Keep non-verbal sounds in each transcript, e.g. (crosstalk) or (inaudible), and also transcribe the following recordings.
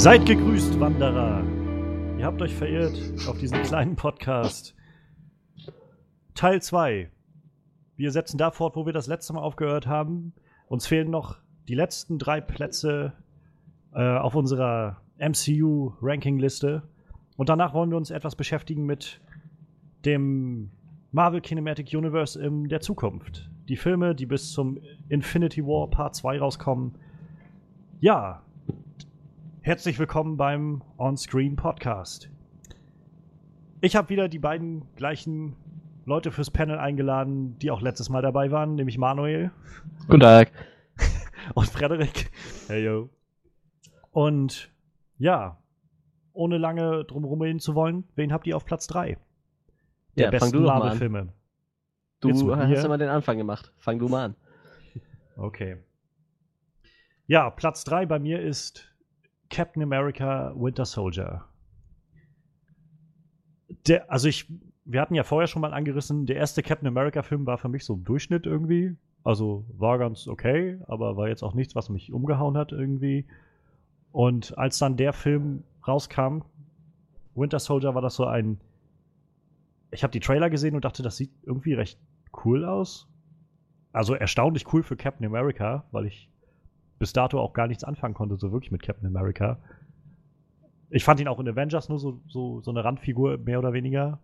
Seid gegrüßt, Wanderer. Ihr habt euch verirrt auf diesen kleinen Podcast. Teil 2. Wir setzen da fort, wo wir das letzte Mal aufgehört haben. Uns fehlen noch die letzten drei Plätze äh, auf unserer MCU-Ranking-Liste. Und danach wollen wir uns etwas beschäftigen mit dem Marvel Cinematic Universe in der Zukunft. Die Filme, die bis zum Infinity War Part 2 rauskommen. Ja, herzlich willkommen beim On-Screen Podcast. Ich habe wieder die beiden gleichen Leute fürs Panel eingeladen, die auch letztes Mal dabei waren, nämlich Manuel. Guten Tag. (laughs) Und Frederik. Hey yo. Und ja, ohne lange drum reden zu wollen, wen habt ihr auf Platz 3? Der Ja, besten du. Marvel-Filme. Du mit hast immer den Anfang gemacht. Fang du mal an. Okay. Ja, Platz 3 bei mir ist Captain America Winter Soldier. Der, also ich, wir hatten ja vorher schon mal angerissen, der erste Captain America-Film war für mich so ein Durchschnitt irgendwie. Also war ganz okay, aber war jetzt auch nichts, was mich umgehauen hat irgendwie. Und als dann der Film rauskam, Winter Soldier, war das so ein. Ich habe die Trailer gesehen und dachte, das sieht irgendwie recht cool aus. Also erstaunlich cool für Captain America, weil ich bis dato auch gar nichts anfangen konnte, so wirklich mit Captain America. Ich fand ihn auch in Avengers nur so, so, so eine Randfigur, mehr oder weniger.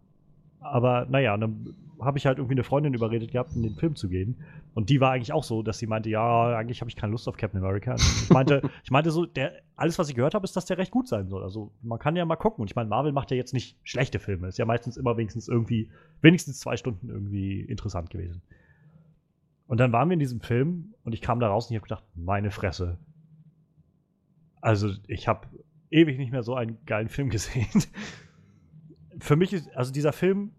Aber naja, und dann habe ich halt irgendwie eine Freundin überredet gehabt, in den Film zu gehen. Und die war eigentlich auch so, dass sie meinte, ja, eigentlich habe ich keine Lust auf Captain America. Und ich meinte, (laughs) ich meinte so, der, alles, was ich gehört habe, ist, dass der recht gut sein soll. Also man kann ja mal gucken. Und ich meine, Marvel macht ja jetzt nicht schlechte Filme. Ist ja meistens immer wenigstens irgendwie, wenigstens zwei Stunden irgendwie interessant gewesen. Und dann waren wir in diesem Film und ich kam da raus und ich habe gedacht, meine Fresse. Also ich habe ewig nicht mehr so einen geilen Film (laughs) gesehen. für mich ist, also dieser Film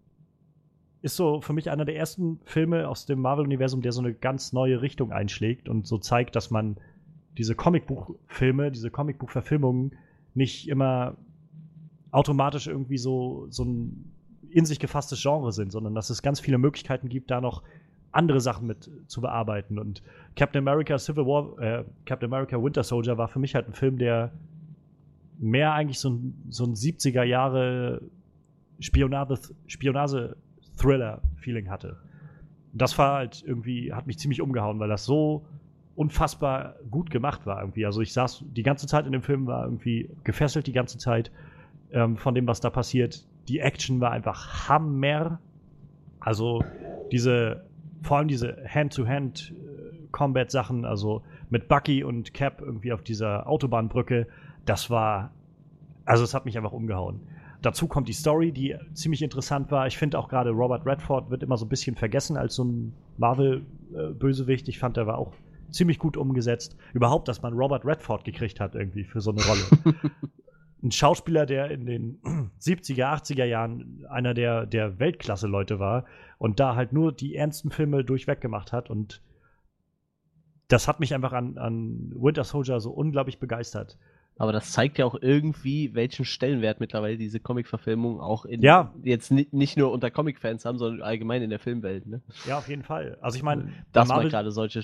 ist so für mich einer der ersten Filme aus dem Marvel-Universum, der so eine ganz neue Richtung einschlägt und so zeigt, dass man diese Comicbuchfilme, diese Comicbuchverfilmungen nicht immer automatisch irgendwie so, so ein in sich gefasstes Genre sind, sondern dass es ganz viele Möglichkeiten gibt, da noch andere Sachen mit zu bearbeiten. Und Captain America Civil War, äh, Captain America Winter Soldier war für mich halt ein Film, der mehr eigentlich so ein, so ein 70er Jahre Spionage- Spionage-Thriller-Feeling hatte. Das war halt irgendwie, hat mich ziemlich umgehauen, weil das so unfassbar gut gemacht war irgendwie. Also ich saß die ganze Zeit in dem Film, war irgendwie gefesselt die ganze Zeit ähm, von dem, was da passiert. Die Action war einfach Hammer. Also diese, vor allem diese Hand-to-Hand-Combat-Sachen, also mit Bucky und Cap irgendwie auf dieser Autobahnbrücke, das war, also es hat mich einfach umgehauen. Dazu kommt die Story, die ziemlich interessant war. Ich finde auch gerade Robert Redford wird immer so ein bisschen vergessen als so ein Marvel-Bösewicht. Ich fand, der war auch ziemlich gut umgesetzt. Überhaupt, dass man Robert Redford gekriegt hat irgendwie für so eine Rolle. (laughs) ein Schauspieler, der in den (clears throat) 70er, 80er Jahren einer der, der Weltklasse-Leute war und da halt nur die ernsten Filme durchweg gemacht hat und das hat mich einfach an, an Winter Soldier so unglaublich begeistert. Aber das zeigt ja auch irgendwie, welchen Stellenwert mittlerweile diese Comic-Verfilmungen auch in Ja. jetzt ni nicht nur unter Comic-Fans haben, sondern allgemein in der Filmwelt. Ne? Ja, auf jeden Fall. Also ich meine, Dass man Marvel- gerade solche,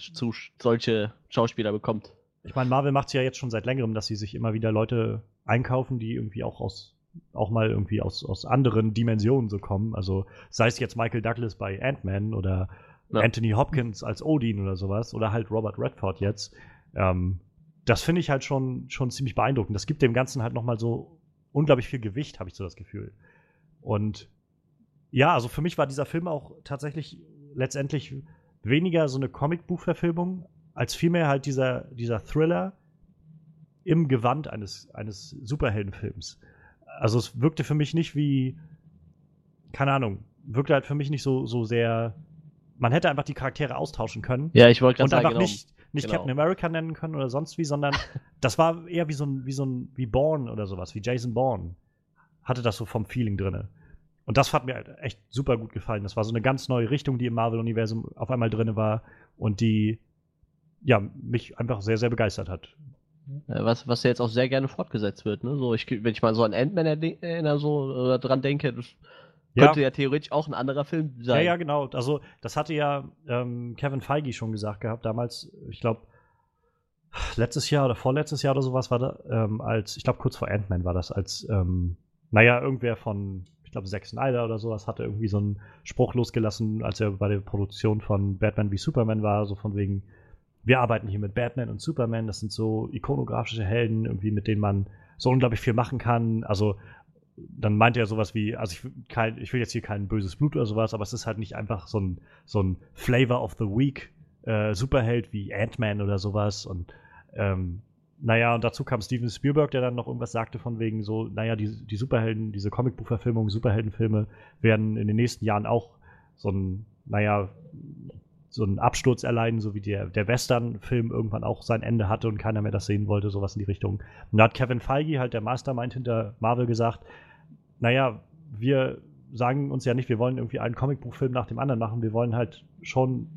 solche Schauspieler bekommt. Ich meine, Marvel macht es ja jetzt schon seit längerem, dass sie sich immer wieder Leute einkaufen, die irgendwie auch aus auch mal irgendwie aus, aus anderen Dimensionen so kommen. Also sei es jetzt Michael Douglas bei Ant-Man oder Ja. Anthony Hopkins als Odin oder sowas oder halt Robert Redford jetzt. Ähm, das finde ich halt schon, schon ziemlich beeindruckend. Das gibt dem Ganzen halt nochmal so unglaublich viel Gewicht, habe ich so das Gefühl. Und ja, also für mich war dieser Film auch tatsächlich letztendlich weniger so eine Comicbuchverfilmung, als vielmehr halt dieser, dieser Thriller im Gewand eines, eines Superheldenfilms. Also es wirkte für mich nicht wie, keine Ahnung, wirkte halt für mich nicht so, so sehr. Man hätte einfach die Charaktere austauschen können Ja, ich wollte gerade und sagen, einfach genau. nicht, nicht Genau. Captain America nennen können oder sonst wie, sondern (laughs) das war eher wie so ein, wie so ein, wie Bourne oder sowas, wie Jason Bourne. Hatte das so vom Feeling drinne. Und das hat mir halt echt super gut gefallen. Das war so eine ganz neue Richtung, die im Marvel-Universum auf einmal drinne war und die ja, mich einfach sehr, sehr begeistert hat. Äh, Was, was ja jetzt auch sehr gerne fortgesetzt wird. Ne? So, ich, wenn ich mal so an Ant-Man erinnere, so oder dran denke, das Ja. könnte ja theoretisch auch ein anderer Film Ja, sein. ja, genau. Also, das hatte ja ähm, Kevin Feige schon gesagt gehabt damals. Ich glaube, letztes Jahr oder vorletztes Jahr oder sowas war da, ähm, als, ich glaube kurz vor Ant-Man war das, als, ähm, naja, irgendwer von, ich glaube Zack Snyder oder sowas hatte irgendwie so einen Spruch losgelassen, als er bei der Produktion von Batman wie Superman war, so von wegen, wir arbeiten hier mit Batman und Superman, das sind so ikonografische Helden, irgendwie, mit denen man so unglaublich viel machen kann. Also, dann meint er sowas wie, also ich, kein, ich will jetzt hier kein böses Blut oder sowas, aber es ist halt nicht einfach so ein, so ein Flavor of the Week äh, Superheld wie Ant-Man oder sowas und ähm, naja, und dazu kam Steven Spielberg, der dann noch irgendwas sagte von wegen so, naja, die, die Superhelden, diese Comicbuchverfilmungen, Superheldenfilme werden in den nächsten Jahren auch so ein, naja, so einen Absturz erleiden, so wie der, der Western-Film irgendwann auch sein Ende hatte und keiner mehr das sehen wollte, sowas in die Richtung. Und da hat Kevin Feige, halt der Mastermind hinter Marvel, gesagt, naja, wir sagen uns ja nicht, wir wollen irgendwie einen Comicbuchfilm nach dem anderen machen, wir wollen halt schon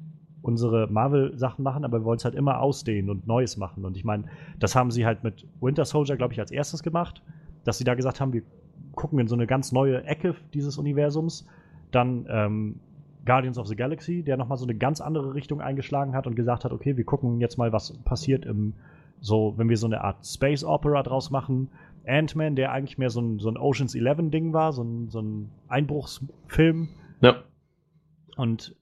unsere Marvel-Sachen machen, aber wir wollen es halt immer ausdehnen und Neues machen. Und ich meine, das haben sie halt mit Winter Soldier, glaube ich, als erstes gemacht, dass sie da gesagt haben, wir gucken in so eine ganz neue Ecke dieses Universums. Dann ähm, Guardians of the Galaxy, der nochmal so eine ganz andere Richtung eingeschlagen hat und gesagt hat, okay, wir gucken jetzt mal, was passiert im, so, wenn wir so eine Art Space Opera draus machen. Ant-Man, der eigentlich mehr so ein, so ein Oceans 11 Ding war, so ein, so ein Einbruchsfilm. Ja. Und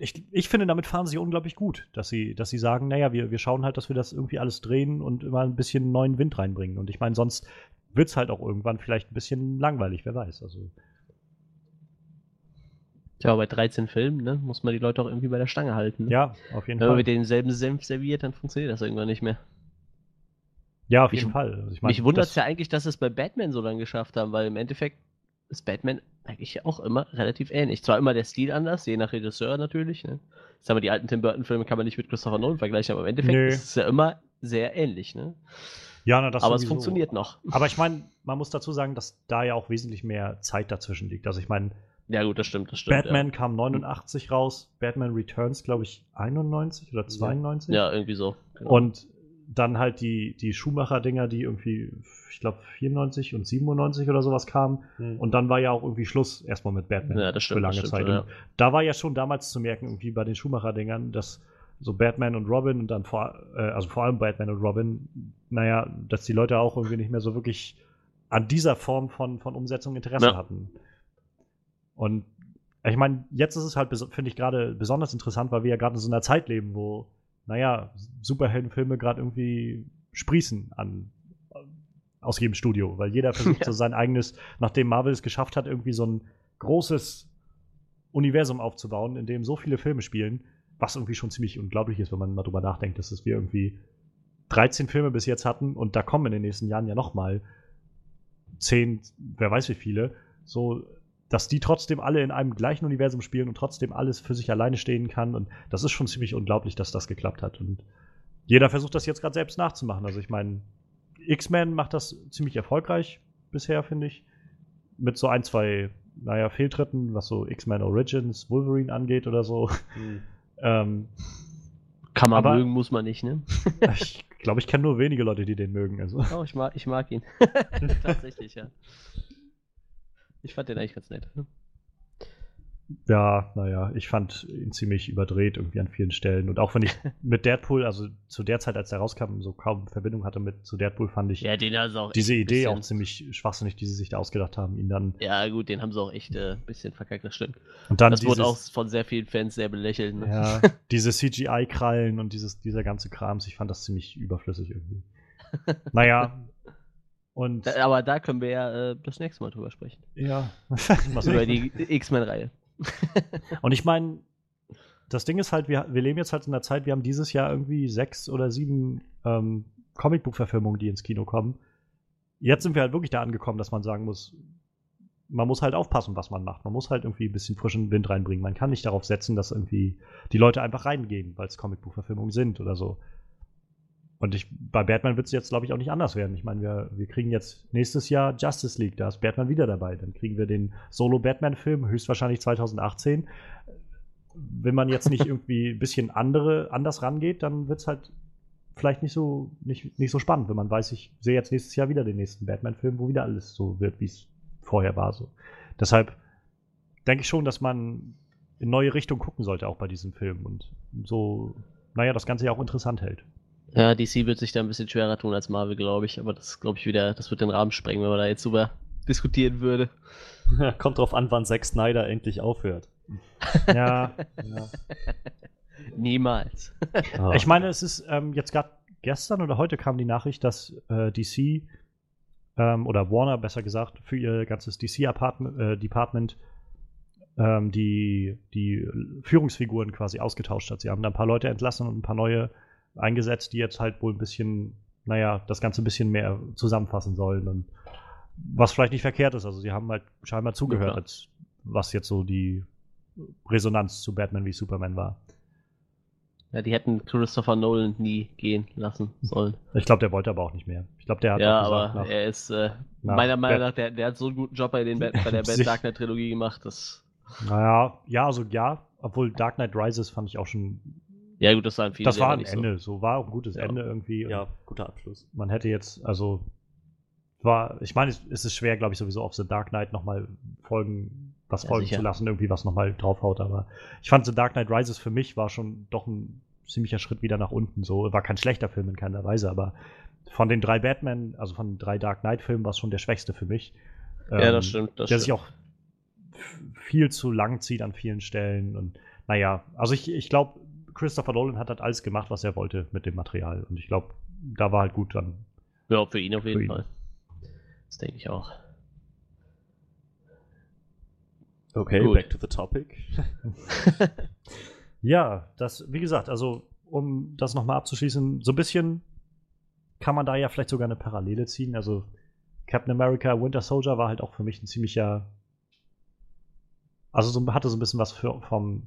ich, ich finde, damit fahren sie unglaublich gut, dass sie, dass sie sagen, naja, wir, wir schauen halt, dass wir das irgendwie alles drehen und immer ein bisschen neuen Wind reinbringen. Und ich meine, sonst wird es halt auch irgendwann vielleicht ein bisschen langweilig, wer weiß. Also. Tja, bei 13 Filmen, ne, muss man die Leute auch irgendwie bei der Stange halten. Ne? Ja, auf jeden Wenn Fall. man mit denselben Senf serviert, dann funktioniert das irgendwann nicht mehr. Ja, auf Mich- jeden Fall. Also ich mein, Mich wundert es ja eigentlich, dass es bei Batman so lange geschafft haben, weil im Endeffekt ist Batman eigentlich auch immer relativ ähnlich. Zwar immer der Stil anders, je nach Regisseur natürlich. Ne? Ich sag mal, die alten Tim Burton-Filme kann man nicht mit Christopher Nolan vergleichen, aber im Endeffekt Nö. ist es ja immer sehr ähnlich. Ne? Ja, na, das aber es sowieso. funktioniert noch. Aber ich meine, man muss dazu sagen, dass da ja auch wesentlich mehr Zeit dazwischen liegt. Also ich meine, Ja, gut, das stimmt, das stimmt. Batman kam 89 raus, Batman Returns, glaube ich, 91 oder 92. Ja, ja irgendwie so. Genau. Und dann halt die, die Schumacher-Dinger, die irgendwie, ich glaube, 94 und 97 oder sowas kamen. Hm. Und dann war ja auch irgendwie Schluss erstmal mit Batman ja, das stimmt. für lange das stimmt, Zeit. Ja. Und da war ja schon damals zu merken, irgendwie bei den Schumacher-Dingern, dass so Batman und Robin und dann vor, äh, also vor allem Batman und Robin, naja, dass die Leute auch irgendwie nicht mehr so wirklich an dieser Form von, von Umsetzung Interesse Ja. hatten. Und ich meine, jetzt ist es halt, finde ich gerade besonders interessant, weil wir ja gerade in so einer Zeit leben, wo, naja, Superheldenfilme gerade irgendwie sprießen an aus jedem Studio, weil jeder (laughs) versucht so sein eigenes, nachdem Marvel es geschafft hat, irgendwie so ein großes Universum aufzubauen, in dem so viele Filme spielen, was irgendwie schon ziemlich unglaublich ist, wenn man mal drüber nachdenkt, dass es wir irgendwie 13 Filme bis jetzt hatten und da kommen in den nächsten Jahren ja noch mal 10, wer weiß wie viele, so dass die trotzdem alle in einem gleichen Universum spielen und trotzdem alles für sich alleine stehen kann und das ist schon ziemlich unglaublich, dass das geklappt hat und jeder versucht das jetzt gerade selbst nachzumachen. Also ich meine, X-Men macht das ziemlich erfolgreich bisher, finde ich. Mit so ein, zwei, naja, Fehltritten, was so X-Men Origins, Wolverine angeht oder so. Hm. (laughs) ähm, Kann man Aber- mögen, muss man nicht, ne? (laughs) ich glaube, ich kenne nur wenige Leute, die den mögen. Also. Oh, ich mag, ich mag ihn. (laughs) Tatsächlich, ja. Ich fand den eigentlich ganz nett. Ja, naja, ich fand ihn ziemlich überdreht irgendwie an vielen Stellen. Und auch wenn ich (laughs) mit Deadpool, also zu der Zeit, als er rauskam, so kaum Verbindung hatte mit zu Deadpool, fand ich Ja, den sie auch diese Idee auch ziemlich schwachsinnig, die sie sich da ausgedacht haben, ihn dann. Ja, gut, den haben sie auch echt ein äh, bisschen verkackt, das stimmt. Und dann das wurde auch dieses, von sehr vielen Fans sehr belächelt. Ne? ja, (laughs) diese CGI-Krallen und dieses, dieser ganze Krams, ich fand das ziemlich überflüssig irgendwie. naja. (laughs) Und aber da können wir ja äh, das nächste Mal drüber sprechen. ja, (laughs) was Über die X-Men-Reihe. (laughs) Und ich meine, das Ding ist halt, wir, wir leben jetzt halt in einer Zeit, wir haben dieses Jahr irgendwie sechs oder sieben ähm, Comicbuch-Verfilmungen, die ins Kino kommen. Jetzt sind wir halt wirklich da angekommen, dass man sagen muss, man muss halt aufpassen, was man macht. Man muss halt irgendwie ein bisschen frischen Wind reinbringen. Man kann nicht darauf setzen, dass irgendwie die Leute einfach reingehen, weil es Comicbuchverfilmungen sind oder so. Und ich, bei Batman wird es jetzt, glaube ich, auch nicht anders werden. Ich meine, wir, wir kriegen jetzt nächstes Jahr Justice League, da ist Batman wieder dabei. Dann kriegen wir den Solo-Batman-Film, höchstwahrscheinlich 2018. Wenn man jetzt nicht (laughs) irgendwie ein bisschen andere, anders rangeht, dann wird es halt vielleicht nicht so, nicht, nicht so spannend, wenn man weiß, ich sehe jetzt nächstes Jahr wieder den nächsten Batman-Film, wo wieder alles so wird, wie es vorher war. So. Deshalb denke ich schon, dass man in neue Richtung gucken sollte, auch bei diesem Film. Und so, naja, das Ganze ja auch interessant hält. Ja, DC wird sich da ein bisschen schwerer tun als Marvel, glaube ich. Aber das glaube ich wieder, das wird den Rahmen sprengen, wenn man da jetzt drüber diskutieren würde. Kommt drauf an, wann Zack Snyder endlich aufhört. (laughs) Ja, ja. Niemals. Ah. Ich meine, es ist ähm, jetzt gerade gestern oder heute kam die Nachricht, dass äh, DC ähm, oder Warner besser gesagt für ihr ganzes DC-Department äh, Department, ähm, die, die Führungsfiguren quasi ausgetauscht hat. Sie haben da ein paar Leute entlassen und ein paar neue eingesetzt, die jetzt halt wohl ein bisschen, naja, das Ganze ein bisschen mehr zusammenfassen sollen und was vielleicht nicht verkehrt ist. Also sie haben halt scheinbar zugehört, klar. als was jetzt so die Resonanz zu Batman wie Superman war. Ja, die hätten Christopher Nolan nie gehen lassen sollen. (laughs) Ich glaube, der wollte aber auch nicht mehr. Ich glaube, der hat ja, auch aber gesagt, nach, er ist, äh, nach meiner Meinung nach, der, der hat so einen guten Job bei, den Bat, bei der (laughs) Bad Dark Knight Trilogie gemacht, dass. naja, ja, also ja, obwohl Dark Knight Rises fand ich auch schon, Ja, gut, das waren viele. das die war ein nicht so. Ende, so. war auch ein gutes Ja. Ende irgendwie. Ja, guter Abschluss. Man hätte jetzt, also war, ich meine, es ist schwer, glaube ich, sowieso auf The Dark Knight nochmal Folgen, was Ja, folgen sicher. zu lassen, irgendwie was nochmal draufhaut, aber ich fand The Dark Knight Rises für mich war schon doch ein ziemlicher Schritt wieder nach unten, so, war kein schlechter Film in keiner Weise, aber von den drei Batman, also von den drei Dark Knight Filmen war es schon der schwächste für mich. Ja, Ähm, das stimmt. Das der stimmt. sich auch viel zu lang zieht an vielen Stellen. Und naja, also ich, ich glaube, Christopher Nolan hat halt alles gemacht, was er wollte mit dem Material. Und ich glaube, da war halt gut dann. Ja, für ihn auf jeden ihn. Fall. Das denke ich auch. Okay, Gut. back to the topic. (laughs) Ja, das, wie gesagt, also um das nochmal abzuschließen, so ein bisschen kann man da ja vielleicht sogar eine Parallele ziehen. Also Captain America, Winter Soldier war halt auch für mich ein ziemlicher, also so, hatte so ein bisschen was für, vom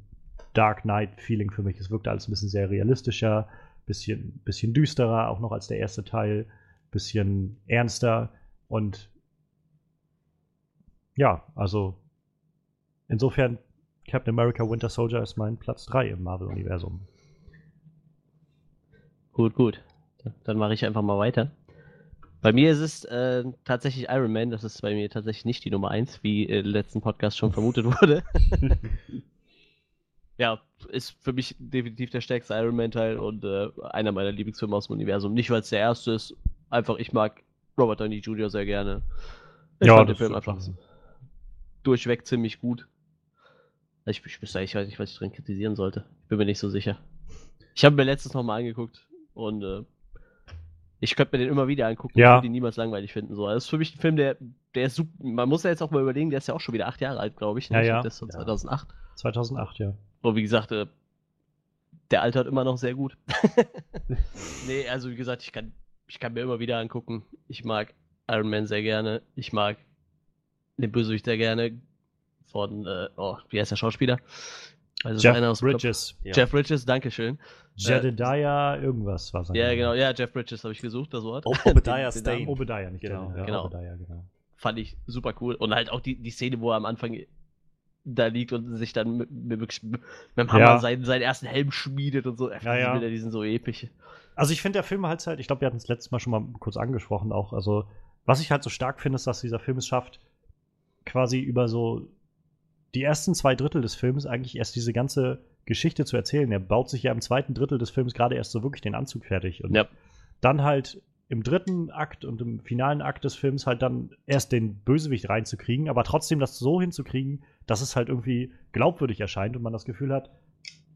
Dark Knight-Feeling für mich. Es wirkte alles ein bisschen sehr realistischer, bisschen, bisschen düsterer, auch noch als der erste Teil, bisschen ernster und ja, also insofern Captain America Winter Soldier ist mein Platz 3 im Marvel-Universum. Gut, gut. Dann- mache ich einfach mal weiter. Bei mir ist es äh, tatsächlich Iron Man. Das ist bei mir tatsächlich nicht die Nummer 1, wie äh, im letzten Podcast schon vermutet wurde. (laughs) ja, ist für mich definitiv der stärkste Iron Man-Teil und äh, einer meiner Lieblingsfilme aus dem Universum. Nicht, weil es der erste ist, einfach ich mag Robert Downey Jr. sehr gerne. Ich Ja, fand den das Film einfach durchweg ziemlich gut. Ich, ich, ich weiß nicht, was ich drin kritisieren sollte. Ich bin mir nicht so sicher. Ich habe mir letztens nochmal angeguckt und äh, ich könnte mir den immer wieder angucken Ja. und ihn niemals langweilig finden. So. Das ist für mich ein Film, der, der ist super. Man muss ja jetzt auch mal überlegen, der ist ja auch schon wieder acht Jahre alt, glaube ich. ne? Ja, Ich ja. glaub, Der ist von Ja. 2008. 2008, ja. Und wie gesagt, äh, der altert immer noch sehr gut. (laughs) nee, also wie gesagt, ich kann, ich kann mir immer wieder angucken. Ich mag Iron Man sehr gerne. Ich mag den Bösewicht sehr gerne. Von, äh, oh, wie heißt der Schauspieler? Also Jeff einer aus. Bridges. Ja. Jeff Bridges, Dankeschön. Jedediah, irgendwas war sein Ja, Name. genau, ja, Jeff Bridges habe ich gesucht, das Wort. O- (laughs) Obadiah Stane. Obadiah, nicht Genau, genau. Obadiah, genau. Fand ich super cool. Und halt auch die, die Szene, wo er am Anfang da liegt und sich dann mit, mit, mit dem Hammer Ja. seinen, seinen ersten Helm schmiedet und so. Ja, ja. Die sind so episch. Also ich finde, der Film halt halt, ich glaube, wir hatten es letztes Mal schon mal kurz angesprochen auch. Also, was ich halt so stark finde, ist, dass dieser Film es schafft, quasi über so die ersten zwei Drittel des Films eigentlich erst diese ganze Geschichte zu erzählen. Er baut sich ja im zweiten Drittel des Films gerade erst so wirklich den Anzug fertig. Und Ja. dann halt im dritten Akt und im finalen Akt des Films halt dann erst den Bösewicht reinzukriegen, aber trotzdem das so hinzukriegen, dass es halt irgendwie glaubwürdig erscheint und man das Gefühl hat,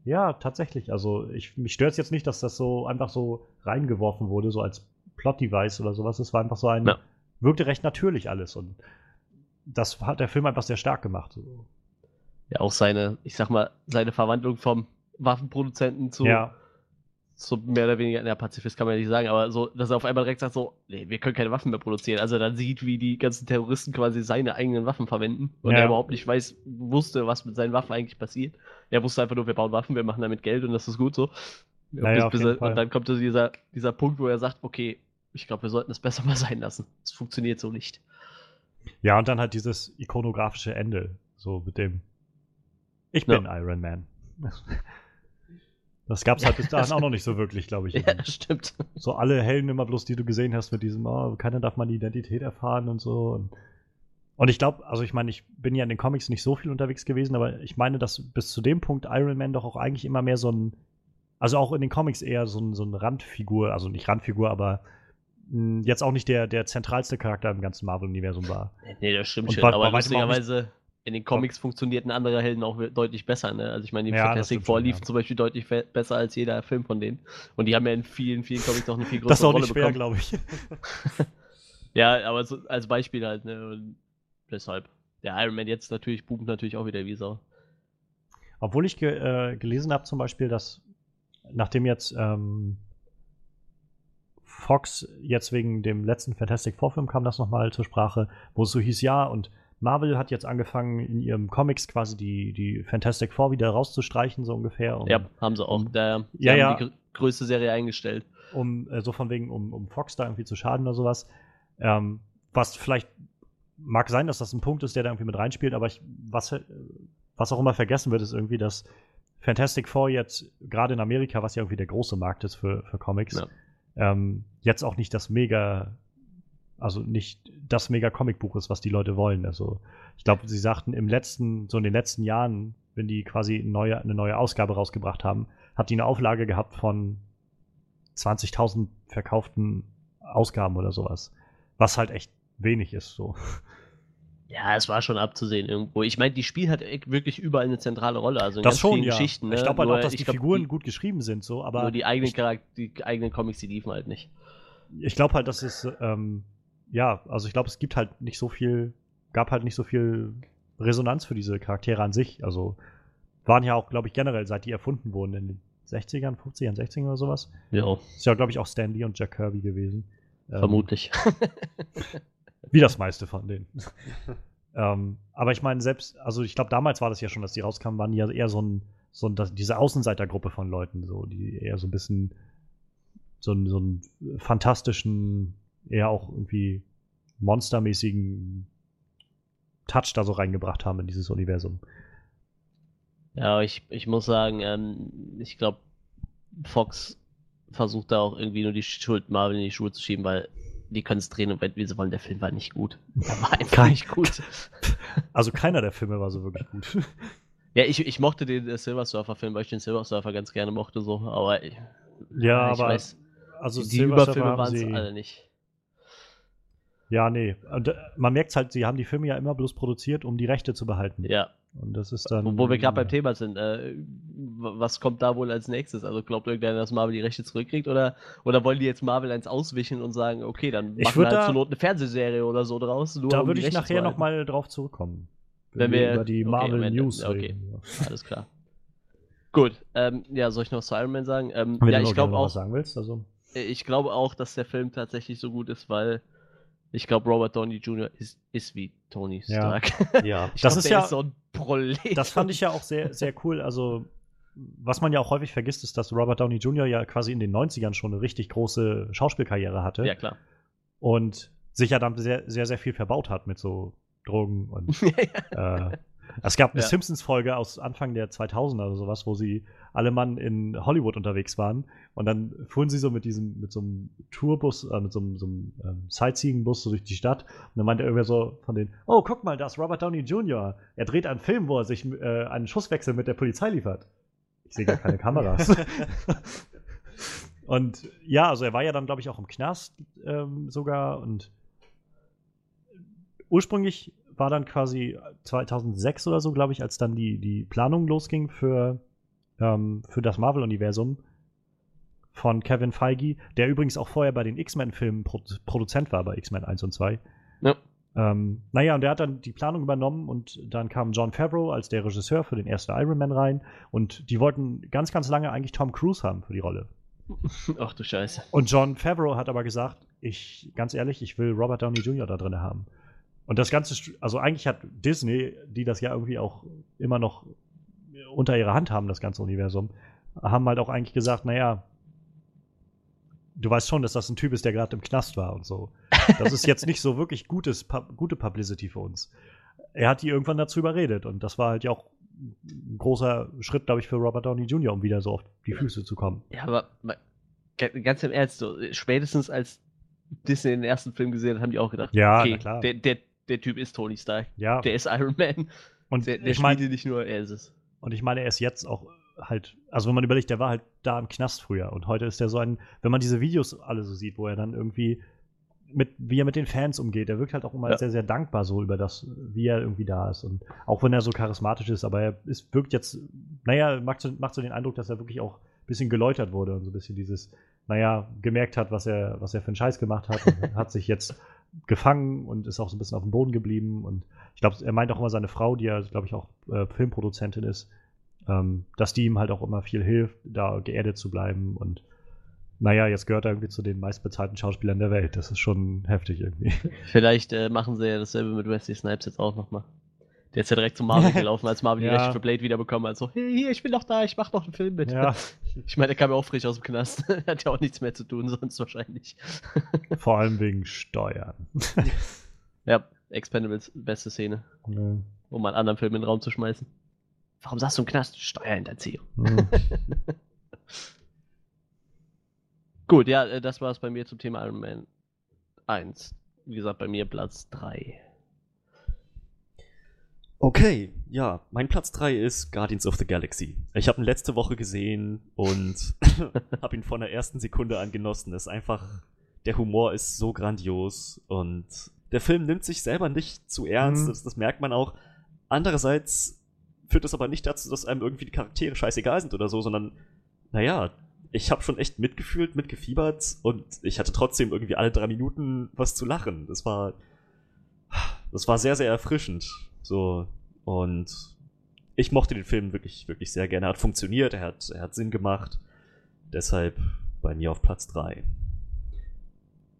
ja, tatsächlich. Also ich, mich stört es jetzt nicht, dass das so einfach so reingeworfen wurde, so als Plot-Device oder sowas. Es war einfach so ein, Ja. wirkte recht natürlich alles und das hat der Film einfach sehr stark gemacht. Ja, auch seine, ich sag mal, seine Verwandlung vom Waffenproduzenten zu, Ja, zu mehr oder weniger, na, Pazifist kann man ja nicht sagen, aber so, dass er auf einmal direkt sagt so, nee, wir können keine Waffen mehr produzieren. Also dann sieht, wie die ganzen Terroristen quasi seine eigenen Waffen verwenden und Ja. er überhaupt nicht weiß, wusste, was mit seinen Waffen eigentlich passiert. Er wusste einfach nur, wir bauen Waffen, wir machen damit Geld und das ist gut so. Ja, ja, auf bis, jeden er, und dann kommt so dieser, dieser Punkt, wo er sagt, okay, ich glaube, wir sollten es besser (laughs) mal sein lassen. Es funktioniert so nicht. ja, und dann halt dieses ikonografische Ende, so mit dem Ich Ja. bin Iron Man. (laughs) Das gab es halt bis dahin auch noch nicht so wirklich, glaube ich. Ja, stimmt. So alle Helden immer bloß, die du gesehen hast mit diesem, oh, keiner darf meine Identität erfahren und so. Und, und ich glaube, also ich meine, ich bin ja in den Comics nicht so viel unterwegs gewesen, aber ich meine, dass bis zu dem Punkt Iron Man doch auch eigentlich immer mehr so ein also auch in den Comics eher so, ein, so eine Randfigur, also nicht Randfigur, aber mh, jetzt auch nicht der, der zentralste Charakter im ganzen Marvel-Universum war. Nee, das stimmt Und schon. bei- aber lustigerweise, in den Comics funktionierten andere Helden auch deutlich besser. Ne? Also ich meine, die Ja, Fantastic Four liefen ja. zum Beispiel deutlich besser als jeder Film von denen. Und die haben ja in vielen, vielen Comics auch eine viel größere Das ist auch Rolle nicht schwer, glaube ich. (laughs) Ja, aber so, als Beispiel halt, ne? Deshalb. Der Iron Man jetzt natürlich boomt natürlich auch wieder wie Sau. Obwohl ich ge äh, gelesen habe zum Beispiel, dass nachdem jetzt ähm, Fox jetzt wegen dem letzten Fantastic Four Film kam das nochmal zur Sprache, wo es so hieß, ja, und Marvel hat jetzt angefangen, in ihrem Comics quasi die, die Fantastic Four wieder rauszustreichen, so ungefähr. Um, ja, haben sie auch. Da, die Ja, haben ja. die gr- größte Serie eingestellt. um äh, so von wegen, um, um Fox da irgendwie zu schaden oder sowas. Ähm, was vielleicht mag sein, dass das ein Punkt ist, der da irgendwie mit reinspielt, aber ich, was, äh, was auch immer vergessen wird, ist irgendwie, dass Fantastic Four jetzt gerade in Amerika, was ja irgendwie der große Markt ist für, für Comics, Ja. ähm, jetzt auch nicht das mega, also nicht das mega Comicbuch ist, was die Leute wollen. Also ich glaube, sie sagten im letzten, so in den letzten Jahren, wenn die quasi eine neue, eine neue Ausgabe rausgebracht haben, hat die eine Auflage gehabt von 20.000 verkauften Ausgaben oder sowas. Was halt echt wenig ist, so. Ja, es war schon abzusehen irgendwo. Ich meine, die Spiel hat wirklich überall eine zentrale Rolle. Also in Das ganz schon, vielen ja. Geschichten. Ne? Ich glaube halt Nur auch, dass die glaub, Figuren die, gut geschrieben sind, so, aber Nur die eigenen, ich, Charak die eigenen Comics, die liefen halt nicht. ich glaube halt, dass es, ähm, ja, also ich glaube, es gibt halt nicht so viel, gab halt nicht so viel Resonanz für diese Charaktere an sich. Also waren ja auch, glaube ich, generell, seit die erfunden wurden in den 60ern, 50ern, 60ern oder sowas. Ja, Ist ja, glaube ich, auch Stan Lee und Jack Kirby gewesen. Ähm, vermutlich. (laughs) Wie das meiste von denen. (laughs) ähm, aber ich meine, selbst, also ich glaube, damals war das ja schon, dass die rauskamen, waren die ja eher so ein, so ein, das, diese Außenseitergruppe von Leuten, so, die eher so ein bisschen so, einen- so einen fantastischen, eher auch irgendwie monstermäßigen Touch da so reingebracht haben in dieses Universum. Ja, ich, ich muss sagen, ähm, ich glaube, Fox versucht da auch irgendwie nur die Schuld Marvel in die Schuhe zu schieben, weil die können es drehen und wenn- wie sie wollen. Der Film war nicht gut. Der war (laughs) einfach nicht gut. (laughs) Also keiner der Filme war so wirklich gut. (laughs) Ja, ich, ich mochte den äh, Silver Surfer-Film, weil ich den Silver Surfer ganz gerne mochte, so, aber ich, ja, aber weiß, also die Silver Surfer Überfilme waren es alle nicht. Ja, nee. Und, äh, man merkt halt, sie haben die Filme ja immer bloß produziert, um die Rechte zu behalten. Ja, Und das ist dann. wo wir gerade beim Thema sind, äh, was kommt da wohl als nächstes? Also glaubt irgendeiner, dass Marvel die Rechte zurückkriegt oder, oder wollen die jetzt Marvel eins auswischen und sagen, okay, dann machen wir halt da- zur Not eine Fernsehserie oder so draus? Nur Da um würde ich Rechte nachher zu noch halten? mal drauf zurückkommen. Wenn wir- über die okay, Marvel Ende. News Ja, okay. reden. Alles klar. Gut, ähm, ja, soll ich noch zu Iron Man sagen? Ähm, Wenn ja, du ich glaube auch, sagen willst. Also, ich glaube auch, dass der Film tatsächlich so gut ist, weil ich glaube, Robert Downey Jr. ist, ist wie Tony Ja. Stark. (laughs) Ja. Ich Das glaub, ist ja- so ein Prolet. das fand ich ja auch sehr, sehr cool. Also, was man ja auch häufig vergisst, ist, dass Robert Downey Jr. ja quasi in den 90ern schon eine richtig große Schauspielkarriere hatte. Ja, klar. Und sich ja dann sehr, sehr, sehr viel verbaut hat mit so Drogen und (laughs) Äh, es gab eine Ja. Simpsons-Folge aus Anfang der 2000er oder sowas, wo sie alle Mann in Hollywood unterwegs waren und dann fuhren sie so mit diesem, mit so einem Tourbus, äh, mit so einem, so einem ähm, Sightseeing-Bus so durch die Stadt und dann meinte irgendwer so von denen, oh, guck mal, da ist Robert Downey Jr. Er dreht einen Film, wo er sich äh, einen Schusswechsel mit der Polizei liefert. Ich sehe gar keine Kameras. (laughs) und ja, also er war ja dann, glaube ich, auch im Knast ähm, sogar und ursprünglich war dann quasi 2006 oder so, glaube ich, als dann die, die Planung losging für, ähm, für das Marvel-Universum von Kevin Feige, der übrigens auch vorher bei den X-Men-Filmen Pro Produzent war, bei X-Men 1 und 2. Ja. Ähm, naja, und der hat dann die Planung übernommen und dann kam John Favreau als der Regisseur für den ersten Iron Man rein und die wollten ganz, ganz lange eigentlich Tom Cruise haben für die Rolle. (laughs) Ach du Scheiße. Und John Favreau hat aber gesagt, ich, ganz ehrlich, ich will Robert Downey Jr. da drin haben. Und das Ganze, also eigentlich hat Disney, die das ja irgendwie auch immer noch unter ihrer Hand haben, das ganze Universum, haben halt auch eigentlich gesagt, naja, du weißt schon, dass das ein Typ ist, der gerade im Knast war und so. Das ist jetzt nicht so wirklich gutes, gute Publicity für uns. Er hat die irgendwann dazu überredet und das war halt ja auch ein großer Schritt, glaube ich, für Robert Downey Jr., um wieder so auf die Füße zu kommen. Ja, aber ganz im Ernst, so, spätestens als Disney den ersten Film gesehen hat, haben die auch gedacht, Ja, okay. Der, der, der Typ ist Tony Stark. Ja, Der ist Iron Man. und Der, der ich meine, spielt nicht nur, er ist es. Und ich meine, er ist jetzt auch halt, also wenn man überlegt, der war halt da im Knast früher und heute ist der so ein, wenn man diese Videos alle so sieht, wo er dann irgendwie mit, wie er mit den Fans umgeht, der wirkt halt auch immer Ja. sehr, sehr dankbar so über das, wie er irgendwie da ist. Und auch wenn er so charismatisch ist, aber er ist, wirkt jetzt, naja, macht so, macht so den Eindruck, dass er wirklich auch ein bisschen geläutert wurde und so ein bisschen dieses, naja, gemerkt hat, was er, was er für einen Scheiß gemacht hat und (laughs) hat sich jetzt gefangen und ist auch so ein bisschen auf dem Boden geblieben. Und ich glaube, er meint auch immer seine Frau, die ja, glaube ich, auch äh, Filmproduzentin ist, ähm, dass die ihm halt auch immer viel hilft, da geerdet zu bleiben. Und naja, jetzt gehört er irgendwie zu den meistbezahlten Schauspielern der Welt. Das ist schon heftig irgendwie. Vielleicht äh, machen sie ja dasselbe mit Wesley Snipes jetzt auch nochmal. Der ist ja direkt zu Marvel (laughs) gelaufen, als Marvel die Ja. Rechte für Blade wiederbekommen hat. So, hey, hier, ich bin doch da, ich mach noch einen Film mit. ja, (laughs) Ich meine, der kam ja auch frisch aus dem Knast. (laughs) hat ja auch nichts mehr zu tun, sonst wahrscheinlich. vor allem wegen Steuern. Ja, Expendables, beste Szene, Ja. um einen anderen Film in den Raum zu schmeißen. Warum sagst du im Knast? Steuerhinterziehung. Hm. Gut, ja, äh, das war's bei mir zum Thema Iron Man 1. Wie gesagt, bei mir Platz 3. Okay, ja, mein Platz 3 ist Guardians of the Galaxy. Ich habe ihn letzte Woche gesehen und (laughs) habe ihn von der ersten Sekunde an genossen. Es ist einfach, der Humor ist so grandios und der Film nimmt sich selber nicht zu ernst, Mhm. das, das merkt man auch. Andererseits führt das aber nicht dazu, dass einem irgendwie die Charaktere scheißegal sind oder so, sondern, naja, ich habe schon echt mitgefühlt, mitgefiebert und ich hatte trotzdem irgendwie alle drei Minuten was zu lachen. Das war, das war sehr, sehr erfrischend. So, und ich mochte den Film wirklich, wirklich sehr gerne. Er hat funktioniert, er hat, er hat Sinn gemacht. Deshalb bei mir auf Platz 3.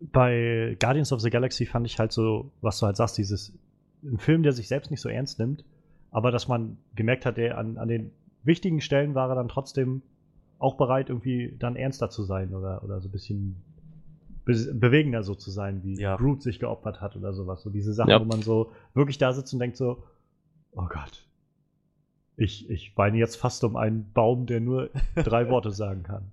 bei Guardians of the Galaxy fand ich halt so, was du halt sagst, dieses ein Film, der sich selbst nicht so ernst nimmt, aber dass man gemerkt hat, der an, an den wichtigen Stellen war er dann trotzdem auch bereit, irgendwie dann ernster zu sein oder, oder so ein bisschen be bewegender so zu sein, wie Ja. Groot sich geopfert hat oder sowas. So diese Sachen, Ja. wo man so wirklich da sitzt und denkt so, oh Gott, ich, ich weine jetzt fast um einen Baum, der nur drei Worte sagen kann.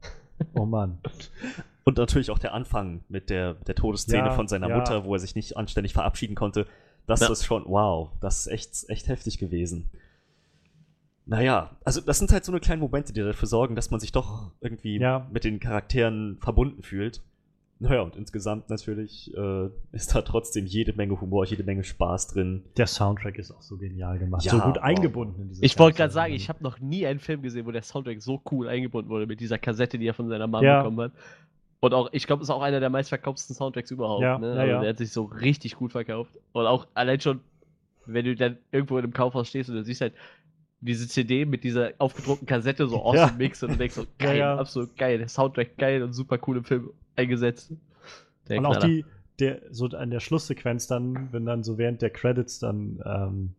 Oh Mann. (laughs) Und natürlich auch der Anfang mit der, der Todesszene Ja, von seiner ja. Mutter, wo er sich nicht anständig verabschieden konnte. Das Ja. ist schon, wow, das ist echt, echt heftig gewesen. Naja, also das sind halt so eine kleinen Momente, die dafür sorgen, dass man sich doch irgendwie Ja. mit den Charakteren verbunden fühlt. Naja, und insgesamt natürlich äh, ist da trotzdem jede Menge Humor, jede Menge Spaß drin. Der Soundtrack ist auch so genial gemacht. Ja, so gut wow. eingebunden in diese Ich wollte gerade sagen, ich habe noch nie einen Film gesehen, wo der Soundtrack so cool eingebunden wurde mit dieser Kassette, die er von seiner Mama Ja. bekommen hat. Und auch, ich glaube, ist auch einer der meistverkauftesten Soundtracks überhaupt. Ja, ne? ja, also. Der hat sich so richtig gut verkauft. Und auch allein schon, wenn du dann irgendwo in einem Kaufhaus stehst und du siehst halt diese CD mit dieser aufgedruckten Kassette so (laughs) aus Ja. dem Mix und du denkst so, geil, ja. absolut geil, der Soundtrack geil und super cool im Film eingesetzt. Der Und auch Knaller. die, der, so an der Schlusssequenz dann, wenn dann so während der Credits dann ähm,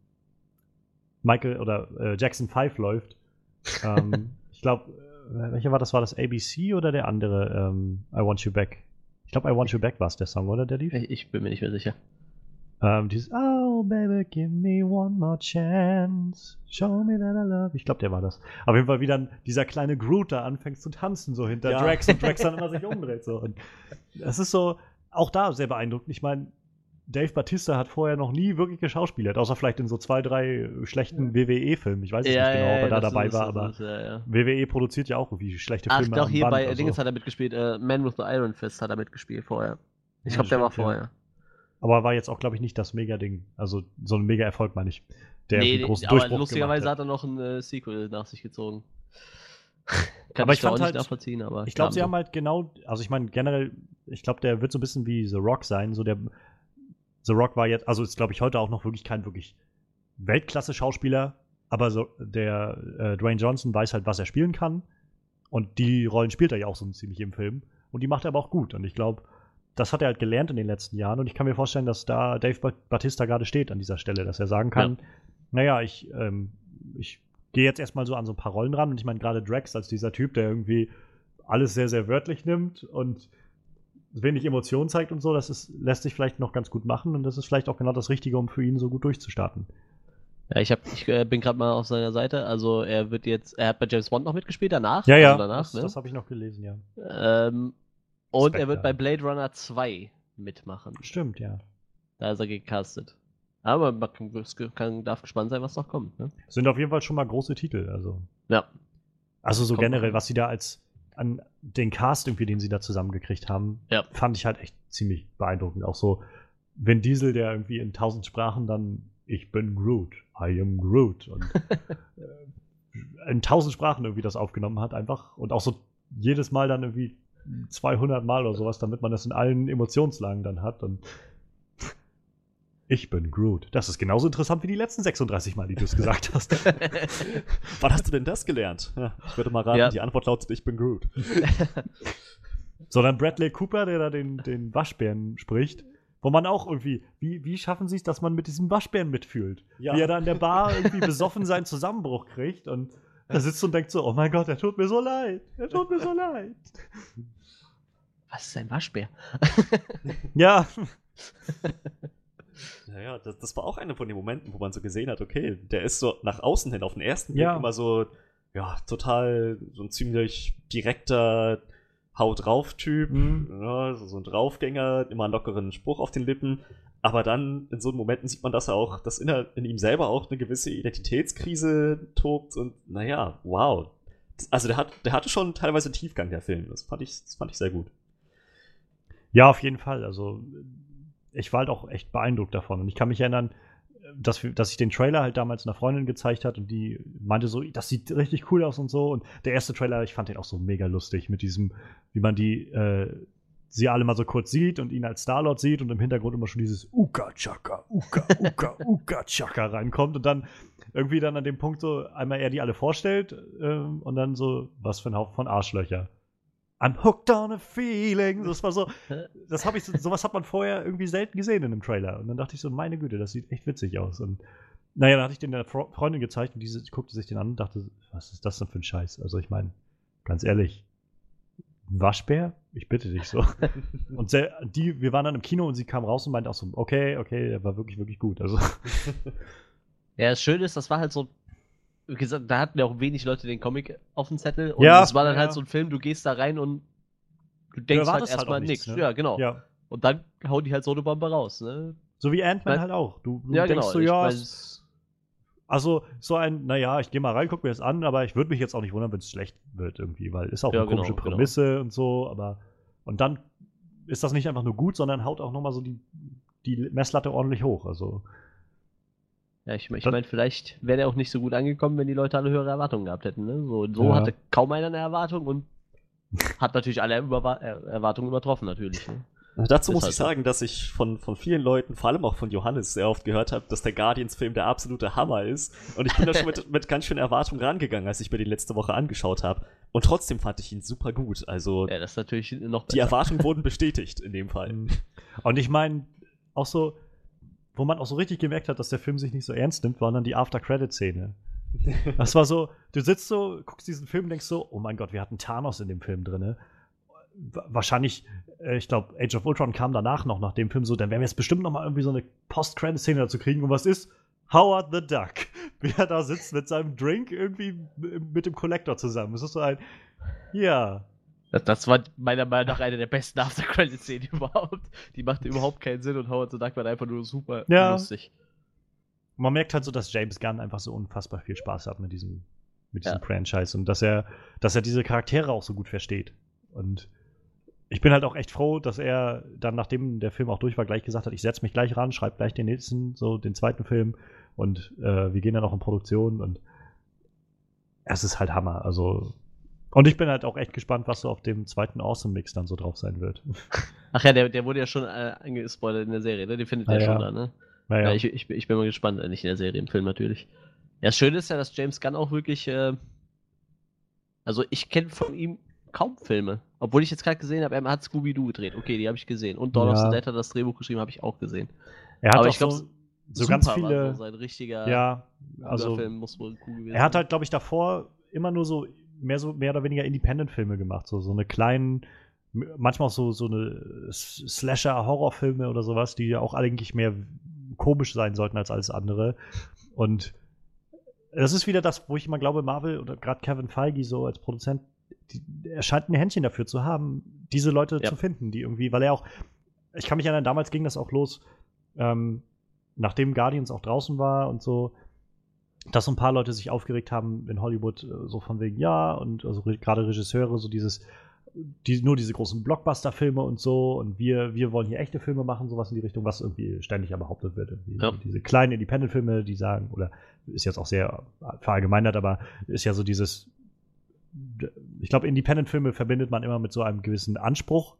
Michael oder äh, Jackson 5 läuft. ähm, (laughs) ich glaube, äh, welcher war das? War das ABC oder der andere? Ähm, I Want You Back. Ich glaube, I Want You Back war es der Song, oder? Der lief? Ich, ich bin mir nicht mehr sicher. Ähm, dieses Oh, baby, give me one more chance. Show me that I love. Ich glaube, der war das. Auf jeden Fall, wie dann dieser kleine Groot da anfängt zu tanzen, so hinter Ja. Drax und Drax dann immer sich umdreht. So. Und das ist so, auch da sehr beeindruckend. Ich meine, Dave Batista hat vorher noch nie wirklich geschauspielert, außer vielleicht in so zwei, drei schlechten WWE-Filmen. Ich weiß es nicht genau, ob er da dabei ist- war, aber ja, ja. WWE produziert ja auch irgendwie schlechte Ach Filme. doch, am hier Band, bei. Dingens hat er mitgespielt. Äh, Man with the Iron Fist hat er mitgespielt vorher. Ich Ja, glaube, der war ja. vorher. Aber war jetzt auch, glaube ich, nicht das Mega-Ding. Also so ein Mega-Erfolg, meine ich. Der nee, großen aber Durchbruch lustigerweise hat er noch ein äh, Sequel nach sich gezogen. (laughs) Kann Aber ich, ich da auch fand nicht halt- nachvollziehen, aber Ich glaube, sie so. haben halt genau, also ich meine generell, ich glaube, der wird so ein bisschen wie The Rock sein. So der The Rock war jetzt, also ist glaube ich heute auch noch wirklich kein wirklich Weltklasse-Schauspieler, aber so der äh, Dwayne Johnson weiß halt, was er spielen kann und die Rollen spielt er ja auch so ziemlich im Film und die macht er aber auch gut und ich glaube, das hat er halt gelernt in den letzten Jahren und ich kann mir vorstellen, dass da Dave Ba- Batista gerade steht an dieser Stelle, dass er sagen kann, naja, ich, ähm, ich gehe jetzt erstmal so an so ein paar Rollen ran und ich meine gerade Drax als dieser Typ, der irgendwie alles sehr, sehr wörtlich nimmt und wenig Emotionen zeigt und so, das ist, lässt sich vielleicht noch ganz gut machen und das ist vielleicht auch genau das Richtige, um für ihn so gut durchzustarten. Ja, ich, hab, ich äh, bin gerade mal auf seiner Seite. Also er wird jetzt, er hat bei James Bond noch mitgespielt danach. Ja, ja, Also danach, das, ne? das habe ich noch gelesen, ja. ähm, und er wird Spectre. bei Blade Runner 2 mitmachen. Stimmt, ja. Da ist er gecastet. Aber man kann, darf gespannt sein, was noch kommt. Ne? Sind auf jeden Fall schon mal große Titel, also. Ja. Also so Kommt generell, was sie da als an den Cast irgendwie, den sie da zusammengekriegt haben, Ja. fand ich halt echt ziemlich beeindruckend. Auch so Vin Diesel, der irgendwie in tausend Sprachen dann ich bin Groot, I am Groot und (laughs) äh, in tausend Sprachen irgendwie das aufgenommen hat einfach und auch so jedes Mal dann irgendwie 200 Mal oder sowas, damit man das in allen Emotionslagen dann hat und ich bin Groot. Das ist genauso interessant wie die letzten 36 Mal, die du es gesagt hast. (laughs) Wann hast du denn das gelernt? Ja, ich würde mal raten, Ja. die Antwort lautet, ich bin Groot. So, dann Bradley Cooper, der da den, den Waschbären spricht. Wo man auch irgendwie, wie, wie schaffen sie es, dass man mit diesem Waschbären mitfühlt? Ja. Wie er da in der Bar irgendwie besoffen seinen Zusammenbruch kriegt und er sitzt und denkt so, oh mein Gott, er tut mir so leid. Er tut mir so leid. Was ist ein Waschbär? Ja, (laughs) Naja, das, das war auch einer von den Momenten, wo man so gesehen hat, okay, der ist so nach außen hin auf den ersten Blick Ja. immer so, ja, total so ein ziemlich direkter Haut drauf Typ, Mhm. ja, so, so ein Draufgänger, immer einen lockeren Spruch auf den Lippen. Aber dann in so Momenten sieht man, dass er auch, dass in, in ihm selber auch eine gewisse Identitätskrise tobt und naja, wow. Also der hat, der hatte schon teilweise Tiefgang, der Film. Das fand ich, das fand ich sehr gut. Ja, auf jeden Fall. Also, ich war halt auch echt beeindruckt davon. Und ich kann mich erinnern, dass, dass ich den Trailer halt damals einer Freundin gezeigt hat und die meinte so, das sieht richtig cool aus und so. Und der erste Trailer, ich fand den auch so mega lustig mit diesem, wie man die, äh, sie alle mal so kurz sieht und ihn als Starlord sieht und im Hintergrund immer schon dieses Uka Chaka, Uka, Uka, (laughs) Uka Chaka reinkommt und dann irgendwie dann an dem Punkt so einmal er die alle vorstellt ähm, und dann so, was für ein Haufen von Arschlöcher. I'm hooked on a feeling. Das war so, das habe ich, so- sowas hat man vorher irgendwie selten gesehen in einem Trailer. Und dann dachte ich so, meine Güte, das sieht echt witzig aus. Und naja, dann hatte ich den der Freundin gezeigt und diese guckte sich den an und dachte, was ist das denn für ein Scheiß? Also ich meine, ganz ehrlich, Waschbär? Ich bitte dich so. (laughs) Und die, wir waren dann im Kino und sie kam raus und meinte auch so, okay, okay, der war wirklich, wirklich gut. Also (laughs) Ja, das Schöne ist, das war halt so. Wie gesagt, da hatten ja auch wenig Leute den Comic auf dem Zettel. Und Ja, es war dann ja. halt so ein Film, du gehst da rein und du denkst halt erwartest halt erstmal auch nichts, ne? Ja, genau. ja, Und dann hauen die halt so eine Bombe raus, ne? so wie Ant-Man halt auch. Du, du Ja, denkst genau. so, Ich ja, es- Also so ein, naja, ich gehe mal rein, guck mir das an, aber ich würde mich jetzt auch nicht wundern, wenn es schlecht wird irgendwie, weil ist auch Ja, eine komische genau, genau. Prämisse und so, aber und dann ist das nicht einfach nur gut, sondern haut auch nochmal so die, die Messlatte ordentlich hoch. Also ja, ich, ich meine, vielleicht wäre er auch nicht so gut angekommen, wenn die Leute alle höhere Erwartungen gehabt hätten. Ne? So, so Ja. hatte kaum einer eine Erwartung und hat natürlich alle Überwa Er- Erwartungen übertroffen, natürlich. Ne? Dazu muss halt ich sagen, dass ich von, von vielen Leuten, vor allem auch von Johannes, sehr oft gehört habe, dass der Guardians-Film der absolute Hammer ist. Und ich bin da schon mit, (laughs) mit ganz schön Erwartungen rangegangen, als ich mir den letzte Woche angeschaut habe. Und trotzdem fand ich ihn super gut. Also Ja, das ist natürlich noch die besser. Erwartungen (laughs) wurden bestätigt in dem Fall. ähm, und ich meine auch so, wo man auch so richtig gemerkt hat, dass der Film sich nicht so ernst nimmt, war dann die After-Credit-Szene. Das war so, du sitzt so, guckst diesen Film, denkst so, oh mein Gott, wir hatten Thanos in dem Film drin. Wahrscheinlich, äh, ich glaube, Age of Ultron kam danach noch nach dem Film so, dann werden wir jetzt bestimmt noch mal irgendwie so eine Post-Credit-Szene dazu kriegen. Und was ist? Howard the Duck, (laughs) wie er da sitzt mit seinem Drink irgendwie mit dem Collector zusammen. Es ist so ein, ja, Das, das war meiner Meinung nach eine der besten After-Credit-Szenen (laughs) überhaupt. Die machte überhaupt keinen Sinn und Howard the Duck war einfach nur super Ja. lustig. man merkt halt so, dass James Gunn einfach so unfassbar viel Spaß hat mit diesem, mit diesem Ja. Franchise und dass er, dass er diese Charaktere auch so gut versteht. Und ich bin halt auch echt froh, dass er dann, nachdem der Film auch durch war, gleich gesagt hat, ich setze mich gleich ran, schreibe gleich den nächsten, so den zweiten Film und äh, wir gehen dann auch in Produktion und es ist halt Hammer. Also und ich bin halt auch echt gespannt, was so auf dem zweiten Awesome Mix dann so drauf sein wird. (laughs) Ach ja, der, der wurde ja schon äh, angespoilert in der Serie, ne? Den findet Ah, ihr ja. schon da, ne? Naja, Ja, ich, ich, bin- ich bin mal gespannt, nicht in der Serie, im Film natürlich. Ja, das Schöne ist ja, dass James Gunn auch wirklich, äh, also ich kenne von ihm kaum Filme. Obwohl ich jetzt gerade gesehen habe, er hat Scooby-Doo gedreht. Okay, die habe ich gesehen. Und Dawn of Ja. the Dead hat das Drehbuch geschrieben, habe ich auch gesehen. er hat aber auch ich glaub, so, so ganz viele. so sein richtiger ja, also, also Film muss wohl cool gewesen Er hat halt, glaube ich, davor immer nur so mehr so mehr oder weniger Independent-Filme gemacht, so so eine kleinen, manchmal auch so so eine Slasher-Horrorfilme oder sowas, die ja auch eigentlich mehr komisch sein sollten als alles andere. Und das ist wieder das, wo ich immer glaube, Marvel oder gerade Kevin Feige so als Produzent, die, er scheint ein Händchen dafür zu haben, diese Leute Ja. zu finden, die irgendwie, weil er auch, ich kann mich erinnern, damals ging das auch los, ähm, nachdem Guardians auch draußen war und so, dass so ein paar Leute sich aufgeregt haben in Hollywood, äh, so von wegen, ja, und also re gerade Regisseure, so dieses, die, nur diese großen Blockbuster-Filme und so, und wir, wir wollen hier echte Filme machen, sowas in die Richtung, was irgendwie ständig ja behauptet wird. Ja. Diese kleinen Independent-Filme, die sagen, oder ist jetzt auch sehr verallgemeinert, aber ist ja so dieses, ich glaube, Independent-Filme verbindet man immer mit so einem gewissen Anspruch.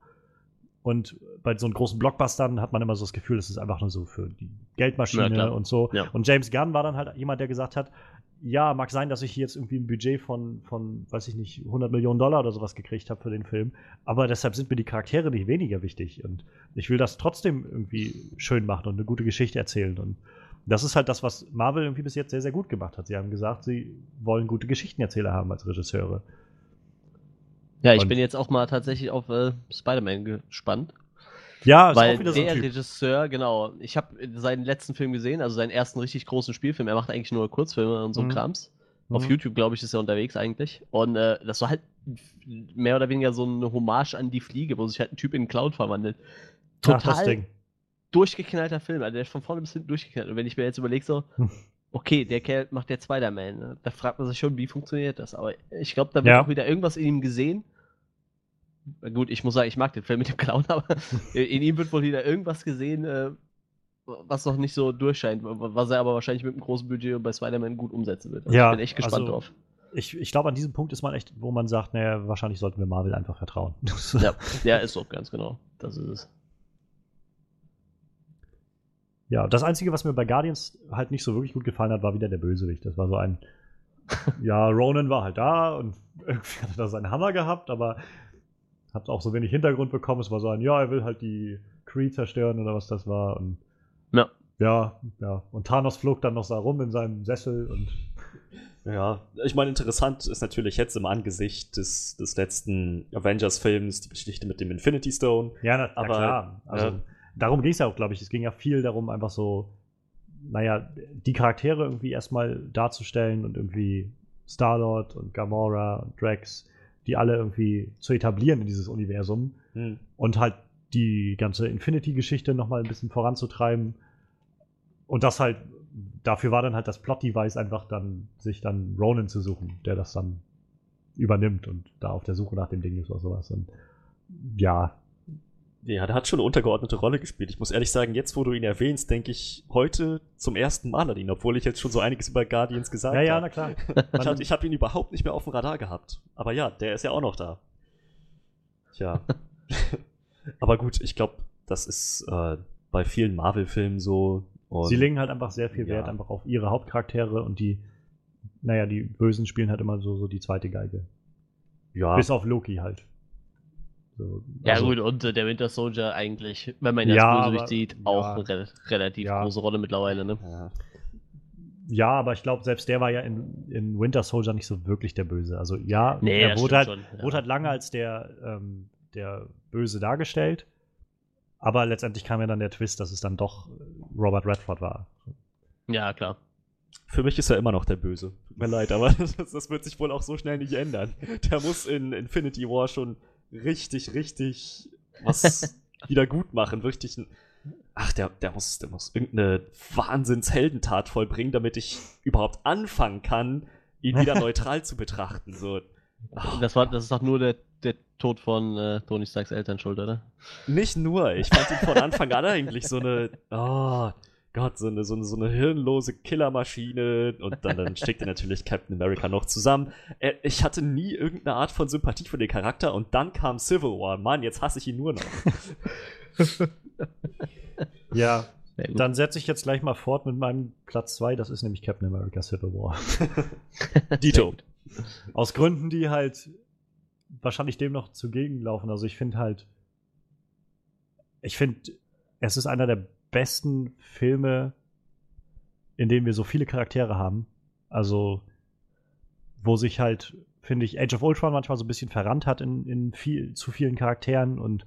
Und bei so großen Blockbustern hat man immer so das Gefühl, das ist einfach nur so für die Geldmaschine ja, und so. Ja. Und James Gunn war dann halt jemand, der gesagt hat, ja, mag sein, dass ich hier jetzt irgendwie ein Budget von, von, weiß ich nicht, 100 Millionen Dollar oder sowas gekriegt habe für den Film. Aber deshalb sind mir die Charaktere nicht weniger wichtig. Und ich will das trotzdem irgendwie schön machen und eine gute Geschichte erzählen. Und das ist halt das, was Marvel irgendwie bis jetzt sehr, sehr gut gemacht hat. Sie haben gesagt, sie wollen gute Geschichtenerzähler haben als Regisseure. Ja, ich und bin jetzt auch mal tatsächlich auf äh, Spider-Man gespannt. Ja, ist weil auch wieder so der typ. Regisseur, genau, ich habe seinen letzten Film gesehen, also seinen ersten richtig großen Spielfilm. Er macht eigentlich nur Kurzfilme und so mhm. Krams. Auf mhm. YouTube, glaube ich, ist er unterwegs eigentlich. Und äh, das war halt mehr oder weniger so eine Hommage an die Fliege, wo sich halt ein Typ in einen Cloud verwandelt. Total Ach, durchgeknallter Film, also der ist von vorne bis hinten durchgeknallt. Und wenn ich mir jetzt überlege, so, (laughs) okay, der Kerl macht der Spider-Man, ne? da fragt man sich schon, wie funktioniert das? Aber ich glaube, da wird ja. auch wieder irgendwas in ihm gesehen, Gut, ich muss sagen, ich mag den Film mit dem Clown, (laughs) aber in ihm wird wohl wieder irgendwas gesehen, äh, was noch nicht so durchscheint, was er aber wahrscheinlich mit einem großen Budget bei Spider-Man gut umsetzen wird. Also ja, ich bin echt gespannt also, drauf. Ich, ich glaube, an diesem Punkt ist man echt, wo man sagt, naja, wahrscheinlich sollten wir Marvel einfach vertrauen. (laughs) ja, ja, ist so, ganz genau. Das ist es. Ja, das Einzige, was mir bei Guardians halt nicht so wirklich gut gefallen hat, war wieder der Bösewicht. Das war so ein, (laughs) ja, Ronan war halt da und (laughs) irgendwie hat er seinen Hammer gehabt, aber hat auch so wenig Hintergrund bekommen. Es war so ein, ja, er will halt die Kree zerstören oder was das war. Und ja. Ja, ja. Und Thanos flog dann noch so rum in seinem Sessel und. Ja, ich meine, interessant ist natürlich jetzt im Angesicht des, des letzten Avengers-Films die Geschichte mit dem Infinity Stone. Ja, na, aber, na klar. Also, ja. Darum ging es ja auch, glaube ich. Es ging ja viel darum, einfach so, naja, die Charaktere irgendwie erstmal darzustellen und irgendwie Star-Lord und Gamora und Drax die alle irgendwie zu etablieren in dieses Universum mhm. und halt die ganze Infinity-Geschichte nochmal ein bisschen voranzutreiben. Und das halt, dafür war dann halt das Plot-Device einfach dann, sich dann Ronan zu suchen, der das dann übernimmt und da auf der Suche nach dem Ding ist oder sowas. Und ja, ja, der hat schon eine untergeordnete Rolle gespielt. Ich muss ehrlich sagen, jetzt, wo du ihn erwähnst, denke ich heute zum ersten Mal an ihn, obwohl ich jetzt schon so einiges über Guardians gesagt habe. Ja, ja, na klar. (laughs) ich habe hab ihn überhaupt nicht mehr auf dem Radar gehabt. Aber ja, der ist ja auch noch da. Tja. (laughs) Aber gut, ich glaube, das ist äh, bei vielen Marvel-Filmen so. Sie legen halt einfach sehr viel Wert ja. einfach auf ihre Hauptcharaktere und die, naja, die Bösen spielen halt immer so, so die zweite Geige. Ja. Bis auf Loki halt. So, ja, also, gut, und äh, der Winter Soldier eigentlich, wenn man ihn ja, als Bösewicht sieht, auch ja, eine re relativ ja. große Rolle mittlerweile, ne? Ja, ja aber ich glaube, selbst der war ja in, in Winter Soldier nicht so wirklich der Böse. Also, ja, nee, er wurde halt, schon, wurde halt lange als der, ähm, der Böse dargestellt. Aber letztendlich kam ja dann der Twist, dass es dann doch Robert Redford war. Ja, klar. Für mich ist er immer noch der Böse. Tut mir leid, aber (laughs) das, das, wird sich wohl auch so schnell nicht ändern. Der muss in Infinity War schon richtig, richtig was (laughs) wieder gut machen. Richtig ein, ach, der, der muss, der muss irgendeine Wahnsinnsheldentat vollbringen, damit ich überhaupt anfangen kann, ihn wieder (laughs) neutral zu betrachten. So. Oh. Das, war, das ist doch nur der, der Tod von äh, Tony Starks Eltern schuld, oder? Nicht nur. Ich fand ihn von Anfang an eigentlich so eine. Oh, Gott, so eine, so eine, so eine hirnlose Killermaschine und dann, dann (laughs) steckt er natürlich Captain America noch zusammen. Ich hatte nie irgendeine Art von Sympathie für den Charakter und dann kam Civil War. Mann, jetzt hasse ich ihn nur noch. (laughs) ja, dann setze ich jetzt gleich mal fort mit meinem Platz 2. Das ist nämlich Captain America Civil War. (laughs) Dito. Aus Gründen, die halt wahrscheinlich dem noch zugegen laufen. Also ich finde halt, ich finde, es ist einer der besten Filme, in denen wir so viele Charaktere haben. Also, wo sich halt, finde ich, Age of Ultron manchmal so ein bisschen verrannt hat in, in viel, zu vielen Charakteren und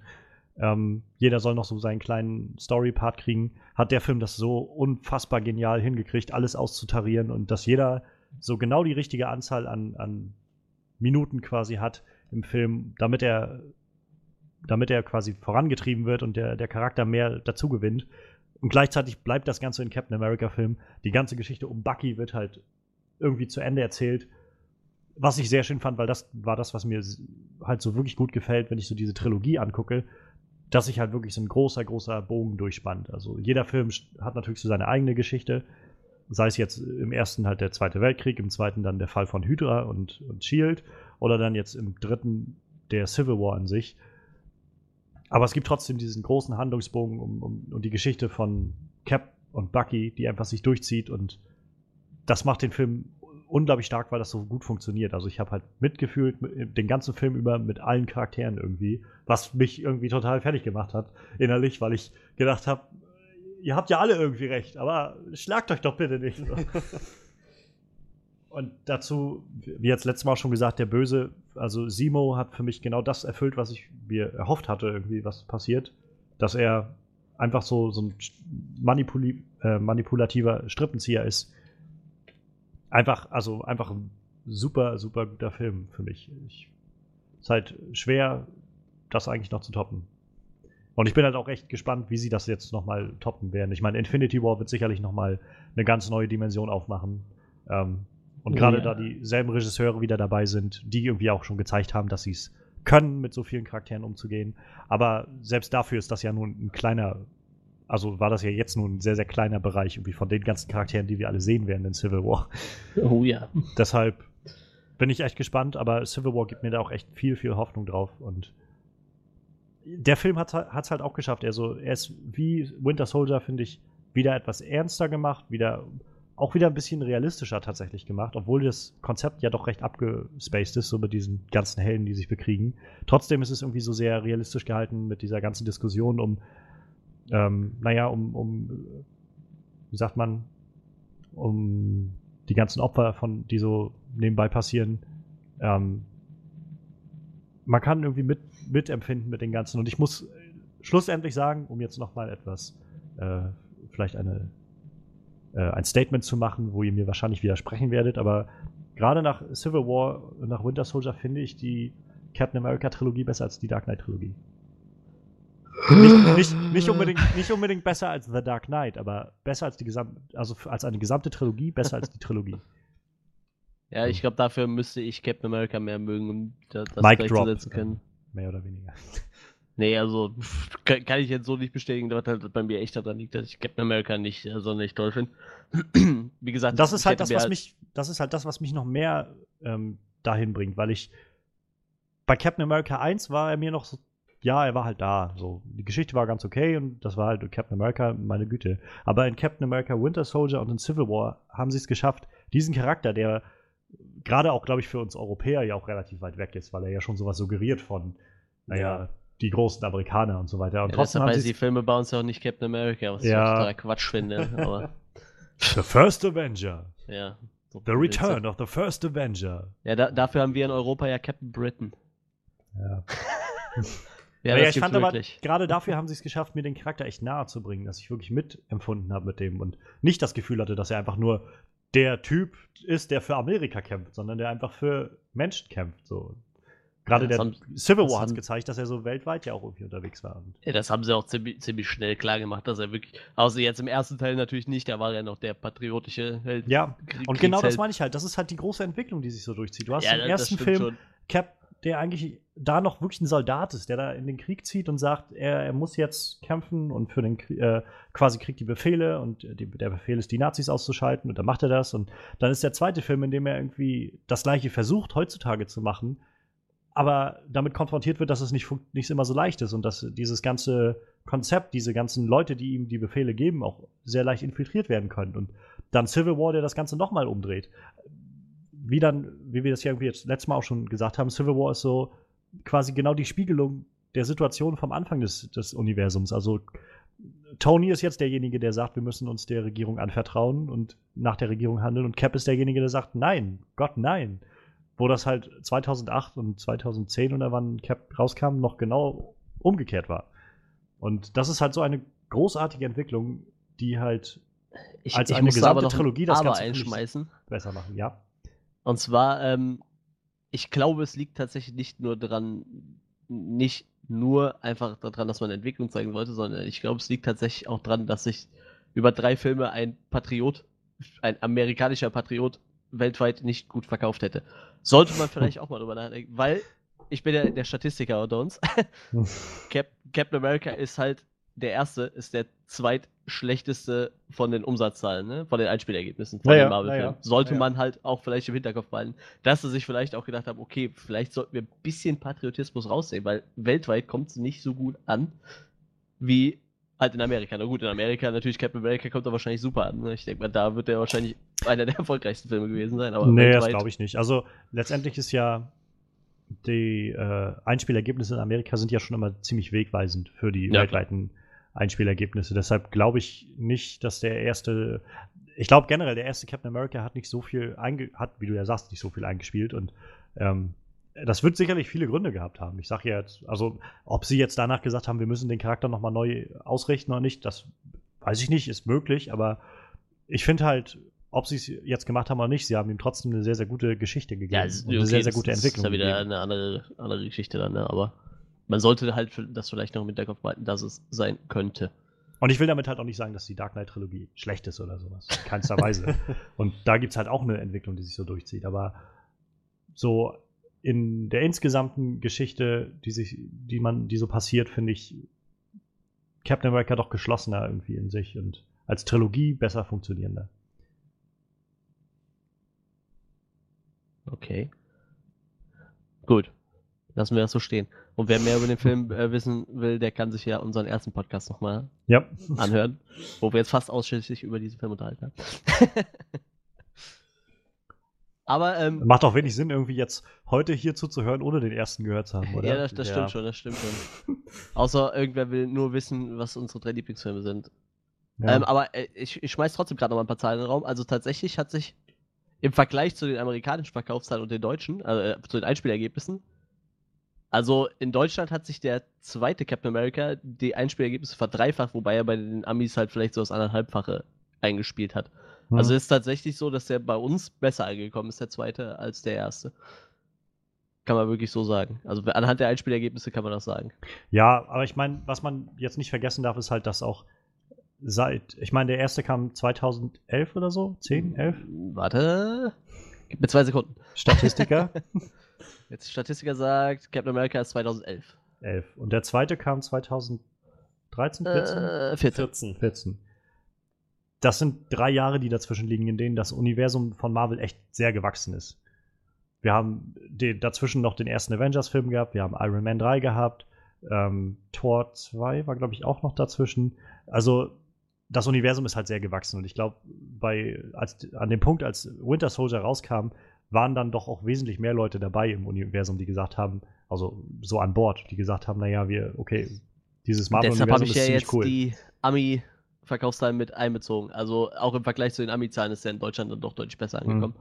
ähm, jeder soll noch so seinen kleinen Story-Part kriegen, hat der Film das so unfassbar genial hingekriegt, alles auszutarieren und dass jeder so genau die richtige Anzahl an, an Minuten quasi hat im Film, damit er, damit er quasi vorangetrieben wird und der, der Charakter mehr dazu gewinnt. Und gleichzeitig bleibt das Ganze in Captain America-Film. Die ganze Geschichte um Bucky wird halt irgendwie zu Ende erzählt. Was ich sehr schön fand, weil das war das, was mir halt so wirklich gut gefällt, wenn ich so diese Trilogie angucke, dass sich halt wirklich so ein großer, großer Bogen durchspannt. Also jeder Film hat natürlich so seine eigene Geschichte. Sei es jetzt im ersten halt der Zweite Weltkrieg, im zweiten dann der Fall von Hydra und, und Shield oder dann jetzt im dritten der Civil War an sich. Aber es gibt trotzdem diesen großen Handlungsbogen um, um, um die Geschichte von Cap und Bucky, die einfach sich durchzieht und das macht den Film unglaublich stark, weil das so gut funktioniert. Also ich habe halt mitgefühlt mit- den ganzen Film über mit allen Charakteren irgendwie, was mich irgendwie total fertig gemacht hat innerlich, weil ich gedacht habe, ihr habt ja alle irgendwie recht, aber schlagt euch doch bitte nicht. (laughs) Und dazu, wie jetzt letztes Mal schon gesagt, der Böse, also Simo hat für mich genau das erfüllt, was ich mir erhofft hatte, irgendwie, was passiert. Dass er einfach so, so ein manipuli äh, manipulativer Strippenzieher ist. Einfach, also einfach ein super, super guter Film für mich. Ich, ist halt schwer, das eigentlich noch zu toppen. Und ich bin halt auch echt gespannt, wie sie das jetzt nochmal toppen werden. Ich meine, Infinity War wird sicherlich nochmal eine ganz neue Dimension aufmachen. Ähm, und gerade ja. da dieselben Regisseure wieder dabei sind, die irgendwie auch schon gezeigt haben, dass sie es können, mit so vielen Charakteren umzugehen. Aber selbst dafür ist das ja nun ein kleiner, also war das ja jetzt nun ein sehr, sehr kleiner Bereich irgendwie von den ganzen Charakteren, die wir alle sehen werden in Civil War. Oh ja. Deshalb bin ich echt gespannt, aber Civil War gibt mir da auch echt viel, viel Hoffnung drauf. Und der Film hat es halt auch geschafft. Also, er ist wie Winter Soldier, finde ich, wieder etwas ernster gemacht, wieder auch wieder ein bisschen realistischer tatsächlich gemacht, obwohl das Konzept ja doch recht abgespaced ist, so mit diesen ganzen Helden, die sich bekriegen. Trotzdem ist es irgendwie so sehr realistisch gehalten mit dieser ganzen Diskussion um, ähm, naja, um, um, wie sagt man, um die ganzen Opfer, von, die so nebenbei passieren. Ähm, man kann irgendwie mit, mitempfinden mit den ganzen. Und ich muss schlussendlich sagen, um jetzt noch mal etwas, äh, vielleicht eine, äh, ein Statement zu machen, wo ihr mir wahrscheinlich widersprechen werdet, aber gerade nach Civil War und nach Winter Soldier finde ich die Captain America Trilogie besser als die Dark Knight Trilogie. Nicht, nicht, nicht, unbedingt, nicht unbedingt besser als The Dark Knight, aber besser als die gesamte, also als eine gesamte Trilogie, besser als die Trilogie. Ja, ich glaube, dafür müsste ich Captain America mehr mögen, um da- das Mic gleichzusetzen drop. können. Mehr oder weniger. Nee, also (laughs) kann, kann ich jetzt so nicht bestätigen, dass halt bei mir echt daran liegt, dass ich Captain America nicht äh, sonderlich toll finde. (clears throat) Wie gesagt, Das ist halt das, was mich, das ist halt das, was mich noch mehr ähm, dahin bringt, weil ich bei Captain America 1 war er mir noch so, ja, er war halt da. So, die Geschichte war ganz okay und das war halt Captain America, meine Güte. Aber in Captain America Winter Soldier und in Civil War haben sie es geschafft, diesen Charakter, der gerade auch, glaube ich, für uns Europäer ja auch relativ weit weg ist, weil er ja schon sowas suggeriert von, naja, die großen Amerikaner und so weiter. Und Ja, trotzdem haben sie die Filme bei uns ja auch nicht Captain America, was Ja. ich total Quatsch finde. Aber (laughs) The First Avenger. ja. so The. Return of the First Avenger. Ja, da, dafür haben wir in Europa ja Captain Britain. Ja. (laughs) Ja, das ich fand wirklich. aber, gerade dafür haben sie es geschafft, mir den Charakter echt nahe zu bringen, dass ich wirklich mitempfunden habe mit dem und nicht das Gefühl hatte, dass er einfach nur der Typ ist, der für Amerika kämpft, sondern der einfach für Menschen kämpft. So. Gerade Ja, der haben- Civil War hat es gezeigt, dass er so weltweit ja auch irgendwie unterwegs war. Ja, das haben sie auch ziemlich, ziemlich schnell klar gemacht, dass er wirklich, außer jetzt im ersten Teil natürlich nicht, da war er noch der patriotische Held. ja, Krie- und genau das meine ich halt. Das ist halt die große Entwicklung, die sich so durchzieht. Du hast ja, im ersten Film schon. Cap, der eigentlich da noch wirklich ein Soldat ist, der da in den Krieg zieht und sagt, er, er muss jetzt kämpfen und für den äh, quasi kriegt die Befehle und die, der Befehl ist, die Nazis auszuschalten und dann macht er das und dann ist der zweite Film, in dem er irgendwie das gleiche versucht heutzutage zu machen, aber damit konfrontiert wird, dass es nicht, nicht immer so leicht ist und dass dieses ganze Konzept, diese ganzen Leute, die ihm die Befehle geben, auch sehr leicht infiltriert werden können und dann Civil War, der das Ganze nochmal umdreht wie dann, wie wir das ja irgendwie jetzt letztes Mal auch schon gesagt haben, Civil War ist so quasi genau die Spiegelung der Situation vom Anfang des, des Universums. Also Tony ist jetzt derjenige, der sagt, wir müssen uns der Regierung anvertrauen und nach der Regierung handeln. Und Cap ist derjenige, der sagt, nein, Gott, nein. Wo das halt 2008 und 2010 oder wann Cap rauskam, noch genau umgekehrt war. Und das ist halt so eine großartige Entwicklung, die halt Ich, als ich eine gesamte aber noch Trilogie das aber Ganze einschmeißen. besser machen. Ja. Und zwar, ähm, ich glaube, es liegt tatsächlich nicht nur dran, nicht nur einfach daran, dass man Entwicklung zeigen wollte, sondern ich glaube, es liegt tatsächlich auch dran, dass sich über drei Filme ein Patriot, ein amerikanischer Patriot weltweit nicht gut verkauft hätte. Sollte man vielleicht auch mal drüber nachdenken, weil ich bin ja der Statistiker unter uns. (laughs) Cap Captain America ist halt der erste, ist der zweitschlechteste von den Umsatzzahlen, ne? von den Einspielergebnissen von Ja, den Marvel-Filmen. ja, ja. Sollte Ja, ja. man halt auch vielleicht im Hinterkopf behalten, dass sie sich vielleicht auch gedacht haben, okay, vielleicht sollten wir ein bisschen Patriotismus rausnehmen, weil weltweit kommt es nicht so gut an wie halt in Amerika. Na gut, in Amerika natürlich Captain America kommt da wahrscheinlich super an. Ne? Ich denke mal, da wird der wahrscheinlich einer der erfolgreichsten Filme gewesen sein. Aber nee, das glaube ich nicht. Also letztendlich ist ja die äh, Einspielergebnisse in Amerika sind ja schon immer ziemlich wegweisend für die Ja, weltweiten Einspielergebnisse. Deshalb glaube ich nicht, dass der erste, ich glaube generell, der erste Captain America hat nicht so viel einge hat, wie du ja sagst, nicht so viel eingespielt und ähm, das wird sicherlich viele Gründe gehabt haben. Ich sage ja jetzt, also ob sie jetzt danach gesagt haben, wir müssen den Charakter nochmal neu ausrichten oder nicht, das weiß ich nicht, ist möglich, aber ich finde halt, ob sie es jetzt gemacht haben oder nicht, sie haben ihm trotzdem eine sehr, sehr gute Geschichte gegeben. Ja, ist und eine okay, sehr, sehr das gute ist Entwicklung. ja wieder gegeben. eine andere, andere Geschichte dann, ne? aber man sollte halt das vielleicht noch im Hinterkopf behalten, dass es sein könnte. Und ich will damit halt auch nicht sagen, dass die Dark Knight-Trilogie schlecht ist oder sowas. In keinster (laughs) Weise. Und da gibt es halt auch eine Entwicklung, die sich so durchzieht. Aber so in der insgesamten Geschichte, die sich, die man, die so passiert, finde ich Captain America doch geschlossener irgendwie in sich und als Trilogie besser funktionierender. Okay. Gut. Lassen wir das so stehen. Und wer mehr über den Film äh, wissen will, der kann sich ja unseren ersten Podcast nochmal Ja. anhören, wo wir jetzt fast ausschließlich über diesen Film unterhalten haben. (laughs) Aber, ähm, Macht auch wenig Sinn, irgendwie jetzt heute hier zuzuhören, ohne den ersten gehört zu haben, oder? ja, das, das Ja. stimmt schon, das stimmt schon. (laughs) Außer irgendwer will nur wissen, was unsere drei Lieblingsfilme sind. Ja. Ähm, aber äh, ich, ich schmeiß trotzdem gerade noch mal ein paar Zahlen in den Raum. Also tatsächlich hat sich im Vergleich zu den amerikanischen Verkaufszahlen und den deutschen, also äh, zu den Einspielergebnissen, also in Deutschland hat sich der zweite Captain America die Einspielergebnisse verdreifacht, wobei er bei den Amis halt vielleicht so das anderthalbfache eingespielt hat. Hm. Also ist tatsächlich so, dass der bei uns besser angekommen ist, der zweite, als der erste. Kann man wirklich so sagen. Also anhand der Einspielergebnisse kann man das sagen. Ja, aber ich meine, was man jetzt nicht vergessen darf, ist halt, dass auch seit, ich meine, der erste kam 2011 oder so, 10, 11? Warte. Gib mir zwei Sekunden. Statistiker, (laughs) Jetzt Statistiker sagt, Captain America ist 2011. 11. Und der zweite kam 2013, 14? Äh, 14. 14. 14. Das sind drei Jahre, die dazwischen liegen, in denen das Universum von Marvel echt sehr gewachsen ist. Wir haben den, dazwischen noch den ersten Avengers-Film gehabt, wir haben Iron Man 3 gehabt, ähm, Thor 2 war, glaube ich, auch noch dazwischen. Also das Universum ist halt sehr gewachsen und ich glaube, an dem Punkt, als Winter Soldier rauskam, waren dann doch auch wesentlich mehr Leute dabei im Universum, die gesagt haben, also so an Bord, die gesagt haben, naja, wir, okay, dieses Marvel-Universum ist ja ziemlich jetzt cool. die Ami-Verkaufszahlen mit einbezogen. Also auch im Vergleich zu den Ami-Zahlen ist er in Deutschland dann doch deutlich besser Mhm. angekommen.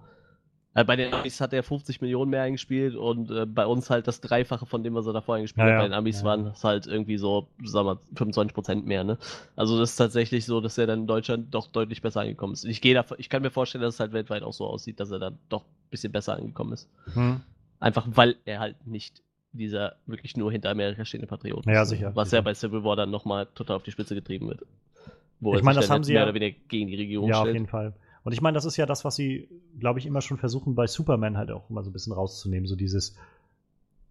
Äh, bei den Amis hat er 50 Millionen mehr eingespielt und äh, bei uns halt das Dreifache von dem, was er davor eingespielt Ja, hat. Bei den Amis Ja. waren es halt irgendwie so, sagen wir, 25 Prozent mehr. Ne? Also das ist tatsächlich so, dass er dann in Deutschland doch deutlich besser angekommen ist. Ich, gehe davon, ich kann mir vorstellen, dass es halt weltweit auch so aussieht, dass er dann doch ein bisschen besser angekommen ist. Hm. Einfach weil er halt nicht dieser wirklich nur hinter Amerika stehende Patriot Ja, ist. ne? sicher, Was sicher. ja bei Civil War dann nochmal total auf die Spitze getrieben wird. Wo Ich meine, das haben sie mehr ja- oder weniger gegen die Regierung Ja, auf stellt. jeden Fall. Und ich meine, das ist ja das, was sie, glaube ich, immer schon versuchen, bei Superman halt auch immer so ein bisschen rauszunehmen. So dieses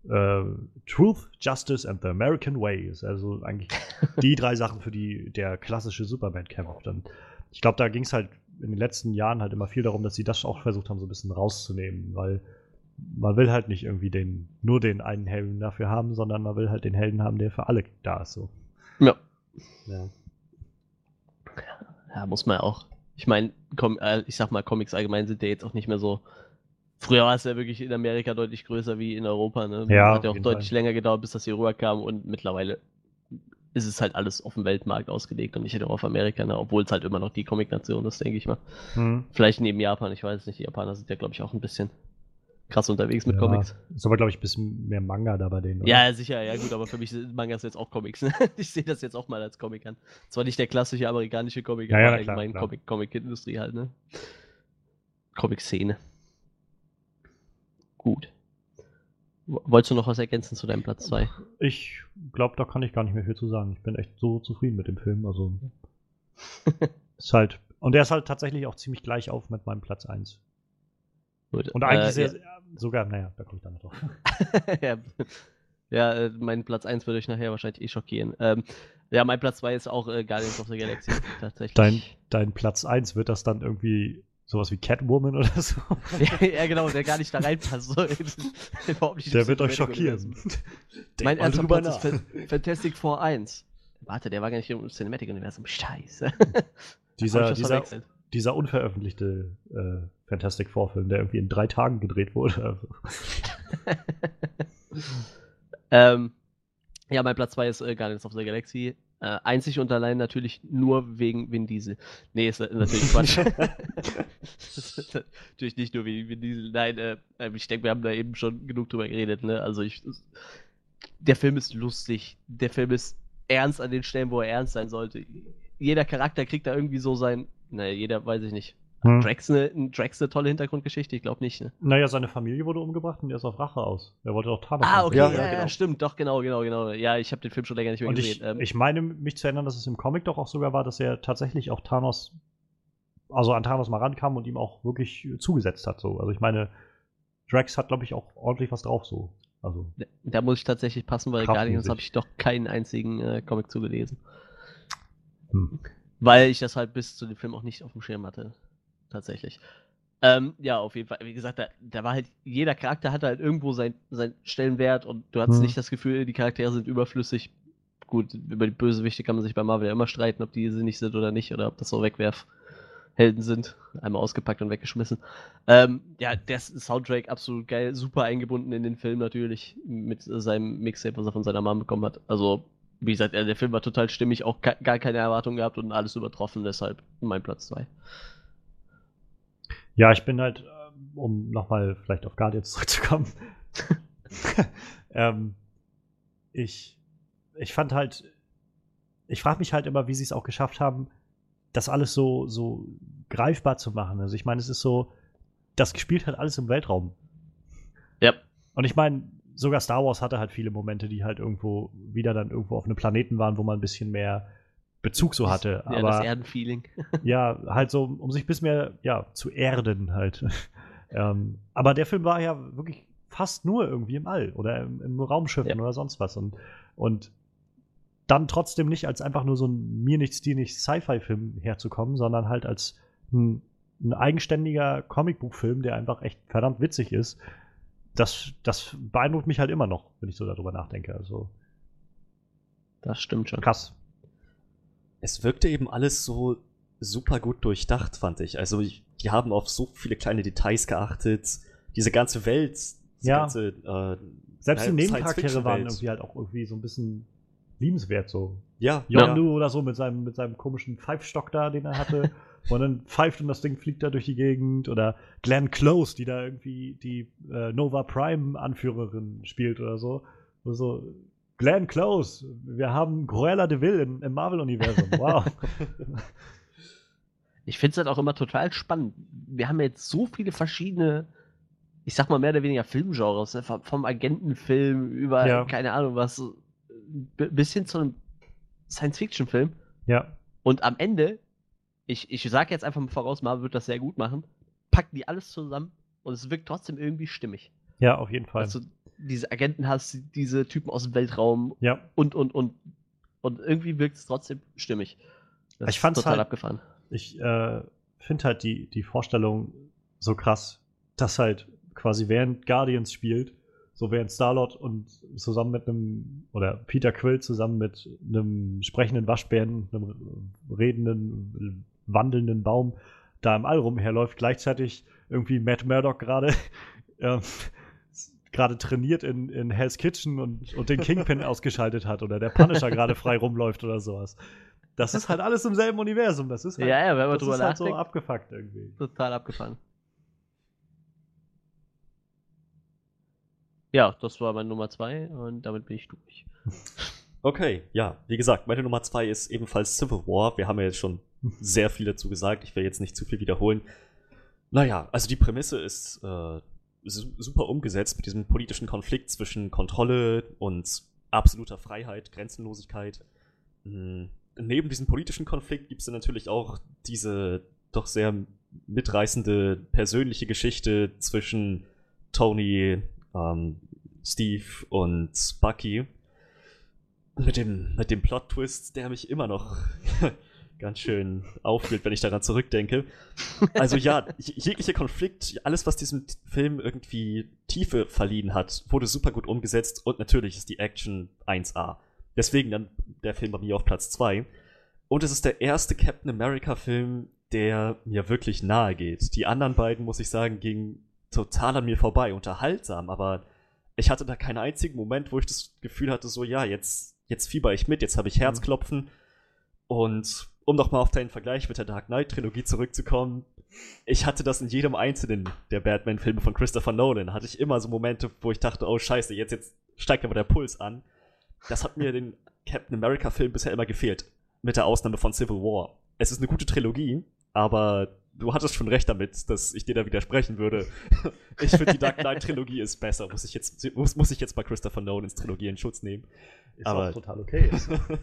äh, Truth, Justice and the American Way ist also eigentlich (laughs) die drei Sachen, für die der klassische Superman kämpft. Und ich glaube, da ging es halt in den letzten Jahren halt immer viel darum, dass sie das auch versucht haben, so ein bisschen rauszunehmen, weil man will halt nicht irgendwie den, nur den einen Helden dafür haben, sondern man will halt den Helden haben, der für alle da ist. So. Ja. Ja. Ja, muss man ja auch. Ich meine, äh, ich sag mal, Comics allgemein sind ja jetzt auch nicht mehr so. Früher war es ja wirklich in Amerika deutlich größer wie in Europa. Ne? Ja, Hat ja auch deutlich Fall. länger gedauert, bis das hier rüberkam und mittlerweile ist es halt alles auf dem Weltmarkt ausgelegt und nicht nur auf Amerika, ne? obwohl es halt immer noch die Comic-Nation ist, denke ich mal. Hm. Vielleicht neben Japan, ich weiß nicht. Die Japaner sind ja, glaube ich, auch ein bisschen krass unterwegs mit Ja, Comics. Ist aber, glaube ich, ein bisschen mehr Manga da bei denen. oder? Ja, sicher, ja gut, aber für mich sind Mangas jetzt auch Comics. Ne? (laughs) Ich sehe das jetzt auch mal als Comic an. Zwar nicht der klassische amerikanische Comic, Ja, aber ja, allgemein. Comic, Comic-Industrie halt, ne? Comic-Szene. Gut. Wo- Wolltest du noch was ergänzen zu deinem Platz 2? Ich glaube, da kann ich gar nicht mehr viel zu sagen. Ich bin echt so zufrieden mit dem Film. Also (laughs) ist halt und der ist halt tatsächlich auch ziemlich gleich auf mit meinem Platz 1. Gut, Und eigentlich äh, sehr, sehr, sogar, naja, da komme ich dann noch drauf. (laughs) ja, ja äh, mein Platz 1 würde euch nachher wahrscheinlich eh schockieren. Ähm, ja, mein Platz 2 ist auch äh, Guardians of the Galaxy, (laughs) tatsächlich. Dein, dein Platz 1 wird das dann irgendwie sowas wie Catwoman oder so? (laughs) ja, ja, genau, der gar nicht da reinpasst. So, Der wird euch schockieren. Mein erster Platz ist Fan- Fantastic Four 1. Warte, der war gar nicht im Cinematic-Universum. Scheiße. Dieser, ich dieser. Dieser unveröffentlichte äh, Fantastic Four-Film, der irgendwie in drei Tagen gedreht wurde. Also, (laughs) ähm, ja, mein Platz 2 ist äh, Guardians of the Galaxy. Äh, einzig und allein natürlich nur wegen Vin Diesel. Nee, ist äh, natürlich Quatsch. (laughs) Natürlich nicht nur wegen Vin Diesel. Nein, äh, äh, ich denke, wir haben da eben schon genug drüber geredet. Ne? Also ich, der Film ist lustig. Der Film ist ernst an den Stellen, wo er ernst sein sollte. Jeder Charakter kriegt da irgendwie so sein. Naja, jeder weiß ich nicht. hm. Drax eine, Drax eine tolle Hintergrundgeschichte? Ich glaube nicht. Ne? Naja, seine Familie wurde umgebracht und er ist auf Rache aus. Er wollte auch Thanos. Ah, okay, ja, Ja, ja, genau. stimmt, doch, genau, genau, genau. Ja, ich habe den Film schon länger nicht mehr Und gesehen. ich, Ähm, ich meine, mich zu erinnern, dass es im Comic doch auch sogar war, dass er tatsächlich auch Thanos, also an Thanos mal rankam und ihm auch wirklich zugesetzt hat. So. Also ich meine, Drax hat, glaube ich, auch ordentlich was drauf so. Also, Da- Da muss ich tatsächlich passen, weil. Guardians habe ich doch keinen einzigen äh, Comic zugelesen. Hm. Weil ich das halt bis zu dem Film auch nicht auf dem Schirm hatte. Tatsächlich. Ähm, ja, auf jeden Fall. Wie gesagt, da, da war halt, jeder Charakter hatte halt irgendwo sein, seinen Stellenwert und du hattest Hm. nicht das Gefühl, die Charaktere sind überflüssig. Gut, über die Bösewichte kann man sich bei Marvel ja immer streiten, ob die sinnig sind oder nicht, oder ob das so Wegwerfhelden sind. Einmal ausgepackt und weggeschmissen. Ähm, ja, der Soundtrack absolut geil, super eingebunden in den Film natürlich, mit seinem Mixtape, was er von seiner Mom bekommen hat. Also, wie gesagt, der Film war total stimmig, auch gar keine Erwartungen gehabt und alles übertroffen, deshalb mein Platz 2. ja, ich bin halt, ähm, um nochmal vielleicht auf Guardians zurückzukommen. (laughs) ähm, ich, ich fand halt, ich frage mich halt immer, wie sie es auch geschafft haben, das alles so, so greifbar zu machen. Also ich meine, es ist so, das gespielt hat alles im Weltraum. Ja. Und ich meine, sogar Star Wars hatte halt viele Momente, die halt irgendwo wieder dann irgendwo auf einem Planeten waren, wo man ein bisschen mehr Bezug so hatte. Ja, das Aber Erdenfeeling. (laughs) ja, halt so, um sich ein bisschen mehr ja, zu erden halt. (laughs) ähm, aber der Film war ja wirklich fast nur irgendwie im All oder im, im Raumschiffen Ja. oder sonst was. Und, und dann trotzdem nicht als einfach nur so ein mir nichts, dir nichts Sci-Fi-Film herzukommen, sondern halt als ein, ein eigenständiger Comicbuchfilm, der einfach echt verdammt witzig ist. Das, das beeindruckt mich halt immer noch, wenn ich so darüber nachdenke. Also Das stimmt schon. krass. Es wirkte eben alles so super gut durchdacht, fand ich. Also ich, die haben auf so viele kleine Details geachtet. Diese ganze Welt, diese Ja. ganze äh, Selbst die Ja, Nebencharaktere waren irgendwie halt auch irgendwie so ein bisschen liebenswert so. ja, Yondu oder so mit seinem, mit seinem komischen Pfeifstock da, den er hatte. (laughs) und dann pfeift und das Ding fliegt da durch die Gegend. Oder Glenn Close, die da irgendwie die äh, Nova Prime-Anführerin spielt oder so. Und so, Glenn Close, wir haben Cruella de Vil im, im Marvel-Universum. (laughs) Wow. Ich finde es halt auch immer total spannend. Wir haben jetzt so viele verschiedene, ich sag mal mehr oder weniger Filmgenres, ne? vom, Agentenfilm über, Ja. keine Ahnung was, b- bis hin zu einem Science-Fiction-Film. ja. Und am Ende, ich, ich sage jetzt einfach mal voraus, Marvel wird das sehr gut machen, packen die alles zusammen und es wirkt trotzdem irgendwie stimmig. Ja, auf jeden Fall. Also diese Agenten hast, diese Typen aus dem Weltraum ja. und, und, und. Und irgendwie wirkt es trotzdem stimmig. Das Ich fand's total halt- abgefahren. Ich äh, finde halt die, die Vorstellung so krass, dass halt quasi während Guardians spielt, so während Starlord und zusammen mit einem, oder Peter Quill zusammen mit einem sprechenden Waschbären, einem redenden, wandelnden Baum da im All rumherläuft, gleichzeitig irgendwie Matt Murdock gerade (laughs) ähm, gerade trainiert in, in Hell's Kitchen und, und den Kingpin (laughs) ausgeschaltet hat oder der Punisher gerade frei rumläuft oder sowas. Das ist halt alles im selben Universum. Das ist halt, Ja, ja, wenn man das drüber ist halt so abgefuckt irgendwie. Total abgefahren. Ja, das war meine Nummer zwei und damit bin ich durch. (laughs) Okay, ja, wie gesagt, meine Nummer zwei ist ebenfalls Civil War. Wir haben ja jetzt schon sehr viel dazu gesagt. Ich will jetzt nicht zu viel wiederholen. Naja, also die Prämisse ist äh, su super umgesetzt mit diesem politischen Konflikt zwischen Kontrolle und absoluter Freiheit, Grenzenlosigkeit. Mhm. Neben diesem politischen Konflikt gibt es dann natürlich auch diese doch sehr mitreißende persönliche Geschichte zwischen Tony, ähm, Steve und Bucky. Mit dem, mit dem Plot-Twist, der mich immer noch (laughs) ganz schön auffühlt, wenn ich daran zurückdenke. Also ja, jeglicher Konflikt, alles, was diesem Film irgendwie Tiefe verliehen hat, wurde super gut umgesetzt und natürlich ist die Action 1A. Deswegen dann der Film bei mir auf Platz 2. Und es ist der erste Captain America-Film, der mir wirklich nahe geht. Die anderen beiden, muss ich sagen, gingen total an mir vorbei, unterhaltsam, aber ich hatte da keinen einzigen Moment, wo ich das Gefühl hatte, so, ja, jetzt, jetzt fieber ich mit, jetzt habe ich mhm. Herzklopfen. Und um nochmal auf deinen Vergleich mit der Dark Knight-Trilogie zurückzukommen, ich hatte das in jedem einzelnen der Batman-Filme von Christopher Nolan. Hatte ich immer so Momente, wo ich dachte, oh scheiße, jetzt, jetzt steigt aber der Puls an. Das hat mir den Captain America-Film bisher immer gefehlt. Mit der Ausnahme von Civil War. Es ist eine gute Trilogie, aber du hattest schon recht damit, dass ich dir da widersprechen würde. (laughs) ich finde, die Dark Knight-Trilogie ist besser. Muss ich, jetzt, muss, muss ich jetzt bei Christopher Nolans Trilogie in Schutz nehmen. Ist aber auch total okay.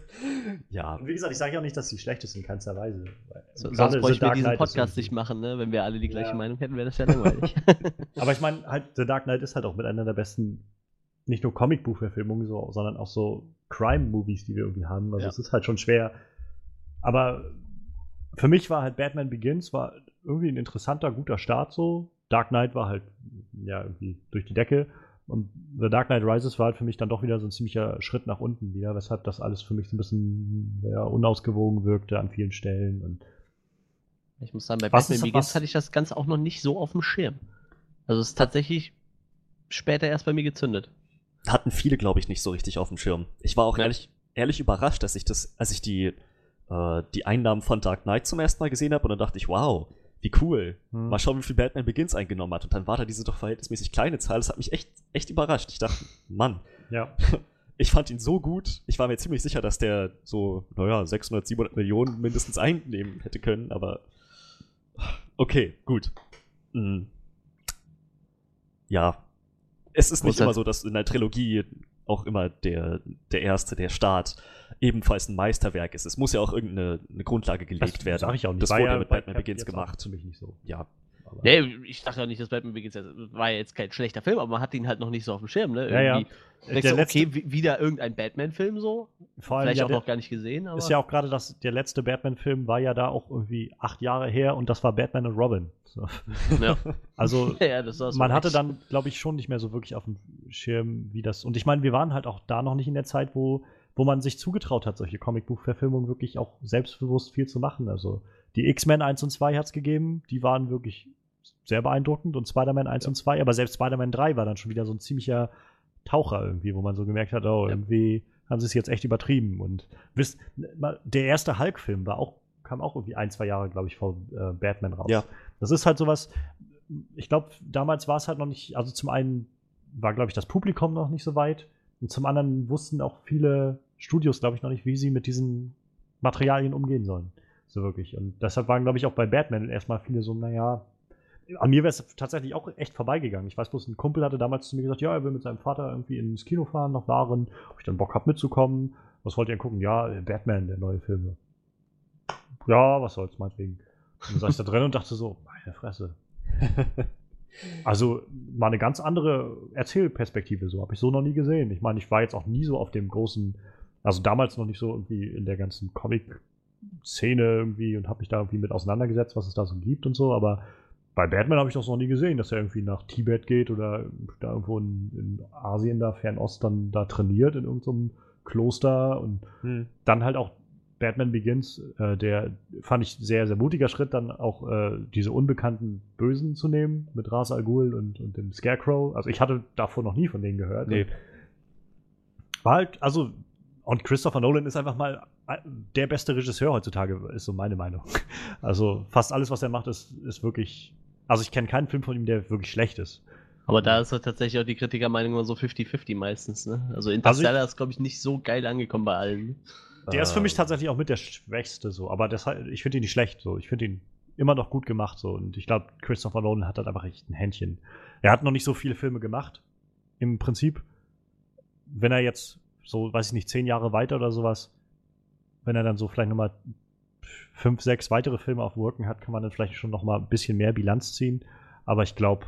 (laughs) ja. Und wie gesagt, ich sage ja auch nicht, dass sie schlecht ist in keinster Weise. So, sonst bräuchten wir diesen Podcast nicht machen, ne? Wenn wir alle die gleiche ja. Meinung hätten, wäre das ja langweilig. (laughs) aber ich meine, halt, The Dark Knight ist halt auch mit einer der besten, nicht nur Comicbuchverfilmungen, so, sondern auch so Crime-Movies, die wir irgendwie haben. Also ja. es ist halt schon schwer. Aber für mich war halt Batman Begins war irgendwie ein interessanter, guter Start so. Dark Knight war halt ja irgendwie durch die Decke. Und The Dark Knight Rises war halt für mich dann doch wieder so ein ziemlicher Schritt nach unten wieder, weshalb das alles für mich so ein bisschen ja, unausgewogen wirkte an vielen Stellen. Und ich muss sagen, bei was Batman Begins hatte ich das Ganze auch noch nicht so auf dem Schirm. Also es ist tatsächlich später erst bei mir gezündet. Hatten viele, glaube ich, nicht so richtig auf dem Schirm. Ich war auch ja. ehrlich, ehrlich überrascht, dass ich das, als ich die äh, die Einnahmen von Dark Knight zum ersten Mal gesehen habe und dann dachte ich, wow, wie cool. Hm. Mal schauen, wie viel Batman Begins eingenommen hat. Und dann war da diese doch verhältnismäßig kleine Zahl. Das hat mich echt, echt überrascht. Ich dachte, Mann. Ja. (laughs) Ich fand ihn so gut. Ich war mir ziemlich sicher, dass der so, naja, 600, 700 Millionen mindestens einnehmen hätte können, aber okay, gut. Mhm. Ja. Es ist nicht immer so, dass in der Trilogie auch immer der, der erste, der Start, ebenfalls ein Meisterwerk ist. Es muss ja auch irgendeine Grundlage gelegt das werden. Sag ich auch nicht. Das wurde ja mit Batman Begins gemacht. Für mich nicht so. Ja. Nee, ich dachte auch nicht, dass Batman Begins war ja jetzt kein schlechter Film, aber man hat ihn halt noch nicht so auf dem Schirm, ne? Irgendwie ja, ja. Der so, okay, wieder irgendein Batman-Film so. Vor allem, Vielleicht ja, auch der, noch gar nicht gesehen, aber. Ist ja auch gerade das, der letzte Batman-Film war ja da auch irgendwie acht Jahre her und das war Batman und Robin. So. (laughs) Ja. Also, (laughs) ja, man hatte dann, glaube ich, schon nicht mehr so wirklich auf dem Schirm, wie das. Und ich meine, wir waren halt auch da noch nicht in der Zeit, wo wo man sich zugetraut hat, solche Comicbuchverfilmungen wirklich auch selbstbewusst viel zu machen. Also die X-Men 1 und 2 hat es gegeben, die waren wirklich sehr beeindruckend und Spider-Man 1 ja. und 2, aber selbst Spider-Man 3 war dann schon wieder so ein ziemlicher Taucher irgendwie, wo man so gemerkt hat, oh, ja. irgendwie haben sie es jetzt echt übertrieben. Und wisst, der erste Hulk-Film war auch, kam auch irgendwie ein, zwei Jahre, glaube ich, vor äh, Batman raus. Ja. Das ist halt sowas, ich glaube, damals war es halt noch nicht, also zum einen war, glaube ich, das Publikum noch nicht so weit und zum anderen wussten auch viele Studios, glaube ich, noch nicht, wie sie mit diesen Materialien umgehen sollen. So wirklich. Und deshalb waren, glaube ich, auch bei Batman erstmal viele so, naja, an mir wäre es tatsächlich auch echt vorbeigegangen. Ich weiß bloß, ein Kumpel hatte damals zu mir gesagt, ja, er will mit seinem Vater irgendwie ins Kino fahren, nach Waren, ob ich dann Bock habe mitzukommen. Was wollt ihr denn gucken? Ja, Batman, der neue Film. Ja, was soll's, meinetwegen. Und dann saß ich da drin und dachte so, meine Fresse. (laughs) Also mal eine ganz andere Erzählperspektive, so habe ich so noch nie gesehen. Ich meine, ich war jetzt auch nie so auf dem großen also damals noch nicht so irgendwie in der ganzen Comic-Szene irgendwie und habe mich da irgendwie mit auseinandergesetzt, was es da so gibt und so, aber bei Batman habe ich das noch nie gesehen, dass er irgendwie nach Tibet geht oder da irgendwo in, in Asien, da Fernost, dann da trainiert in irgendeinem Kloster und hm. dann halt auch Batman Begins, äh, der fand ich sehr, sehr mutiger Schritt, dann auch äh, diese unbekannten Bösen zu nehmen mit Ras Al Ghul und, und dem Scarecrow. Also ich hatte davor noch nie von denen gehört. Nee. War halt, also und Christopher Nolan ist einfach mal äh, der beste Regisseur heutzutage, ist so meine Meinung. (laughs) Also fast alles, was er macht, ist, ist wirklich. Also ich kenne keinen Film von ihm, der wirklich schlecht ist. Aber da ist halt tatsächlich auch die Kritikermeinung immer so 50-50 meistens, ne? Also Interstellar also ich, ist, glaube ich, nicht so geil angekommen bei allen. Der ist für mich tatsächlich auch mit der schwächste so, aber das, ich finde ihn nicht schlecht so. Ich finde ihn immer noch gut gemacht so. Und ich glaube, Christopher Nolan hat halt einfach echt ein Händchen. Er hat noch nicht so viele Filme gemacht, im Prinzip. Wenn er jetzt so, weiß ich nicht, zehn Jahre weiter oder sowas, wenn er dann so vielleicht nochmal fünf, sechs weitere Filme auf Rücken hat, kann man dann vielleicht schon noch mal ein bisschen mehr Bilanz ziehen. Aber ich glaube,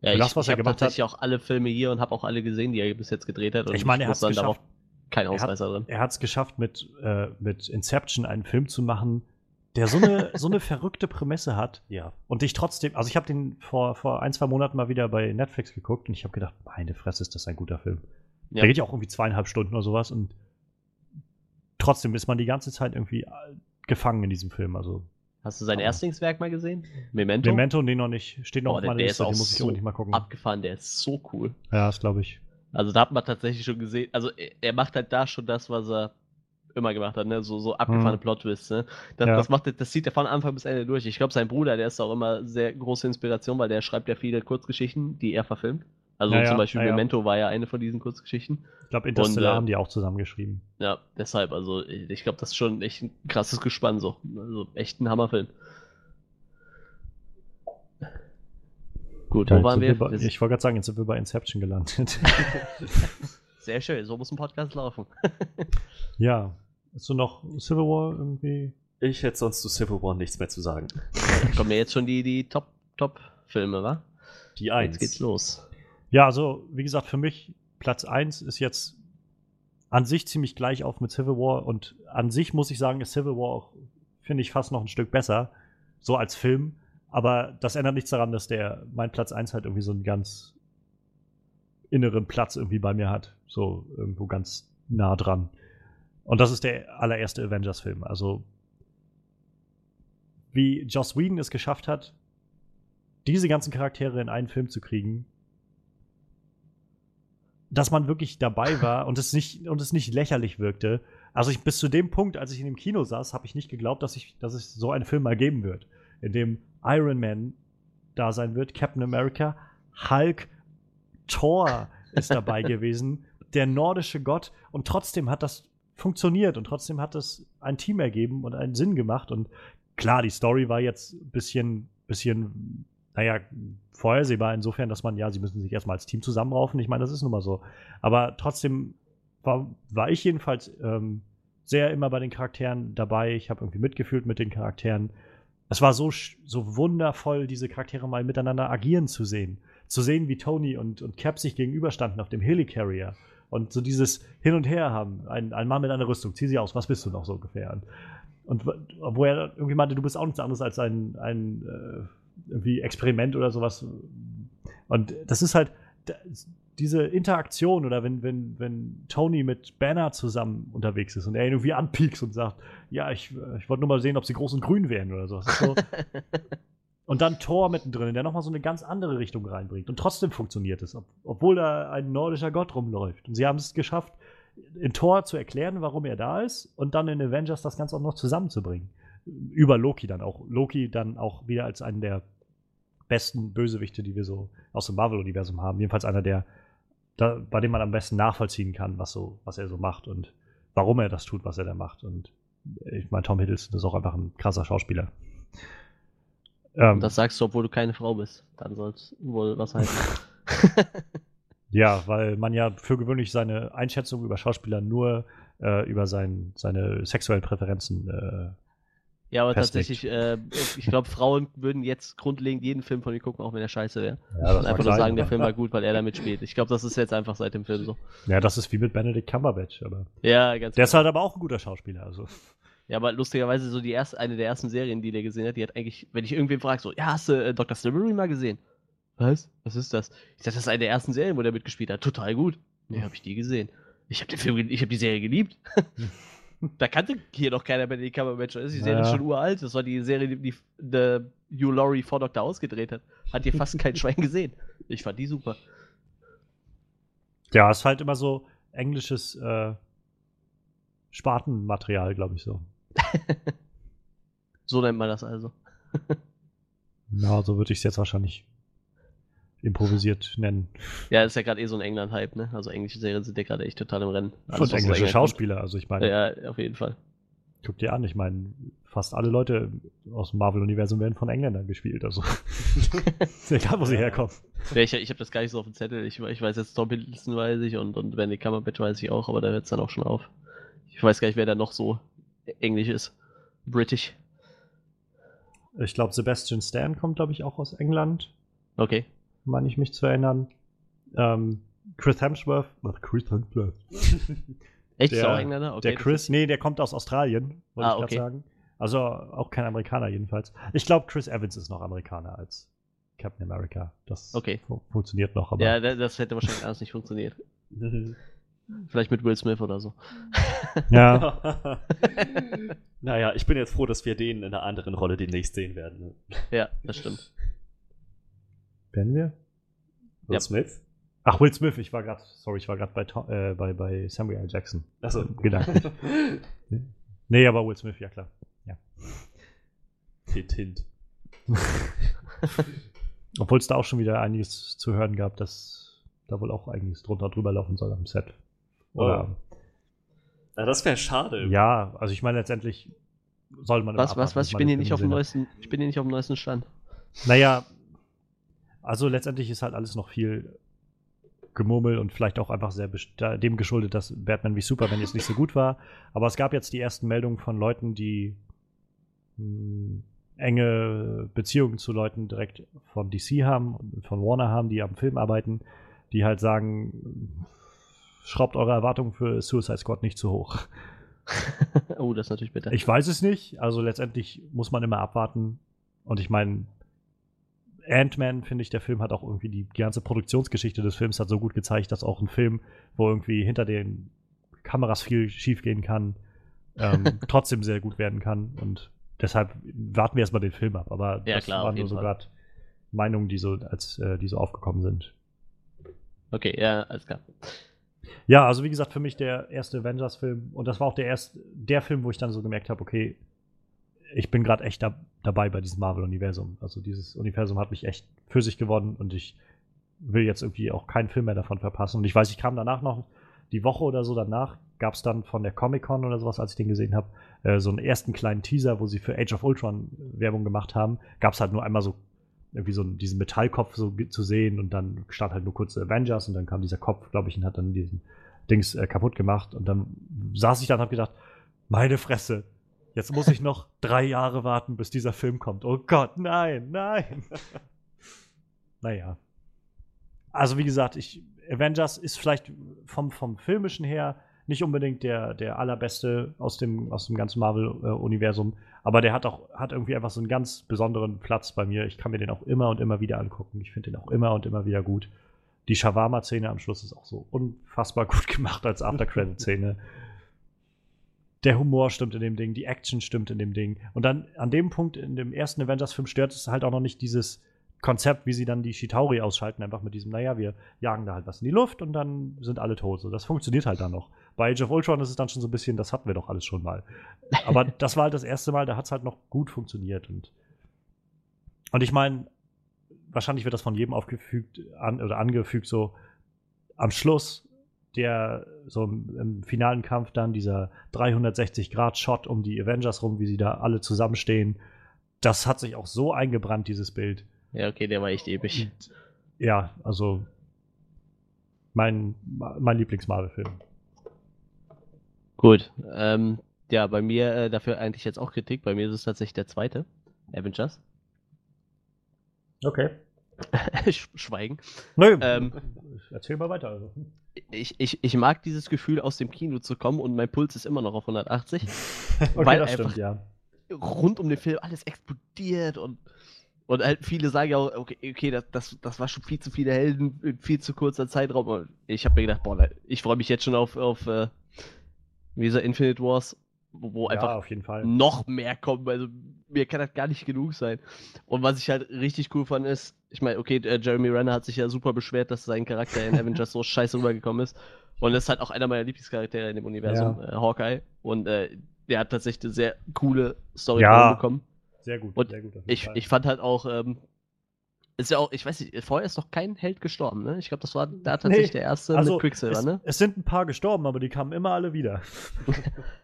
Ja, ich, das, was ich er habe gemacht hat- auch alle Filme hier und habe auch alle gesehen, die er bis jetzt gedreht hat. Und Ich meine, er dann darauf geschafft. kein Er hat- Ausreißer drin. er hat es geschafft, mit, äh, mit Inception einen Film zu machen, der so eine, (laughs) so eine verrückte Prämisse hat. Ja. Und ich trotzdem, also ich habe den vor, vor ein, zwei Monaten mal wieder bei Netflix geguckt und ich habe gedacht, meine Fresse, ist das ein guter Film. Ja. Der geht ja auch irgendwie zweieinhalb Stunden oder sowas und trotzdem ist man die ganze Zeit irgendwie äh, gefangen in diesem Film. Also Hast du sein Erstlingswerk mal gesehen? Memento? Memento, nee, noch nicht. Steht noch Boah, auf meiner Liste, den muss ich so unbedingt mal gucken. Abgefahren, der ist so cool. Ja, das glaube ich. Also da hat man tatsächlich schon gesehen, also er- macht halt da schon das, was er immer gemacht hat, ne? So, so abgefahrene Plot-Twists, ne? Das, Ja. das, macht, das zieht er von Anfang bis Ende durch. Ich glaube, sein Bruder, der ist auch immer sehr große Inspiration, weil der schreibt ja viele Kurzgeschichten, die er verfilmt. Also Ja, ja, zum Beispiel ja, ja. Memento war ja eine von diesen Kurzgeschichten. Ich glaube, Interstellar Und, äh, haben die auch zusammengeschrieben. Ja, deshalb, also ich ich glaube, das ist schon echt ein krasses Gespann so. Also echt ein Hammerfilm. Gut, wo Ja, waren jetzt wir? bei, ich wollte gerade sagen, jetzt sind wir bei Inception gelandet. (laughs) Sehr schön, so muss ein Podcast laufen. (laughs) ja. Hast du noch Civil War irgendwie? Ich hätte sonst zu Civil War nichts mehr zu sagen. Kommen ja jetzt schon die, die Top, Top-Filme, wa? Die Jetzt eins. geht's los. Ja, also, wie gesagt, für mich Platz 1 ist jetzt an sich ziemlich gleich auf mit Civil War und an sich muss ich sagen, ist Civil War auch, finde ich, fast noch ein Stück besser, so als Film. Aber das ändert nichts daran, dass der mein Platz 1 halt irgendwie so einen ganz inneren Platz irgendwie bei mir hat. So irgendwo ganz nah dran. Und das ist der allererste Avengers-Film. Also, wie Joss Whedon es geschafft hat, diese ganzen Charaktere in einen Film zu kriegen, dass man wirklich dabei war und es nicht, und es nicht lächerlich wirkte. Also ich, bis zu dem Punkt, als ich in dem Kino saß, habe ich nicht geglaubt, dass, ich, dass es so einen Film mal geben wird, in dem Iron Man da sein wird, Captain America, Hulk, Thor ist dabei (laughs) gewesen, der nordische Gott. Und trotzdem hat das funktioniert und trotzdem hat es ein Team ergeben und einen Sinn gemacht. Und klar, die Story war jetzt ein bisschen, bisschen, naja, vorhersehbar insofern, dass man, ja, sie müssen sich erstmal als Team zusammenraufen. Ich meine, das ist nun mal so. Aber trotzdem war, war ich jedenfalls ähm, sehr immer bei den Charakteren dabei. Ich habe irgendwie mitgefühlt mit den Charakteren. Es war so, so wundervoll, diese Charaktere mal miteinander agieren zu sehen. Zu sehen, wie Tony und, und Cap sich gegenüberstanden auf dem Helicarrier. Und so dieses Hin und Her haben. Ein, ein Mann mit einer Rüstung, zieh sie aus, was bist du noch so ungefähr? Und, und wo er irgendwie meinte, du bist auch nichts anderes als ein, ein äh, irgendwie Experiment oder sowas. Und das ist halt diese Interaktion oder wenn, wenn, wenn Tony mit Banner zusammen unterwegs ist und er irgendwie anpiekst und sagt, ja, ich, ich wollte nur mal sehen, ob sie groß und grün werden oder so. Das ist so und dann Thor mittendrin, der nochmal so eine ganz andere Richtung reinbringt. Und trotzdem funktioniert es, ob, obwohl da ein nordischer Gott rumläuft. Und sie haben es geschafft, in Thor zu erklären, warum er da ist und dann in Avengers das Ganze auch noch zusammenzubringen. Über Loki dann auch. Loki dann auch wieder als einen der besten Bösewichte, die wir so aus dem Marvel-Universum haben. Jedenfalls einer der, da, bei dem man am besten nachvollziehen kann, was, so, was er so macht und warum er das tut, was er da macht. Und ich meine, Tom Hiddleston ist auch einfach ein krasser Schauspieler. Ähm, das sagst du, obwohl du keine Frau bist. Dann soll es wohl was heißen. (laughs) (laughs) Ja, weil man ja für gewöhnlich seine Einschätzung über Schauspieler nur äh, über sein, seine sexuellen Präferenzen. Äh, ja, aber Festlegt. tatsächlich, äh, ich glaube, Frauen würden jetzt grundlegend jeden Film von mir gucken, auch wenn er scheiße wäre. ja, Und einfach nur sagen, der Film war gut, weil er damit spielt. Ich glaube, das ist jetzt einfach seit dem Film so. Ja, das ist wie mit Benedict Cumberbatch. Aber Ja, ganz der ist halt aber auch ein guter Schauspieler. Also. Ja, aber lustigerweise so die erste, eine der ersten Serien, die der gesehen hat, die hat eigentlich, wenn ich irgendwen frage, so, ja, hast du äh, Dr. Slibbery mal gesehen? Was? Was ist das? Ich sag, das ist eine der ersten Serien, wo der mitgespielt hat. Total gut. Nee, hab ich die gesehen. Ich habe den Film, ich habe die Serie geliebt. (laughs) da kannte hier noch keiner Benedict Cumberbatch. Das ist die Serie Ja. schon uralt. Das war die Serie, die, die, Hugh Laurie vor Dr. ausgedreht hat. Hat hier fast kein (laughs) Schwein gesehen. Ich fand die super. Ja, ist halt immer so englisches äh, Spatenmaterial, glaube ich so. (laughs) So nennt man das also. (laughs) Ja, so würde ich es jetzt wahrscheinlich improvisiert nennen. Ja, ist ja gerade eh so ein England-Hype, ne? Also englische Serien sind ja gerade echt total im Rennen. Alles, Und englische kommt. Schauspieler. Also ich meine, Ja, auf jeden Fall. guck dir an, ich meine, fast alle Leute aus dem Marvel-Universum werden von Engländern gespielt. Also (laughs) ist egal, wo sie herkommen. Ja, ich ich habe das gar nicht so auf dem Zettel. Ich, ich weiß jetzt Tom Hiddleston weiß ich und, und Benedict Cumberbatch weiß ich auch, aber da hört es dann auch schon auf. Ich weiß gar nicht, wer da noch so englisch ist. British. Ich glaube, Sebastian Stan kommt, glaube ich, auch aus England, Okay. Meine ich mich zu erinnern. Ähm, Chris Hemsworth. Was, Chris Hemsworth? (laughs) Echt? Der- auch Engländer? Okay. der Chris, nee, der kommt aus Australien, wollte Ah, ich gerade okay. sagen. Also auch kein Amerikaner jedenfalls. Ich glaube, Chris Evans ist noch Amerikaner als Captain America. Das Okay. fu funktioniert noch, aber Ja, da- das hätte wahrscheinlich alles nicht funktioniert. (laughs) Vielleicht mit Will Smith oder so. ja. (laughs) naja, ich bin jetzt froh, dass wir den in einer anderen Rolle demnächst sehen werden. Ne? Ja, das stimmt. Werden wir? Will Ja. Smith? Ach, Will Smith, ich war gerade, sorry, ich war gerade bei, äh, bei, bei Samuel L. Jackson. Achso. Gedanken. (laughs) Nee, aber Will Smith, ja klar. hint, hint. (laughs) Obwohl es da auch schon wieder einiges zu hören gab, dass da wohl auch einiges drunter drüber laufen soll am Set. Oder, Na, das wäre schade. ja, also ich meine, letztendlich soll man. immer Was, was, was? Ich bin hier nicht auf dem neuesten, ich bin hier nicht auf dem neuesten Stand. Naja, also letztendlich ist halt alles noch viel Gemurmel und vielleicht auch einfach sehr dem geschuldet, dass Batman wie Superman jetzt nicht so gut war. Aber es gab jetzt die ersten Meldungen von Leuten, die mh, enge Beziehungen zu Leuten direkt von DC haben und von Warner haben, die am Film arbeiten, die halt sagen, schraubt eure Erwartungen für Suicide Squad nicht zu hoch. (laughs) oh, das ist natürlich bitter. Ich weiß es nicht. Also letztendlich muss man immer abwarten. Und ich meine, Ant-Man, finde ich, der Film hat auch irgendwie die ganze Produktionsgeschichte des Films hat so gut gezeigt, dass auch ein Film, wo irgendwie hinter den Kameras viel schief gehen kann, ähm, (laughs) trotzdem sehr gut werden kann. Und deshalb warten wir erstmal den Film ab. Aber Ja, das klar, waren nur so gerade Meinungen, die so, als, äh, die so aufgekommen sind. Okay, ja, alles klar. Ja, also wie gesagt, für mich der erste Avengers-Film und das war auch der erste, der Film, wo ich dann so gemerkt habe, okay, ich bin gerade echt da, dabei bei diesem Marvel-Universum. Also dieses Universum hat mich echt für sich gewonnen und ich will jetzt irgendwie auch keinen Film mehr davon verpassen. Und ich weiß, ich kam danach noch, die Woche oder so danach, gab es dann von der Comic-Con oder sowas, als ich den gesehen habe, äh, so einen ersten kleinen Teaser, wo sie für Age of Ultron Werbung gemacht haben. Gab es halt nur einmal so irgendwie so diesen Metallkopf so zu sehen und dann stand halt nur kurz Avengers und dann kam dieser Kopf, glaube ich, und hat dann diesen Dings äh, kaputt gemacht und dann saß ich da und habe gedacht, meine Fresse, jetzt muss ich noch drei Jahre warten, bis dieser Film kommt. Oh Gott, nein, nein. (laughs) naja. Also wie gesagt, ich, Avengers ist vielleicht vom, vom filmischen her nicht unbedingt der, der allerbeste aus dem, aus dem ganzen Marvel-Universum, aber der hat auch hat irgendwie einfach so einen ganz besonderen Platz bei mir. Ich kann mir den auch immer und immer wieder angucken. Ich finde den auch immer und immer wieder gut. Die Shawarma-Szene am Schluss ist auch so unfassbar (laughs) gut gemacht als After-Credit-Szene. Der Humor stimmt in dem Ding, die Action stimmt in dem Ding. Und dann an dem Punkt in dem ersten Avengers-Film stört es halt auch noch nicht dieses Konzept, wie sie dann die Shitauri ausschalten, einfach mit diesem, naja, wir jagen da halt was in die Luft und dann sind alle tot. So, das funktioniert halt dann noch. Bei Age of Ultron ist es dann schon so ein bisschen, das hatten wir doch alles schon mal. Aber (laughs) das war halt das erste Mal, da hat es halt noch gut funktioniert. Und, und ich meine, wahrscheinlich wird das von jedem aufgefügt an, oder angefügt, so am Schluss der so im, im finalen Kampf dann dieser 360-Grad-Shot um die Avengers rum, wie sie da alle zusammenstehen. Das hat sich auch so eingebrannt, dieses Bild. Ja, okay, der war echt episch. Und, ja, also mein, mein Lieblings-Marvel-Film. Gut. Ähm, ja, bei mir äh, dafür eigentlich jetzt auch Kritik. Bei mir ist es tatsächlich der zweite. Avengers. Okay. (laughs) Sch- Schweigen. Nö, Ähm. erzähl mal weiter. Also. Ich, ich, ich mag dieses Gefühl, aus dem Kino zu kommen und mein Puls ist immer noch auf 180. (laughs) Okay, weil das stimmt, ja. Rund um den Film alles explodiert und, und halt viele sagen ja auch, okay, okay das, das, das war schon viel zu viele Helden in viel zu kurzer Zeitraum. Und ich habe mir gedacht, boah, ich freue mich jetzt schon auf, auf äh, wie Infinite Wars, wo, ja, einfach auf jeden Fall. noch mehr kommen. Also mir kann das gar nicht genug sein. Und was ich halt richtig cool fand ist, ich meine, okay, äh, Jeremy Renner hat sich ja super beschwert, dass sein Charakter in Avengers so (laughs) scheiße rübergekommen ist. Und das ist halt auch einer meiner Lieblingscharaktere in dem Universum, äh, Hawkeye. Und äh, der hat tatsächlich eine sehr coole Story Ja. bekommen. Sehr gut, Und sehr gut. Ich, Fall. ich fand halt auch, ähm, ist ja auch, ich weiß nicht, vorher ist noch kein Held gestorben, ne? Ich glaube, das war da tatsächlich Nee, der erste also, mit Quicksilver, es, ne? es sind ein paar gestorben, aber die kamen immer alle wieder. (laughs)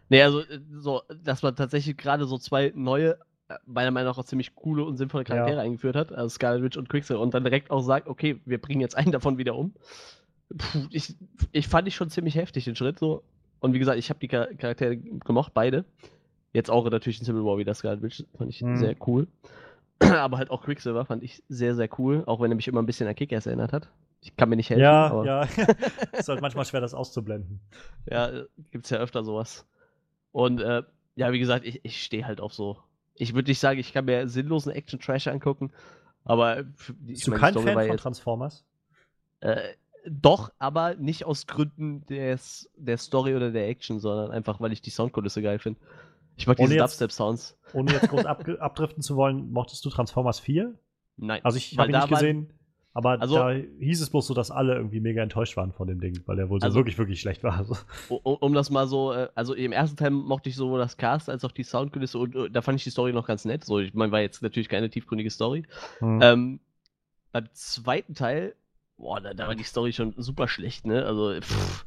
Nee, also äh, so, dass man tatsächlich gerade so zwei neue, äh, meiner Meinung nach auch ziemlich coole und sinnvolle Charaktere Ja. eingeführt hat, also Scarlet Witch und Quicksilver, und dann direkt auch sagt, okay, wir bringen jetzt einen davon wieder um. Puh, ich, ich fand ich schon ziemlich heftig, den Schritt so. Und wie gesagt, ich habe die Char- Charaktere gemocht, beide. Jetzt auch natürlich in Civil War wieder Scarlet Witch, fand ich Mhm. sehr cool. (clears throat) aber halt auch Quicksilver fand ich sehr, sehr cool, auch wenn er mich immer ein bisschen an Kick-Ass erinnert hat. Ich kann mir nicht helfen, Ja, ja. (laughs) (laughs) ist halt manchmal schwer, das auszublenden. ja, äh, gibt's ja öfter sowas. Und äh, ja, wie gesagt, ich, ich stehe halt auf so. Ich würde nicht sagen, ich kann mir sinnlosen Action-Trash angucken, aber Bist du meine, die kein Story Fan von jetzt- Transformers? Äh, doch, aber nicht aus Gründen des, der Story oder der Action, sondern einfach, weil ich die Soundkulisse geil finde. Ich mag Ohne diese Dubstep-Sounds. Ohne jetzt groß (laughs) abge- abdriften zu wollen, mochtest du Transformers 4? Nein. Also ich habe ihn nicht gesehen, aber Also- da hieß es bloß so, dass alle irgendwie mega enttäuscht waren von dem Ding, weil er wohl so Also- wirklich, wirklich schlecht war. Also, U- u- um das mal so, äh, also im ersten Teil mochte ich sowohl das Cast als auch die Soundkulisse und äh, da fand ich die Story noch ganz nett. So, ich meine, war jetzt natürlich keine tiefgründige Story. hm. Ähm, beim zweiten Teil, boah, da, da war die Story schon super schlecht, ne? Also, pff,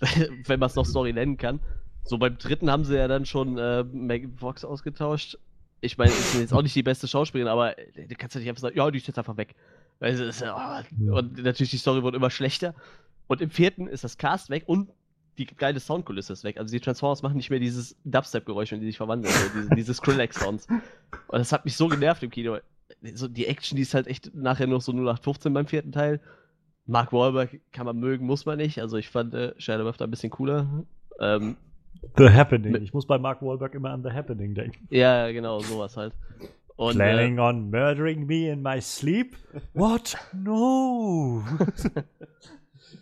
(laughs) wenn man es noch Story nennen kann. So, beim dritten haben sie ja dann schon äh, Megan Fox ausgetauscht. Ich meine, ist jetzt auch nicht die beste Schauspielerin, aber äh, du kannst ja nicht einfach sagen, ja, die ist jetzt einfach weg. Weil es ist, Ja. Und natürlich, die Story wird immer schlechter. Und im vierten ist das Cast weg und die geile Soundkulisse ist weg. Also die Transformers machen nicht mehr dieses Dubstep-Geräusch, wenn die sich verwandeln, so diese, (laughs) diese Skrillex-Sounds. Und das hat mich so genervt im Kino. So, die Action, die ist halt echt nachher nur so 0815 beim vierten Teil. Mark Wahlberg kann man mögen, muss man nicht. Also ich fand äh, Shia LaBeouf da ein bisschen cooler. Ähm, The Happening. Ich muss bei Mark Wahlberg immer an The Happening denken. ja, genau, sowas halt. Und, äh, Planning on murdering me in my sleep? What? No! (laughs)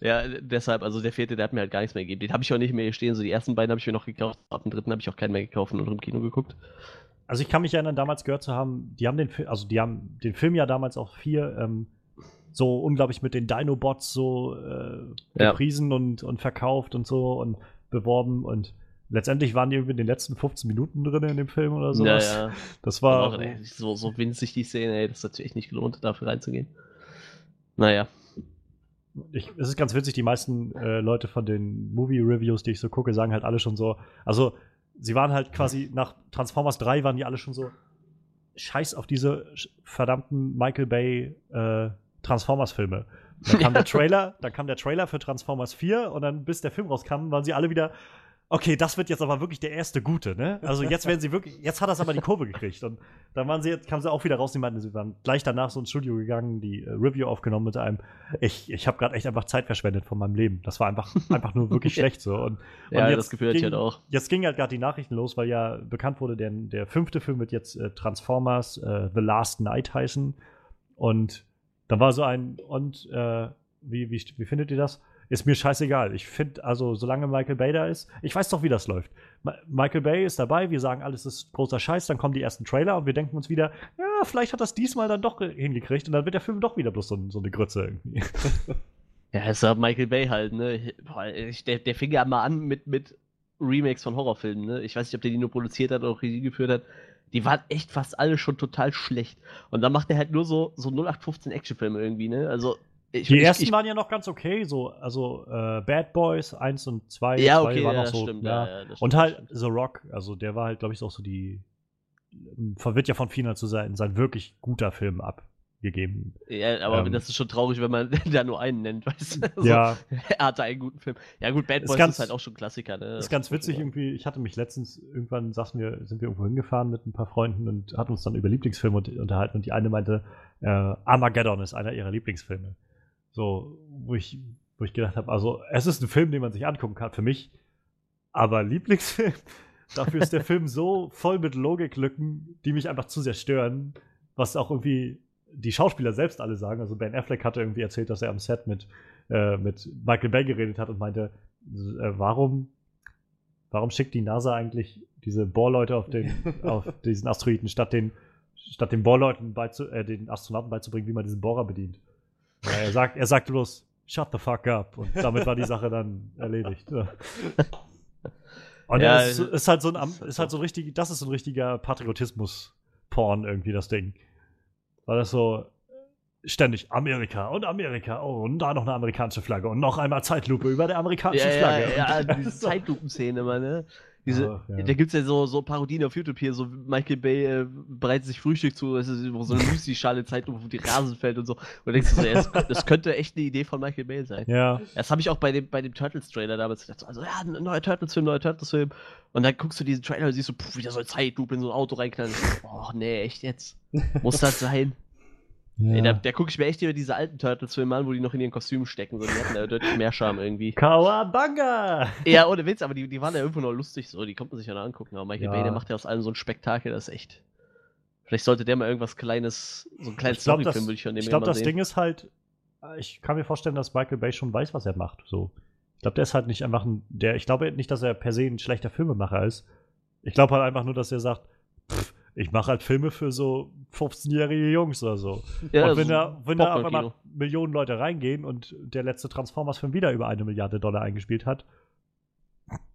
Ja, deshalb, also der vierte, der hat mir halt gar nichts mehr gegeben. Den habe ich auch nicht mehr hier stehen. So die ersten beiden habe ich mir noch gekauft. Ab dem dritten habe ich auch keinen mehr gekauft und im Kino geguckt. Also ich kann mich erinnern, damals gehört zu haben, die haben den Film, also die haben den Film ja damals auch vier ähm, so unglaublich mit den Dinobots so äh, Ja. gepriesen und, und verkauft und so und beworben und letztendlich waren die irgendwie in den letzten 15 Minuten drin in dem Film oder sowas. Ja, ja. Das war auch, ey, so, so winzig die Szene, ey, das ist natürlich nicht gelohnt, dafür reinzugehen. Naja. ich, es ist ganz witzig, die meisten äh, Leute von den Movie-Reviews, die ich so gucke, sagen halt alle schon so, also sie waren halt quasi nach Transformers 3 waren die alle schon so, scheiß auf diese verdammten Michael Bay äh, Transformers-Filme. Dann kam der (laughs) Trailer, dann kam der Trailer für Transformers 4 und dann bis der Film rauskam, waren sie alle wieder, okay, das wird jetzt aber wirklich der erste gute, ne? Also jetzt werden sie wirklich, jetzt hat das aber die Kurve gekriegt. Und dann waren sie, kamen sie auch wieder raus, die meinten, sie waren gleich danach so ins Studio gegangen, die äh, Review aufgenommen mit einem, ich, ich habe gerade echt einfach Zeit verschwendet von meinem Leben. Das war einfach, einfach nur wirklich (laughs) schlecht so. Und, Ja, und das Gefühl ging- halt auch. Jetzt ging halt gerade die Nachrichten los, weil ja bekannt wurde, der, der fünfte Film wird jetzt äh, Transformers äh, The Last Night heißen. Und da war so ein, und äh, wie, wie, wie findet ihr das? Ist mir scheißegal. Ich finde, also, solange Michael Bay da ist, ich weiß doch, wie das läuft. Ma Michael Bay ist dabei, wir sagen, alles ist großer Scheiß, dann kommen die ersten Trailer und wir denken uns wieder, ja, vielleicht hat das diesmal dann doch hingekriegt und dann wird der Film doch wieder bloß so, so eine Grütze irgendwie. (laughs) Ja, ist ja Michael Bay halt, ne? Der, der fing ja mal an mit, mit Remakes von Horrorfilmen, ne? Ich weiß nicht, ob der die nur produziert hat oder auch Regie geführt hat. Die waren echt fast alle schon total schlecht. Und dann macht er halt nur so, so 0815 Actionfilme irgendwie, ne? Also, ich, Die ich, ersten ich, waren ja noch ganz okay, so, also äh, Bad Boys 1 und 2, Ja, 2 okay, waren ja, noch so, stimmt, ja. ja, das Und stimmt, halt The Rock, also der war halt, glaube ich, auch so die, wird ja von vielen zu sein, sein wirklich guter Film abgegeben. Ja, aber Ähm. das ist schon traurig, wenn man (laughs) da nur einen nennt, weißt du? Also, Ja, (laughs) Er hatte einen guten Film. Ja, gut, Bad Ist Boys ganz- ist halt auch schon Klassiker, ne? ist ganz witzig irgendwie. Ich hatte mich letztens, irgendwann saßen wir, sind wir irgendwo hingefahren mit ein paar Freunden und hatten uns dann über Lieblingsfilme unterhalten und die eine meinte, äh, Armageddon ist einer ihrer Lieblingsfilme. So, wo ich, wo ich gedacht habe, also es ist ein Film, den man sich angucken kann, für mich, aber Lieblingsfilm, (laughs) dafür ist der Film so voll mit Logiklücken, die mich einfach zu sehr stören, was auch irgendwie die Schauspieler selbst alle sagen. Also Ben Affleck hatte irgendwie erzählt, dass er am Set mit, äh, mit Michael Bay geredet hat und meinte, äh, warum, warum schickt die NASA eigentlich diese Bohrleute auf, den, (laughs) auf diesen Asteroiden, statt den, statt den Bohrleuten beizu, äh, den Astronauten beizubringen, wie man diesen Bohrer bedient? Ja, er sagt, er sagt bloß, shut the fuck up. Und damit war die Sache dann erledigt. (laughs) Und Ja, es ist, ist halt so ein, ist halt so ein richtig, das ist so ein richtiger Patriotismus-Porn irgendwie, das Ding. Weil das so ständig Amerika und Amerika, oh, und da noch eine amerikanische Flagge und noch einmal Zeitlupe über der amerikanischen ja, Flagge. ja, (laughs) ja, Und- diese Zeitlupenszene, Mann, ne? Diese, Ach, ja. Da gibt's ja so, so Parodien auf YouTube hier, so Michael Bay äh, bereitet sich Frühstück zu, es ist so eine (laughs) Lucy-Schale Zeit, wo die Rasen fällt und so. Und du denkst dir so, ja, das, das könnte echt eine Idee von Michael Bay sein. Ja, Das habe ich auch bei dem, bei dem Turtles-Trailer damals gedacht. so, Also, ja, ein neuer Turtles-Film, neuer Turtles-Film. Und dann guckst du diesen Trailer und siehst so, puh, wieder so eine Zeitlupe in so ein Auto reinknallen. Oh, nee, echt jetzt? Muss das (laughs) sein? Ey, da, da gucke ich mir echt wieder diese alten Turtles-Filme an, wo die noch in ihren Kostümen stecken. So, die hatten da deutlich mehr Charme irgendwie. (laughs) Kawabanga! Ja, ohne Witz, aber die, die waren ja irgendwo noch lustig, so, die kommt man sich ja noch angucken. Aber Michael Ja. Bay, der macht ja aus allem so ein Spektakel, das ist echt. Vielleicht sollte der mal irgendwas kleines, so ein kleines glaube, Storyfilm würde ich von dem ich glaub, mal das sehen. Ding ist halt, ich kann mir vorstellen, dass Michael Bay schon weiß, was er macht. So. Ich glaube, der ist halt nicht einfach ein, der, ich glaube nicht, dass er per se ein schlechter Filmemacher ist. Ich glaube halt einfach nur, dass er sagt, pff, ich mache halt Filme für so 15-jährige Jungs oder so. Ja, und wenn so da, wenn da einmal Popcorn-Kino. Millionen Leute reingehen und der letzte Transformers-Film wieder über eine Milliarde Dollar eingespielt hat,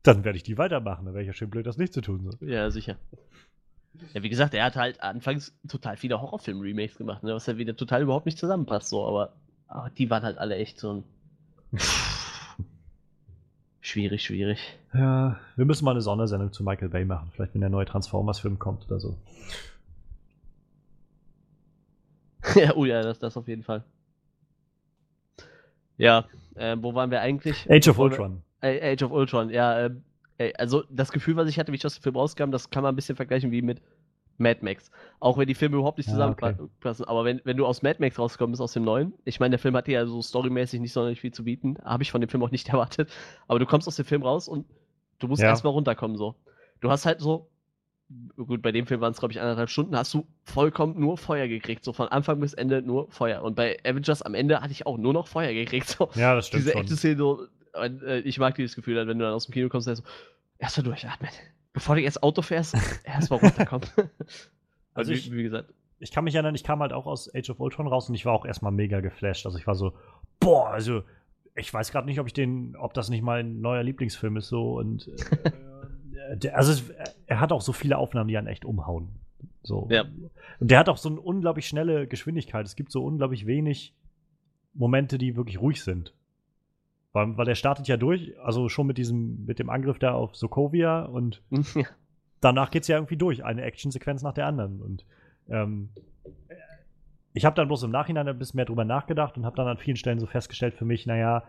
dann werde ich die weitermachen. Dann wäre ich ja schön blöd, das nicht zu tun. So. Ja, sicher. Ja, wie gesagt, er hat halt anfangs total viele Horrorfilm-Remakes gemacht, ne, was ja wieder total überhaupt nicht zusammenpasst, so, aber, aber die waren halt alle echt so ein. (laughs) schwierig, schwierig. Ja, wir müssen mal eine Sondersendung zu Michael Bay machen. Vielleicht, wenn der neue Transformers-Film kommt oder so. (laughs) ja, oh ja, das, das auf jeden Fall. Ja, äh, wo waren wir eigentlich? Age of Ultron. Äh, Age of Ultron, ja, ey, also das Gefühl, was ich hatte, wie ich aus dem Film rauskam, das kann man ein bisschen vergleichen wie mit Mad Max. Auch wenn die Filme überhaupt nicht Ja, zusammenpassen. Aber wenn, wenn du aus Mad Max rausgekommen bist, aus dem neuen, ich meine, der Film hatte ja so storymäßig nicht sonderlich viel zu bieten, habe ich von dem Film auch nicht (laughs) erwartet. Aber du kommst aus dem Film raus und du musst Ja. erstmal runterkommen, so. Du hast halt so, gut, bei dem Film waren es, glaube ich, anderthalb Stunden, hast du vollkommen nur Feuer gekriegt, so von Anfang bis Ende nur Feuer. Und bei Avengers am Ende hatte ich auch nur noch Feuer gekriegt, so Ja, das stimmt diese echte Szene, so, äh, ich mag dieses Gefühl, wenn du dann aus dem Kino kommst, dann so, erstmal durchatmen. Bevor du jetzt Auto fährst, erstmal runterkommen. (laughs) Also also, ich- wie, wie gesagt, ich kann mich erinnern, ich kam halt auch aus Age of Ultron raus und ich war auch erstmal mega geflasht. Also ich war so, boah, also ich weiß gerade nicht, ob ich den, ob das nicht mein neuer Lieblingsfilm ist so und äh, (laughs) der, also es, er hat auch so viele Aufnahmen, die einen echt umhauen. So. Ja. Und der hat auch so eine unglaublich schnelle Geschwindigkeit. Es gibt so unglaublich wenig Momente, die wirklich ruhig sind. Weil, weil der startet ja durch, also schon mit diesem, mit dem Angriff da auf Sokovia und (laughs) ja. danach geht es ja irgendwie durch, eine Actionsequenz nach der anderen. Und ähm, ich habe dann bloß im Nachhinein ein bisschen mehr drüber nachgedacht und habe dann an vielen Stellen so festgestellt für mich, naja,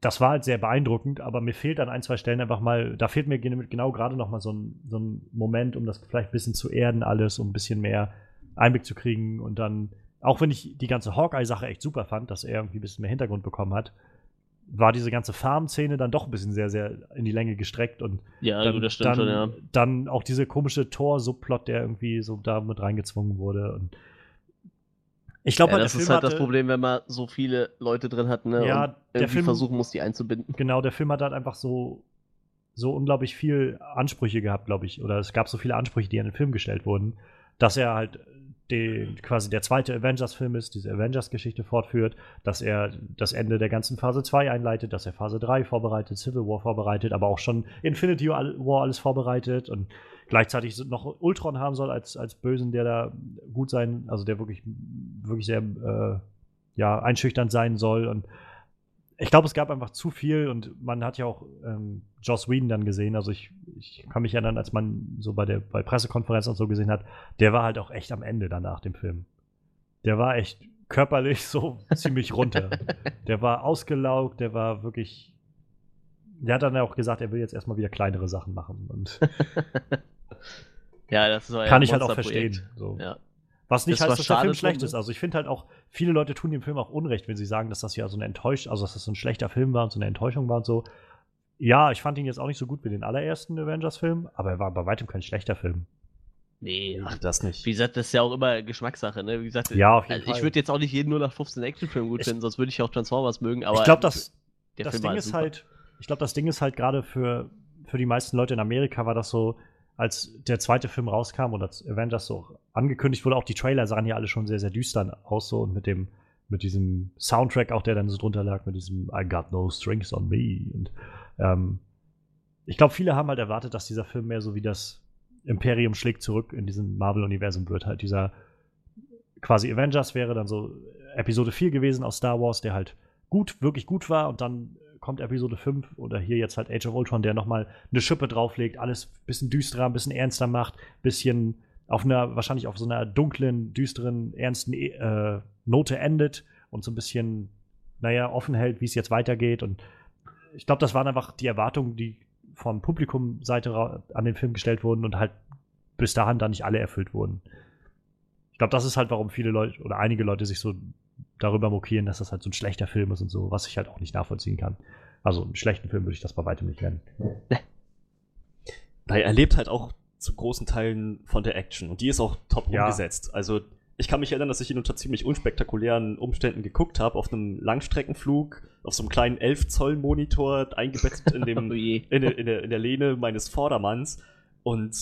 das war halt sehr beeindruckend, aber mir fehlt an ein, zwei Stellen einfach mal, da fehlt mir gen- genau gerade noch mal so ein, so ein Moment, um das vielleicht ein bisschen zu erden alles, um ein bisschen mehr Einblick zu kriegen und dann, auch wenn ich die ganze Hawkeye-Sache echt super fand, dass er irgendwie ein bisschen mehr Hintergrund bekommen hat, war diese ganze Farm-Szene dann doch ein bisschen sehr, sehr in die Länge gestreckt und ja, dann, gut, das stimmt dann, schon, ja. Dann auch diese komische Tor-Subplot, der irgendwie so da mit reingezwungen wurde. Und ich glaube, ja halt, das ist Film halt das hatte, Problem, wenn man so viele Leute drin hat, ne? Ja, und der Film- versuchen muss, die einzubinden. Genau, der Film hat halt einfach so, so unglaublich viel Ansprüche gehabt, glaube ich. Oder es gab so viele Ansprüche, die an den Film gestellt wurden, dass er halt den, quasi der zweite Avengers-Film ist, diese Avengers-Geschichte fortführt, dass er das Ende der ganzen Phase 2 einleitet, dass er Phase 3 vorbereitet, Civil War vorbereitet, aber auch schon Infinity War alles vorbereitet und gleichzeitig noch Ultron haben soll als, als Bösen, der da gut sein, also der wirklich, wirklich sehr äh, ja, einschüchternd sein soll. Und ich glaube, es gab einfach zu viel und man hat ja auch ähm, Joss Whedon dann gesehen. Also ich, ich kann mich erinnern, als man so bei der bei Pressekonferenzen und so gesehen hat, der war halt auch echt am Ende danach dem Film. Der war echt körperlich (laughs) so ziemlich runter. Der war ausgelaugt, der war wirklich. Der hat dann auch gesagt, er will jetzt erstmal wieder kleinere Sachen machen. Und (laughs) Ja, das ist euer kann ich halt auch verstehen. So. Ja. Was nicht Das heißt, dass der Film schlecht ist. ne? Also ich finde halt auch, viele Leute tun dem Film auch Unrecht, wenn sie sagen, dass das ja so eine Enttäuschung, also dass das so ein schlechter Film war und so eine Enttäuschung war und so. Ja, ich fand ihn jetzt auch nicht so gut wie den allerersten Avengers-Film, aber er war bei weitem kein schlechter Film. Nee, ach, das nicht. wie gesagt, das ist ja auch immer Geschmackssache, ne? Wie gesagt, Ja, auf jeden also ich Fall. würde jetzt auch nicht jeden nur nach 15 Actionfilm gut Ich- finden, sonst würde ich auch Transformers mögen, aber ich glaube, das, der das Film Ding war ist super. halt, ich glaube, das Ding ist halt gerade für, für die meisten Leute in Amerika war das so, als der zweite Film rauskam und als Avengers so angekündigt wurde, auch die Trailer sahen ja alle schon sehr, sehr düster aus so und mit dem, mit diesem Soundtrack auch, der dann so drunter lag, mit diesem I got no strings on me und ähm, ich glaube, viele haben halt erwartet, dass dieser Film mehr so wie das Imperium schlägt zurück in diesem Marvel-Universum wird. Halt dieser quasi Avengers wäre dann so Episode 4 gewesen aus Star Wars, der halt gut, wirklich gut war und dann kommt Episode 5 oder hier jetzt halt Age of Ultron, der nochmal eine Schippe drauflegt, alles ein bisschen düsterer, ein bisschen ernster macht, bisschen auf einer, wahrscheinlich auf so einer dunklen, düsteren, ernsten äh, Note endet und so ein bisschen, naja, offen hält, wie es jetzt weitergeht. Und ich glaube, das waren einfach die Erwartungen, die vom Publikumseite an den Film gestellt wurden und halt bis dahin dann nicht alle erfüllt wurden. Ich glaube, das ist halt, warum viele Leute oder einige Leute sich so darüber mokieren, dass das halt so ein schlechter Film ist und so, was ich halt auch nicht nachvollziehen kann. Also einen schlechten Film würde ich das bei weitem nicht nennen. Weil er lebt halt auch zu großen Teilen von der Action und die ist auch top ja. umgesetzt. Also ich kann mich erinnern, dass ich ihn unter ziemlich unspektakulären Umständen geguckt habe, auf einem Langstreckenflug, auf so einem kleinen 11 Zoll Monitor eingebettet in, dem, (laughs) oh in, der, in, der, in der Lehne meines Vordermanns und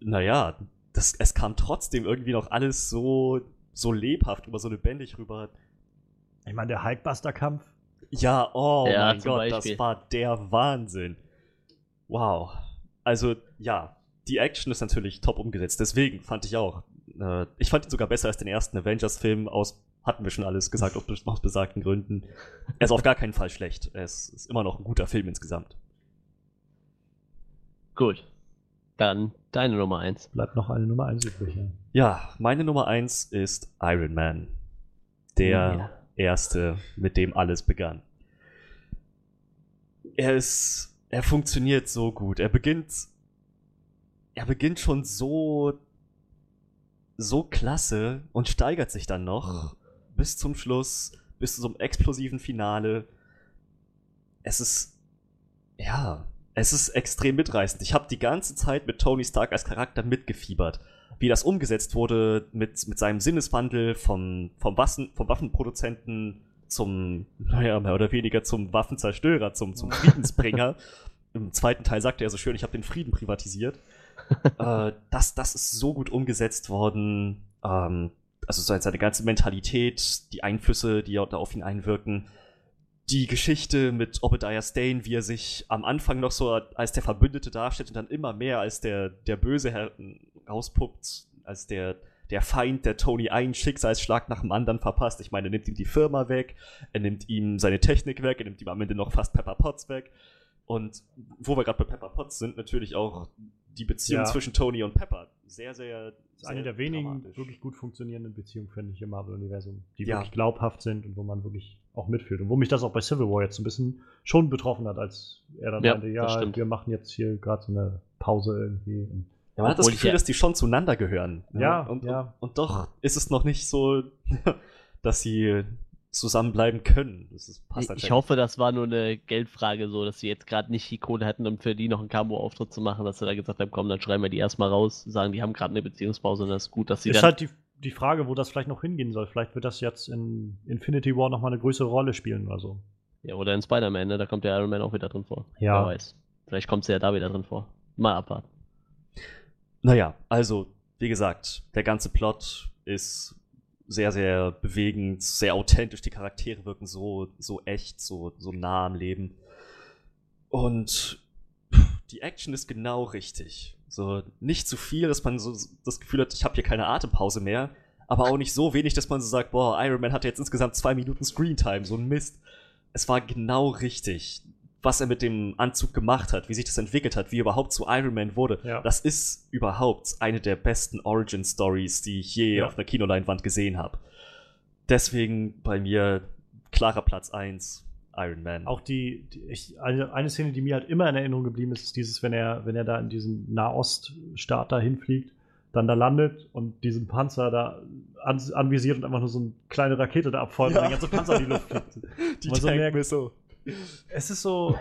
naja, das, es kam trotzdem irgendwie noch alles so, so lebhaft, immer so lebendig rüber. Ich meine, der Hulkbuster-Kampf. Ja, oh ja, mein Gott, Beispiel. das war der Wahnsinn. Wow. Also, ja, die Action ist natürlich top umgesetzt. Deswegen fand ich auch. Äh, ich fand ihn sogar besser als den ersten Avengers-Film aus, hatten wir schon alles gesagt, aus besagten Gründen. Er ist auf gar keinen Fall schlecht. Er ist, immer noch ein guter Film insgesamt. Gut. Dann deine Nummer 1. Bleibt noch eine Nummer 1 übrig. Ja. ja, meine Nummer 1 ist Iron Man. Der ja. Erste, mit dem alles begann. Er ist, er funktioniert so gut. Er beginnt, er beginnt schon so, so klasse und steigert sich dann noch bis zum Schluss, bis zu so einem explosiven Finale. Es ist, ja, es ist extrem mitreißend. Ich habe die ganze Zeit mit Tony Stark als Charakter mitgefiebert. Wie das umgesetzt wurde mit, mit seinem Sinneswandel vom, vom, Waffen, vom Waffenproduzenten zum, naja, mehr oder weniger zum Waffenzerstörer, zum, zum (laughs) Friedensbringer. Im zweiten Teil sagte er so schön, ich habe den Frieden privatisiert. (laughs) äh, das, das ist so gut umgesetzt worden. Ähm, also seine ganze Mentalität, die Einflüsse, die da auf ihn einwirken die Geschichte mit Obadiah Stane, wie er sich am Anfang noch so als der Verbündete darstellt und dann immer mehr als der, der Böse rauspuppt, als der, der Feind, der Tony einen Schicksalsschlag nach dem anderen verpasst. Ich meine, er nimmt ihm die Firma weg, er nimmt ihm seine Technik weg, er nimmt ihm am Ende noch fast Pepper Potts weg. Und wo wir gerade bei Pepper Potts sind, natürlich auch die Beziehung ja. zwischen Tony und Pepper. Sehr, sehr. Ist eine der wenigen wirklich gut funktionierenden Beziehungen, finde ich, im Marvel-Universum, die ja. wirklich glaubhaft sind und wo man wirklich auch mitfühlt. Und wo mich das auch bei Civil War jetzt ein bisschen schon betroffen hat, als er dann ja, meinte, ja, wir machen jetzt hier gerade so eine Pause irgendwie. Ja, man hat das Gefühl, ja. dass die schon zueinander gehören. Ne? Ja, und, ja. Und, und doch ist es noch nicht so, (laughs) dass sie zusammenbleiben können. Das ist, passt ich hoffe, das war nur eine Geldfrage, so dass sie jetzt gerade nicht die Kohle hätten, um für die noch einen Camo-Auftritt zu machen, dass sie da gesagt haben, komm, dann schreiben wir die erstmal raus, sagen, die haben gerade eine Beziehungspause und das ist gut, dass sie ist halt die die Frage, wo das vielleicht noch hingehen soll. Vielleicht wird das jetzt in Infinity War nochmal eine größere Rolle spielen oder so. Ja, oder in Spider-Man, ne? da kommt der Iron Man auch wieder drin vor. Ja. Wer weiß. Vielleicht kommt sie ja da wieder drin vor. Mal abwarten. Naja, also, wie gesagt, der ganze Plot ist sehr, sehr bewegend, sehr authentisch. Die Charaktere wirken so, so echt, so, so nah am Leben. Und die Action ist genau richtig. So nicht zu viel, dass man so das Gefühl hat, ich habe hier keine Atempause mehr, aber auch nicht so wenig, dass man so sagt, boah, Iron Man hat jetzt insgesamt zwei Minuten Screentime, so ein Mist. Es war genau richtig, was er mit dem Anzug gemacht hat, wie sich das entwickelt hat, wie er überhaupt zu Iron Man wurde. Ja. Das ist überhaupt eine der besten Origin Stories, die ich je ja. auf einer Kinoleinwand gesehen habe. Deswegen bei mir klarer Platz 1. Iron Man. Auch die, die ich, eine, eine Szene, die mir halt immer in Erinnerung geblieben ist, ist dieses, wenn er, wenn er da in diesen Nahoststaat da hinfliegt, dann da landet und diesen Panzer da an, anvisiert und einfach nur so eine kleine Rakete da abfeuert ja. und der ganze Panzer in die Luft (laughs) fliegt. die so merkt, so. Es ist so,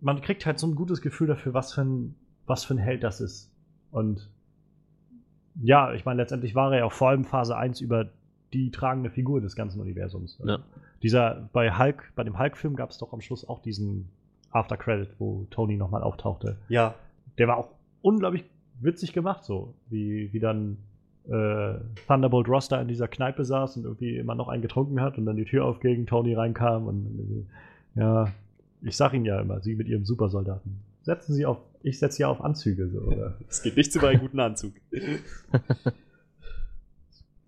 man kriegt halt so ein gutes Gefühl dafür, was für ein, was für ein Held das ist. Und ja, ich meine, letztendlich war er ja auch vor allem Phase 1 über die tragende Figur des ganzen Universums. Ja. Dieser, bei Hulk, bei dem Hulk-Film gab es doch am Schluss auch diesen After-Credit, wo Tony nochmal auftauchte. Ja. Der war auch unglaublich witzig gemacht, so. Wie, wie dann äh, Thunderbolt Ross da in dieser Kneipe saß und irgendwie immer noch einen getrunken hat und dann die Tür aufging, Tony reinkam und ja, ich sag Ihnen ja immer, Sie mit Ihrem Supersoldaten. Setzen Sie auf, ich setze ja auf Anzüge, so, oder? (laughs) Es geht nichts über einen guten Anzug. (laughs)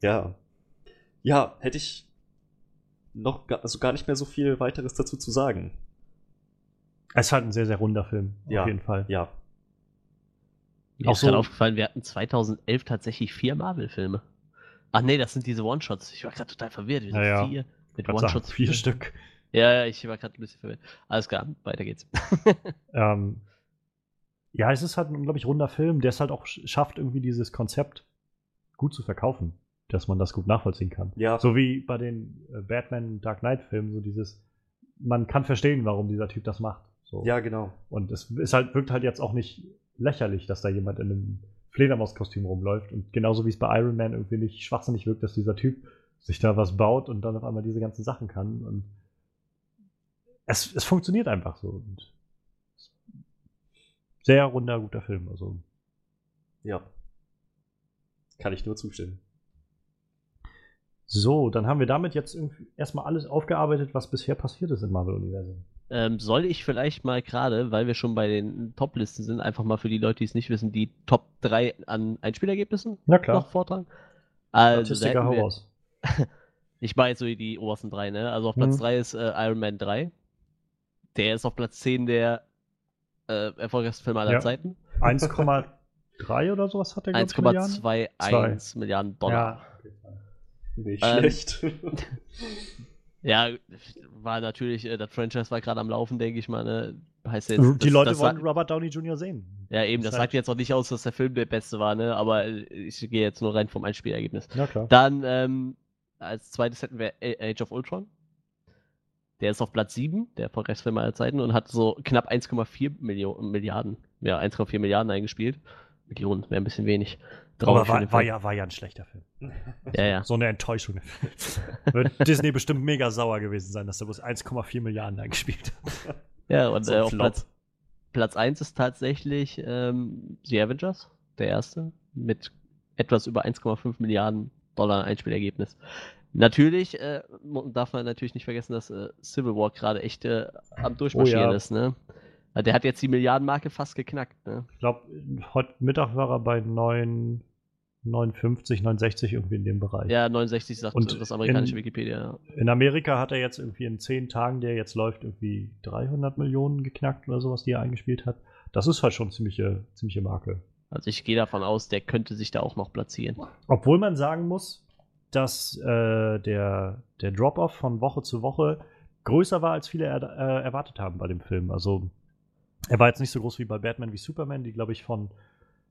ja. Ja, hätte ich noch gar, also gar nicht mehr so viel weiteres dazu zu sagen. Es ist halt ein sehr, sehr runder Film, Ja. auf jeden Fall. Ja. Mir Auch ist gerade so- aufgefallen, wir hatten 2011 tatsächlich vier Marvel-Filme. Ach nee, das sind diese One-Shots. Ich war gerade total verwirrt. Wir sind Ja, ja. vier mit One-Shots. vier Stück. Ja, ja, ich war gerade ein bisschen verwirrt. Alles klar, weiter geht's. (laughs) Ähm, ja, es ist halt ein unglaublich runder Film, der es halt auch sch- schafft, irgendwie dieses Konzept gut zu verkaufen, dass man das gut nachvollziehen kann. Ja. So wie bei den äh, Batman Dark Knight Filmen, so dieses, man kann verstehen, warum dieser Typ das macht. So. Ja, genau. Und es ist halt, wirkt halt jetzt auch nicht lächerlich, dass da jemand in einem Fledermauskostüm rumläuft. Und genauso wie es bei Iron Man irgendwie nicht schwachsinnig wirkt, dass dieser Typ sich da was baut und dann auf einmal diese ganzen Sachen kann. Und es, es funktioniert einfach so. Und sehr runder, guter Film. Also Ja. Kann ich nur zustimmen. so, dann haben wir damit jetzt irgendwie erstmal alles aufgearbeitet, was bisher passiert ist im Marvel-Universum. Ähm, soll ich vielleicht mal gerade, weil wir schon bei den Top-Listen sind, einfach mal für die Leute, die es nicht wissen, die Top 3 an Einspielergebnissen Na klar, noch vortragen? Also, Statistiker, hau raus. (laughs) ich mache jetzt so die obersten drei, ne? Also auf Platz Mhm. 3 ist äh, Iron Man 3. Der ist auf Platz 10 der äh, erfolgreichste Film aller Ja. Zeiten. 1,3 oder sowas hat der, glaub ich, Milliarden? 1,21 Milliarden Dollar. Ja. Nicht Ähm, schlecht. (laughs) (laughs) Ja. war natürlich, äh, das Franchise war gerade am Laufen, denke ich mal. Ne? Heißt jetzt, Die das- Leute das wollen Robert Downey Jr. sehen. Ja, eben, Das das sagt jetzt auch nicht aus, dass der Film der beste war, ne? Aber äh, ich gehe jetzt nur rein vom Einspielergebnis. Ja, klar. Dann ähm, als zweites hätten wir A- Age of Ultron. Der ist auf Platz 7, der erfolgreichste Film aller Zeiten und hat so knapp 1,4 Millio- Milliarden, ja, 1,4 Milliarden eingespielt. Millionen, wäre ein bisschen wenig. Traurig Aber war, war, ja, war ja ein schlechter Film. Ja, ja. So eine Enttäuschung. (laughs) Wird Disney bestimmt mega sauer gewesen sein, dass er bloß 1,4 Milliarden eingespielt hat. Ja, und So äh, auf. Platz, Platz 1 ist tatsächlich ähm, The Avengers, der erste, mit etwas über 1,5 Milliarden Dollar Einspielergebnis. Natürlich äh, darf man natürlich nicht vergessen, dass äh, Civil War gerade echt äh, am Durchmarschieren Oh ja. ist, ne? Der hat jetzt die Milliardenmarke fast geknackt, ne? Ich glaube, heute Mittag war er bei 9, 59, 69 irgendwie in dem Bereich. Ja, 69 sagt Und das amerikanische in- Wikipedia. ja. In Amerika hat er jetzt irgendwie in 10 Tagen, der jetzt läuft, irgendwie 300 Millionen geknackt oder sowas, die er eingespielt hat. Das ist halt schon ziemliche, ziemliche Marke. Also ich gehe davon aus, der könnte sich da auch noch platzieren. Obwohl man sagen muss, dass äh, der, der Drop-Off von Woche zu Woche größer war, als viele er, äh, erwartet haben bei dem Film. Also er war jetzt nicht so groß wie bei Batman wie Superman, die, glaube ich, von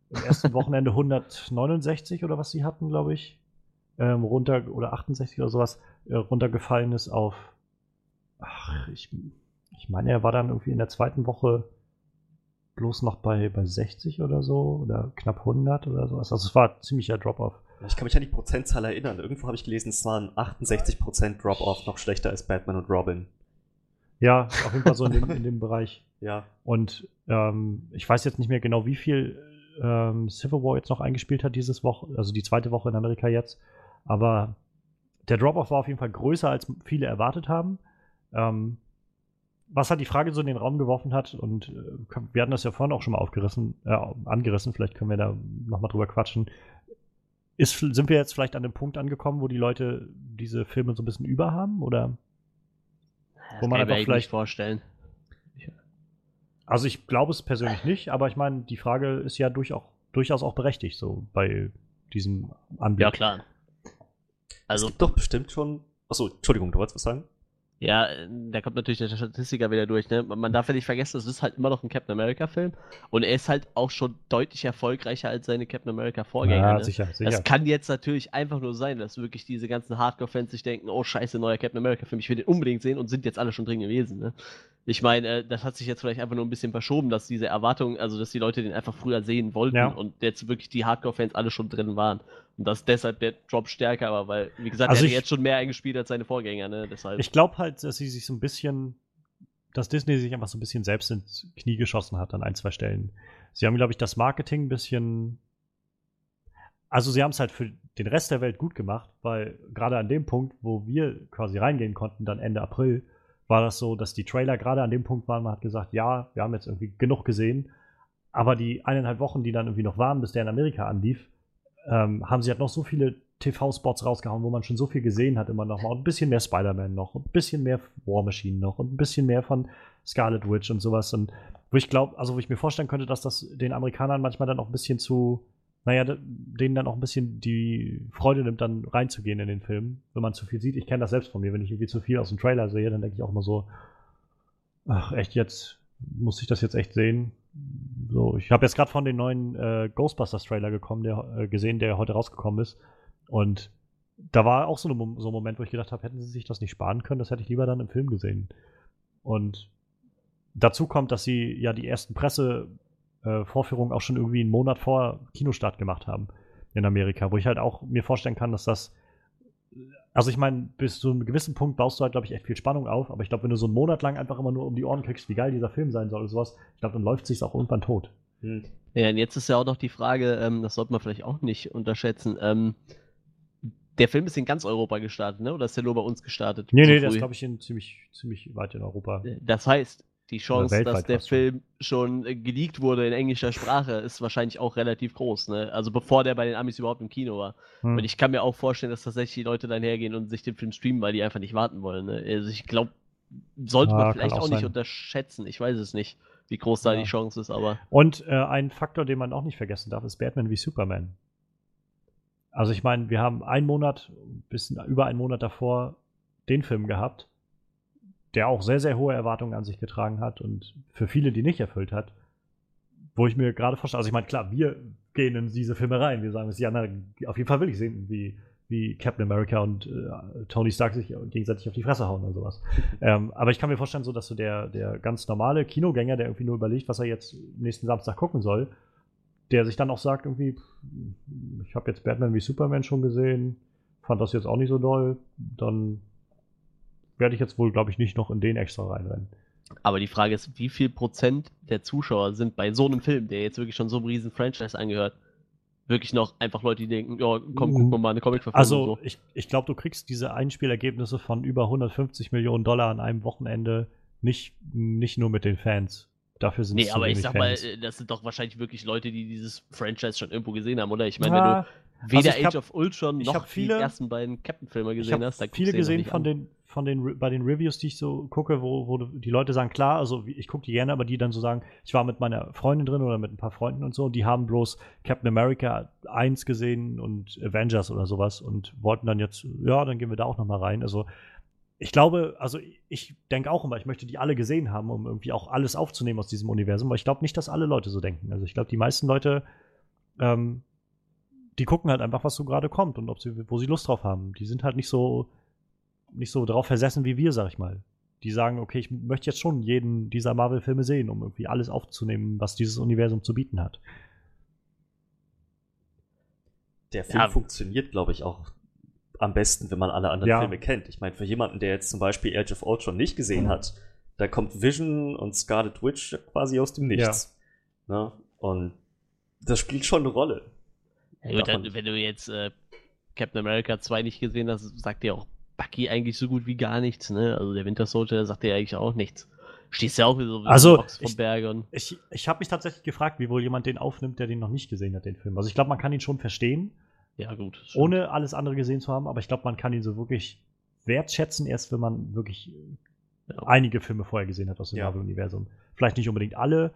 im ersten Wochenende (laughs) 169 oder was sie hatten, glaube ich, ähm, runter oder 68 oder sowas äh, runtergefallen ist auf. Ach, ich, ich meine, er war dann irgendwie in der zweiten Woche bloß noch bei, bei 60 oder so oder knapp 100 oder sowas. Also es war ziemlicher Drop-Off. Ich kann mich an die Prozentzahl erinnern. Irgendwo habe ich gelesen, es waren 68% Drop-Off noch schlechter als Batman und Robin. Ja, auf jeden Fall so in dem, in dem Bereich. Ja. Und ähm, ich weiß jetzt nicht mehr genau, wie viel ähm, Civil War jetzt noch eingespielt hat dieses Woche, also die zweite Woche in Amerika jetzt. Aber der Drop-Off war auf jeden Fall größer, als viele erwartet haben. Ähm, was halt die Frage so in den Raum geworfen hat, und äh, wir hatten das ja vorhin auch schon mal aufgerissen, äh, angerissen, vielleicht können wir da nochmal drüber quatschen. Ist, sind wir jetzt vielleicht an dem Punkt angekommen, wo die Leute diese Filme so ein bisschen überhaben? Oder? Das Wo man einfach vielleicht- vorstellen. Also ich glaube es persönlich nicht, aber ich meine, die Frage ist ja durch auch, durchaus auch berechtigt, so bei diesem Anblick. Ja, klar. Also es gibt doch bestimmt schon. Achso, Entschuldigung, du wolltest was sagen? Ja, da kommt natürlich der Statistiker wieder durch, ne? Man darf ja nicht vergessen, es ist halt immer noch ein Captain America-Film und er ist halt auch schon deutlich erfolgreicher als seine Captain America-Vorgänger. ja, ne? sicher, sicher. Das kann jetzt natürlich einfach nur sein, dass wirklich diese ganzen Hardcore-Fans sich denken, oh scheiße, neuer Captain America-Film, ich will den unbedingt sehen und sind jetzt alle schon drin gewesen. Ne? Ich meine, äh, das hat sich jetzt vielleicht einfach nur ein bisschen verschoben, dass diese Erwartung, also dass die Leute den einfach früher sehen wollten Ja. und jetzt wirklich die Hardcore-Fans alle schon drin waren. Und dass deshalb der Drop stärker war, weil, wie gesagt, Also er hat jetzt schon mehr eingespielt als seine Vorgänger, ne? Deshalb. Ich glaube halt, dass sie sich so ein bisschen, dass Disney sich einfach so ein bisschen selbst ins Knie geschossen hat an ein, zwei Stellen. Sie haben, glaube ich, das Marketing ein bisschen. Also sie haben es halt für den Rest der Welt gut gemacht, weil gerade an dem Punkt, wo wir quasi reingehen konnten, dann Ende April, war das so, dass die Trailer gerade an dem Punkt waren, man hat gesagt, ja, wir haben jetzt irgendwie genug gesehen, aber die eineinhalb Wochen, die dann irgendwie noch waren, bis der in Amerika anlief, ähm, haben sie halt noch so viele TV-Spots rausgehauen, wo man schon so viel gesehen hat, immer noch mal. Und ein bisschen mehr Spider-Man noch, und ein bisschen mehr War Machine noch und ein bisschen mehr von Scarlet Witch und sowas. Und wo ich glaube, also wo ich mir vorstellen könnte, dass das den Amerikanern manchmal dann auch ein bisschen zu, naja, denen dann auch ein bisschen die Freude nimmt, dann reinzugehen in den Film, wenn man zu viel sieht. Ich kenne das selbst von mir, wenn ich irgendwie zu viel aus dem Trailer sehe, dann denke ich auch immer so, ach, echt jetzt, muss ich das jetzt echt sehen? So, ich habe jetzt gerade von den neuen äh, Ghostbusters-Trailer gekommen, der, äh, gesehen, der heute rausgekommen ist. Und da war auch so, eine, so ein Moment, wo ich gedacht habe, hätten sie sich das nicht sparen können, das hätte ich lieber dann im Film gesehen. Und dazu kommt, dass sie ja die ersten Pressevorführungen äh, auch schon irgendwie einen Monat vor Kinostart gemacht haben in Amerika, wo ich halt auch mir vorstellen kann, dass das also ich meine, bis zu einem gewissen Punkt baust du halt, glaube ich, echt viel Spannung auf, aber ich glaube, wenn du so einen Monat lang einfach immer nur um die Ohren kriegst, wie geil dieser Film sein soll oder sowas, ich glaube, dann läuft sich auch irgendwann tot. Hm. Ja, und jetzt ist ja auch noch die Frage, ähm, das sollte man vielleicht auch nicht unterschätzen, ähm, der Film ist in ganz Europa gestartet, ne? Oder ist der nur bei uns gestartet? Nee, so nee, früh? der ist, glaube ich, in ziemlich, ziemlich weit in Europa. Das heißt, die Chance, dass der Film schon äh, geleakt wurde in englischer Sprache, ist wahrscheinlich auch relativ groß. Ne? Also bevor der bei den Amis überhaupt im Kino war. Hm. Und ich kann mir auch vorstellen, dass tatsächlich die Leute dann hergehen und sich den Film streamen, weil die einfach nicht warten wollen. Ne? Also ich glaube, sollte ja, man vielleicht auch, auch nicht unterschätzen. Ich weiß es nicht, wie groß da ja. die Chance ist, aber. Und äh, ein Faktor, den man auch nicht vergessen darf, ist Batman wie Superman. Also ich meine, wir haben einen Monat, bis über einen Monat davor den Film gehabt der auch sehr, sehr hohe Erwartungen an sich getragen hat und für viele die nicht erfüllt hat. Wo ich mir gerade vorstelle, also ich meine, klar, wir gehen in diese Filme rein, wir sagen es, ja, na, auf jeden Fall will ich sehen, wie, wie Captain America und äh, Tony Stark sich gegenseitig auf die Fresse hauen oder sowas. (laughs) ähm, aber ich kann mir vorstellen, so dass so der, der ganz normale Kinogänger, der irgendwie nur überlegt, was er jetzt nächsten Samstag gucken soll, der sich dann auch sagt, irgendwie, ich habe jetzt Batman wie Superman schon gesehen, fand das jetzt auch nicht so doll, dann werde ich jetzt wohl, glaube ich, nicht noch in den extra reinrennen. Aber die Frage ist, wie viel Prozent der Zuschauer sind bei so einem Film, der jetzt wirklich schon so einem riesen Franchise angehört, wirklich noch einfach Leute, die denken, ja, komm, guck mal, mal eine Comic-Verfilmung. Also, so. ich, ich glaube, du kriegst diese Einspielergebnisse von über 150 Millionen Dollar an einem Wochenende nicht, nicht nur mit den Fans. Dafür sind Nee, aber ich sag Fans. mal, das sind doch wahrscheinlich wirklich Leute, die dieses Franchise schon irgendwo gesehen haben, oder? Ich meine, ja, wenn du weder also Age hab, of Ultron noch viele, die ersten beiden Captain-Filme gesehen hast, dann viele gesehen von den, von den, bei den Reviews, die ich so gucke, wo, wo die Leute sagen, klar, also ich gucke die gerne, aber die dann so sagen, ich war mit meiner Freundin drin oder mit ein paar Freunden und so, und die haben bloß Captain America 1 gesehen und Avengers oder sowas und wollten dann jetzt, ja, dann gehen wir da auch nochmal rein. Also ich glaube, also ich denke auch immer, ich möchte die alle gesehen haben, um irgendwie auch alles aufzunehmen aus diesem Universum, aber ich glaube nicht, dass alle Leute so denken. Also ich glaube, die meisten Leute, ähm, die gucken halt einfach, was so gerade kommt und ob sie, wo sie Lust drauf haben. Die sind halt nicht so nicht so darauf versessen wie wir, sag ich mal. Die sagen, okay, ich möchte jetzt schon jeden dieser Marvel-Filme sehen, um irgendwie alles aufzunehmen, was dieses Universum zu bieten hat. Der Film ja. funktioniert, glaube ich, auch am besten, wenn man alle anderen ja. Filme kennt. Ich meine, für jemanden, der jetzt zum Beispiel Age of Ultron nicht gesehen mhm. hat, da kommt Vision und Scarlet Witch quasi aus dem Nichts. Ja. Ne? Und das spielt schon eine Rolle. Ja, gut, dann, wenn du jetzt äh, Captain America 2 nicht gesehen hast, sagt dir auch Bucky eigentlich so gut wie gar nichts, ne? Also der Winter Soldier sagt ja eigentlich auch nichts. Stehst ja auch wie so also, vom ich, Berg und ich, ich habe mich tatsächlich gefragt, wie wohl jemand den aufnimmt, der den noch nicht gesehen hat, den Film. Also ich glaube, man kann ihn schon verstehen. Ja, gut. Ohne alles andere gesehen zu haben, aber ich glaube, man kann ihn so wirklich wertschätzen, erst wenn man wirklich ja. einige Filme vorher gesehen hat aus dem ja. Marvel-Universum. Vielleicht nicht unbedingt alle,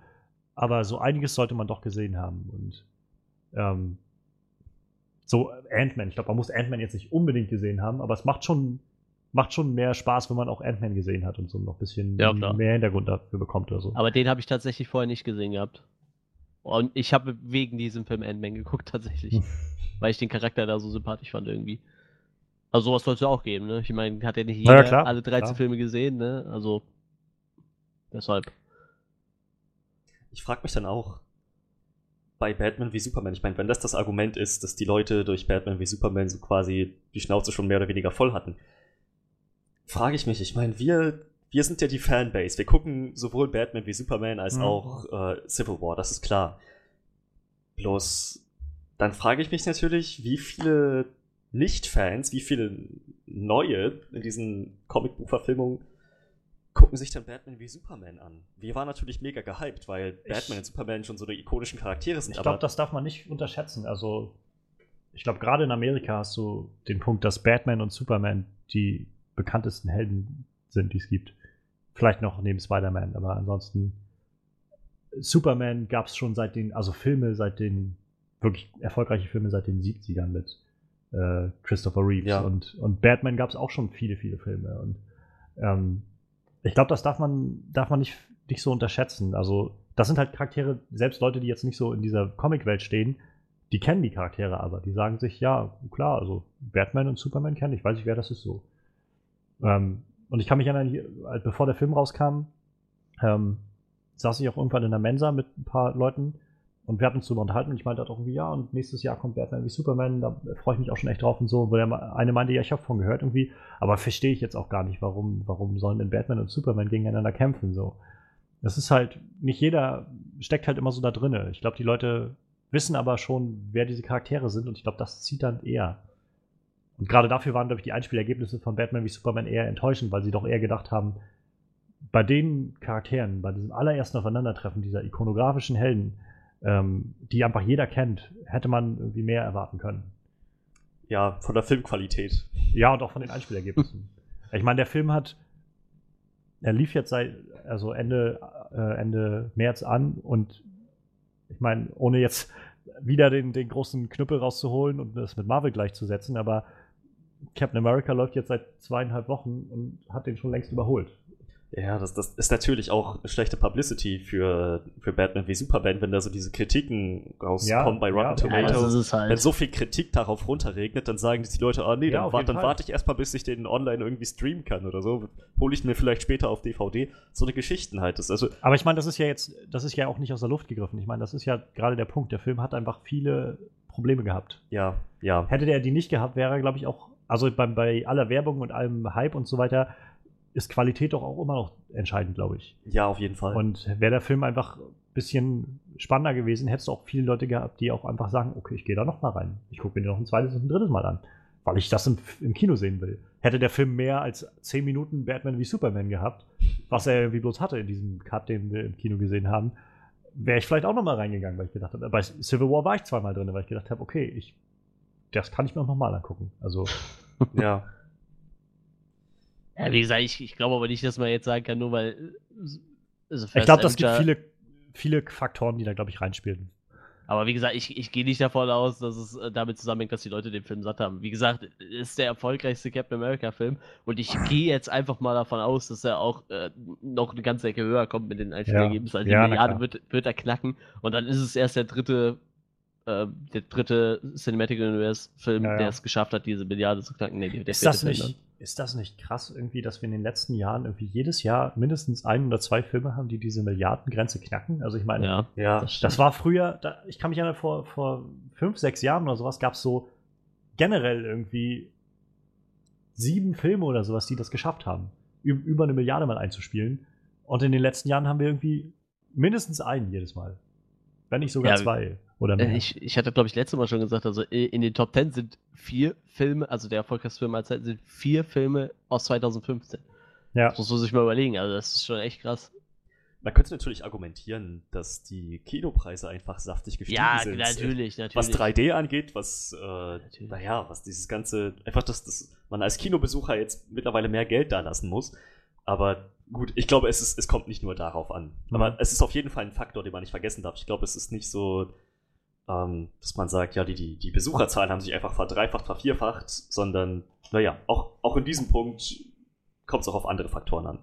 aber so einiges sollte man doch gesehen haben. Und ähm, so Ant-Man. Ich glaube, man muss Ant-Man jetzt nicht unbedingt gesehen haben, aber es macht schon, macht schon mehr Spaß, wenn man auch Ant-Man gesehen hat und so noch ein bisschen ja, mehr Hintergrund dafür bekommt oder so. Aber den habe ich tatsächlich vorher nicht gesehen gehabt. Und ich habe wegen diesem Film Ant-Man geguckt, tatsächlich. (laughs) weil ich den Charakter da so sympathisch fand irgendwie. Also sowas sollte es auch geben, ne? Ich meine, hat ja nicht jeder ja, klar, alle 13 klar. Filme gesehen, ne? Also deshalb. Ich frage mich dann auch, bei Batman wie Superman. Ich meine, wenn das das Argument ist, dass die Leute durch Batman wie Superman so quasi die Schnauze schon mehr oder weniger voll hatten, frage ich mich, ich meine, wir, wir sind ja die Fanbase. Wir gucken sowohl Batman wie Superman als mhm. auch äh, Civil War, das ist klar. Bloß, dann frage ich mich natürlich, wie viele Nicht-Fans, wie viele neue in diesen Comicbuchverfilmungen gucken sich dann Batman wie Superman an. Wir waren natürlich mega gehypt, weil ich, Batman und Superman schon so eine ikonischen Charaktere sind. Ich glaube, das darf man nicht unterschätzen. Also, ich glaube, gerade in Amerika hast du den Punkt, dass Batman und Superman die bekanntesten Helden sind, die es gibt. Vielleicht noch neben Spider-Man, aber ansonsten Superman gab es schon seit den, also Filme seit den, wirklich erfolgreiche Filme seit den 70ern mit äh, Christopher Reeves. Ja. Und, und Batman gab es auch schon viele, viele Filme. Und ähm, ich glaube, das darf man, darf man nicht, nicht so unterschätzen. Also, das sind halt Charaktere, selbst Leute, die jetzt nicht so in dieser Comicwelt stehen, die kennen die Charaktere aber. Die sagen sich, ja, klar, also Batman und Superman kenne ich, weiß ich, wer das ist so. Ähm, und ich kann mich erinnern, bevor der Film rauskam, ähm, saß ich auch irgendwann in der Mensa mit ein paar Leuten und wir hatten uns darüber unterhalten und ich meinte halt auch irgendwie, ja, und nächstes Jahr kommt Batman wie Superman, da freue ich mich auch schon echt drauf und so. Der eine meinte, ja, ich habe von gehört irgendwie, aber verstehe ich jetzt auch gar nicht, warum, warum sollen denn Batman und Superman gegeneinander kämpfen so. Das ist halt, nicht jeder steckt halt immer so da drinne. Ich glaube, die Leute wissen aber schon, wer diese Charaktere sind und ich glaube, das zieht dann eher. Und gerade dafür waren, glaube ich, die Einspielergebnisse von Batman wie Superman eher enttäuschend, weil sie doch eher gedacht haben, bei den Charakteren, bei diesem allerersten Aufeinandertreffen dieser ikonografischen Helden, ähm, die einfach jeder kennt, hätte man irgendwie mehr erwarten können. Ja, von der Filmqualität. Ja, und auch von den Einspielergebnissen. (laughs) ich meine, der Film hat, er lief jetzt seit, also Ende, äh, Ende März an und ich meine, ohne jetzt wieder den, den großen Knüppel rauszuholen und das mit Marvel gleichzusetzen, aber Captain America läuft jetzt seit zweieinhalb Wochen und hat den schon längst überholt. Ja, das, das ist natürlich auch eine schlechte Publicity für, für Batman wie Superman, wenn da so diese Kritiken rauskommen Ja, bei Rotten ja, Tomatoes. es halt. Wenn so viel Kritik darauf runterregnet, dann sagen die Leute, ah nee, Ja, dann, wart, dann warte ich erstmal, bis ich den online irgendwie streamen kann oder so. Hole ich mir vielleicht später auf DVD. So eine Geschichten halt. Also, Aber ich meine, das ist ja jetzt, das ist ja auch nicht aus der Luft gegriffen. Ich meine, das ist ja gerade der Punkt. Der Film hat einfach viele Probleme gehabt. ja, ja. Hätte der die nicht gehabt, wäre er, glaube ich, auch, also bei, bei aller Werbung und allem Hype und so weiter, ist Qualität doch auch immer noch entscheidend, glaube ich. Ja, auf jeden Fall. Und wäre der Film einfach ein bisschen spannender gewesen, hättest du auch viele Leute gehabt, die auch einfach sagen, okay, ich gehe da noch mal rein. Ich gucke mir den noch ein zweites und ein drittes Mal an, weil ich das im, im Kino sehen will. Hätte der Film mehr als 10 Minuten Batman wie Superman gehabt, was er irgendwie bloß hatte in diesem Cut, den wir im Kino gesehen haben, wäre ich vielleicht auch noch mal reingegangen, weil ich gedacht habe, bei Civil War war ich zweimal drin, weil ich gedacht habe, okay, ich, das kann ich mir auch noch mal angucken. Also, (laughs) ja. Ja, wie gesagt, ich, ich glaube aber nicht, dass man jetzt sagen kann, nur weil. äh, Also ich glaube, das gibt viele, viele Faktoren, die da, glaube ich, reinspielen. Aber wie gesagt, ich, ich gehe nicht davon aus, dass es äh, damit zusammenhängt, dass die Leute den Film satt haben. Wie gesagt, ist der erfolgreichste Captain America-Film und ich gehe jetzt einfach mal davon aus, dass er auch äh, noch eine ganze Ecke höher kommt mit den Einspielergebnissen. Also Ja, die Milliarde wird, wird er knacken und dann ist es erst der dritte, äh, der dritte Cinematic Universe-Film, Ja, ja. der es geschafft hat, diese Milliarde zu knacken. Nee, der Ist das, nicht, ist das nicht krass irgendwie, dass wir in den letzten Jahren irgendwie jedes Jahr mindestens ein oder zwei Filme haben, die diese Milliardengrenze knacken? Also ich meine, Ja, Ja. das das war früher, da, ich kann mich erinnern, vor, vor fünf, sechs Jahren oder sowas gab es so generell irgendwie sieben Filme oder sowas, die das geschafft haben, über eine Milliarde mal einzuspielen. Und in den letzten Jahren haben wir irgendwie mindestens einen jedes Mal. Wenn nicht sogar Ja, zwei oder Äh, mehr. Ich, ich hatte, glaube ich, letztes Mal schon gesagt, also i- in den Top 10 sind vier Filme, also der erfolgreichste Film aller Zeiten sind vier Filme aus 2015. ja. Das muss man sich mal überlegen, also das ist schon echt krass. Man könnte natürlich argumentieren, dass die Kinopreise einfach saftig gestiegen Ja, sind. natürlich, natürlich. Was 3D angeht, was, äh, naja, was dieses ganze, einfach, dass, dass man als Kinobesucher jetzt mittlerweile mehr Geld da lassen muss. Aber gut, ich glaube, es, ist, es kommt nicht nur darauf an. Mhm. Aber es ist auf jeden Fall ein Faktor, den man nicht vergessen darf. Ich glaube, es ist nicht so, ähm, dass man sagt, ja, die, die, die Besucherzahlen haben sich einfach verdreifacht, vervierfacht, sondern, naja, auch, auch in diesem Punkt kommt es auch auf andere Faktoren an.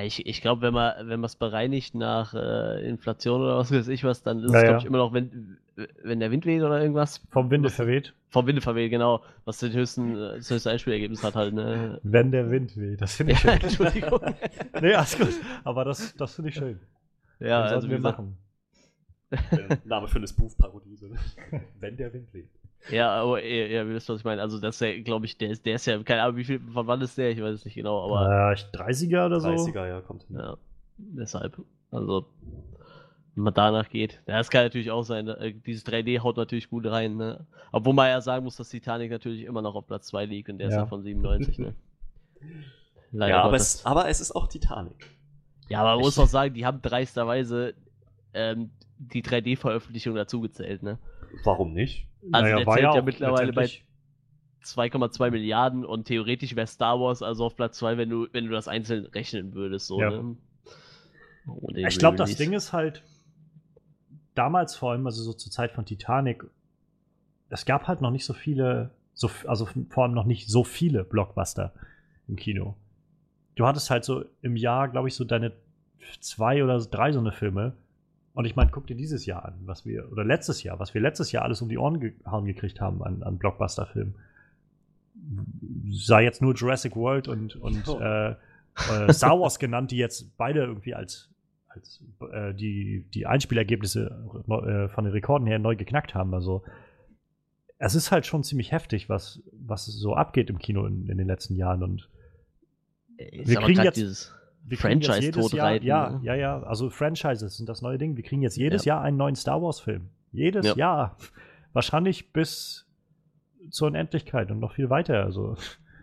Ich ich glaube, wenn man wenn man es bereinigt nach äh, Inflation oder was weiß ich was, dann ist Ja, es, glaube ich, immer noch, wenn, wenn der Wind weht oder irgendwas. Vom Winde verweht. Vom Winde verweht, genau. Was den höchsten, äh, das höchste Einspielergebnis hat halt, ne? Wenn der Wind weht. Das finde ich Ja, schön. Entschuldigung. (laughs) nee, alles gut. Aber das, das finde ich schön. ja, also wir machen. Der Name für eine Spoof-Parodie. so. (laughs) Wenn der Wind weht. Ja, aber ja, ja, ihr wisst, was ich meine. Also das ist ja, glaube ich, der ist, der ist ja, keine Ahnung, wie viel, von wann ist der? Ich weiß es nicht genau, aber äh, ich- 30er oder so. 30er, ja, kommt hin. ja, deshalb. Also, wenn man danach geht. Ja, das kann natürlich auch sein. äh, Dieses 3D haut natürlich gut rein, ne? Obwohl man ja sagen muss, dass Titanic natürlich immer noch auf Platz 2 liegt und der ist Ja. ja von 97, ne? (laughs) Leider Ja, aber es, aber es ist auch Titanic. Ja, aber man muss auch sagen, die haben dreisterweise ähm, die 3D-Veröffentlichung dazugezählt, ne? Warum nicht? Also Naja, der war zählt ja auch mittlerweile bei letztendlich- 2,2 Milliarden und theoretisch wäre Star Wars also auf Platz 2, wenn du, wenn du das einzeln rechnen würdest. So, Ja. ne? Den Ich glaube, das. Ding ist halt, damals vor allem, also so zur Zeit von Titanic, es gab halt noch nicht so viele, so, also vor allem noch nicht so viele Blockbuster im Kino. Du hattest halt so im Jahr, glaube ich, so deine zwei oder drei so eine Filme. Und ich meine, guck dir dieses Jahr an, was wir, oder letztes Jahr, was wir letztes Jahr alles um die Ohren gehauen gekriegt haben an, an Blockbuster-Filmen. Sei jetzt nur Jurassic World und, und Oh. äh, äh, Star Wars genannt, die jetzt beide irgendwie als, als äh, die, die Einspielergebnisse äh, von den Rekorden her neu geknackt haben. Also es ist halt schon ziemlich heftig, was, was so abgeht im Kino in, in den letzten Jahren. Und Ist wir kriegen jetzt- wir kriegen jetzt Franchise jedes Jahr, totreiten. ja, ne? ja, ja, also Franchises sind das neue Ding. Wir kriegen jetzt jedes Ja. Jahr einen neuen Star Wars-Film. Jedes Ja. Jahr. Wahrscheinlich bis zur Unendlichkeit und noch viel weiter. Also,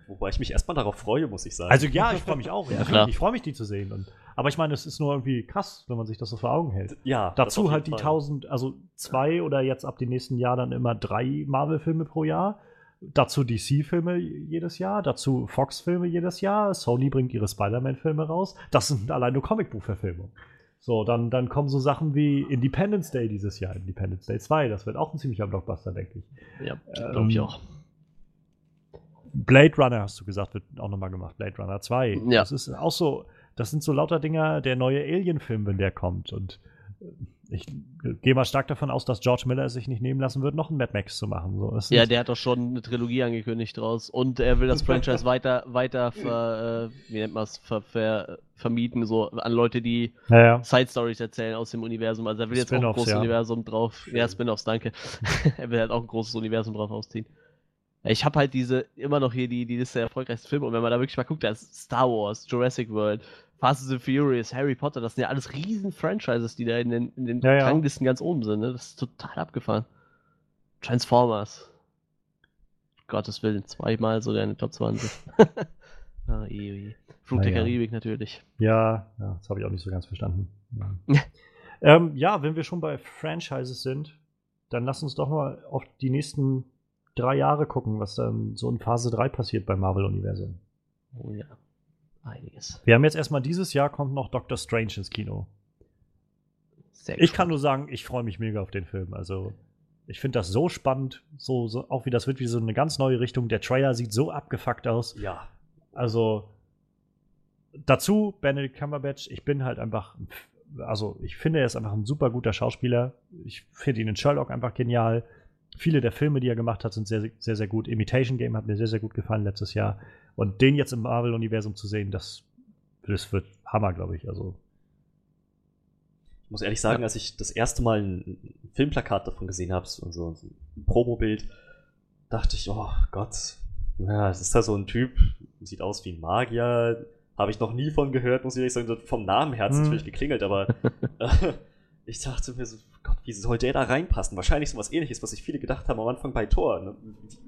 Wobei ich mich erstmal darauf freue, muss ich sagen. also ja, ich freue mich auch. Ja. Ich freue mich, die zu sehen. Und, aber ich meine, es ist nur irgendwie krass, wenn man sich das so vor Augen hält. ja, Dazu halt die Fall. 1000, also zwei oder jetzt ab dem nächsten Jahr dann immer drei Marvel-Filme pro Jahr. Dazu DC-Filme jedes Jahr, dazu Fox-Filme jedes Jahr. Sony bringt ihre Spider-Man-Filme raus. Das sind allein nur Comicbuchverfilmungen. So, dann, dann kommen so Sachen wie Independence Day dieses Jahr, Independence Day 2. Das wird auch ein ziemlicher Blockbuster, denke ich. Ja, glaube ich Ähm, auch. Blade Runner, hast du gesagt, wird auch nochmal gemacht. Blade Runner 2. Ja. Das ist auch so, das sind so lauter Dinger, der neue Alien-Film, wenn der kommt. Und äh, ich gehe mal stark davon aus, dass George Miller es sich nicht nehmen lassen wird, noch einen Mad Max zu machen. So, es Ja, der hat doch schon eine Trilogie angekündigt draus. Und er will das (laughs) Franchise weiter, weiter ver, äh, wie nennt man es, ver, ver, vermieten, so an Leute, die ja, ja. Side Stories erzählen aus dem Universum. Also er will jetzt auch ein großes ja. Universum drauf. Ja, Spin-offs, danke. (laughs) er will halt auch ein großes Universum drauf ausziehen. Ich habe halt diese, immer noch hier die, die Liste der erfolgreichsten Filme und wenn man da wirklich mal guckt, da ist Star Wars, Jurassic World, Fast and the Furious, Harry Potter, das sind ja alles riesen Franchises, die da in den, in den Ja, ja. Ranglisten ganz oben sind, ne? Das ist total abgefahren. Transformers. Gottes Willen, zweimal sogar in den Top 20. (laughs) ah, eh, eh. Flug der Naja. Karibik natürlich. Ja, ja, das habe ich auch nicht so ganz verstanden. Ja. (laughs) ähm, ja, wenn wir schon bei Franchises sind, dann lass uns doch mal auf die nächsten drei Jahre gucken, was dann so in Phase 3 passiert beim Marvel-Universum. Oh ja. Einiges. Wir haben jetzt erstmal dieses Jahr kommt noch Doctor Strange ins Kino. Sehr Ich kann nur sagen, ich freue mich mega auf den Film. Also, ich finde das so spannend, so, so, auch wie das wird wie so eine ganz neue Richtung. Der Trailer sieht so abgefuckt aus. Ja. Also, dazu Benedict Cumberbatch, ich bin halt einfach, also ich finde, er ist einfach ein super guter Schauspieler. Ich finde ihn in Sherlock einfach genial. Viele der Filme, die er gemacht hat, sind sehr, sehr, sehr gut. Imitation Game hat mir sehr, sehr gut gefallen letztes Jahr. Und den jetzt im Marvel-Universum zu sehen, das, das wird Hammer, glaube ich. Also, Ich muss ehrlich sagen, als ich das erste Mal ein Filmplakat davon gesehen habe, so so ein Promobild, dachte ich, oh Gott, ja, es ist da so ein Typ, sieht aus wie ein Magier, habe ich noch nie von gehört, muss ich ehrlich sagen, vom Namen her hat es Hm. natürlich geklingelt, aber äh, (laughs) (laughs) ich dachte mir so, Gott, wie soll der da reinpassen? Wahrscheinlich so was ähnliches, was sich viele gedacht haben am Anfang bei Thor. Ne?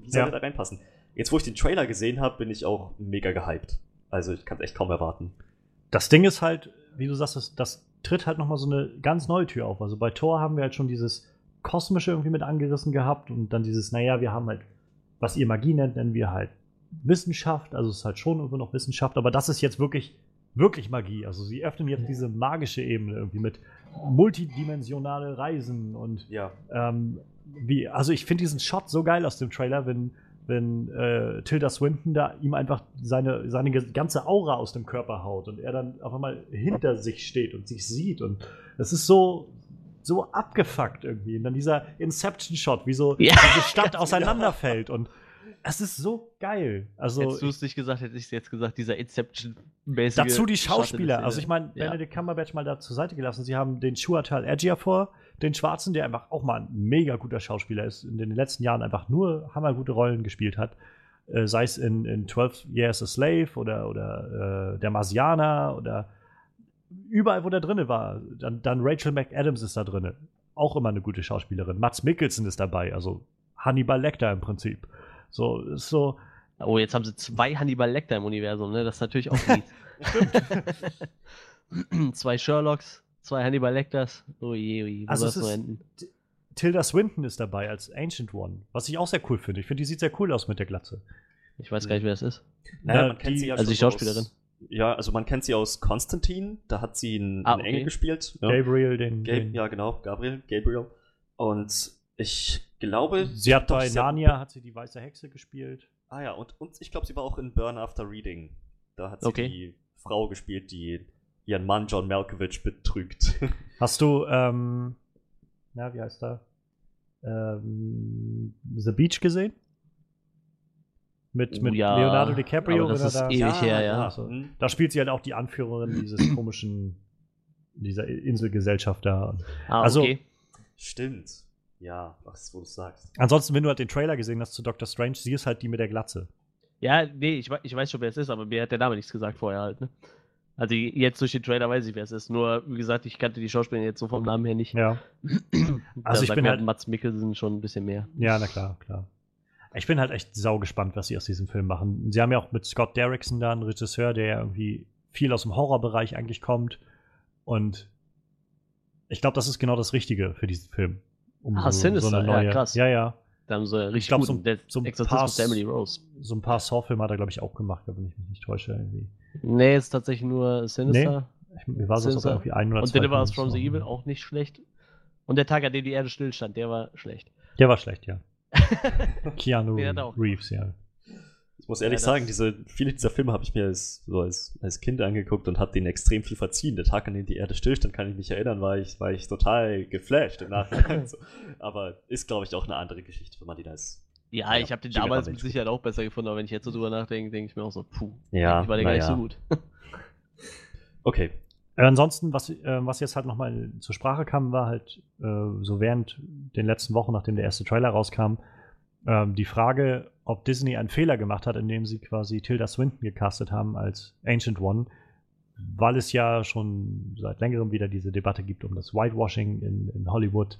Wie, soll Ja. der da reinpassen? Jetzt, wo ich den Trailer gesehen habe, bin ich auch mega gehypt. Also ich kann es echt kaum erwarten. Das Ding ist halt, wie du sagst, das, das tritt halt nochmal so eine ganz neue Tür auf. Also bei Thor haben wir halt schon dieses Kosmische irgendwie mit angerissen gehabt und dann dieses, naja, wir haben halt, was ihr Magie nennt, nennen wir halt Wissenschaft. Also es ist halt schon irgendwo noch Wissenschaft, aber das ist jetzt wirklich, wirklich Magie. Also sie öffnen jetzt diese magische Ebene irgendwie mit multidimensionale Reisen und Ja. ähm, wie, also ich finde diesen Shot so geil aus dem Trailer, wenn, wenn äh, Tilda Swinton da ihm einfach seine, seine ganze Aura aus dem Körper haut und er dann auf einmal hinter sich steht und sich sieht und es ist so so abgefuckt irgendwie und dann dieser Inception-Shot, wie so Ja, diese Stadt (laughs) auseinanderfällt und es ist so geil. Also Hättest du es nicht gesagt, hätte ich es jetzt gesagt, dieser Inception-mäßige. Dazu die Schauspieler. Also ich meine, Ja. Benedict Cumberbatch mal da zur Seite gelassen. Sie haben den Chuatal Ejiofor, den Schwarzen, der einfach auch mal ein mega guter Schauspieler ist, in den letzten Jahren einfach nur hammergute Rollen gespielt hat. Äh, sei es in, in 12 Years a Slave oder, oder äh, Der Marsianer oder überall, wo der drinne war. Dann, dann Rachel McAdams ist da drinne. Auch immer eine gute Schauspielerin. Mats Mikkelsen ist dabei, also Hannibal Lecter im Prinzip. So, ist so, Oh, jetzt haben sie zwei Hannibal Lecter im Universum, ne? Das ist natürlich auch (laughs) mies. (clears throat) zwei Sherlocks, zwei Hannibal Lecters. Oh je, oh je, wo Also soll es ist-? Tilda Swinton ist dabei als Ancient One, was ich auch sehr cool finde. Ich finde, die sieht sehr cool aus mit der Glatze. Ich weiß gar nicht, wer das ist. Naja, Ja, man kennt die- sie ja also die Schauspielerin. Aus, ja, also man kennt sie aus Konstantin, da hat sie einen, Ah, okay. Engel gespielt. Ja. Gabriel, den. Gab den ja, genau, Gabriel, Gabriel. Und ich glaube. sie hat bei Narnia hat sie die weiße Hexe gespielt. Ah ja, und, und ich glaube, sie war auch in Burn After Reading. Da hat sie Okay. die Frau gespielt, die ihren Mann John Malkovich betrügt. (laughs) Hast du, ähm, na, wie heißt er? Ähm, The Beach gesehen? Mit, Oh, mit ja, Leonardo DiCaprio? aber das oder ist da, ewig her, ja. So. hm. da spielt sie halt auch die Anführerin dieses komischen, dieser Inselgesellschaft da. Ah, Also- okay. Stimmt. Ja, was wo du sagst. Ansonsten, wenn du halt den Trailer gesehen hast zu Doctor Strange, sie ist halt die mit der Glatze. Ja, nee, ich, ich weiß schon, wer es ist, aber mir hat der Name nichts gesagt vorher halt, ne? Also jetzt durch den Trailer weiß ich, wer es ist. Nur, wie gesagt, ich kannte die Schauspielerin jetzt so vom Namen her nicht. Ja. (clears throat) Also ich bin mir halt- Mats Mikkelsen schon ein bisschen mehr. Ja, na klar, klar. Ich bin halt echt sau gespannt, was sie aus diesem Film machen. Sie haben ja auch mit Scott Derrickson da einen Regisseur, der ja irgendwie viel aus dem Horrorbereich eigentlich kommt. Und ich glaube, das ist genau das Richtige für diesen Film. Um Ah, Sinister, ja, krass. Ja, ja. Da haben sie richtig glaub, gut. so- der so ein Exorzismus paar- Emily Rose. So ein paar Saw-Filme hat er, glaube ich, auch gemacht, wenn ich mich nicht täusche. Irgendwie. Nee, ist tatsächlich nur Sinister. Ich, mir war so, ob er irgendwie ein oder Und zwei Deliver Us Filme from the Evil auch nicht schlecht. Und der Tag, an dem die Erde stillstand, der war schlecht. Der war schlecht, ja. (laughs) Keanu Reeves, ja. Ich muss ehrlich Ja, sagen, diese, viele dieser Filme habe ich mir als, so als, als Kind angeguckt und habe denen extrem viel verziehen. Der Tag, an dem die Erde stillstand, kann ich mich erinnern, war ich, war ich total geflasht im Nachhinein. (laughs) so. Aber ist, glaube ich, auch eine andere Geschichte, wenn man die da ist. Ja, Ja, ich habe den damals mit Sicherheit auch besser gefunden, aber wenn ich jetzt so drüber nachdenke, denke ich mir auch so, puh, Ja, eigentlich war der gar nicht naja. so gut. (laughs) Okay. Äh, ansonsten, was, äh, was jetzt halt nochmal zur Sprache kam, war halt äh, so während den letzten Wochen, nachdem der erste Trailer rauskam, ähm, die Frage, ob Disney einen Fehler gemacht hat, indem sie quasi Tilda Swinton gecastet haben als Ancient One, weil es ja schon seit längerem wieder diese Debatte gibt um das Whitewashing in, in Hollywood,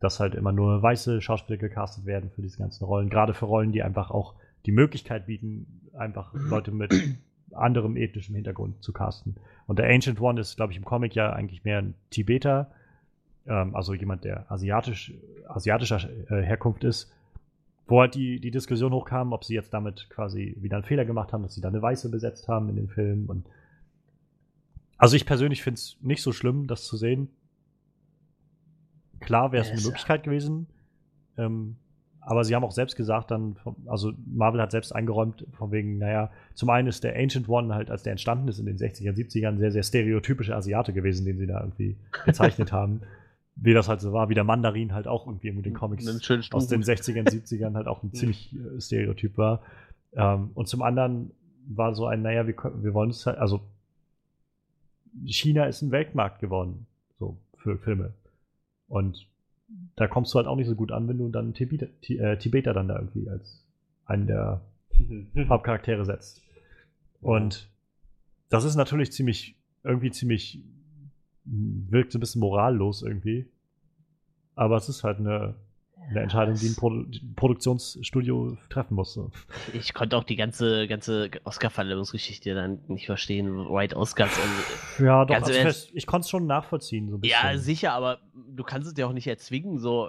dass halt immer nur weiße Schauspieler gecastet werden für diese ganzen Rollen, gerade für Rollen, die einfach auch die Möglichkeit bieten, einfach Leute mit (clears throat) anderem ethnischen Hintergrund zu casten. Und der Ancient One ist, glaube ich, im Comic ja eigentlich mehr ein Tibeter, ähm, also jemand, der asiatisch, asiatischer äh, Herkunft ist, wo halt die, die Diskussion hochkam, ob sie jetzt damit quasi wieder einen Fehler gemacht haben, dass sie da eine Weiße besetzt haben in dem Film. Und also ich persönlich finde es nicht so schlimm, das zu sehen. Klar wäre es eine Möglichkeit gewesen, ähm, aber sie haben auch selbst gesagt, dann, also Marvel hat selbst eingeräumt, von wegen, naja, zum einen ist der Ancient One halt, als der entstanden ist in den 60er, 70ern, sehr, sehr stereotypischer Asiate gewesen, den sie da irgendwie gezeichnet (laughs) haben. Wie das halt so war, wie der Mandarin halt auch irgendwie in den Comics aus den Strohhut. 60ern, 70ern halt auch ein (laughs) ziemlich äh, Stereotyp war. Ähm, und zum anderen war so ein, naja, wir, wir wollen es halt, also China ist ein Weltmarkt geworden, so für Filme. Und da kommst du halt auch nicht so gut an, wenn du dann Tibeter, Ti- äh, Tibeter dann da irgendwie als einen der (laughs) Hauptcharaktere setzt. Und das ist natürlich ziemlich, irgendwie ziemlich, wirkt so ein bisschen morallos irgendwie. Aber es ist halt eine, eine Entscheidung, die ein Produ Produktionsstudio treffen muss. So. Ich konnte auch die ganze, ganze Oscar-Verleihungsgeschichte dann nicht verstehen. White Oscars. Und, Ja, doch, also ehrlich- ich, konnte es schon nachvollziehen, so ein bisschen. ja, sicher, aber du kannst es ja auch nicht erzwingen. So,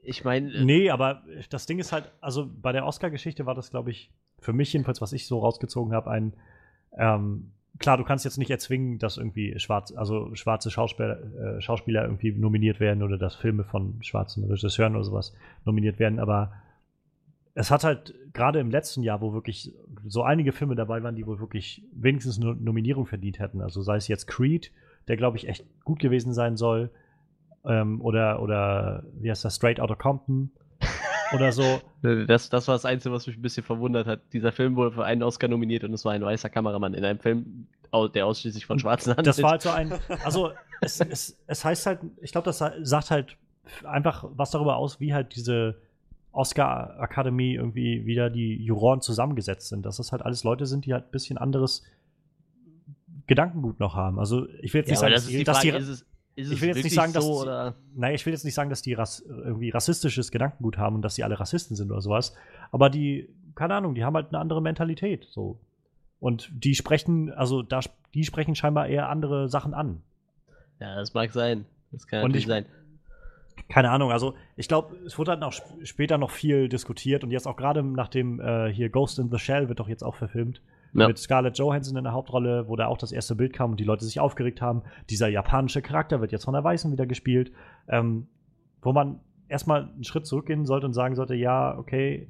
ich meine, Nee, aber das Ding ist halt, also bei der Oscar-Geschichte war das, glaube ich, für mich jedenfalls, was ich so rausgezogen habe, ein, ähm, klar, du kannst jetzt nicht erzwingen, dass irgendwie schwarz, also schwarze Schauspieler, äh, Schauspieler irgendwie nominiert werden oder dass Filme von schwarzen Regisseuren oder sowas nominiert werden, aber es hat halt gerade im letzten Jahr, wo wirklich so einige Filme dabei waren, die wohl wirklich wenigstens eine Nominierung verdient hätten. Also sei es jetzt Creed, der glaube ich echt gut gewesen sein soll, ähm, oder oder wie heißt das Straight Outta Compton (laughs) oder so. das, das war das Einzige, was mich ein bisschen verwundert hat. Dieser Film wurde für einen Oscar nominiert und es war ein weißer Kameramann in einem Film, der ausschließlich von Schwarzen handelt. Das war halt so ein, also es, es, es heißt halt, ich glaube, das sagt halt einfach was darüber aus, wie halt diese Oscar-Akademie irgendwie wieder die Juroren zusammengesetzt sind. Dass das halt alles Leute sind, die halt ein bisschen anderes Gedankengut noch haben. Also ich will jetzt ja, nicht sagen, das dass die dass Frage, die ist ich will jetzt nicht sagen, dass so, die-? Naja, ich will jetzt nicht sagen, dass die Rass irgendwie rassistisches Gedankengut haben und dass die alle Rassisten sind oder sowas. Aber die, keine Ahnung, die haben halt eine andere Mentalität. So. Und die sprechen, also da, die sprechen scheinbar eher andere Sachen an. Ja, das mag sein. Das kann Und ich- sein. keine Ahnung, also ich glaube, es wurde dann auch sp später noch viel diskutiert und jetzt auch gerade nach dem äh, hier Ghost in the Shell wird doch jetzt auch verfilmt. Ja. Mit Scarlett Johansson in der Hauptrolle, wo da auch das erste Bild kam und die Leute sich aufgeregt haben. Dieser japanische Charakter wird jetzt von der Weißen wieder gespielt. Ähm, wo man erstmal einen Schritt zurückgehen sollte und sagen sollte, ja, okay,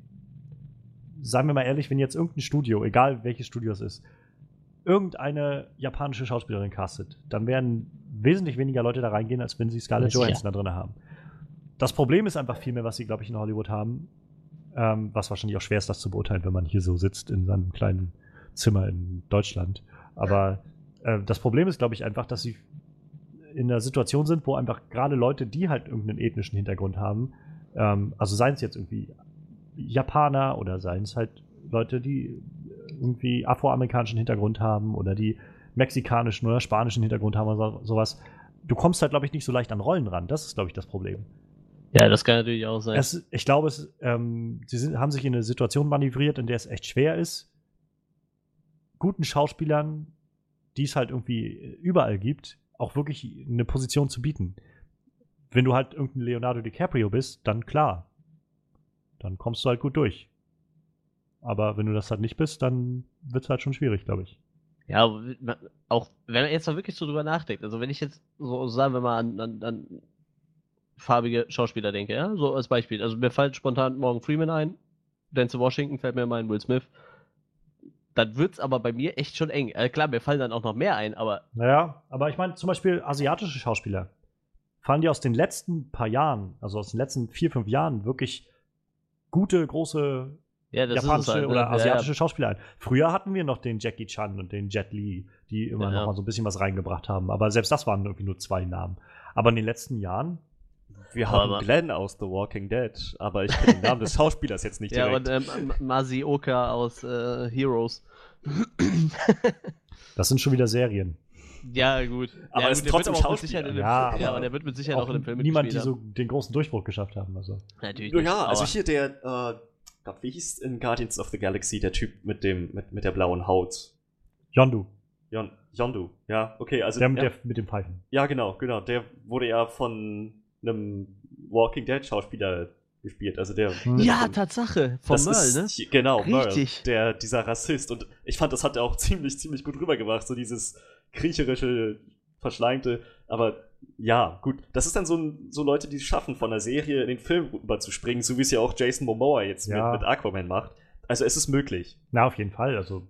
seien wir mal ehrlich, wenn jetzt irgendein Studio, egal welches Studio es ist, irgendeine japanische Schauspielerin castet, dann werden wesentlich weniger Leute da reingehen, als wenn sie Scarlett Ja. Johansson da drin haben. Das Problem ist einfach viel mehr, was sie, glaube ich, in Hollywood haben, ähm, was wahrscheinlich auch schwer ist, das zu beurteilen, wenn man hier so sitzt in seinem kleinen Zimmer in Deutschland. Aber äh, das Problem ist, glaube ich, einfach, dass sie in einer Situation sind, wo einfach gerade Leute, die halt irgendeinen ethnischen Hintergrund haben, ähm, also seien es jetzt irgendwie Japaner oder seien es halt Leute, die irgendwie afroamerikanischen Hintergrund haben oder die mexikanischen oder spanischen Hintergrund haben oder so, sowas. Du kommst halt, glaube ich, nicht so leicht an Rollen ran. Das ist, glaube ich, das Problem. Ja, das kann natürlich auch sein. Es, ich glaube, es, ähm, sie sind, haben sich in eine Situation manövriert, in der es echt schwer ist, guten Schauspielern, die es halt irgendwie überall gibt, auch wirklich eine Position zu bieten. Wenn du halt irgendein Leonardo DiCaprio bist, dann klar. Dann kommst du halt gut durch. Aber wenn du das halt nicht bist, dann wird es halt schon schwierig, glaube ich. Ja, auch wenn man jetzt mal wirklich so drüber nachdenkt, also wenn ich jetzt so sagen wir mal an, an, an farbige Schauspieler denke, ja, so als Beispiel. Also mir fällt spontan Morgan Freeman ein, Denzel Washington fällt mir mal ein, Will Smith. Dann wird's aber bei mir echt schon eng. Äh, klar, mir fallen dann auch noch mehr ein, aber Naja, aber ich meine zum Beispiel asiatische Schauspieler. Fallen die aus den letzten paar Jahren, also aus den letzten vier, fünf Jahren, wirklich gute, große ja, japanische es halt, ne? oder Ja, asiatische Schauspieler ein. Früher hatten wir noch den Jackie Chan und den Jet Li, die immer Ja, noch ja. mal so ein bisschen was reingebracht haben. Aber selbst das waren irgendwie nur zwei Namen. Aber in den letzten Jahren, Wir Aber- haben Glenn aus The Walking Dead, aber ich kenne den Namen des (laughs) Schauspielers jetzt nicht Ja, direkt. und ähm, Masioka aus äh, Heroes. (clears throat) das sind schon wieder Serien. ja, gut. Aber ja, ist gut, der trotzdem wird aber auch mit Schauspieler. Dem Ja, Film, ja, aber aber der wird mit Sicherheit auch, in dem Film niemand, die so den großen Durchbruch geschafft haben. Also. Natürlich ja, nicht, ja, also aber- hier der, äh, Gott, wie hieß in Guardians of the Galaxy der Typ mit dem, mit, mit der blauen Haut? Yondu, Yon, Yondu, ja, okay, also der mit, ja, der mit dem Pfeifen. ja, genau, genau, der wurde ja von einem Walking Dead Schauspieler gespielt, also der Hm. Ja, Tatsache. Von das Merle, ist, ne? Genau, Merle, Richtig. der, dieser Rassist. Und ich fand, das hat er auch ziemlich, ziemlich gut rübergebracht, so dieses kriecherische, verschleimte. Aber ja, gut. Das ist dann so, so Leute, die es schaffen, von der Serie in den Film rüberzuspringen, so wie es ja auch Jason Momoa jetzt Ja. mit, mit Aquaman macht. Also es ist möglich. Na, auf jeden Fall. Also.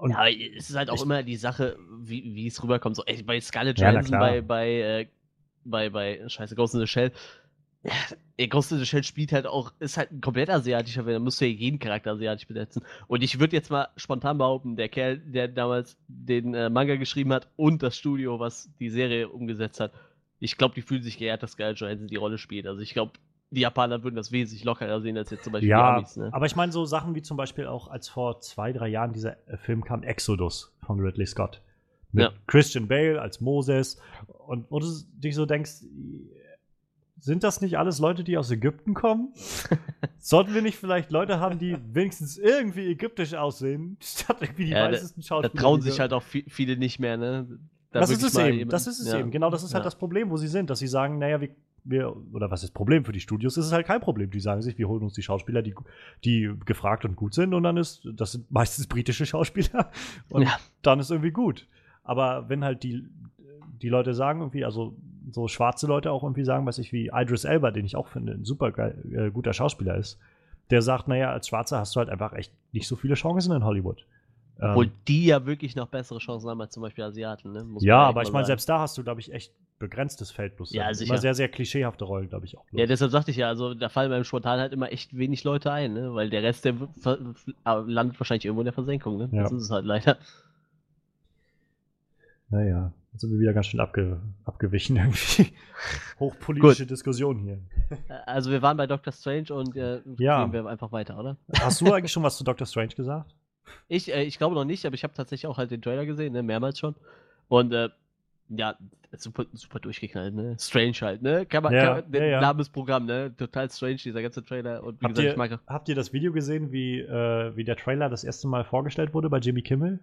Und Ja, aber es ist halt auch Ich- immer die Sache, wie, wie es rüberkommt. So, ey, bei Scarlett Ja, Johansson, klar. bei, bei, äh, bei, bei, scheiße, Ghost in the Shell. Ja, Ghost in the Shell spielt halt auch, ist halt ein komplett asiatischer Film, da musst du ja jeden Charakter asiatisch besetzen. Und ich würde jetzt mal spontan behaupten, der Kerl, der damals den äh, Manga geschrieben hat und das Studio, was die Serie umgesetzt hat, ich glaube, die fühlen sich geehrt, dass Scarlett Johansson die Rolle spielt. Also ich glaube, die Japaner würden das wesentlich lockerer sehen als jetzt zum Beispiel die ja, Amis. Ne? aber ich meine so Sachen wie zum Beispiel auch, als vor zwei, drei Jahren dieser äh, Film kam, Exodus von Ridley Scott. Mit Ja. Christian Bale als Moses. Und wo du dich so denkst, sind das nicht alles Leute, die aus Ägypten kommen? (laughs) Sollten wir nicht vielleicht Leute haben, die wenigstens irgendwie ägyptisch aussehen, statt irgendwie die Ja, da- weißesten Da Schauspieler? trauen die sich da- halt auch vi- viele nicht mehr, ne? Da das ist es eben. jemand- Das ist es ja. eben. Genau, das ist halt Ja. das Problem, wo sie sind, dass sie sagen, naja, wir, wir, oder was ist Problem für die Studios? Ist es halt kein Problem. Die sagen sich, wir holen uns die Schauspieler, die, die gefragt und gut sind, und dann ist, das sind meistens britische Schauspieler, und dann ist irgendwie gut. Aber wenn halt die, die Leute sagen, irgendwie, also so schwarze Leute auch irgendwie sagen, was ich wie Idris Elba, den ich auch finde, ein super geil, äh, guter Schauspieler ist, der sagt, naja, als Schwarzer hast du halt einfach echt nicht so viele Chancen in Hollywood. Ähm, Obwohl die ja wirklich noch bessere Chancen haben als zum Beispiel Asiaten, ne? Muss ja, aber ich meine, selbst da hast du, glaube ich, echt begrenztes Feld. Bloß Ja, dann. sicher. Immer sehr, sehr klischeehafte Rollen, glaube ich auch. bloß. Ja, deshalb sagte ich ja, also da fallen beim spontan halt immer echt wenig Leute ein, ne? Weil der Rest, der landet wahrscheinlich irgendwo in der Versenkung, ne? Ja. Das ist es halt leider. Naja, jetzt sind wir wieder ganz schön abge abgewichen (laughs) irgendwie. Hochpolitische Diskussion hier. Also wir waren bei Doctor Strange und äh, Ja. gehen wir einfach weiter, oder? Hast du eigentlich schon was zu Doctor Strange gesagt? Ich, äh, ich glaube noch nicht, aber ich habe tatsächlich auch halt den Trailer gesehen, ne? Mehrmals schon. Und äh, ja, super, super durchgeknallt, ne? Strange halt, ne? Kann man, Ja, kann man ja, ja. Name ist Programm, ne? Total strange, dieser ganze Trailer. Und wie Habt gesagt, ihr, ich mag habt ihr das Video gesehen, wie, äh, wie der Trailer das erste Mal vorgestellt wurde bei Jimmy Kimmel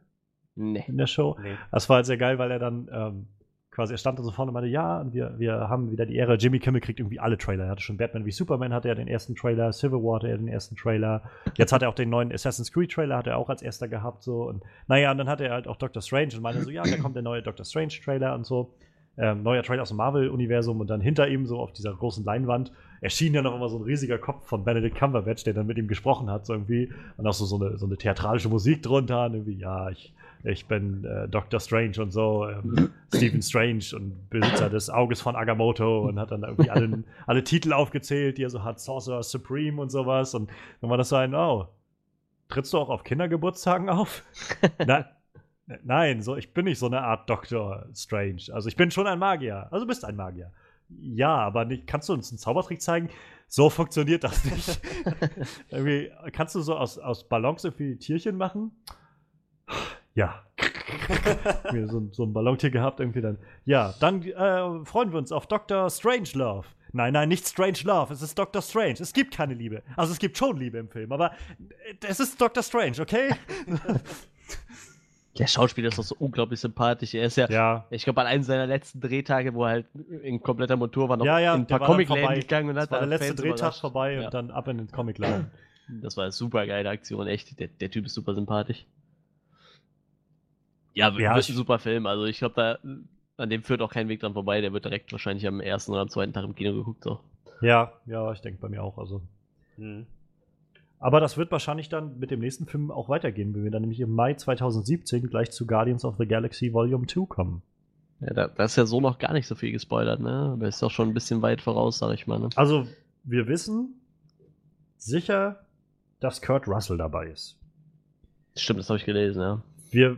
Nee. in der Show? Nee. Das war halt sehr geil, weil er dann ähm, quasi, er stand da so vorne und meinte, ja, wir, wir haben wieder die Ehre, Jimmy Kimmel kriegt irgendwie alle Trailer. Er hatte schon Batman wie Superman, hatte er den ersten Trailer, Civil War hatte er den ersten Trailer. Jetzt hat er auch den neuen Assassin's Creed Trailer, hat er auch als erster gehabt, so. Und naja, und dann hatte er halt auch Doctor Strange und meinte so, ja, da kommt der neue Doctor Strange Trailer und so. Ähm, neuer Trailer aus dem Marvel-Universum und dann hinter ihm, so auf dieser großen Leinwand, erschien ja noch immer so ein riesiger Kopf von Benedict Cumberbatch, der dann mit ihm gesprochen hat, so irgendwie. Und auch so, so, eine, so eine theatralische Musik drunter und irgendwie, ja, ich ich bin äh, Dr. Strange und so, ähm, Stephen Strange und Besitzer des Auges von Agamotto und hat dann irgendwie alle, (laughs) alle Titel aufgezählt, die er so hat, Sorcerer Supreme und sowas. Und dann war das so ein, oh, trittst du auch auf Kindergeburtstagen auf? (laughs) Na, nein, so, ich bin nicht so eine Art Dr. Strange. Also ich bin schon ein Magier. Also du bist ein Magier. Ja, aber nicht, kannst du uns einen Zaubertrick zeigen? So funktioniert das nicht. (laughs) irgendwie, kannst du so aus, aus Ballons irgendwie Tierchen machen? Ja. (laughs) so, so ein Ballontier gehabt, irgendwie dann. Ja, dann äh, freuen wir uns auf Dr. Strangelove. Nein, nein, nicht Strange Love, es ist Dr. Strange. Es gibt keine Liebe. Also es gibt schon Liebe im Film, aber äh, es ist Dr. Strange, okay? (laughs) Der Schauspieler ist doch so unglaublich sympathisch. Er ist ja, ja. ich glaube, an einem seiner letzten Drehtage, wo er halt in kompletter Montur war, noch ja, ja, in ein paar Comicläden gegangen und das hat war der letzte Fans Drehtag überrascht. vorbei Ja. und dann ab in den Comicladen. Das war eine super geile Aktion, echt. Der, der Typ ist super sympathisch. Ja, Ja, wird ein super Film. Also ich glaube, da an dem führt auch kein Weg dran vorbei. Der wird direkt wahrscheinlich am ersten oder am zweiten Tag im Kino geguckt. So. ja, ja, ich denke bei mir auch. Also. Hm. Aber das wird wahrscheinlich dann mit dem nächsten Film auch weitergehen, wenn wir dann nämlich im Mai 2017 gleich zu Guardians of the Galaxy Volume 2 kommen. Ja, da, da ist ja so noch gar nicht so viel gespoilert, ne? Aber ist doch schon ein bisschen weit voraus, sag ich mal. Ne? Also, wir wissen sicher, dass Kurt Russell dabei ist. Stimmt, das habe ich gelesen, ja. Wir,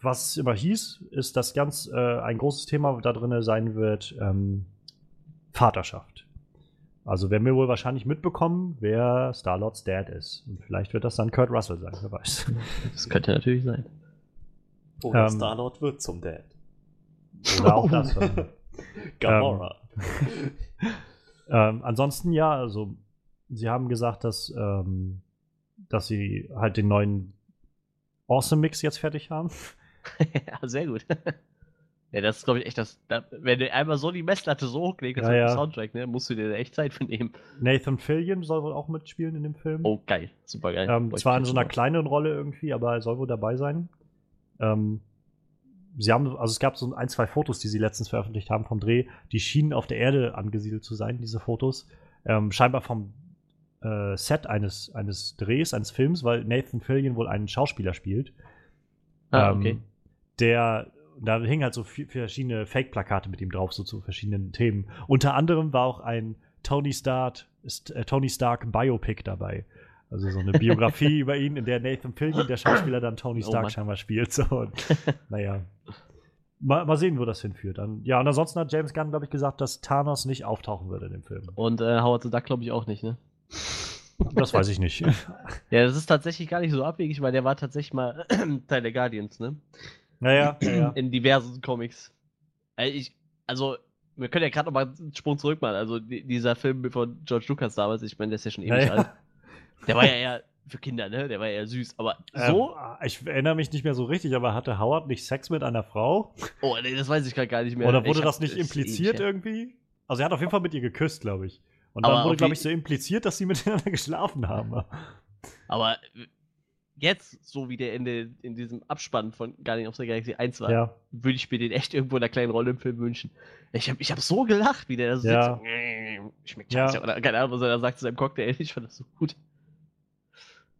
was immer hieß, ist, dass ganz äh, ein großes Thema da drin sein wird, ähm, Vaterschaft. Also werden wir wohl wahrscheinlich mitbekommen, wer Star-Lords Dad ist. Und vielleicht wird das dann Kurt Russell sein, wer weiß. Das könnte natürlich sein. Oder Ähm, Star-Lord wird zum Dad. Oder auch das. (laughs) Gamora. Ähm, ansonsten ja, also sie haben gesagt, dass, ähm, dass sie halt den neuen Awesome Mix jetzt fertig haben. (laughs) ja, sehr gut. (laughs) ja, das ist, glaube ich, echt das. Da, wenn du einmal so die Messlatte so hochlegst Ja, ja. Soundtrack, ne, musst du dir echt Zeit für nehmen. Nathan Fillion soll wohl auch mitspielen in dem Film. Oh, geil. Super geil. ähm, zwar in so einer kleinen Rolle irgendwie, aber er soll wohl dabei sein. Ähm, sie haben, also es gab so ein, zwei Fotos, die sie letztens veröffentlicht haben vom Dreh, die schienen auf der Erde angesiedelt zu sein, diese Fotos. Ähm, scheinbar vom äh, Set eines, eines Drehs, eines Films, weil Nathan Fillion wohl einen Schauspieler spielt. Ah, Ähm, okay. Der, da hingen halt so verschiedene Fake-Plakate mit ihm drauf, so zu verschiedenen Themen. Unter anderem war auch ein Tony Stark, ist, äh, Tony Stark Biopic dabei. Also so eine Biografie (laughs) über ihn, in der Nathan Fillion, der Schauspieler, dann Tony Oh Stark Mann. scheinbar spielt. So. Und, (laughs) naja. Mal, mal sehen, wo das hinführt. Dann, ja, und ansonsten hat James Gunn, glaube ich, gesagt, dass Thanos nicht auftauchen würde in dem Film. Und äh, Howard the Duck glaube ich auch nicht, ne? Das weiß ich nicht. (laughs) Ja, das ist tatsächlich gar nicht so abwegig, weil der war tatsächlich mal (clears throat) Teil der Guardians, ne? naja, naja. In diversen Comics. Also, ich, also wir können ja gerade noch mal einen Sprung zurück machen. Also die, dieser Film von George Lucas damals, ich meine, der ist ja schon ewig Ja, alt. Der war ja eher für Kinder, ne? Der war ja eher süß. Aber so, Ähm, ich erinnere mich nicht mehr so richtig, aber hatte Howard nicht Sex mit einer Frau? oh, nee, das weiß ich gerade gar nicht mehr. Oder Ich wurde hab- das nicht ist impliziert irgendwie? Also er hat auf jeden Fall mit ihr geküsst, glaube ich. Und Aber dann wurde, auf glaube ich, so impliziert, dass sie miteinander (laughs) geschlafen haben. Aber jetzt, so wie der in, der, in diesem Abspann von Guardian of the Galaxy 1 war, Ja. würde ich mir den echt irgendwo in einer kleinen Rolle im Film wünschen. Ich habe ich hab so gelacht, wie der da so Ja. sitzt. und, Schmeckt Ja. scheiße. Oder keine Ahnung, was er da sagt zu seinem Cocktail. Ich fand das so gut.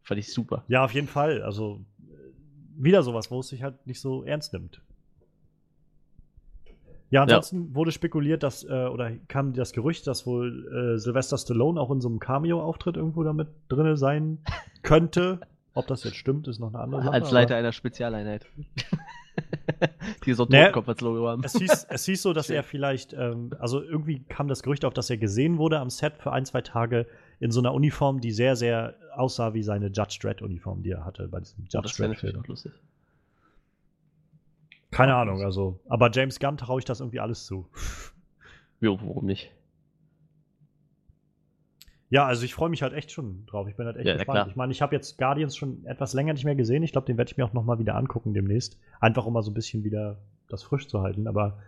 Fand ich super. ja, auf jeden Fall. Also äh, wieder sowas, wo es sich halt nicht so ernst nimmt. Ja, ansonsten wurde spekuliert, dass, äh, oder kam das Gerücht, dass wohl äh, Sylvester Stallone auch in so einem Cameo-Auftritt irgendwo damit drin sein (laughs) könnte. Ob das jetzt stimmt, ist noch eine andere Sache. Als Leiter einer Spezialeinheit. (laughs) Die so Naja, Totenkopf als Logo haben. Es hieß, es hieß so, dass Schön. er vielleicht, ähm, also irgendwie kam das Gerücht auf, dass er gesehen wurde am Set für ein, zwei Tage in so einer Uniform, die sehr, sehr aussah wie seine Judge Dredd-Uniform, die er hatte bei diesem Oh, Judge Dredd-Film. Keine Ahnung, also. Aber James Gunn traue ich das irgendwie alles zu. Jo, warum nicht? Ja, also ich freue mich halt echt schon drauf. Ich bin halt echt Ja, gespannt. klar. Ich meine, ich habe jetzt Guardians schon etwas länger nicht mehr gesehen. Ich glaube, den werde ich mir auch noch mal wieder angucken demnächst. Einfach um mal so ein bisschen wieder das frisch zu halten. Aber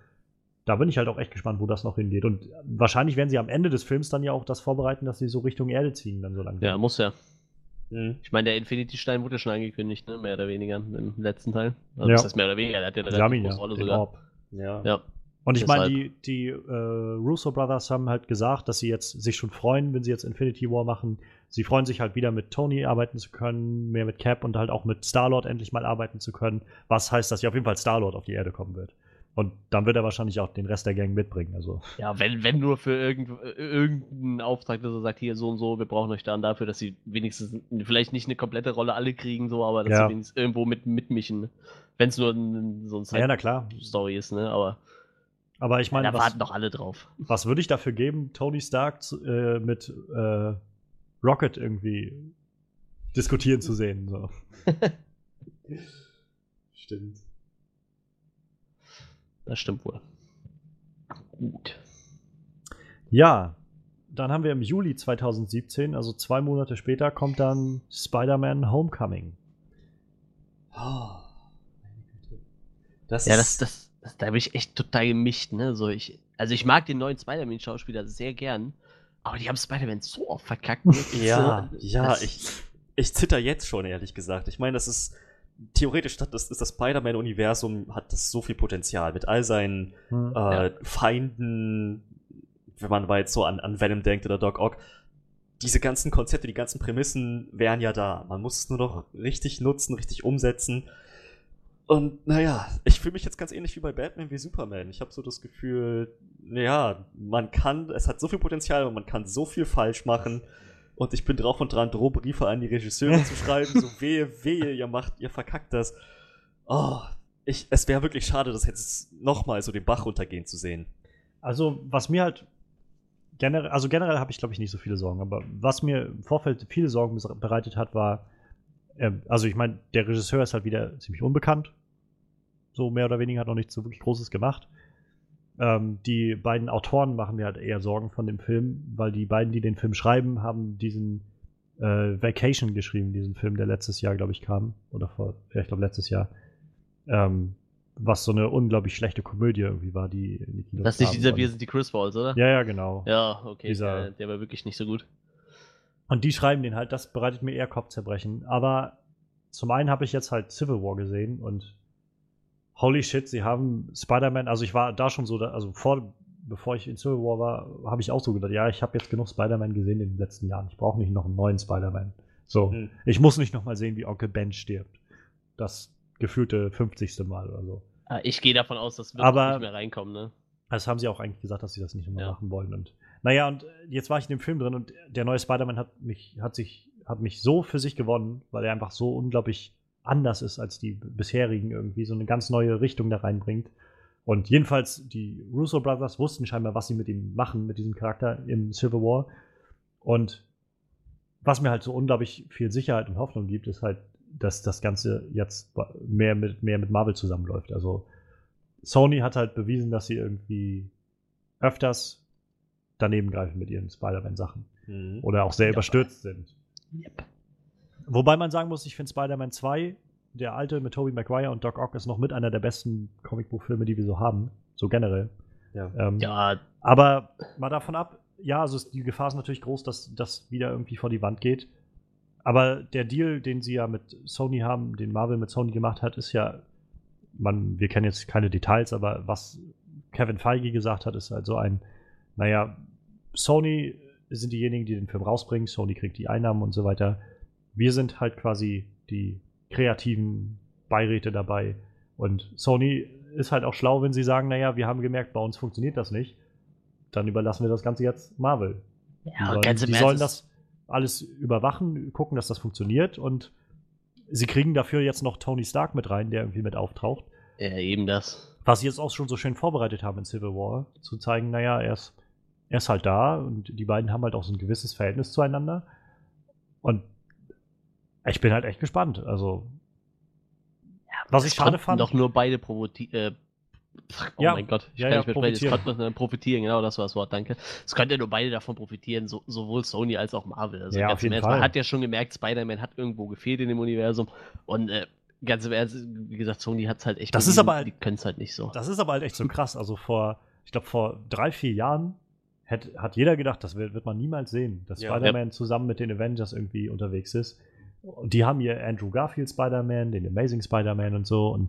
da bin ich halt auch echt gespannt, wo das noch hingeht. Und wahrscheinlich werden sie am Ende des Films dann ja auch das vorbereiten, dass sie so Richtung Erde ziehen, dann so langsam. Ja, muss ja. Mhm. Ich meine, der Infinity-Stein wurde ja schon angekündigt, ne? mehr oder weniger im letzten Teil. Also Ja. das heißt mehr oder weniger, der hat ja eine relativ große Rolle sogar. Orb. Ja. Ja. Und ich meine, die, die äh, Russo Brothers haben halt gesagt, dass sie jetzt sich schon freuen, wenn sie jetzt Infinity War machen. Sie freuen sich halt wieder mit Tony arbeiten zu können, mehr mit Cap und halt auch mit Star-Lord endlich mal arbeiten zu können. Was heißt, dass ja auf jeden Fall Star-Lord auf die Erde kommen wird. Und dann wird er wahrscheinlich auch den Rest der Gang mitbringen. Also, Ja, wenn, wenn nur für irgend, irgendeinen Auftrag, dass er sagt, hier so und so, wir brauchen euch dann dafür, dass sie wenigstens vielleicht nicht eine komplette Rolle alle kriegen, so, aber dass Ja. sie wenigstens irgendwo mit mitmischen. Wenn es nur ein, so ein ja, na klar. Side-Story ist, ne? Aber Aber ich meine, da was, warten doch alle drauf. was würde ich dafür geben, Tony Stark zu, äh, mit äh, Rocket irgendwie diskutieren zu sehen? So. (laughs) Stimmt. Das stimmt wohl. Gut. Ja, dann haben wir im Juli 2017, also zwei Monate später, kommt dann Spider-Man Homecoming. Oh. Das Ja, das, das, das, da bin ich echt total gemischt, ne? So, ich, also ich mag den neuen Spider-Man-Schauspieler sehr gern, aber die haben Spider-Man so oft verkackt. Ja, so, ja, ich, ich zitter jetzt schon, ehrlich gesagt. Ich meine, das ist theoretisch, das, das, das Spider-Man-Universum hat das so viel Potenzial mit all seinen Hm. äh, Feinden, wenn man mal jetzt so an, an Venom denkt oder Doc Ock. Diese ganzen Konzepte, die ganzen Prämissen wären ja da. Man muss es nur noch richtig nutzen, richtig umsetzen. Und naja, ich fühle mich jetzt ganz ähnlich wie bei Batman wie Superman. Ich habe so das Gefühl, naja, man kann, es hat so viel Potenzial und man kann so viel falsch machen. Und ich bin drauf und dran, Drohbriefe an die Regisseure zu schreiben, so (laughs) wehe, wehe, ihr macht, ihr verkackt das. Oh, ich, es wäre wirklich schade, das jetzt nochmal so den Bach runtergehen zu sehen. Also, was mir halt generell, also generell habe ich, glaube ich, nicht so viele Sorgen, aber was mir im Vorfeld viele Sorgen bereitet hat, war, ähm, also ich meine, der Regisseur ist halt wieder ziemlich unbekannt. So mehr oder weniger hat noch nichts so wirklich Großes gemacht. Ähm, die beiden Autoren machen mir halt eher Sorgen von dem Film, weil die beiden, die den Film schreiben, haben diesen äh, Vacation geschrieben, diesen Film, der letztes Jahr, glaube ich, kam. Oder vor, ja, ich glaube, letztes Jahr. Ähm, was so eine unglaublich schlechte Komödie irgendwie war, die in die Kinos Das ist nicht dieser Wir sind die Chris Balls, oder? ja, ja, genau. Ja, okay. Dieser- der, der war wirklich nicht so gut. Und die schreiben den halt, das bereitet mir eher Kopfzerbrechen. Aber zum einen habe ich jetzt halt Civil War gesehen und holy shit, sie haben Spider-Man, also ich war da schon so, da, also vor, bevor ich in Civil War war, habe ich auch so gedacht, ja, ich habe jetzt genug Spider-Man gesehen in den letzten Jahren. Ich brauche nicht noch einen neuen Spider-Man. So, Hm. ich muss nicht noch mal sehen, wie Onkel Ben stirbt. Das gefühlte 50. Mal oder so. Ah, Ich gehe davon aus, das wird Aber- nicht mehr reinkommen, ne? Das haben sie auch eigentlich gesagt, dass sie das nicht nochmal Ja. machen wollen. Und naja, und jetzt war ich in dem Film drin und der neue Spider-Man hat mich, hat sich, hat mich so für sich gewonnen, weil er einfach so unglaublich anders ist als die bisherigen irgendwie, so eine ganz neue Richtung da reinbringt. Und jedenfalls, die Russo Brothers wussten scheinbar, was sie mit ihm machen, mit diesem Charakter im Civil War. Und was mir halt so unglaublich viel Sicherheit und Hoffnung gibt, ist halt, dass das Ganze jetzt mehr mit, mehr mit Marvel zusammenläuft. Also Sony hat halt bewiesen, dass sie irgendwie öfters daneben greifen mit ihren Spider-Man-Sachen. Mhm. Oder auch sehr Ja. überstürzt sind. Yep. Wobei man sagen muss, ich finde Spider-Man 2, der alte mit Tobey Maguire und Doc Ock, ist noch mit einer der besten Comicbuchfilme, die wir so haben. So generell. Ja. Ähm, Ja, aber mal davon ab, ja, also ist, die Gefahr ist natürlich groß, dass das wieder irgendwie vor die Wand geht. Aber der Deal, den sie ja mit Sony haben, den Marvel mit Sony gemacht hat, ist ja, man, wir kennen jetzt keine Details, aber was Kevin Feige gesagt hat, ist halt so ein, naja, Sony sind diejenigen, die den Film rausbringen, Sony kriegt die Einnahmen und so weiter. Wir sind halt quasi die kreativen Beiräte dabei. Und Sony ist halt auch schlau, wenn sie sagen, naja, wir haben gemerkt, bei uns funktioniert das nicht. Dann überlassen wir das Ganze jetzt Marvel. Ja sollen, ganz im die sollen das alles überwachen, gucken, dass das funktioniert und sie kriegen dafür jetzt noch Tony Stark mit rein, der irgendwie mit auftaucht. Ja, eben das. Was sie jetzt auch schon so schön vorbereitet haben in Civil War, zu zeigen, naja, er ist, er ist halt da und die beiden haben halt auch so ein gewisses Verhältnis zueinander. Und ich bin halt echt gespannt. Also, was ich schade konnten fand. Doch nur beide provozieren. Äh, oh Ja, mein Gott, ich ja, kann ja, nicht mehr sprechen. Es profitieren. konnten profitieren, genau, das war das Wort, danke. Es könnte nur beide davon profitieren, so, sowohl Sony als auch Marvel. Also Ja, ganz auf im jeden Ernst, Fall. man hat ja schon gemerkt, Spider-Man hat irgendwo gefehlt in dem Universum. Und äh, ganz im Ernst, wie gesagt, Sony hat es halt echt. Das ist aber halt- Die können es halt nicht so. Das ist aber halt echt so krass. Also vor, ich glaube, vor drei, vier Jahren hat, hat jeder gedacht, das wird, wird man niemals sehen, dass Ja. Spider-Man zusammen mit den Avengers irgendwie unterwegs ist. Und die haben hier Andrew Garfield Spider-Man, den Amazing Spider-Man und so. Und,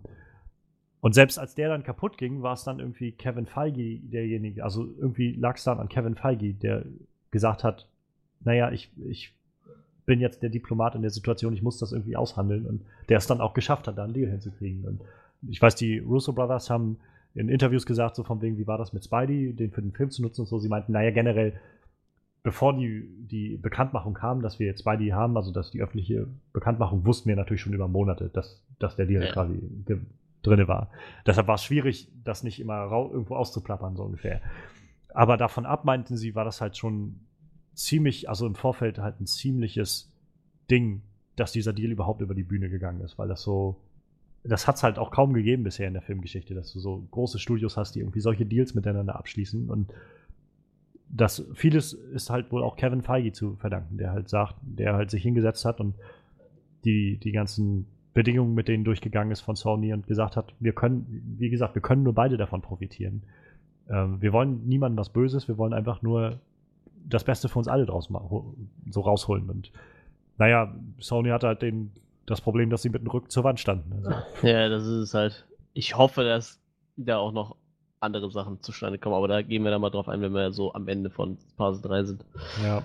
und selbst als der dann kaputt ging, war es dann irgendwie Kevin Feige derjenige, also irgendwie lag es dann an Kevin Feige, der gesagt hat, naja, ich, ich bin jetzt der Diplomat in der Situation, ich muss das irgendwie aushandeln. Und der es dann auch geschafft hat, da einen Deal hinzukriegen. Und ich weiß, die Russo Brothers haben in Interviews gesagt, so von wegen, wie war das mit Spidey, den für den Film zu nutzen und so. Sie meinten, naja, generell, bevor die, die Bekanntmachung kam, dass wir jetzt Spidey haben, also dass die öffentliche Bekanntmachung, wussten wir natürlich schon über Monate, dass, dass der Deal Ja. quasi drinne war. Deshalb war es schwierig, das nicht immer irgendwo auszuplappern, so ungefähr. Aber davon ab, meinten sie, war das halt schon ziemlich, also im Vorfeld halt ein ziemliches Ding, dass dieser Deal überhaupt über die Bühne gegangen ist, weil das so, das hat es halt auch kaum gegeben bisher in der Filmgeschichte, dass du so große Studios hast, die irgendwie solche Deals miteinander abschließen und das vieles ist halt wohl auch Kevin Feige zu verdanken, der halt sagt, der halt sich hingesetzt hat und die, die ganzen Bedingungen mit denen durchgegangen ist von Sony und gesagt hat, wir können, wie gesagt, wir können nur beide davon profitieren. Ähm, wir wollen niemandem was Böses, wir wollen einfach nur das Beste für uns alle draus so rausholen. Und naja, Sony hatte halt den, das Problem, dass sie mit dem Rücken zur Wand standen. Also, Ja, das ist halt. Ich hoffe, dass da auch noch andere Sachen zustande kommen, aber da gehen wir dann mal drauf ein, wenn wir so am Ende von Phase 3 sind. ja.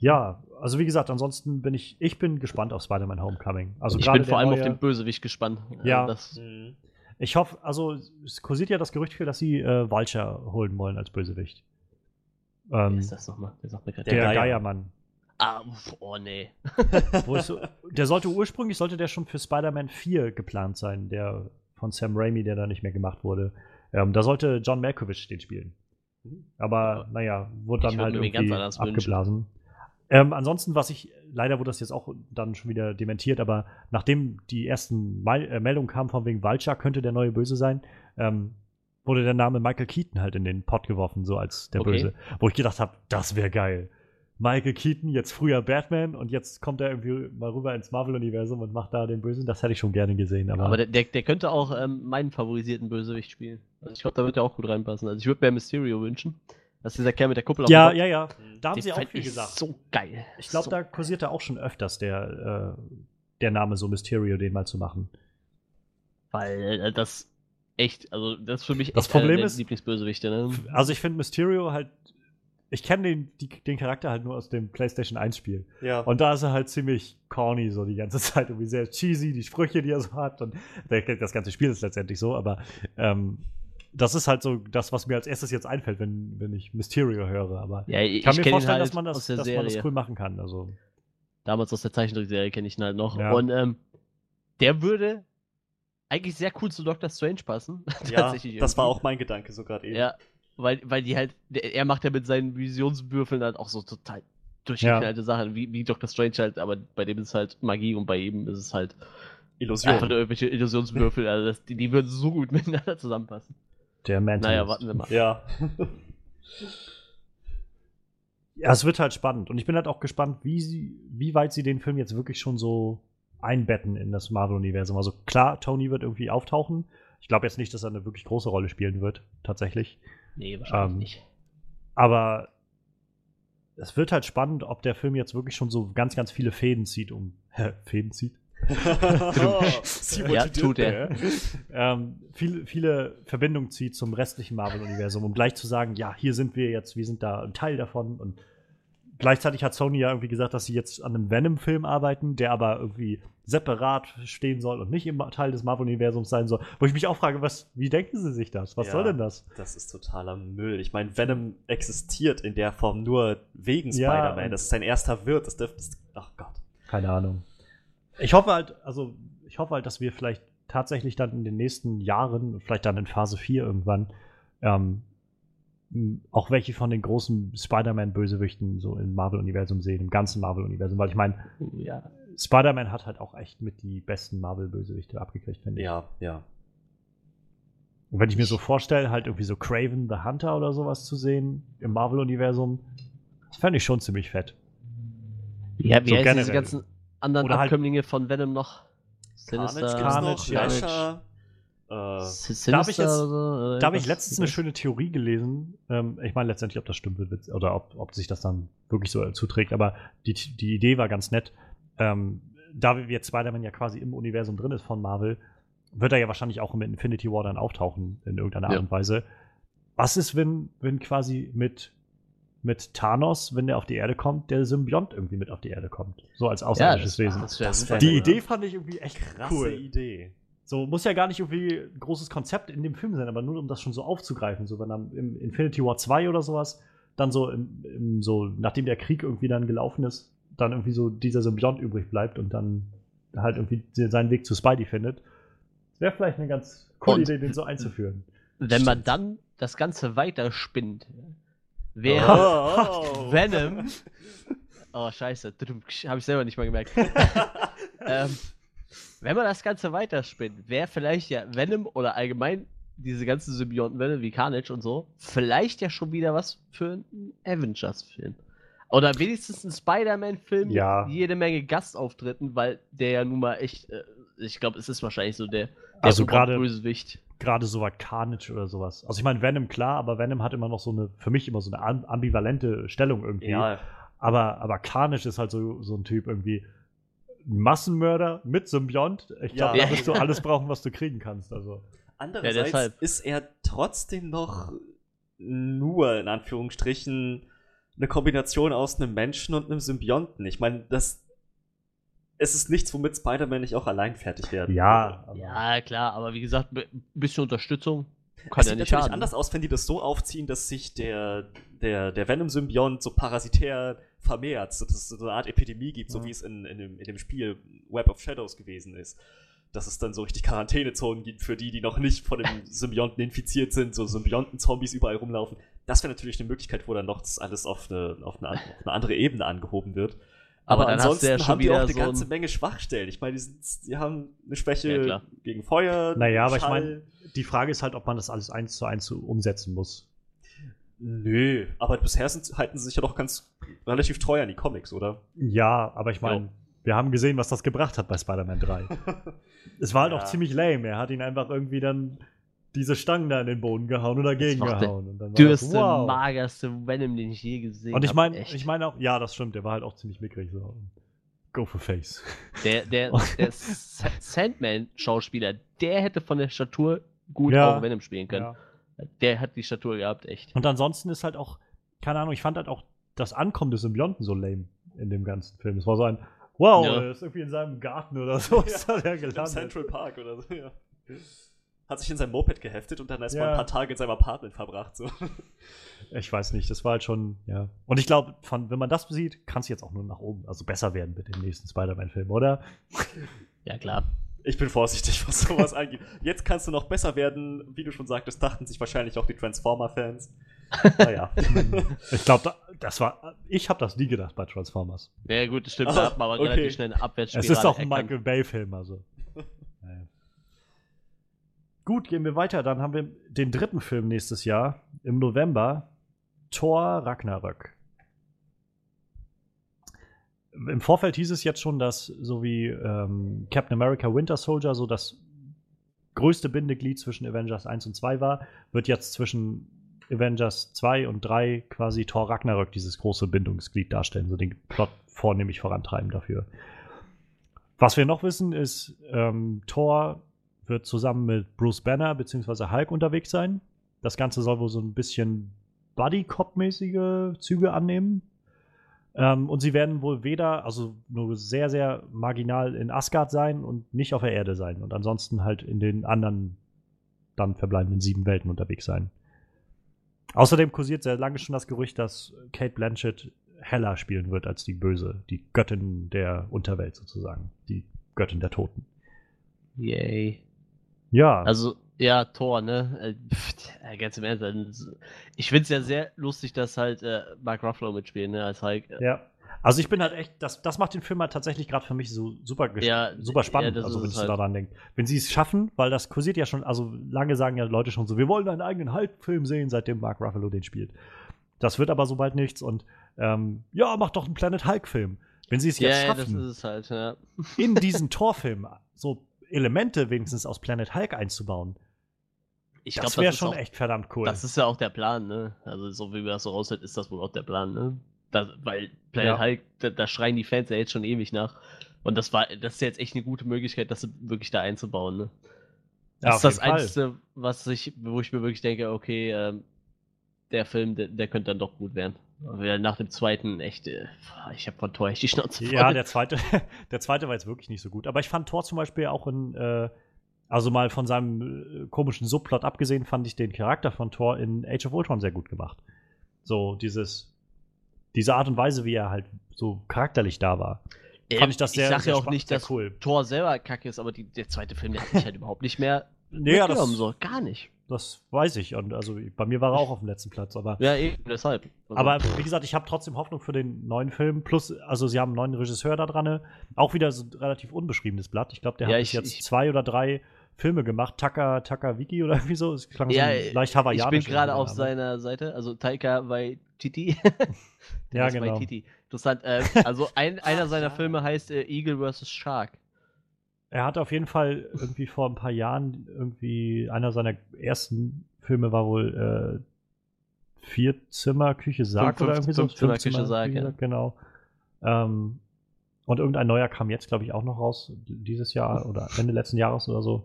Ja, also wie gesagt, ansonsten bin ich, ich bin gespannt auf Spider-Man Homecoming. Also ich bin vor allem auf neue- den Bösewicht gespannt. Äh, Ja. Das, Mhm. Ich hoffe, also es kursiert ja das Gerücht für, dass sie äh, Vulture holen wollen als Bösewicht. wer Ähm, ist das nochmal? Der sagt mir gerade. der Der Geier. Geiermann. Ah, oh nee. Wo ist so, der sollte ursprünglich, sollte der schon für Spider-Man 4 geplant sein, der von Sam Raimi, der da nicht mehr gemacht wurde. Ähm, da sollte John Malkovich den spielen. Aber naja, wurde dann halt irgendwie abgeblasen. Ähm, ansonsten, was ich, leider wurde das jetzt auch dann schon wieder dementiert, aber nachdem die ersten Mel äh, Meldungen kamen von wegen Vulture könnte der neue Böse sein, ähm, wurde der Name Michael Keaton halt in den Pott geworfen, so als der Okay. Böse. Wo ich gedacht habe, das wäre geil. Michael Keaton, jetzt früher Batman und jetzt kommt er irgendwie mal rüber ins Marvel-Universum und macht da den Bösen. Das hätte ich schon gerne gesehen. Aber, Aber der, der, der könnte auch ähm, meinen favorisierten Bösewicht spielen. Also ich glaube, da wird er auch gut reinpassen. Also ich würde mir Mysterio wünschen. Das ist dieser Kerl mit der Kuppel ja, dem ja, ja. Kopf. Da haben sie auch viel gesagt. so geil. Ich glaube, so da kursierte auch schon öfters der, äh, der Name so Mysterio, den mal zu machen. Weil äh, das echt, also das ist für mich Das echt Problem ist- Lieblingsbösewichte. Ne? Also ich finde Mysterio halt, ich kenne den, die, den Charakter halt nur aus dem PlayStation 1 Spiel. Ja. Und da ist er halt ziemlich corny so die ganze (laughs) Zeit, irgendwie sehr cheesy, die Sprüche, die er so hat. Und das ganze Spiel ist letztendlich so, aber ähm, das ist halt so das, was mir als erstes jetzt einfällt, wenn, wenn ich Mysterio höre. Aber Ja, ich, ich kann mir vorstellen, halt dass, man das, aus der dass man das Serie. cool machen kann. Also, Damals aus der Zeichentrickserie kenne ich ihn halt noch. Ja. Und ähm, der würde eigentlich sehr cool zu Doctor Strange passen. (laughs) ja, Tatsächlich das war auch mein Gedanke so gerade eben. Ja, weil, weil die halt, er macht ja mit seinen Visionswürfeln halt auch so total durchgeknallte Sachen, wie, wie Doctor Strange halt, aber bei dem ist es halt Magie und bei ihm ist es halt Illusion. einfach nur irgendwelche Illusionswürfel. Also das, die, die würden so gut (laughs) miteinander zusammenpassen. der Mentalist. Naja, warten wir mal. Ja. (laughs) Ja, es wird halt spannend. Und ich bin halt auch gespannt, wie, sie, wie weit sie den Film jetzt wirklich schon so einbetten in das Marvel-Universum. Also klar, Tony wird irgendwie auftauchen. Ich glaube jetzt nicht, dass er eine wirklich große Rolle spielen wird, tatsächlich. Nee, wahrscheinlich Ähm, nicht. Aber es wird halt spannend, ob der Film jetzt wirklich schon so ganz, ganz viele Fäden zieht, um. (laughs) Fäden zieht? (laughs) (laughs) Ja, tut er. ähm, viele, viele Verbindungen zieht zum restlichen Marvel-Universum, um gleich zu sagen, ja, hier sind wir jetzt, wir sind da ein Teil davon. Und gleichzeitig hat Sony ja irgendwie gesagt, dass sie jetzt an einem Venom-Film arbeiten, der aber irgendwie separat stehen soll und nicht im Teil des Marvel-Universums sein soll. Wo ich mich auch frage, was, wie denken sie sich das? Was Ja. soll denn das? Das ist totaler Müll. Ich meine, Venom existiert in der Form nur wegen Ja, Spider-Man. Das ist sein erster Wirt. Das dürfte. Ach Gott. Keine Ahnung. Ich hoffe halt, also ich hoffe halt, dass wir vielleicht tatsächlich dann in den nächsten Jahren, vielleicht dann in Phase 4 irgendwann, ähm, auch welche von den großen Spider-Man-Bösewichten so im Marvel-Universum sehen, im ganzen Marvel-Universum. Weil ich meine, Ja. Spider-Man hat halt auch echt mit die besten Marvel-Bösewichte abgekriegt, finde ich. Ja, ja. Und wenn ich mir so vorstelle, halt irgendwie so Craven the Hunter oder sowas zu sehen im Marvel-Universum, das fände ich schon ziemlich fett. Ja, wie So heißen diese ganzen anderen Oder halt- Abkömmlinge von Venom noch? Carnage, Sinister. Carnage, noch, ja. Lasher, Äh, Sinister da hab ich jetzt- oder Da habe ich letztens eine schöne Theorie gelesen. Ähm, ich meine letztendlich, ob das stimmt oder ob, ob sich das dann wirklich so zuträgt. Aber die, die Idee war ganz nett. Ähm, da wir jetzt Spider-Man ja quasi im Universum drin ist von Marvel, wird er ja wahrscheinlich auch im Infinity War dann auftauchen in irgendeiner Art Ja. und Weise. Was ist, wenn, wenn quasi mit, mit Thanos, wenn der auf die Erde kommt, der Symbiont irgendwie mit auf die Erde kommt? So als Ja, außerirdisches das, Wesen. das Das die Ja. Idee fand ich irgendwie echt krasse cool. Idee. So, muss ja gar nicht irgendwie ein großes Konzept in dem Film sein, aber nur um das schon so aufzugreifen. So, wenn dann im Infinity War 2 oder sowas, dann so, im, im, so, nachdem der Krieg irgendwie dann gelaufen ist, dann irgendwie so dieser Symbiont übrig bleibt und dann halt irgendwie seinen Weg zu Spidey findet. Wäre vielleicht eine ganz coole Und- Idee, den so einzuführen. Wenn man dann das Ganze weiterspinnt, wäre Oh. (laughs) Venom. Oh, scheiße. Habe ich selber nicht mal gemerkt. (laughs) ähm, wenn man das Ganze weiterspinnt, wäre vielleicht ja Venom oder allgemein diese ganzen Symbionten Venom wie Carnage und so, vielleicht ja schon wieder was für einen Avengers-Film. Oder wenigstens ein Spider-Man-Film Ja. mit jede Menge Gastauftritten, weil der ja nun mal echt, äh, ich glaube, es ist wahrscheinlich so der, der Also gerade- Oberbösewicht. Gerade so was Carnage oder sowas. Also ich meine, Venom, klar, aber Venom hat immer noch so eine, für mich immer so eine am- ambivalente Stellung irgendwie. Ja, Aber, aber Carnage ist halt so, so ein Typ irgendwie. ein Massenmörder mit Symbiont. Ich glaube, Ja. da wirst du alles brauchen, was du kriegen kannst. Also. Andererseits Ja, deshalb. ist er trotzdem noch nur in Anführungsstrichen eine Kombination aus einem Menschen und einem Symbionten. Ich meine, das es ist nichts, womit Spider-Man nicht auch allein fertig werden Ja, Ja, klar, aber wie gesagt, ein bisschen Unterstützung kann Es ja sieht nicht natürlich anders aus, wenn die das so aufziehen, dass sich der, der, der Venom-Symbiont so parasitär vermehrt, so dass es so eine Art Epidemie gibt, so Ja. wie es in, in, dem, in dem Spiel Web of Shadows gewesen ist. Dass es dann so richtig Quarantänezonen gibt für die, die noch nicht von dem (laughs) Symbionten infiziert sind, so Symbionten-Zombies überall rumlaufen. Das wäre natürlich eine Möglichkeit, wo dann noch das alles auf eine, auf eine, auf eine andere Ebene angehoben wird. Aber Aber, dann hast du ansonsten ja schon haben die auch eine so ganze ein- Menge Schwachstellen. Ich meine, die, sind, die haben eine Schwäche Ja, gegen Feuer. Naja, aber ich Schall. meine, die Frage ist halt, ob man das alles eins zu eins so umsetzen muss. Nö, aber bisher sind, halten sie sich ja doch ganz relativ treu an die Comics, oder? Ja, aber ich meine, Ja. wir haben gesehen, was das gebracht hat bei Spider-Man 3. (laughs) es war halt Ja. auch ziemlich lame. Er hat ihn einfach irgendwie dann diese Stangen da in den Boden gehauen und dagegen gehauen. Und dann war das, dürste, wow. magerste Venom, den ich je gesehen Und ich meine, ich meine auch, ja, das stimmt, der war halt auch ziemlich mickrig. So. Go for face. Der, der, (laughs) der Sa- Sandman-Schauspieler, der hätte von der Statur gut Ja. auch Venom spielen können. Ja. Der hat die Statur gehabt, echt. Und ansonsten ist halt auch, keine Ahnung, ich fand halt auch das Ankommen des Symbionten so lame in dem ganzen Film. Es war so ein, wow, Ja. er ist irgendwie in seinem Garten oder so, (laughs) ist da der Im gelandet. Central Park oder so, ja. Hat sich in sein Moped geheftet und dann erst mal Ja. ein paar Tage in seinem Apartment verbracht. So. (laughs) Ich weiß nicht, das war halt schon, ja. Und ich glaube, wenn man das sieht, kann es jetzt auch nur nach oben, also besser werden mit dem nächsten Spider-Man-Film, oder? (laughs) Ja, klar. Ich bin vorsichtig, (laughs) was sowas angeht. Jetzt kannst du noch besser werden. Wie du schon sagtest, dachten sich wahrscheinlich auch die Transformer-Fans. Naja. Ich glaube, da, das war, ich habe das nie gedacht bei Transformers. Ja, gut, das stimmt. Ah, da hat man aber okay. relativ schnell eine Abwärtsspirale Es ist auch ein erkannt. Michael Bay-Film, also. Gut, gehen wir weiter. Dann haben wir den dritten Film nächstes Jahr im November. Thor Ragnarök. Im Vorfeld hieß es jetzt schon, dass so wie ähm, Captain America Winter Soldier so das größte Bindeglied zwischen Avengers 1 und 2 war, wird jetzt zwischen Avengers 2 und 3 quasi Thor Ragnarök dieses große Bindungsglied darstellen, so den Plot vornehmlich vorantreiben dafür. Was wir noch wissen, ist, ähm, Thor wird zusammen mit Bruce Banner bzw. Hulk unterwegs sein. Das Ganze soll wohl so ein bisschen Buddy-Cop-mäßige Züge annehmen. Ähm, und sie werden wohl weder, also nur sehr, sehr marginal in Asgard sein und nicht auf der Erde sein. Und ansonsten halt in den anderen dann verbleibenden sieben Welten unterwegs sein. Außerdem kursiert sehr lange schon das Gerücht, dass Kate Blanchett Hella spielen wird als die Böse, die Göttin der Unterwelt sozusagen, die Göttin der Toten. Yay. Ja, Also, ja, Thor, ne? Äh, ganz im Ernst. Ich finde es ja sehr lustig, dass halt äh, Mark Ruffalo mitspielt, ne? Als Hulk. Ja. Also ich bin halt echt, das, das macht den Film halt tatsächlich gerade für mich so super, Ja, super spannend, ja, also wenn ich so halt. daran denke. Wenn sie es schaffen, weil das kursiert ja schon, also lange sagen ja Leute schon so, wir wollen einen eigenen Hulk-Film sehen, seitdem Mark Ruffalo den spielt. Das wird aber so bald nichts und ähm, ja, mach doch einen Planet Hulk-Film. Wenn sie es jetzt ja, schaffen, es halt, in (laughs) diesen Torfilm so Elemente wenigstens aus Planet Hulk einzubauen. Ich das wäre das, schon auch- echt verdammt cool. das ist ja auch der Plan, ne? Also, so wie wir das so raushört, ist das wohl auch der Plan, ne? Da, weil Planet Ja. Hulk, da, da schreien die Fans ja jetzt schon ewig nach. Und das war, das ist jetzt echt eine gute Möglichkeit, das wirklich da einzubauen, ne? Ja, Das auf ist das Fall. Einzige, was ich, wo ich mir wirklich denke, okay, ähm, der Film, der, der könnte dann doch gut werden. Weil nach dem zweiten echt, äh, ich habe von Tor echt die Schnauze voll. Ja, der zweite, (laughs) der zweite war jetzt wirklich nicht so gut. Aber ich fand Thor zum Beispiel auch in, äh, also mal von seinem äh, komischen Subplot abgesehen, fand ich den Charakter von Thor in Age of Ultron sehr gut gemacht. So dieses, diese Art und Weise, wie er halt so charakterlich da war. Ähm, fand ich das sehr- Ich sag sehr ja auch nicht, dass cool. Thor selber kacke ist, aber die, der zweite Film, der hat mich halt überhaupt nicht mehr (laughs) Nee, ja, das, so. Gar nicht. Das weiß ich. Und also bei mir war er auch auf dem letzten Platz. Aber, Ja, eben, deshalb. Also, aber wie gesagt, ich habe trotzdem Hoffnung für den neuen Film. Plus, also sie haben einen neuen Regisseur da dran. Auch wieder so ein relativ unbeschriebenes Blatt. Ich glaube, der Ja, hat ich- jetzt ich- zwei oder drei Filme gemacht. Taka, Taka Wiki oder (laughs) irgendwie so. Es klang ja, so leicht ich hawaiianisch. bin gerade auf seiner Seite, also Taika Waititi. (laughs) Ja, genau. Waititi. Interessant. Äh, also ein, einer seiner (laughs) Filme heißt äh, Eagle vs. Shark. Er hatte auf jeden Fall irgendwie vor ein paar Jahren irgendwie einer seiner ersten Filme war wohl äh, Vier Zimmer Küche Sarg Fünf- oder irgendwie so. Fünf Zimmer Fünf Zimmer Küche Sarg, ja. Genau. Ähm, und irgendein neuer kam jetzt, glaube ich, auch noch raus dieses Jahr oder Ende letzten Jahres oder so.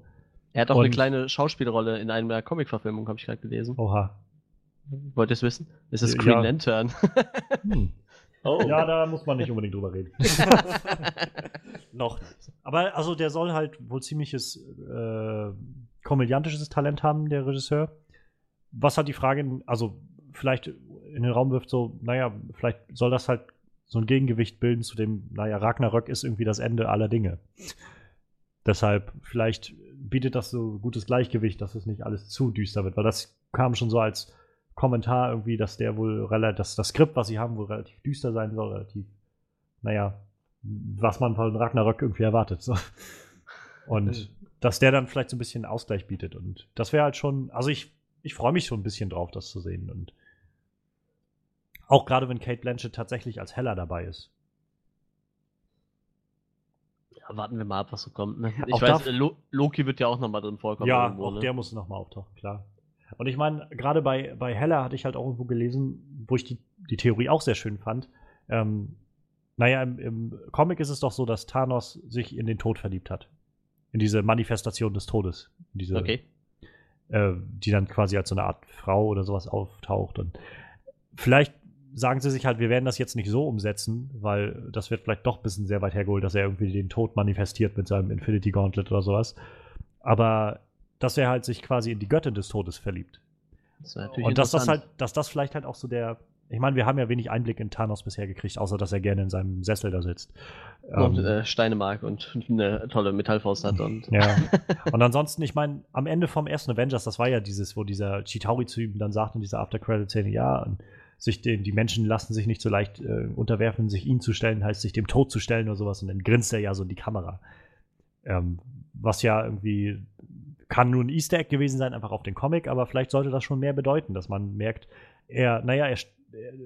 Er hat auch eine Und- kleine Schauspielrolle in einer Comic-Verfilmung, habe ich gerade gelesen. Oha. Wollt ihr es wissen? Es ist Ja. Green Lantern. Hm. (laughs) Oh. Ja, da muss man nicht unbedingt drüber reden. (laughs) Noch nicht. Aber also der soll halt wohl ziemliches äh, komödiantisches Talent haben, der Regisseur. Was halt die Frage, in- also vielleicht in den Raum wirft, so, naja, vielleicht soll das halt so ein Gegengewicht bilden zu dem, naja, Ragnarök ist irgendwie das Ende aller Dinge. Deshalb, vielleicht bietet das so gutes Gleichgewicht, dass es nicht alles zu düster wird, weil das kam schon so als Kommentar irgendwie, dass der wohl relativ, dass das Skript, was sie haben, wohl relativ düster sein soll, relativ, naja, was man von Ragnarök irgendwie erwartet. So. Und dass der dann vielleicht so ein bisschen Ausgleich bietet. Und das wäre halt schon, also ich, ich freue mich schon ein bisschen drauf, das zu sehen. Und auch gerade wenn Kate Blanchett tatsächlich als Heller dabei ist. Ja, warten wir mal ab, was so kommt. Ne? Ich auch weiß, Loki wird ja auch nochmal drin vorkommen. ja, irgendwo, auch ne? der muss nochmal auftauchen, klar. Und ich meine, gerade bei, bei Heller hatte ich halt auch irgendwo gelesen, wo ich die, die Theorie auch sehr schön fand. Ähm, naja, im, im Comic ist es doch so, dass Thanos sich in den Tod verliebt hat. In diese Manifestation des Todes. Diese, Okay. äh, die dann quasi als so eine Art Frau oder sowas auftaucht. Und vielleicht sagen sie sich halt, wir werden das jetzt nicht so umsetzen, weil das wird vielleicht doch ein bisschen sehr weit hergeholt, dass er irgendwie den Tod manifestiert mit seinem Infinity Gauntlet oder sowas. Aber dass er halt sich quasi in die Göttin des Todes verliebt. Das Und dass das halt, dass das vielleicht halt auch so der. Ich meine, wir haben ja wenig Einblick in Thanos bisher gekriegt, außer dass er gerne in seinem Sessel da sitzt. und Ähm, äh, Steine mag und (laughs) eine tolle Metallfaust hat. Und Ja. (laughs) Und ansonsten, ich meine, am Ende vom ersten Avengers, das war ja dieses, wo dieser Chitauri zu ihm dann sagt in dieser After-Credit-Szene, ja, und sich den, die Menschen lassen sich nicht so leicht äh, unterwerfen, sich ihnen zu stellen, heißt sich dem Tod zu stellen oder sowas. Und dann grinst er ja so in die Kamera. Ähm, was ja irgendwie kann nur ein Easter Egg gewesen sein, einfach auf den Comic, aber vielleicht sollte das schon mehr bedeuten, dass man merkt, er, naja, er,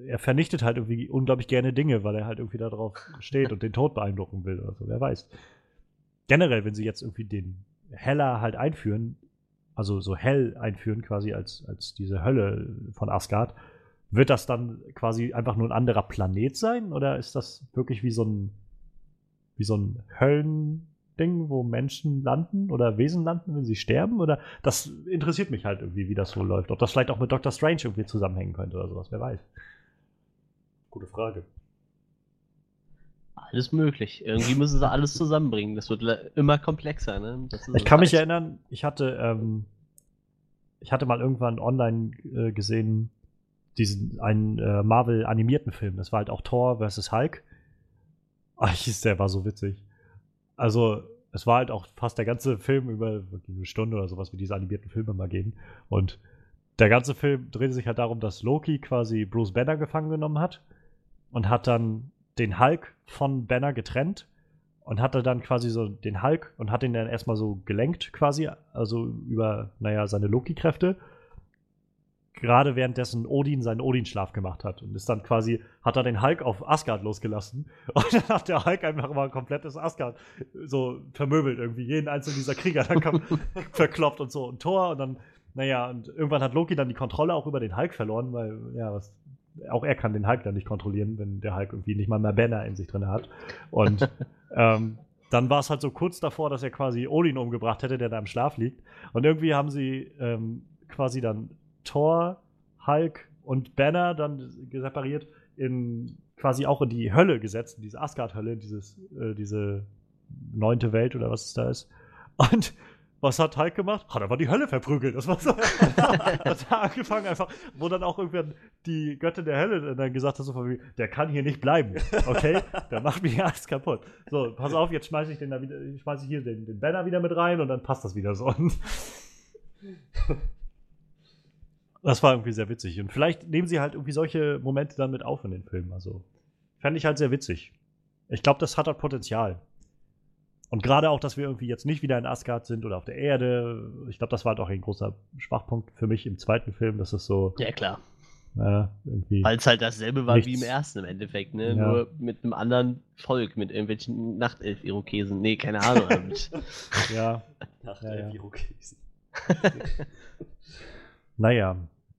er vernichtet halt irgendwie unglaublich gerne Dinge, weil er halt irgendwie darauf steht und den Tod beeindrucken will oder so, wer weiß. Generell, wenn sie jetzt irgendwie den Heller halt einführen, also so hell einführen quasi als, als diese Hölle von Asgard, wird das dann quasi einfach nur ein anderer Planet sein oder ist das wirklich wie so ein wie so ein Höllending, wo Menschen landen oder Wesen landen, wenn sie sterben? Oder das interessiert mich halt irgendwie, wie das so läuft. Ob das vielleicht auch mit Doctor Strange irgendwie zusammenhängen könnte oder sowas, wer weiß. Gute Frage. alles möglich. Irgendwie müssen sie alles zusammenbringen. Das wird immer komplexer. Ne? Ich kann mich alles- erinnern, ich hatte, ähm, ich hatte mal irgendwann online äh, gesehen, diesen einen äh, Marvel animierten Film. Das war halt auch Thor vs. Hulk. Hieß, der war so witzig. Also, es war halt auch fast der ganze Film über eine Stunde oder sowas, wie diese animierten Filme mal gehen. Und der ganze Film drehte sich halt darum, dass Loki quasi Bruce Banner gefangen genommen hat und hat dann den Hulk von Banner getrennt und hatte dann quasi so den Hulk und hat ihn dann erstmal so gelenkt quasi, also über, naja, seine Loki-Kräfte. Gerade währenddessen Odin seinen Odin-Schlaf gemacht hat und ist dann quasi, hat er den Hulk auf Asgard losgelassen. (laughs) Und dann hat der Hulk einfach mal ein komplettes Asgard so vermöbelt irgendwie, jeden einzelnen dieser Krieger dann kam, (laughs) verkloppt und so. Und Thor und dann, naja, und irgendwann hat Loki dann die Kontrolle auch über den Hulk verloren, weil, ja, was, auch er kann den Hulk dann nicht kontrollieren, wenn der Hulk irgendwie nicht mal mehr Banner in sich drin hat. Und (laughs) ähm, dann war es halt so kurz davor, dass er quasi Odin umgebracht hätte, der da im Schlaf liegt. Und irgendwie haben sie ähm, quasi dann Thor, Hulk und Banner dann separiert in quasi auch in die Hölle gesetzt, in diese Asgard-Hölle, dieses, äh, diese neunte Welt oder was es da ist. Und was hat Hulk gemacht? Hat einfach die Hölle verprügelt. Das war so. (laughs) hat er angefangen einfach, wo dann auch irgendwann die Göttin der Hölle dann gesagt hat, so wie, der kann hier nicht bleiben. Okay? der macht mich alles kaputt. So, pass auf, jetzt schmeiße ich den da wieder, schmeiße ich hier den, den Banner wieder mit rein und dann passt das wieder so. Das war irgendwie sehr witzig. Und vielleicht nehmen sie halt irgendwie solche Momente dann mit auf in den Film. Also, fände ich halt sehr witzig. Ich glaube, das hat halt Potenzial. Und gerade auch, dass wir irgendwie jetzt nicht wieder in Asgard sind oder auf der Erde. Ich glaube, das war halt auch ein großer Schwachpunkt für mich im zweiten Film. Das ist so. Ja, klar. Äh. Weil es halt dasselbe war Nichts. wie im ersten im Endeffekt, ne? Ja. Nur mit einem anderen Volk, mit irgendwelchen Nachtelf-Irokesen. Nee, keine Ahnung. (laughs) (laughs) Ja, Nach Ja, der ja. Virokesen. naja.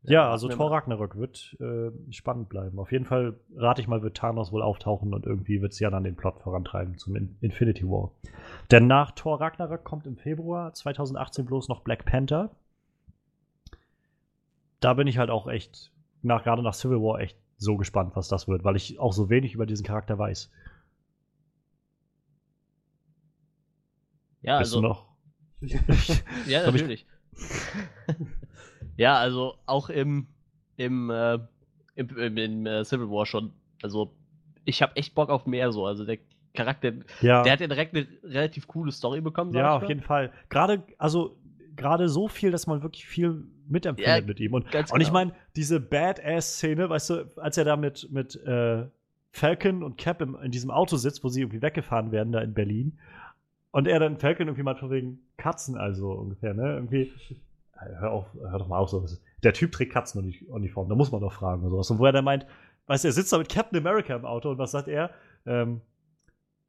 Ja, also Thor. Ragnarök wird äh, spannend bleiben. Auf jeden Fall rate ich mal, wird Thanos wohl auftauchen und irgendwie wird es ja dann den Plot vorantreiben zum In Infinity War. Denn nach Thor Ragnarök kommt im Februar 2018 bloß noch Black Panther. Da bin ich halt auch echt, nach, gerade nach Civil War, echt so gespannt, was das wird, weil ich auch so wenig über diesen Charakter weiß. ja, Bist also. du noch? (laughs) Ja, natürlich. (laughs) ja, also auch im, im, äh, im, im, im äh, Civil War schon. Also, ich habe echt Bock auf mehr so. Also, der Charakter, Ja. der hat ja direkt eine relativ coole Story bekommen. Ja, auf jeden Fall. Gerade, also, gerade so viel, dass man wirklich viel mitempfindet Ja, mit ihm. Und, ganz und ich genau. meine, diese Badass-Szene, weißt du, als er da mit, mit äh, Falcon und Cap im, in diesem Auto sitzt, wo sie irgendwie weggefahren werden, da in Berlin. Und er dann Falcon irgendwie mal von wegen Katzen, also ungefähr, ne? Irgendwie. Äh, Hör auf, hör doch mal auf, so. Der Typ trägt Katzenuniform, da muss man doch fragen oder sowas. Und wo er dann meint, weißt du, er sitzt da mit Captain America im Auto und was sagt er? Ähm,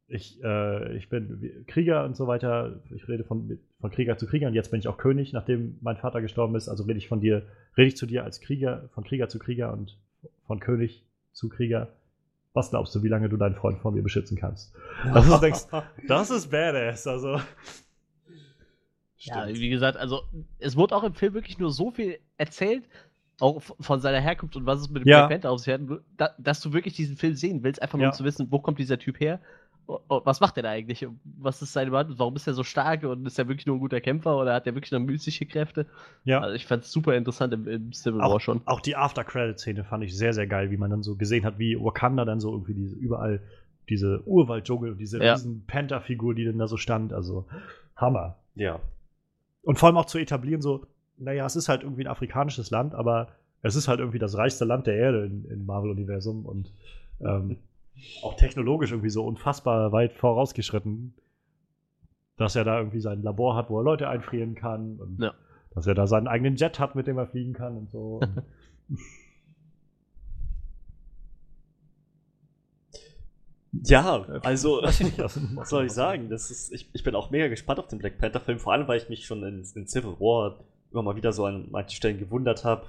ich, äh, ich bin Krieger und so weiter. Ich rede von, von Krieger zu Krieger und jetzt bin ich auch König, nachdem mein Vater gestorben ist. Also rede ich von dir, rede ich zu dir als Krieger, von Krieger zu Krieger und von König zu Krieger. Was glaubst du, wie lange du deinen Freund vor mir beschützen kannst? (laughs) Das ist, denkst, das ist badass. Also, Ja, wie gesagt, also es wurde auch im Film wirklich nur so viel erzählt, auch von seiner Herkunft und was es mit dem Ja. Black Panther auf sich hat, da, dass du wirklich diesen Film sehen willst, einfach nur Ja. um zu wissen, wo kommt dieser Typ her was macht er da eigentlich? Und Was ist seine Wahl? Warum ist er so stark und ist er wirklich nur ein guter Kämpfer oder hat er wirklich noch mystische Kräfte? ja. Also ich fand es super interessant im, im Civil War Auch, schon. auch die After-Credit-Szene fand ich sehr, sehr geil, wie man dann so gesehen hat, wie Wakanda dann so irgendwie diese, überall diese Urwald-Dschungel und diese Ja. riesen Panther-Figur, die dann da so stand. Also, Hammer. Ja. Und vor allem auch zu etablieren, so, naja, es ist halt irgendwie ein afrikanisches Land, aber es ist halt irgendwie das reichste Land der Erde in- im Marvel-Universum und ähm, auch technologisch irgendwie so unfassbar weit vorausgeschritten, dass er da irgendwie sein Labor hat, wo er Leute einfrieren kann und Ja. dass er da seinen eigenen Jet hat, mit dem er fliegen kann und so. Und (laughs) Ja, also, (laughs) ich nicht, was- (laughs) soll ich sagen? Das ist, ich, ich bin auch mega gespannt auf den Black Panther-Film, vor allem, weil ich mich schon in, in Civil War immer mal wieder so an manchen Stellen gewundert habe.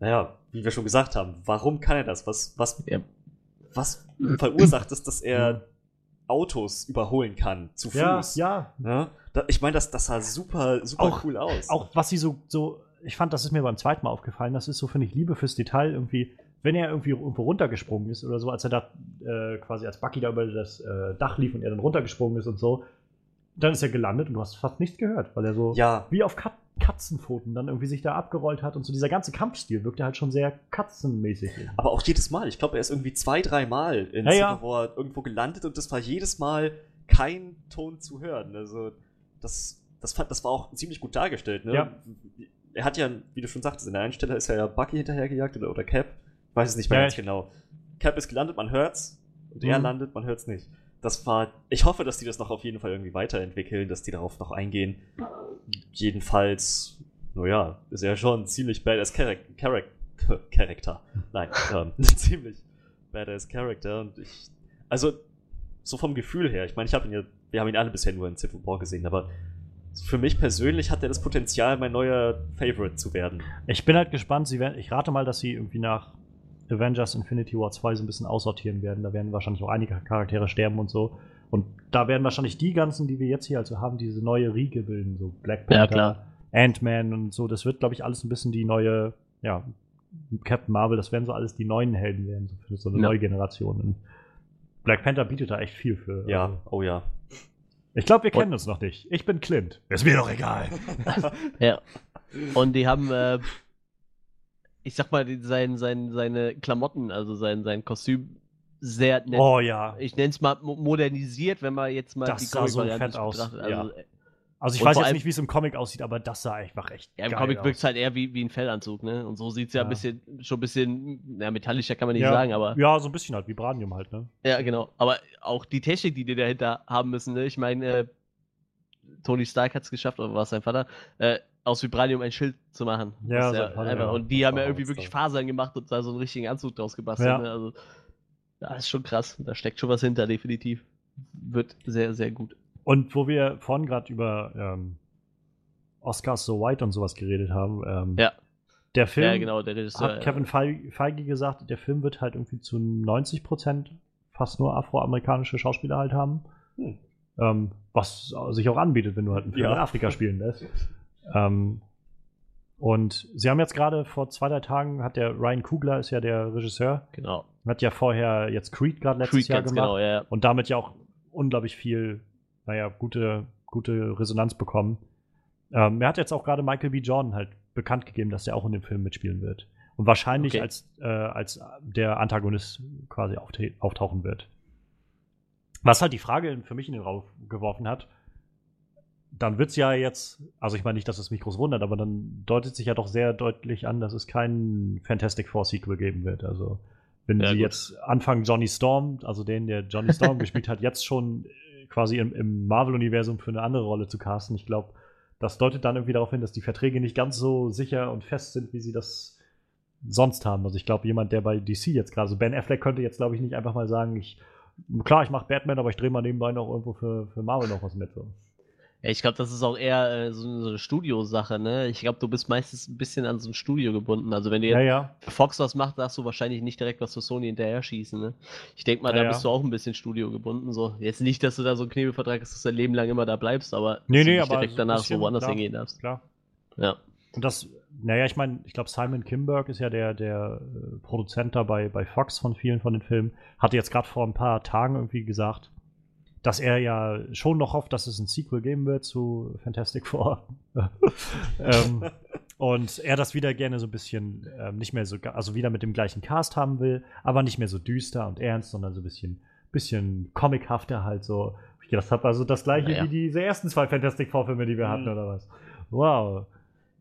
Naja, wie wir schon gesagt haben, warum kann er das? Was, was, Ja. was verursacht es, dass er Autos überholen kann, zu ja, Fuß? ja. Ne? Da, ich meine, das, das sah super, super Auch- cool aus. Auch was sie so, so, ich fand, das ist mir beim zweiten Mal aufgefallen, das ist so, finde ich, Liebe fürs Detail irgendwie, wenn er irgendwie irgendwo runtergesprungen ist oder so, als er da äh, quasi als Bucky da über das äh, Dach lief und er dann runtergesprungen ist und so, dann ist er gelandet und du hast fast nichts gehört, weil er so ja, wie auf Kat Katzenpfoten dann irgendwie sich da abgerollt hat und so dieser ganze Kampfstil wirkte halt schon sehr katzenmäßig. aber auch jedes Mal. Ich glaube, er ist irgendwie zwei, drei Mal in Ja, ja. War irgendwo gelandet und das war jedes Mal kein Ton zu hören. Also, das, das, fand, das war auch ziemlich gut dargestellt. Ne? Ja. Er hat ja, wie du schon sagtest, in der einen Stelle ist er ja Bucky hinterhergejagt oder, oder Cap. Ich weiß es nicht mehr Ja, ganz genau. Cap ist gelandet, man hört's. Und er Mhm. landet, man hört's nicht. Das war. Ich hoffe, dass die das noch auf jeden Fall irgendwie weiterentwickeln, dass die darauf noch eingehen. Jedenfalls, naja, ist ja schon ziemlich badass Charak Charakter. Nein, (laughs) ähm, (laughs) ziemlich badass Charakter. Und ich, also, so vom Gefühl her, ich meine, ich habe ihn ja, wir haben ihn alle bisher nur in Civil War gesehen, aber für mich persönlich hat er das Potenzial, mein neuer Favorite zu werden. Ich bin halt gespannt. Sie werden, ich rate mal, dass sie irgendwie nach Avengers Infinity War 2 so ein bisschen aussortieren werden. Da werden wahrscheinlich auch einige Charaktere sterben und so. Und da werden wahrscheinlich die ganzen, die wir jetzt hier also haben, diese neue Riege bilden, so Black Panther, Ja. Ant-Man und so. Das wird, glaube ich, alles ein bisschen die neue, ja, Captain Marvel, das werden so alles die neuen Helden werden, so für so eine Ja. neue Generation. Und Black Panther bietet da echt viel für. Ja, Also, oh ja. ich glaube, wir kennen uns noch nicht. Ich bin Clint. Ist mir doch egal. (laughs) Ja. Und die haben, äh, ich sag mal, sein, sein, seine Klamotten, also sein, sein Kostüm, sehr nett. Oh ja. Ich nenne es mal mo- modernisiert, wenn man jetzt mal Das die sah so fett aus. Also, äh, Also ich Und weiß jetzt nicht, wie es im Comic aussieht, aber das sah einfach echt ja, im geil Comic wirkt es halt eher wie, wie ein Fellanzug, ne? Und so sieht es ja, Ja. ein bisschen, schon ein bisschen, ja, metallischer kann man nicht ja, sagen, aber Ja, so ein bisschen halt, Vibranium halt, ne? Ja, genau. Aber auch die Technik, die die dahinter haben müssen, ne? Ich meine, äh, Tony Stark hat es geschafft, oder war es sein Vater, äh, aus Vibranium ein Schild zu machen. Ja, Das ist sein Vater, einfach, ja. Und die haben ja irgendwie wirklich. Fasern gemacht und da so einen richtigen Anzug draus gebastelt. Ja. Ne? Also, ja, ist schon krass. Da steckt schon was hinter, definitiv. Wird sehr, sehr gut. Und wo wir vorhin gerade über ähm, Oscars So White und sowas geredet haben, ähm, Ja. der Film ja, genau, der Regisseur. hat Kevin Feige, Feige gesagt, der Film wird halt irgendwie zu 90 Prozent fast nur afroamerikanische Schauspieler halt haben. Hm. Ähm, was sich auch anbietet, wenn du halt einen Film Ja. in Afrika spielen lässt. (laughs) Ähm, und sie haben jetzt gerade vor zwei, drei Tagen, hat der Ryan Kugler, ist ja der Regisseur, Genau. hat ja vorher jetzt Creed gerade letztes Creed Jahr gemacht genau, ja. ja. und damit ja auch unglaublich viel, naja, gute, gute Resonanz bekommen. Ähm, er hat jetzt auch gerade Michael B. Jordan halt bekannt gegeben, dass er auch in dem Film mitspielen wird. Und wahrscheinlich Okay. als, äh, als der Antagonist quasi auftauchen wird. Was halt die Frage für mich in den Raum geworfen hat, dann wird es ja jetzt, also ich meine nicht, dass es mich groß wundert, aber dann deutet sich ja doch sehr deutlich an, dass es kein Fantastic Four Sequel geben wird. Also wenn Ja, sie gut. jetzt anfangen, Johnny Storm, also den, der Johnny Storm (laughs) gespielt hat, jetzt schon äh, quasi im, im Marvel-Universum für eine andere Rolle zu casten, ich glaube, das deutet dann irgendwie darauf hin, dass die Verträge nicht ganz so sicher und fest sind, wie sie das sonst haben. Also ich glaube, jemand, der bei DC jetzt gerade, so Ben Affleck könnte jetzt, glaube ich, nicht einfach mal sagen, ich, klar, ich mache Batman, aber ich drehe mal nebenbei noch irgendwo für, für Marvel noch was mit. So. Ja, ich glaube, das ist auch eher äh, so, so eine Studiosache, ne? Ich glaube, du bist meistens ein bisschen an so ein Studio gebunden. Also wenn du jetzt Ja, ja. Fox was macht, darfst du wahrscheinlich nicht direkt was für Sony hinterher schießen, ne? Ich denke mal, da bist du auch ein bisschen Studio gebunden. So. Jetzt nicht, dass du da so einen Knebelvertrag hast, dass du dein Leben lang immer da bleibst, aber Nee, nee, nicht aber direkt danach bisschen, so woanders klar. hingehen darfst. Klar. Ja. Und das, naja, ich meine, ich glaube, Simon Kimberg ist ja der, der äh, Produzent da bei, bei Fox von vielen von den Filmen. Hatte jetzt gerade vor ein paar Tagen irgendwie gesagt, dass er ja schon noch hofft, dass es ein Sequel geben wird zu Fantastic Four. (laughs) ähm, und er das wieder gerne so ein bisschen ähm, nicht mehr so, also wieder mit dem gleichen Cast haben will, aber nicht mehr so düster und ernst, sondern so ein bisschen, bisschen comichafter halt so. Ich gedacht habe, also das gleiche Naja. wie diese ersten zwei Fantastic Four-Filme, die wir hatten, Mhm. oder was? Wow.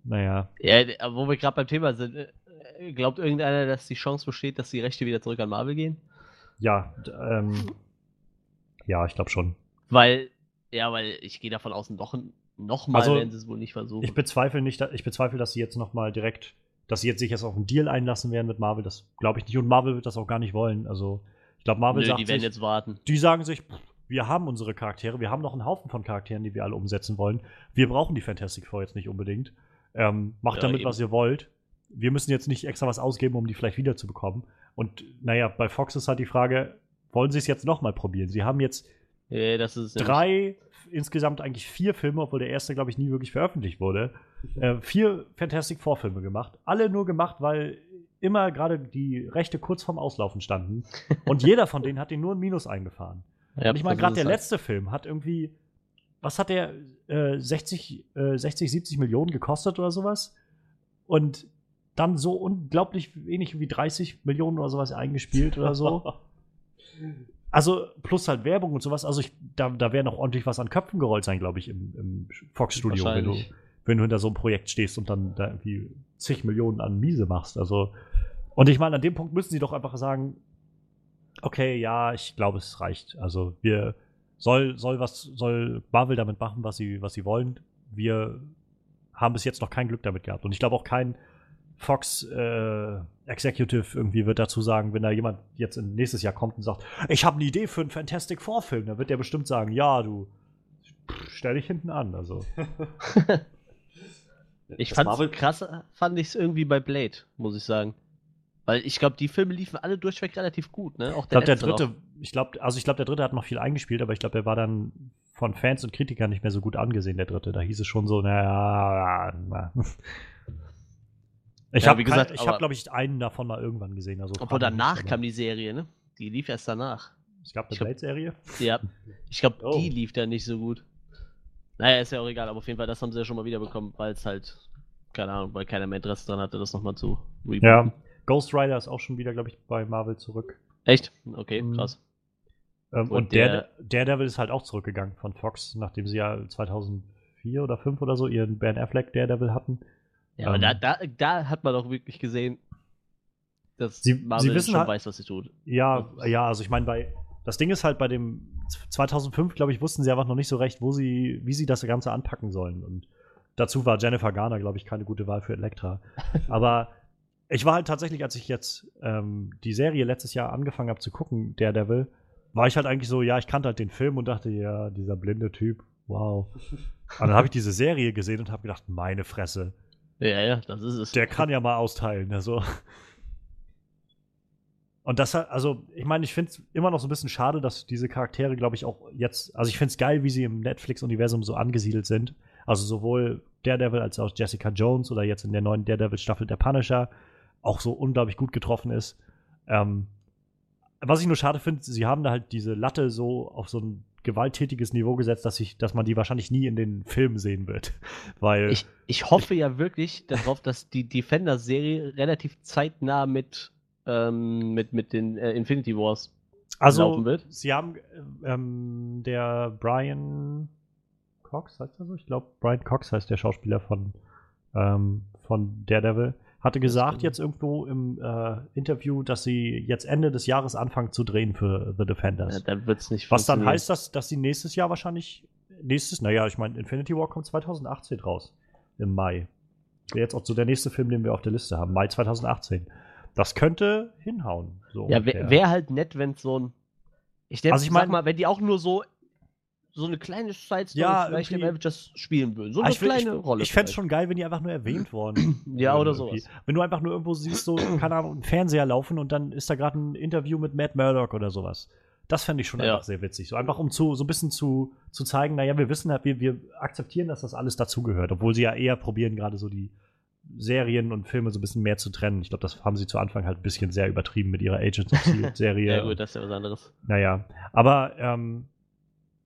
Naja. ja, wo wir gerade beim Thema sind, äh, glaubt irgendeiner, dass die Chance besteht, dass die Rechte wieder zurück an Marvel gehen? Ja, ähm, ja, ich glaube schon. Weil, ja, weil ich gehe davon aus, noch, noch mal Also, werden sie es wohl nicht versuchen. Ich bezweifle nicht, ich bezweifle, dass sie jetzt noch mal direkt, dass sie jetzt sich jetzt auf einen Deal einlassen werden mit Marvel. Das glaube ich nicht. Und Marvel wird das auch gar nicht wollen. Also ich glaube, Marvel Nö, sagt die werden sich, jetzt warten. die sagen sich, pff, wir haben unsere Charaktere, wir haben noch einen Haufen von Charakteren, die wir alle umsetzen wollen. Wir brauchen die Fantastic Four jetzt nicht unbedingt. Ähm, macht Ja, damit, eben. was ihr wollt. Wir müssen jetzt nicht extra was ausgeben, um die vielleicht wiederzubekommen. Und naja, bei Fox ist halt die Frage, wollen sie es jetzt noch mal probieren? Sie haben jetzt Ja, drei, insgesamt eigentlich vier Filme, obwohl der erste, glaube ich, nie wirklich veröffentlicht wurde. Äh, vier Fantastic Four Filme gemacht. Alle nur gemacht, weil immer gerade die Rechte kurz vorm Auslaufen standen. (laughs) Und jeder von denen hat den nur ein Minus eingefahren. Ja, Und ich meine, gerade der halt- letzte Film hat irgendwie, was hat der, äh, 60, äh, 60, 70 Millionen gekostet oder sowas? Und dann so unglaublich wenig wie 30 Millionen oder sowas eingespielt oder so. (laughs) Also plus halt Werbung und sowas. Also ich, da, da wäre noch ordentlich was an Köpfen gerollt sein, glaube ich, im, im Fox-Studio, wenn du, wenn du hinter so einem Projekt stehst und dann da irgendwie zig Millionen an Miese machst. Also, und ich meine, an dem Punkt müssen sie doch einfach sagen, okay, ja, ich glaube, es reicht. Also wir soll, soll was, soll Marvel damit machen, was sie, was sie wollen. Wir haben bis jetzt noch kein Glück damit gehabt. Und ich glaube auch kein Fox äh, Executive irgendwie wird dazu sagen, wenn da jemand jetzt in nächstes Jahr kommt und sagt, ich habe eine Idee für einen Fantastic Four Film, dann wird der bestimmt sagen, ja, du stell dich hinten an. Also (laughs) Ich fand Marvel- krass, fand ich es irgendwie bei Blade, muss ich sagen. Weil ich glaube, die Filme liefen alle durchweg relativ gut, ne? Auch Ich glaube, der dritte, ich glaube, also ich glaube, der dritte hat noch viel eingespielt, aber ich glaube, der war dann von Fans und Kritikern nicht mehr so gut angesehen, der dritte. Da hieß es schon so, naja, na. Ich Ja, habe, habe, glaube ich, einen davon mal irgendwann gesehen. Also Obwohl danach kam die Serie, ne? Die lief erst danach. Es gab eine Blade-Serie. Ja. Ich glaube, Oh. die lief dann nicht so gut. Naja, ist ja auch egal, aber auf jeden Fall, das haben sie ja schon mal wiederbekommen, weil es halt, keine Ahnung, weil keiner mehr Interesse dran hatte, das nochmal zu rebooten. Ja. Ghost Rider ist auch schon wieder, glaube ich, bei Marvel zurück. Echt? Okay, Mhm. krass. Ähm, Und und der, der- Daredevil ist halt auch zurückgegangen von Fox, nachdem sie ja 2004 oder 5 oder so ihren Ben Affleck Daredevil hatten. Ja, aber Ähm. da, da, da hat man doch wirklich gesehen, dass Sie- Marvel sie wissen schon halt- weiß, was sie tut. Ja, Ja. ja, also ich meine, bei das Ding ist halt bei dem 2005, glaube ich, wussten sie einfach noch nicht so recht, wo sie, wie sie das Ganze anpacken sollen. Und dazu war Jennifer Garner, glaube ich, keine gute Wahl für Elektra. (laughs) Aber ich war halt tatsächlich, als ich jetzt ähm, die Serie letztes Jahr angefangen habe zu gucken, Daredevil, war ich halt eigentlich so, ja, ich kannte halt den Film und dachte, ja, dieser blinde Typ, wow. Und dann habe ich diese Serie gesehen und habe gedacht, meine Fresse, Ja, ja, das ist es. der kann ja mal austeilen. Also. Und das hat, also, ich meine, ich finde es immer noch so ein bisschen schade, dass diese Charaktere, glaube ich, auch jetzt, also ich finde es geil, wie sie im Netflix-Universum so angesiedelt sind. Also sowohl Daredevil als auch Jessica Jones oder jetzt in der neuen Daredevil-Staffel der Punisher auch so unglaublich gut getroffen ist. Ähm, was ich nur schade finde, sie haben da halt diese Latte so auf so ein gewalttätiges Niveau gesetzt, dass, ich, dass man die wahrscheinlich nie in den Filmen sehen wird. (laughs) Weil. Ich, ich hoffe ja wirklich darauf, dass die Defender-Serie relativ zeitnah mit, ähm, mit, mit den äh, Infinity Wars Also, laufen wird. sie haben ähm, der Brian Cox, heißt er so? Ich glaube, Brian Cox heißt der Schauspieler von, ähm, von Daredevil. Hatte gesagt jetzt irgendwo im äh, Interview, dass sie jetzt Ende des Jahres anfangen zu drehen für The Defenders. Ja, dann wird es nicht Was dann heißt, dass, dass sie nächstes Jahr wahrscheinlich, nächstes, naja, ich meine, Infinity War kommt 2018 raus. Im Mai. Wäre jetzt auch so der nächste Film, den wir auf der Liste haben. Mai 2018. Das könnte hinhauen. So Ja, wäre wär halt nett, wenn so ein. Ich denke, Also ich sag mein- mal, wenn die auch nur so so eine kleine Side Story Ja, vielleicht im irgendwie- Avengers spielen würden. So Ah, eine ich will- kleine ich, Rolle. Ich fände es schon geil, wenn die einfach nur erwähnt worden. (clears throat) Ja, oder irgendwie. sowas. Wenn du einfach nur irgendwo siehst, so, (clears throat) keine Ahnung, einen Fernseher laufen und dann ist da gerade ein Interview mit Matt Murdock oder sowas. Das fände ich schon Ja. einfach sehr witzig. So einfach, um zu, so ein bisschen zu, zu zeigen, naja, wir wissen halt, wir, wir akzeptieren, dass das alles dazugehört. Obwohl sie ja eher probieren, gerade so die Serien und Filme so ein bisschen mehr zu trennen. Ich glaube, das haben sie zu Anfang halt ein bisschen sehr übertrieben mit ihrer Agents of S.H.I.E.L.-Serie. (laughs) Ja, gut, das ist ja was anderes. Naja, aber ähm,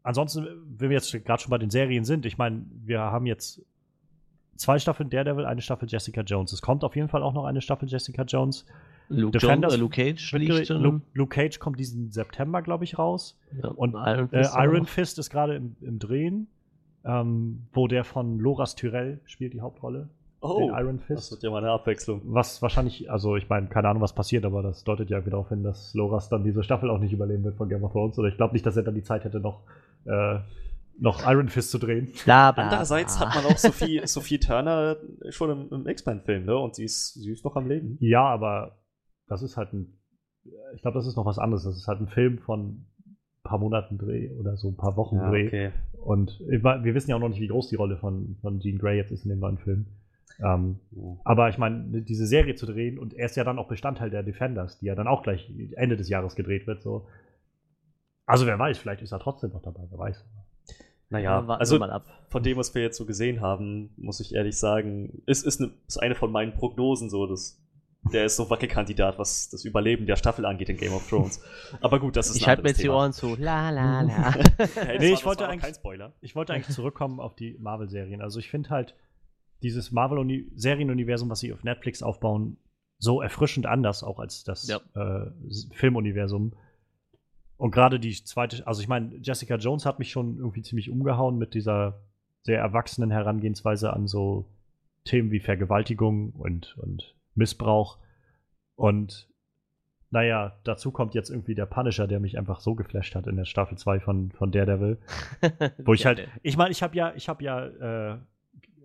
ansonsten, wenn wir jetzt gerade schon bei den Serien sind, ich meine, wir haben jetzt zwei Staffeln Daredevil, eine Staffel Jessica Jones. Es kommt auf jeden Fall auch noch eine Staffel Jessica Jones. Luke, Defenders- Jones, äh, Luke Cage fliegt. Luke, Luke Cage kommt diesen September, glaube ich, raus. ja, und, Iron Äh, Fist auch Iron. Fist ist gerade im, im Drehen, ähm, wo der von Loras Tyrell spielt die Hauptrolle. Oh, den Iron das Fist. wird ja mal eine Abwechslung. Was wahrscheinlich, also ich meine, keine Ahnung, was passiert, aber das deutet ja irgendwie darauf hin, dass Loras dann diese Staffel auch nicht überleben wird von Game of Thrones. Oder ich glaube nicht, dass er dann die Zeit hätte, noch, äh, noch Iron Fist zu drehen. Bla, bla, Andererseits bla. hat man auch Sophie, Sophie Turner schon im, im X-Men-Film, ne? Und sie ist, sie ist noch am Leben. Ja, aber das ist halt ein, ich glaube, das ist noch was anderes. Das ist halt ein Film von ein paar Monaten Dreh oder so ein paar Wochen Dreh. okay. Und wir wissen ja auch noch nicht, wie groß die Rolle von, von Jean Grey jetzt ist in dem neuen Film. Ähm, Ja. aber ich meine, diese Serie zu drehen und er ist ja dann auch Bestandteil der Defenders, die ja dann auch gleich Ende des Jahres gedreht wird. So. Also wer weiß, vielleicht ist er trotzdem noch dabei, wer weiß. Naja, warten also wir mal ab. von dem, was wir jetzt so gesehen haben, muss ich ehrlich sagen, ist, ist, ne, ist eine von meinen Prognosen so, dass der ist so Wackelkandidat, was das Überleben der Staffel angeht in Game of Thrones. Aber gut, das ist Ich halte mir jetzt die. Ohren zu. La, la, (laughs) la. Hey, Nee, war- ich wollte eigentlich- kein Spoiler. Ich wollte eigentlich zurückkommen auf die Marvel-Serien. Also ich finde halt dieses Marvel-Serienuniversum, was sie auf Netflix aufbauen, so erfrischend anders auch als das Ja. äh, Filmuniversum. Und gerade die zweite, also ich meine, Jessica Jones hat mich schon irgendwie ziemlich umgehauen mit dieser sehr erwachsenen Herangehensweise an so Themen wie Vergewaltigung und, und Missbrauch. Und naja, dazu kommt jetzt irgendwie der Punisher, der mich einfach so geflasht hat in der Staffel 2 von, von Daredevil. (laughs) Wo ich halt, ich meine, ich habe ja, ich habe ja äh,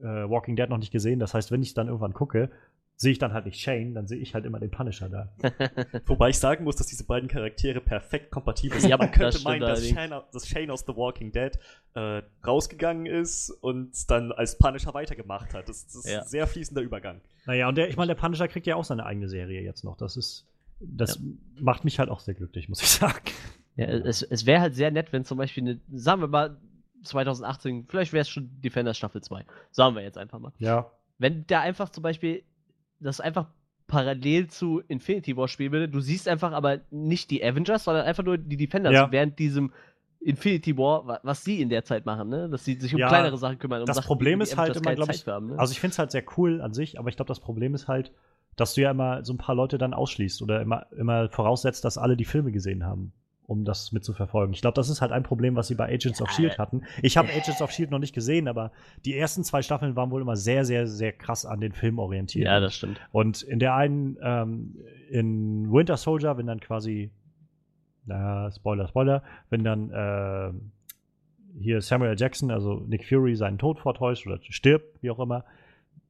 äh, Walking Dead noch nicht gesehen. Das heißt, wenn ich dann irgendwann gucke, sehe ich dann halt nicht Shane, dann sehe ich halt immer den Punisher da. (laughs) Wobei ich sagen muss, dass diese beiden Charaktere perfekt kompatibel sind. Ja, Man könnte das meinen, dass. Shane, dass Shane aus The Walking Dead äh, rausgegangen ist und dann als Punisher weitergemacht hat. Das, das ist Ja. ein sehr fließender Übergang. Naja, und der, ich meine, der Punisher kriegt ja auch seine eigene Serie jetzt noch. Das ist, das macht mich halt auch sehr glücklich, muss ich sagen. Ja, es, es wäre halt sehr nett, wenn zum Beispiel eine, sagen wir mal, 2018, vielleicht wäre es schon Defenders Staffel 2. Sagen wir jetzt einfach mal. Ja. Wenn da einfach zum Beispiel das einfach parallel zu Infinity War spielen würde, du siehst einfach aber nicht die Avengers, sondern einfach nur die Defenders Ja. während diesem Infinity War, wa- was sie in der Zeit machen, ne? Dass sie sich um Ja, kleinere Sachen kümmern. Um das Sachen, Problem ist halt immer, keine glaub Zeit ich, haben, ne? Also ich finde es halt sehr cool an sich, aber ich glaube, das Problem ist halt, dass du ja immer so ein paar Leute dann ausschließt oder immer, immer voraussetzt, dass alle die Filme gesehen haben, um das mitzuverfolgen. Ich glaube, das ist halt ein Problem, was sie bei Agents of Shield äh, hatten. Ich habe Agents of Shield noch nicht gesehen, aber die ersten zwei Staffeln waren wohl immer sehr, sehr, sehr krass an den Film orientiert. ja, das stimmt. Und in der einen, ähm, in Winter Soldier, wenn dann quasi, na, Spoiler, Spoiler, wenn dann ähm, hier Samuel. Jackson, also Nick Fury, seinen Tod vortäuscht oder stirbt, wie auch immer,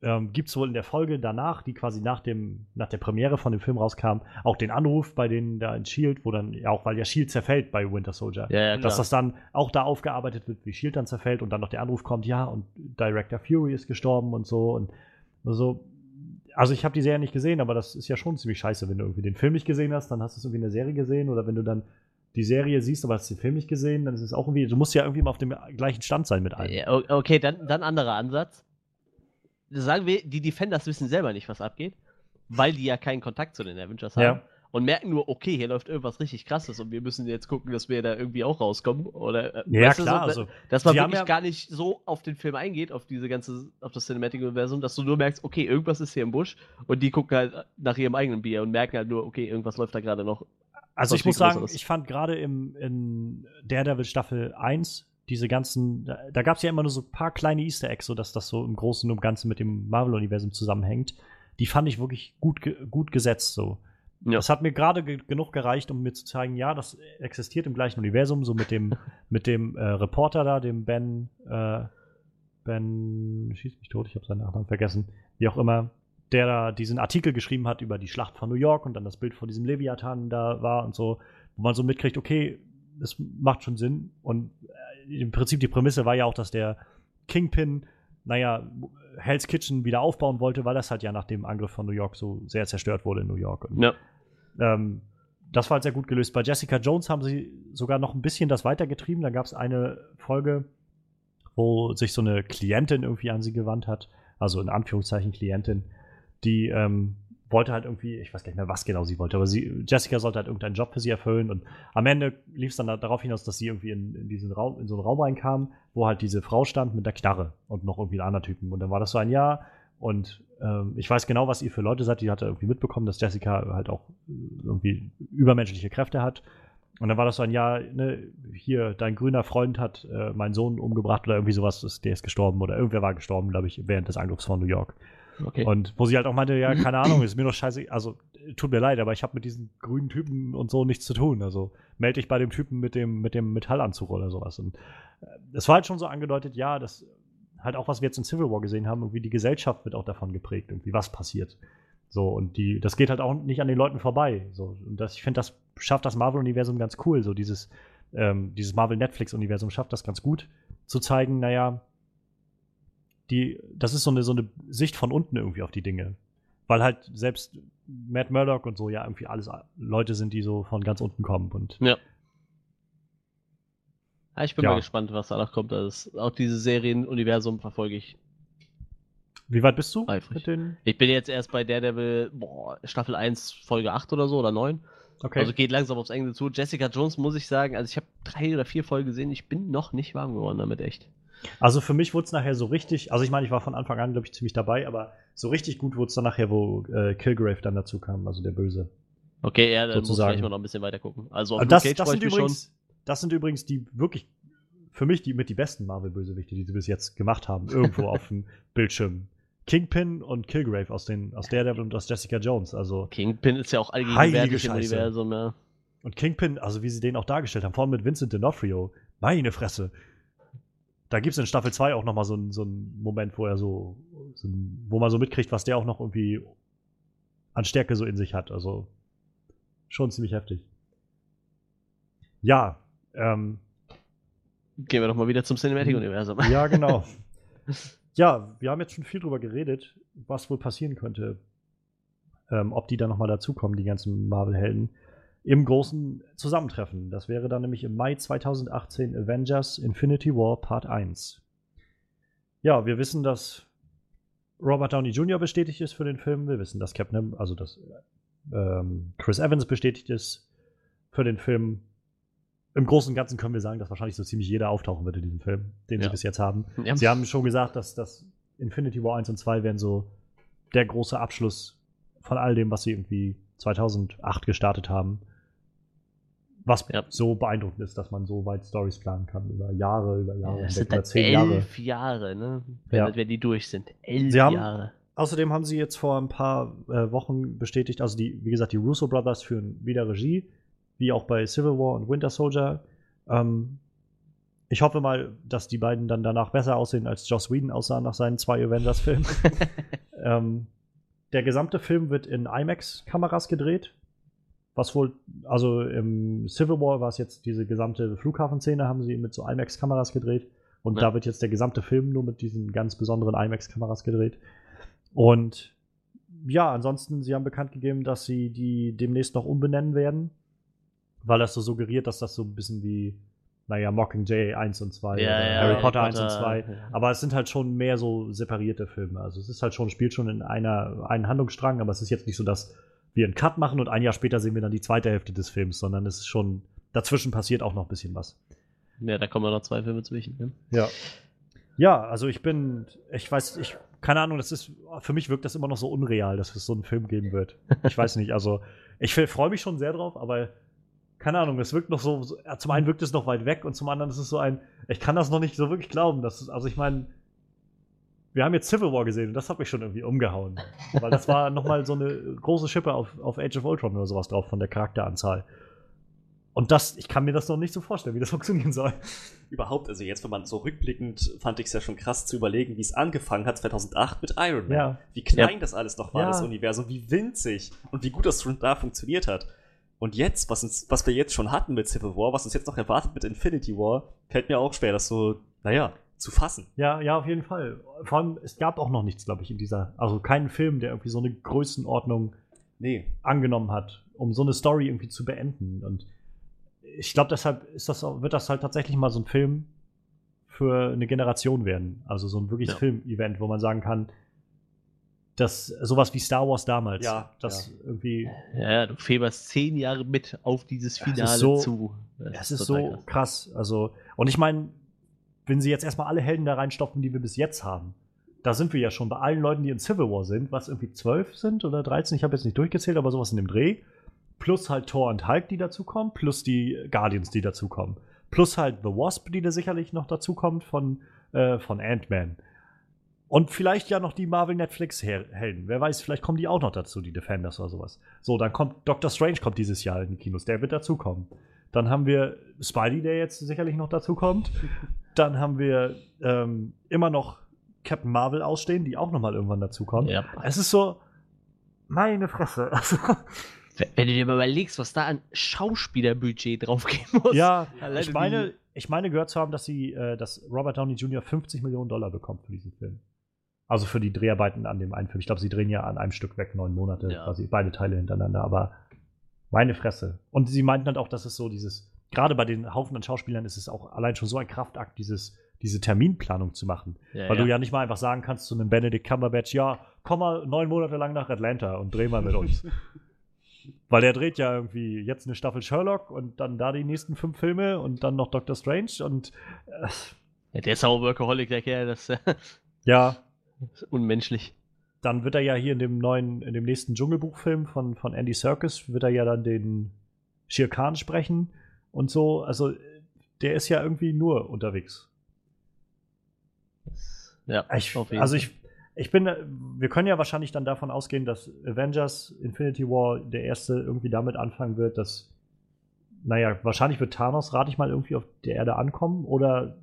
ähm, gibt es wohl in der Folge danach, die quasi nach, dem, nach der Premiere von dem Film rauskam, auch den Anruf bei denen da in Shield, wo dann, ja auch weil ja Shield zerfällt bei Winter Soldier, Ja, ja, dass das dann auch da aufgearbeitet wird, wie Shield dann zerfällt und dann noch der Anruf kommt, ja, und Director Fury ist gestorben und so und so. Also ich habe die Serie nicht gesehen, aber das ist ja schon ziemlich scheiße, wenn du irgendwie den Film nicht gesehen hast, dann hast du es irgendwie in der Serie gesehen oder wenn du dann die Serie siehst, aber hast den Film nicht gesehen, dann ist es auch irgendwie, du musst ja irgendwie mal auf dem gleichen Stand sein mit allen. Okay, dann, dann anderer Ansatz. Sagen wir, die Defenders wissen selber nicht, was abgeht, weil die ja keinen Kontakt zu den Avengers haben. Ja. Und merken nur, okay, hier läuft irgendwas richtig krasses und wir müssen jetzt gucken, dass wir da irgendwie auch rauskommen. Oder, äh, Ja, klar, so, also dass man haben wirklich ja- gar nicht so auf den Film eingeht, auf diese ganze, auf das Cinematic-Universum, dass du nur merkst, okay, irgendwas ist hier im Busch und die gucken halt nach ihrem eigenen Bier und merken halt nur, okay, irgendwas läuft da gerade noch. Also ich muss sagen, ich fand gerade im in Daredevil Staffel 1 diese ganzen, da, gab es ja immer nur so ein paar kleine Easter Eggs, so dass das so im Großen und Ganzen mit dem Marvel-Universum zusammenhängt. Die fand ich wirklich gut, gut gesetzt so. Ja. Das hat mir gerade ge genug gereicht, um mir zu zeigen, ja, das existiert im gleichen Universum, so mit dem, (laughs) mit dem äh, Reporter da, dem Ben, äh, Ben, schieß mich tot, ich habe seinen Nachnamen vergessen, wie auch immer, der da diesen Artikel geschrieben hat über die Schlacht von New York und dann das Bild von diesem Leviathan da war und so, wo man so mitkriegt, okay, das macht schon Sinn. Und im Prinzip die Prämisse war ja auch, dass der Kingpin, naja, Hell's Kitchen wieder aufbauen wollte, weil das halt ja nach dem Angriff von New York so sehr zerstört wurde in New York. Und, Ja. ähm, das war halt sehr gut gelöst. Bei Jessica Jones haben sie sogar noch ein bisschen das weitergetrieben. Da gab es eine Folge, wo sich so eine Klientin irgendwie an sie gewandt hat. Also in Anführungszeichen Klientin, die ähm, wollte halt irgendwie, ich weiß gar nicht mehr, was genau sie wollte, aber sie, Jessica sollte halt irgendeinen Job für sie erfüllen und am Ende lief es dann da- darauf hinaus, dass sie irgendwie in, in diesen Raum, in so einen Raum reinkam, wo halt diese Frau stand mit der Knarre und noch irgendwie ein anderer Typen. Und dann war das so ein Jahr und ähm, ich weiß genau, was ihr für Leute seid. Die hatte irgendwie mitbekommen, dass Jessica halt auch äh, irgendwie übermenschliche Kräfte hat. Und dann war das so ein Jahr, ne, hier, dein grüner Freund hat äh, meinen Sohn umgebracht oder irgendwie sowas, der ist gestorben oder irgendwer war gestorben, glaube ich, während des Angriffs von New York. Okay. Und wo sie halt auch meinte, ja, (clears throat) keine Ahnung, ist mir doch scheiße, also tut mir leid, aber ich habe mit diesen grünen Typen und so nichts zu tun. Also melde dich bei dem Typen mit dem, mit dem Metallanzug oder sowas. Und äh, es war halt schon so angedeutet, ja, das halt auch, was wir jetzt in Civil War gesehen haben, irgendwie die Gesellschaft wird auch davon geprägt, irgendwie was passiert. So, und die, das geht halt auch nicht an den Leuten vorbei. So, und das, ich finde, das schafft das Marvel-Universum ganz cool. So, dieses, ähm, dieses Marvel-Netflix-Universum schafft das ganz gut, zu zeigen, naja, die, das ist so eine, so eine Sicht von unten irgendwie auf die Dinge. Weil halt selbst Matt Murdock und so ja irgendwie alles Leute sind, die so von ganz unten kommen. Und Ja, ich bin Ja. mal gespannt, was danach kommt. Also, auch diese Serienuniversum verfolge ich. wie weit bist du Eifrig. mit den? Ich bin jetzt erst bei Daredevil, boah, Staffel 1, Folge 8 oder so oder 9. Okay. Also geht langsam aufs Ende zu. Jessica Jones muss ich sagen, also ich habe drei oder vier Folgen gesehen, ich bin noch nicht warm geworden damit, echt. Also für mich wurde es nachher so richtig, also ich meine, ich war von Anfang an, glaube ich, ziemlich dabei, aber so richtig gut wurde es dann nachher, wo äh, Kilgrave dann dazu kam, also der Böse. Okay, ja, dann muss ich Sozusagen. mal noch ein bisschen weiter gucken. Also auf Luke das, Cage das, sind übrigens, das sind übrigens die wirklich, für mich die mit die besten Marvel-Bösewichte, die sie bis jetzt gemacht haben, irgendwo (laughs) auf dem Bildschirm. Kingpin und Kilgrave aus, den, aus Daredevil und aus Jessica Jones. Also, Kingpin ist ja auch allgegenwärtig im. Universum, ja. und Kingpin, also wie sie den auch dargestellt haben, vor allem mit Vincent D'Onofrio, meine Fresse. Da gibt es in Staffel 2 auch nochmal so, einen- so einen Moment, wo er so, so wo man so mitkriegt, was der auch noch irgendwie an Stärke so in sich hat. Also schon ziemlich heftig. Ja, ähm, Gehen wir doch mal wieder zum Cinematic-Universum. ja, genau. (laughs) ja, wir haben jetzt schon viel drüber geredet, was wohl passieren könnte. Ähm, ob die dann nochmal dazukommen, die ganzen Marvel-Helden. Im großen Zusammentreffen. Das wäre dann nämlich im Mai 2018 Avengers Infinity War Part 1. Ja, wir wissen, dass Robert Downey Jr. bestätigt ist für den Film. Wir wissen, dass Captain, also dass ähm, Chris Evans bestätigt ist für den Film. Im Großen und Ganzen können wir sagen, dass wahrscheinlich so ziemlich jeder auftauchen wird in diesem Film, den sie Ja. bis jetzt haben. Ja. Sie haben schon gesagt, dass das Infinity War 1 und 2 werden so der große Abschluss von all dem, was sie irgendwie 2008 gestartet haben. Was Ja. so beeindruckend ist, dass man so weit Stories planen kann, über Jahre, über Jahre, das hinweg, sind dann zehn Jahre. elf Jahre, ne? Wenn, Ja. wenn die durch sind. Elf Sie haben- Jahre. Außerdem haben sie jetzt vor ein paar äh, Wochen bestätigt, also die, wie gesagt, die Russo Brothers führen wieder Regie, wie auch bei Civil War und Winter Soldier. Ähm, ich hoffe mal, dass die beiden dann danach besser aussehen, als Joss Whedon aussah nach seinen zwei Avengers-Filmen. (laughs) ähm, der gesamte Film wird in IMAX-Kameras gedreht. Was wohl, also im Civil War war es jetzt diese gesamte Flughafenszene, haben sie mit so IMAX-Kameras gedreht. Und Ja. da wird jetzt der gesamte Film nur mit diesen ganz besonderen IMAX-Kameras gedreht. Und ja, ansonsten, sie haben bekannt gegeben, dass sie die demnächst noch umbenennen werden, weil das so suggeriert, dass das so ein bisschen wie, naja, Mockingjay 1 und 2 Ja, ja, Harry Harry Potter 1 und Potter, 2. ja. Aber es sind halt schon mehr so separierte Filme. Also es ist halt schon, spielt schon in einer, einen Handlungsstrang, aber es ist jetzt nicht so, dass wir einen Cut machen und ein Jahr später sehen wir dann die zweite Hälfte des Films, sondern es ist schon, dazwischen passiert auch noch ein bisschen was. Ja, da kommen noch zwei Filme zwischen. Ne? Ja. Ja, also ich bin, ich weiß, ich, keine Ahnung, das ist, für mich wirkt das immer noch so unreal, dass es so einen Film geben wird. Ich weiß nicht, also ich freue mich schon sehr drauf, aber keine Ahnung, es wirkt noch so, zum einen wirkt es noch weit weg und zum anderen ist es so ein, ich kann das noch nicht so wirklich glauben, dass es, also ich meine, wir haben jetzt Civil War gesehen und das hat mich schon irgendwie umgehauen, weil das war nochmal so eine große Schippe auf, auf Age of Ultron oder sowas drauf von der Charakteranzahl. Und das, ich kann mir das noch nicht so vorstellen, wie das (laughs) funktionieren soll. Überhaupt, also jetzt, wenn man so rückblickend, fand ich es ja schon krass zu überlegen, wie es angefangen hat 2008 mit Iron Man. Ja. Wie klein Ja. das alles noch war, Ja. das Universum, wie winzig und wie gut das schon da funktioniert hat. Und jetzt, was, uns, was wir jetzt schon hatten mit Civil War, was uns jetzt noch erwartet mit Infinity War, fällt mir auch schwer, das so, naja, zu fassen. Ja, ja, auf jeden Fall. Vor allem, es gab auch noch nichts, glaube ich, in dieser, also keinen Film, der irgendwie so eine Größenordnung Nee. angenommen hat, um so eine Story irgendwie zu beenden. Und ich glaube, deshalb ist das, auch- wird das halt tatsächlich mal so ein Film für eine Generation werden. Also so ein wirkliches Ja. Film-Event, wo man sagen kann, dass sowas wie Star Wars damals, Ja, das irgendwie, Ja, ja, du fieberst zehn Jahre mit auf dieses Das ist Finale so- zu. es ist total so krass. Also, und ich meine, wenn sie jetzt erstmal alle Helden da reinstopfen, die wir bis jetzt haben, da sind wir ja schon bei allen Leuten, die in Civil War sind, was irgendwie zwölf sind oder 13, ich habe jetzt nicht durchgezählt, aber sowas in dem Dreh. Plus halt Thor und Hulk, die dazukommen, plus die Guardians, die dazukommen. Plus halt The Wasp, die da sicherlich noch dazukommt von, äh, von Ant-Man. Und vielleicht ja noch die Marvel-Netflix-Helden. Wer weiß, vielleicht kommen die auch noch dazu, die Defenders oder sowas. So, dann kommt Doctor Strange kommt dieses Jahr in die Kinos. Der wird dazukommen. Dann haben wir Spidey, der jetzt sicherlich noch dazukommt. Dann haben wir ähm, immer noch Captain Marvel ausstehen, die auch noch mal irgendwann dazukommt. Ja. Es ist so, meine Fresse. (laughs) Also, Wenn du dir mal überlegst, was da an Schauspielerbudget draufgehen muss. ja, (laughs) ich meine, ich meine gehört zu haben, dass sie, äh, dass Robert Downey Jr. 50 Millionen Dollar bekommt für diesen Film. Also für die Dreharbeiten an dem einen Film. Ich glaube, sie drehen ja an einem Stück weg neun Monate, Ja. quasi beide Teile hintereinander, aber meine Fresse. Und sie meinten halt auch, dass es so dieses, gerade bei den Haufen an Schauspielern ist es auch allein schon so ein Kraftakt, dieses, diese Terminplanung zu machen. Ja, Weil ja. du ja nicht mal einfach sagen kannst zu einem Benedict Cumberbatch, ja, komm mal neun Monate lang nach Atlanta und dreh mal mit uns. (laughs) Weil der dreht ja irgendwie jetzt eine Staffel Sherlock und dann da die nächsten fünf Filme und dann noch Doctor Strange und äh, Ja, der ist auch Workaholic, der Kerl, das ja, ist (laughs) unmenschlich. Dann wird er ja hier in dem neuen, in dem nächsten Dschungelbuchfilm von, von Andy Serkis, wird er ja dann den Shere Khan sprechen und so. Also der ist ja irgendwie nur unterwegs. Ja, Ich, also ich, ich bin, wir können ja wahrscheinlich dann davon ausgehen, dass Avengers Infinity War der erste irgendwie damit anfangen wird, dass, naja, wahrscheinlich wird Thanos, rate ich mal, irgendwie auf der Erde ankommen oder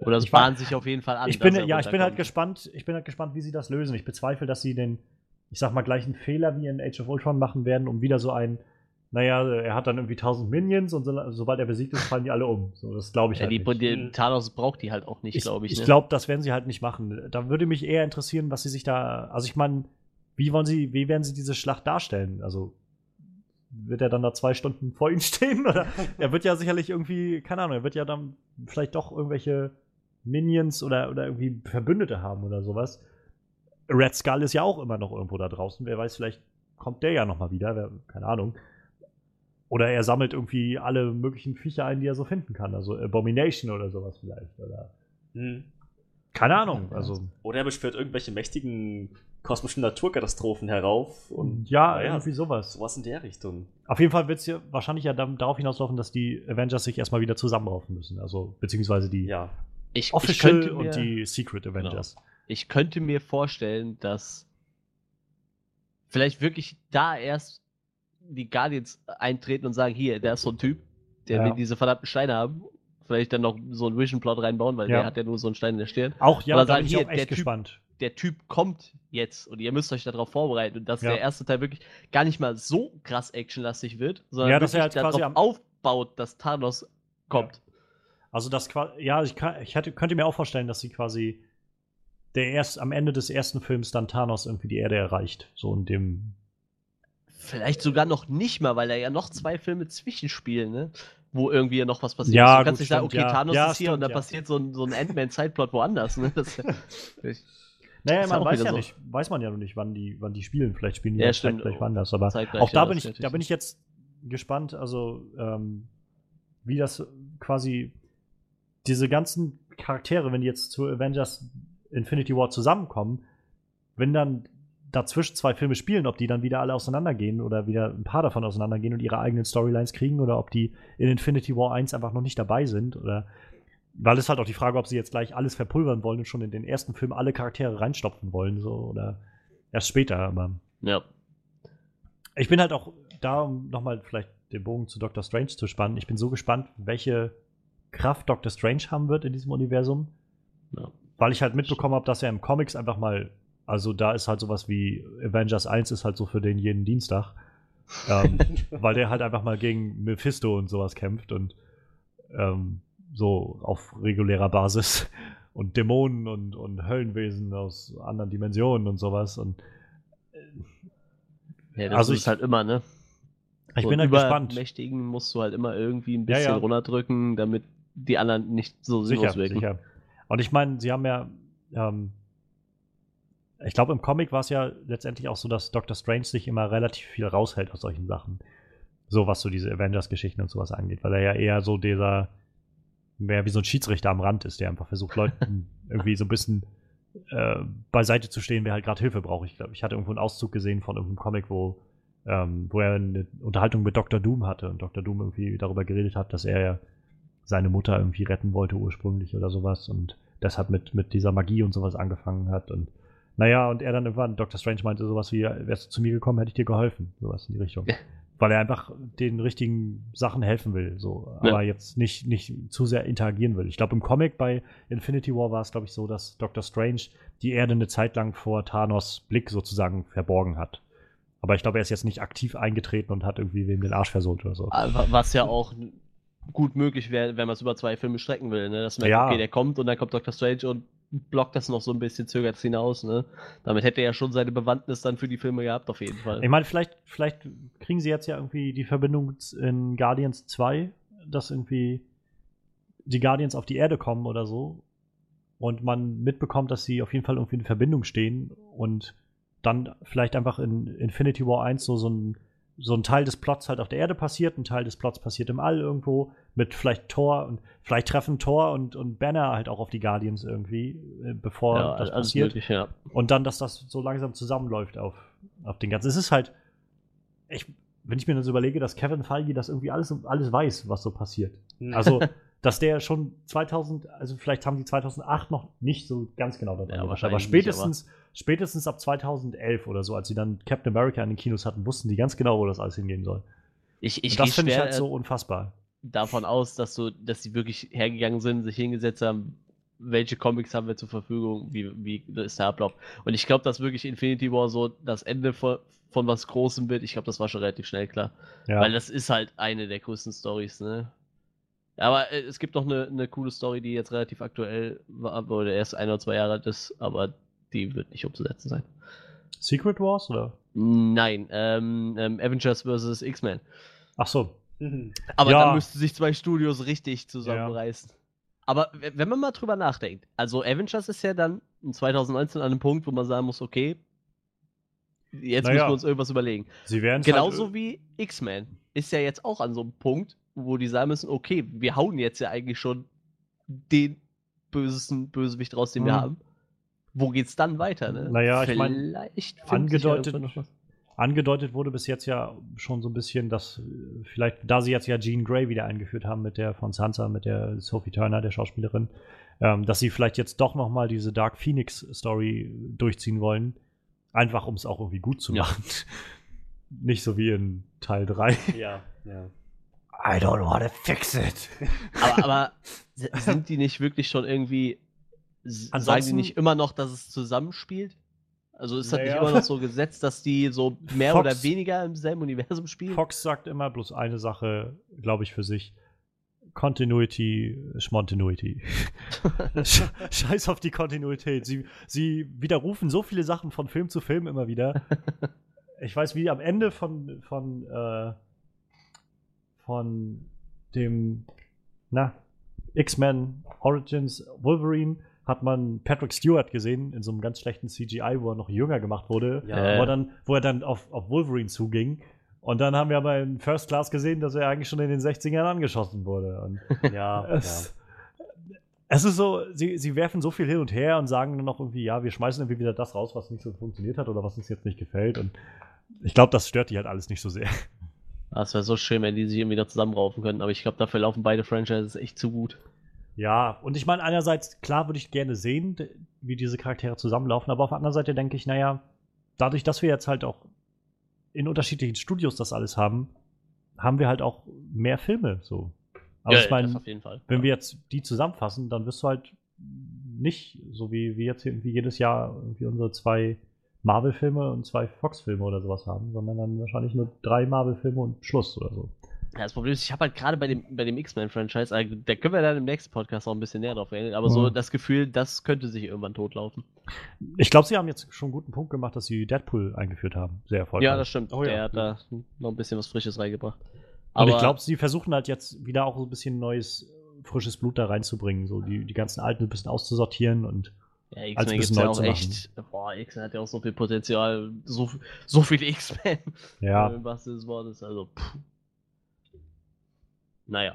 Oder es bahnt sich auf jeden Fall an. ich bin, ja, ich bin halt gespannt, ich bin halt gespannt, wie sie das lösen. Ich bezweifle, dass sie den, ich sag mal, gleichen Fehler wie in Age of Ultron machen werden, um wieder so ein, naja, er hat dann irgendwie 1000 Minions und so, sobald er besiegt ist, fallen die alle um. So, das glaube ich Ja, halt die, nicht. die. Thanos braucht die halt auch nicht, Ich, glaube ich. ich ne? glaube, das werden sie halt nicht machen. Da würde mich eher interessieren, was sie sich da, also ich meine, wie wollen sie, wie werden sie diese Schlacht darstellen? Also wird er dann da zwei Stunden vor ihnen (laughs) stehen? Oder er wird ja sicherlich irgendwie, keine Ahnung, er wird ja dann vielleicht doch irgendwelche Minions oder, oder irgendwie Verbündete haben oder sowas. Red Skull ist ja auch immer noch irgendwo da draußen. Wer weiß, vielleicht kommt der ja noch mal wieder. Wer, keine Ahnung. Oder er sammelt irgendwie alle möglichen Viecher ein, die er so finden kann. Also Abomination oder sowas vielleicht. Oder Hm. keine Ahnung. Also Oder er beschwört irgendwelche mächtigen kosmischen Naturkatastrophen herauf und ja, naja, irgendwie sowas. sowas in der Richtung. Auf jeden Fall wird es ja wahrscheinlich ja darauf hinauslaufen, dass die Avengers sich erstmal wieder zusammenraufen müssen. Also beziehungsweise die Ja. Ich, ich, Official könnte mir, und die Secret Avengers. ich könnte mir vorstellen, dass vielleicht wirklich da erst die Guardians eintreten und sagen, hier, der ist so ein Typ, der Ja. will diese verdammten Steine haben. Vielleicht dann noch so einen Vision-Plot reinbauen, weil Ja. der hat ja nur so einen Stein in der Stirn. Auch ja, Oder da sagen, bin ich hier, auch der echt Typ- gespannt. Der Typ kommt jetzt und ihr müsst euch darauf vorbereiten und dass Ja. der erste Teil wirklich gar nicht mal so krass actionlastig wird, sondern Ja, dass er halt darauf aufbaut, dass Thanos kommt. Also das ja, ich, kann, ich hätte, könnte mir auch vorstellen, dass sie quasi der erst am Ende des ersten Films dann Thanos irgendwie die Erde erreicht. So in dem. Vielleicht sogar noch nicht mal, weil da ja noch zwei Filme zwischenspielen, ne? Wo irgendwie ja noch was passiert. Ja, du kannst gut, nicht sagen, okay, ja. Thanos Ja, ist hier stimmt, und dann ja. passiert so ein, so ein Ant-Man-Zeitplot woanders, ne? Das, (laughs) ich, Naja, man weiß ja so. nicht, weiß man ja noch nicht, wann die, wann die spielen. Vielleicht spielen die Ja, stimmt. gleich woanders. Aber Zeitgleich, auch da bin ich, da bin ich jetzt gespannt, also ähm, wie das quasi diese ganzen Charaktere, wenn die jetzt zu Avengers Infinity War zusammenkommen, wenn dann dazwischen zwei Filme spielen, ob die dann wieder alle auseinandergehen oder wieder ein paar davon auseinandergehen und ihre eigenen Storylines kriegen oder ob die in Infinity War 1 einfach noch nicht dabei sind oder weil es halt auch die Frage, ob sie jetzt gleich alles verpulvern wollen und schon in den ersten Film alle Charaktere reinstopfen wollen, so oder erst später, aber ja. ich bin halt auch da, um nochmal vielleicht den Bogen zu Doctor Strange zu spannen. Ich bin so gespannt, welche Kraft Doctor Strange haben wird in diesem Universum. Ja. Weil ich halt mitbekommen habe, dass er im Comics einfach mal, also da ist halt sowas wie Avengers 1 ist halt so für den jeden Dienstag. ähm, (laughs) weil der halt einfach mal gegen Mephisto und sowas kämpft und ähm, so auf regulärer Basis und Dämonen und, und Höllenwesen aus anderen Dimensionen und sowas. Und ja das Also ist ich- halt immer, ne? ich So bin halt gespannt. Übermächtigen musst du halt immer irgendwie ein Ja, bisschen ja. runterdrücken, damit die anderen nicht so Sicher, wirken. sicher. Und ich meine, sie haben ja, ähm, ich glaube, im Comic war es ja letztendlich auch so, dass Doctor Strange sich immer relativ viel raushält aus solchen Sachen. So was so diese Avengers-Geschichten und sowas angeht, weil er ja eher so dieser, mehr wie so ein Schiedsrichter am Rand ist, der einfach versucht, Leuten (laughs) irgendwie so ein bisschen äh, beiseite zu stehen, wer halt gerade Hilfe braucht. Ich glaube, ich hatte irgendwo einen Auszug gesehen von irgendeinem Comic, wo, ähm, wo er eine Unterhaltung mit Dr. Doom hatte und Dr. Doom irgendwie darüber geredet hat, dass er ja seine Mutter irgendwie retten wollte ursprünglich oder sowas und deshalb mit, mit dieser Magie und sowas angefangen hat und naja, und er dann irgendwann, Dr. Strange meinte sowas wie, wärst du zu mir gekommen, hätte ich dir geholfen, sowas in die Richtung. Weil er einfach den richtigen Sachen helfen will, so, Ja. aber jetzt nicht, nicht zu sehr interagieren will. Ich glaube, im Comic bei Infinity War war es, glaube ich, so, dass Dr. Strange die Erde eine Zeit lang vor Thanos Blick sozusagen verborgen hat. Aber ich glaube, er ist jetzt nicht aktiv eingetreten und hat irgendwie wem den Arsch versohlt oder so. Aber Was ja auch gut möglich wäre, wenn man es über zwei Filme strecken will, ne? Dass man, Ja. okay, der kommt und dann kommt Doctor Strange und blockt das noch so ein bisschen, zögert es hinaus, ne? Damit hätte er ja schon seine Bewandtnis dann für die Filme gehabt, auf jeden Fall. Ich meine, vielleicht, vielleicht kriegen sie jetzt ja irgendwie die Verbindung in Guardians 2, dass irgendwie die Guardians auf die Erde kommen oder so und man mitbekommt, dass sie auf jeden Fall irgendwie in Verbindung stehen und dann vielleicht einfach in Infinity War 1 so, so ein so ein Teil des Plots halt auf der Erde passiert, ein Teil des Plots passiert im All irgendwo, mit vielleicht Thor und vielleicht treffen Thor und, und Banner halt auch auf die Guardians irgendwie, äh, bevor ja, das passiert. möglich, ja. Und dann, dass das so langsam zusammenläuft auf, auf den ganzen. Es ist halt, ich, wenn ich mir das überlege, dass Kevin Feige das irgendwie alles, alles weiß, was so passiert. Also, (laughs) dass der schon 2000, also vielleicht haben die 2008 noch nicht so ganz genau dabei. Ja, gedacht, wahrscheinlich aber nicht, spätestens, spätestens ab 2011 oder so, als sie dann Captain America in den Kinos hatten, wussten die ganz genau, wo das alles hingehen soll. Ich, ich Und das finde ich halt so unfassbar. davon aus, dass so, dass die wirklich hergegangen sind, sich hingesetzt haben, welche Comics haben wir zur Verfügung, wie, wie ist der Ablauf. Und ich glaube, dass wirklich Infinity War so das Ende von, von was Großem wird. Ich glaube, das war schon relativ schnell klar. Ja. Weil das ist halt eine der größten Stories, ne? Aber äh, es gibt noch eine, eine coole Story, die jetzt relativ aktuell war, oder erst ein oder zwei Jahre alt ist, aber die wird nicht umzusetzen sein. Secret Wars oder? Nein, ähm, ähm, Avengers vs. X-Men. Ach so. Aber Ja. dann müssten sich zwei Studios richtig zusammenreißen. Aber w- wenn man mal drüber nachdenkt, also Avengers ist ja dann in 2019 an einem Punkt, wo man sagen muss, okay, jetzt Naja. müssen wir uns irgendwas überlegen. Sie werden Genauso wie X-Men ist ja jetzt auch an so einem Punkt, wo die sagen müssen, okay, wir hauen jetzt ja eigentlich schon den bösesten Bösewicht raus, den wir Mhm. haben. Wo geht's dann weiter, ne? Naja, ich Vielleicht sich ja angedeutet, angedeutet wurde bis jetzt ja schon so ein bisschen, dass äh, vielleicht, da sie jetzt ja Jean Grey wieder eingeführt haben mit der von Sansa, mit der Sophie Turner, der Schauspielerin, ähm, dass sie vielleicht jetzt doch noch mal diese Dark Phoenix Story durchziehen wollen, einfach um es auch irgendwie gut zu Ja. machen. (laughs) Nicht so wie in Teil 3. Ja, ja. I don't wanna fix it. (laughs) Aber, aber sind die nicht wirklich schon irgendwie. s- Sagen die Ansonsten- nicht immer noch, dass es zusammenspielt? Also ist das nicht Naja. immer noch so gesetzt, dass die so mehr Fox- oder weniger im selben Universum spielen? Fox sagt immer bloß eine Sache, glaube ich, für sich. Continuity, Schmontinuity. (laughs) Sch- Scheiß auf die Kontinuität. Sie, sie widerrufen so viele Sachen von Film zu Film immer wieder. (laughs) Ich weiß, wie am Ende von, von, äh, von dem, na, X-Men Origins Wolverine hat man Patrick Stewart gesehen in so einem ganz schlechten CGI, wo er noch jünger gemacht wurde, Ja. Äh. wo, er dann, wo er dann auf, auf Wolverine zuging. Und dann haben wir aber in First Class gesehen, dass er eigentlich schon in den 60ern angeschossen wurde. Und (laughs) Ja, (laughs) ja. es, es ist so, sie, sie werfen so viel hin und her und sagen dann noch irgendwie, ja, wir schmeißen irgendwie wieder das raus, was nicht so funktioniert hat oder was uns jetzt nicht gefällt. Und ich glaube, das stört die halt alles nicht so sehr. Das wäre so schön, wenn die sich irgendwie noch zusammenraufen könnten, aber ich glaube, dafür laufen beide Franchises echt zu gut. Ja, und ich meine, einerseits, klar würde ich gerne sehen, wie diese Charaktere zusammenlaufen, aber auf der anderen Seite denke ich, naja, dadurch, dass wir jetzt halt auch in unterschiedlichen Studios das alles haben, haben wir halt auch mehr Filme so. Aber ich das meine, wenn ja. wir jetzt die zusammenfassen, dann wirst du halt nicht so wie wir jetzt irgendwie jedes Jahr irgendwie unsere zwei Marvel-Filme und zwei Fox-Filme oder sowas haben, sondern dann wahrscheinlich nur drei Marvel-Filme und Schluss oder so. Ja, das Problem ist, ich habe halt gerade bei dem, bei dem X-Men-Franchise, äh, da können wir dann im nächsten Podcast auch ein bisschen näher drauf reden, aber so Mhm. das Gefühl, das könnte sich irgendwann totlaufen. Ich glaube, sie haben jetzt schon einen guten Punkt gemacht, dass sie Deadpool eingeführt haben. Sehr erfolgreich. Ja, das stimmt. Oh ja. Der hat da noch ein bisschen was Frisches reingebracht. Und ich glaube, sie versuchen halt jetzt wieder auch so ein bisschen neues, frisches Blut da reinzubringen, so die, die ganzen Alten ein bisschen auszusortieren und ja, X-Men gibt bisschen ja auch echt. (laughs) Boah, X-Men hat ja auch so viel Potenzial, so, so viele X-Men. ja. Wahrsten Sinne des Wortes. Also, pff. Naja.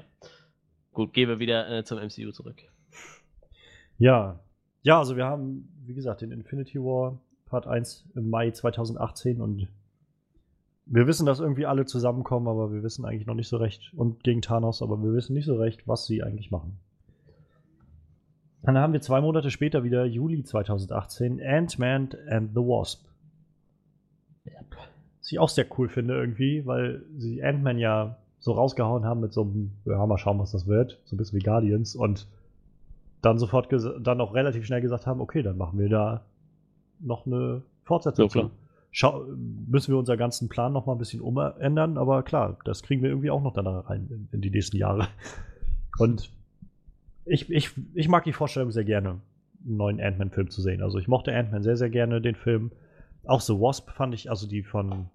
Gut, gehen wir wieder äh, zum MCU zurück. Ja. Ja, also wir haben, wie gesagt, den Infinity War Part 1 im Mai 2018 und wir wissen, dass irgendwie alle zusammenkommen, aber wir wissen eigentlich noch nicht so recht und gegen Thanos, aber wir wissen nicht so recht, was sie eigentlich machen. Dann haben wir zwei Monate später wieder, Juli 2018, Ant-Man and the Wasp. Was ich auch sehr cool finde irgendwie, weil sie Ant-Man ja so rausgehauen haben mit so einem, ja, mal schauen, was das wird, so ein bisschen wie Guardians und dann sofort dann auch relativ schnell gesagt haben, okay, dann machen wir da noch eine Fortsetzung Ja. Schau, müssen wir unseren ganzen Plan noch mal ein bisschen umändern, aber klar, das kriegen wir irgendwie auch noch dann rein in, in die nächsten Jahre. Und ich, ich, ich mag die Vorstellung sehr gerne, einen neuen Ant-Man-Film zu sehen. Also ich mochte Ant-Man sehr, sehr gerne, den Film. Auch The Wasp fand ich, also die von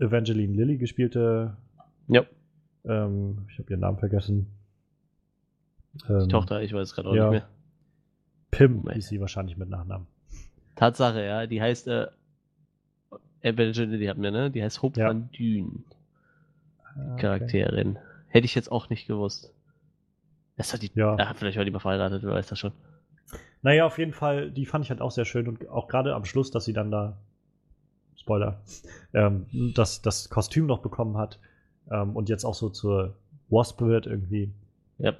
Evangeline Lilly gespielte, Ja, ähm, ich habe ihren Namen vergessen. die Ähm, Tochter, ich weiß gerade auch ja. nicht mehr. Pim Moment. hieß sie wahrscheinlich mit Nachnamen. Tatsache, ja, die heißt, äh, Evangeline, die hatten wir, ne? Die heißt Hope Ja. van Dune, Ah, Charakterin. Hätte ich jetzt auch nicht gewusst. Das hat die, Ja. ja. vielleicht war die mal verheiratet, wer weiß das schon. Naja, auf jeden Fall, die fand ich halt auch sehr schön und auch gerade am Schluss, dass sie dann da, Spoiler, ähm, das, das Kostüm noch bekommen hat ähm, und jetzt auch so zur Wasp wird irgendwie. Ja.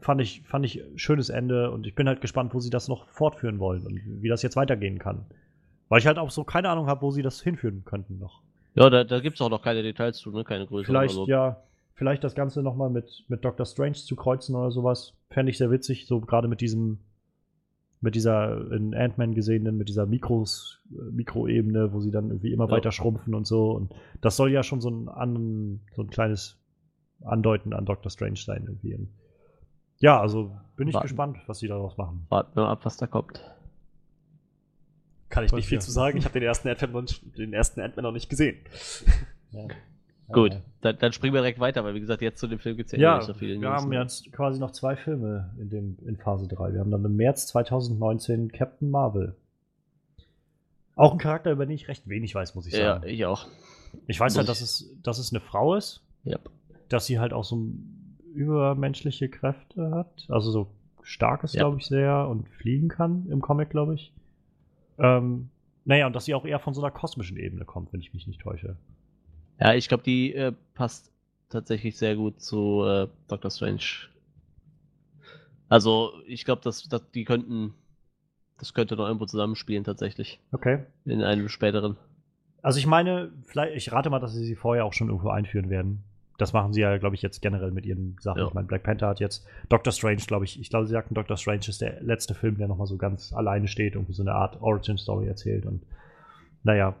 Fand ich, fand ich schönes Ende und ich bin halt gespannt, wo sie das noch fortführen wollen und wie das jetzt weitergehen kann. Weil ich halt auch so keine Ahnung habe, wo sie das hinführen könnten noch. Ja, da, da gibt es auch noch keine Details zu, ne? Keine größeren. Vielleicht, also, ja, vielleicht das Ganze nochmal mit, mit Doctor Strange zu kreuzen oder sowas. Fände ich sehr witzig, so gerade mit diesem mit dieser in Ant-Man gesehenen, mit dieser Mikros, Mikroebene, wo sie dann irgendwie immer Ja. weiter schrumpfen und so. Und das soll ja schon so ein, an, so ein kleines Andeuten an Doctor Strange sein irgendwie. Und ja, also bin ich Warten. gespannt, was sie daraus machen. Warten wir mal ab, was da kommt. Kann ich nicht viel ja. zu sagen. Ich habe den ersten Ant-Man noch, nicht- den ersten Ant-Man noch nicht gesehen. Ja. Gut, Ja. dann, dann springen wir direkt weiter, weil wie gesagt, jetzt zu dem Film gibt es ja, eh Ja, nicht so viele wir haben ne? jetzt quasi noch zwei Filme in, dem, in Phase 3. Wir haben dann im März 2019 Captain Marvel. Auch ein Charakter, über den ich recht wenig weiß, muss ich Ja, sagen. ich auch. ich weiß muss halt, dass es, dass es eine Frau ist, Ja. dass sie halt auch so übermenschliche Kräfte hat. Also so stark ist, Ja. glaube ich, sehr und fliegen kann im Comic, glaube ich. Ähm, naja, und dass sie auch eher von so einer kosmischen Ebene kommt, wenn ich mich nicht täusche. Ja, ich glaube, die äh, passt tatsächlich sehr gut zu äh, Doctor Strange. Also, ich glaube, dass, dass die könnten, das könnte noch irgendwo zusammenspielen tatsächlich Okay. in einem späteren. Also ich meine, vielleicht, ich rate mal, dass sie sie vorher auch schon irgendwo einführen werden. Das machen sie ja, glaube ich, jetzt generell mit ihren Sachen. Ja. Ich meine, Black Panther hat jetzt Doctor Strange, glaube ich. Ich glaube, sie sagten, Doctor Strange ist der letzte Film, der nochmal so ganz alleine steht, irgendwie so eine Art Origin-Story erzählt. Und naja.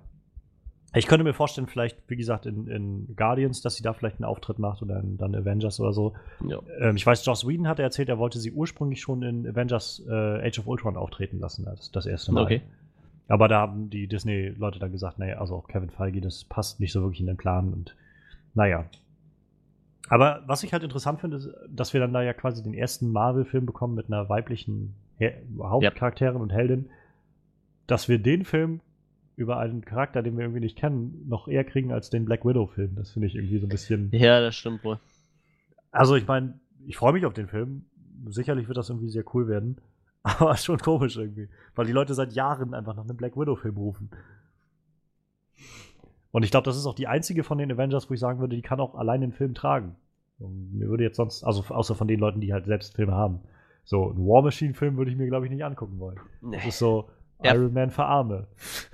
Ich könnte mir vorstellen, vielleicht, wie gesagt, in, in Guardians, dass sie da vielleicht einen Auftritt macht oder in, dann Avengers oder so. Ja. Ähm, ich weiß, Joss Whedon hat erzählt, er wollte sie ursprünglich schon in Avengers äh, Age of Ultron auftreten lassen, das, das erste Mal. Okay. Aber da haben die Disney-Leute dann gesagt, naja, also auch Kevin Feige, das passt nicht so wirklich in den Plan und naja. Aber was ich halt interessant finde, ist, dass wir dann da ja quasi den ersten Marvel-Film bekommen mit einer weiblichen Her Hauptcharakterin und Heldin, dass wir den Film über einen Charakter, den wir irgendwie nicht kennen, noch eher kriegen als den Black Widow-Film. Das finde ich irgendwie so ein bisschen. Ja, das stimmt wohl. Also ich meine, ich freue mich auf den Film. Sicherlich wird das irgendwie sehr cool werden. (laughs) Aber schon komisch irgendwie. Weil die Leute seit Jahren einfach nach einem Black Widow-Film rufen. Und ich glaube, das ist auch die einzige von den Avengers, wo ich sagen würde, die kann auch allein den Film tragen. Und mir würde jetzt sonst, also außer von den Leuten, die halt selbst Filme haben. So, einen War Machine-Film würde ich mir, glaube ich, nicht angucken wollen. Das Nee. ist so Ja. Iron Man für Arme.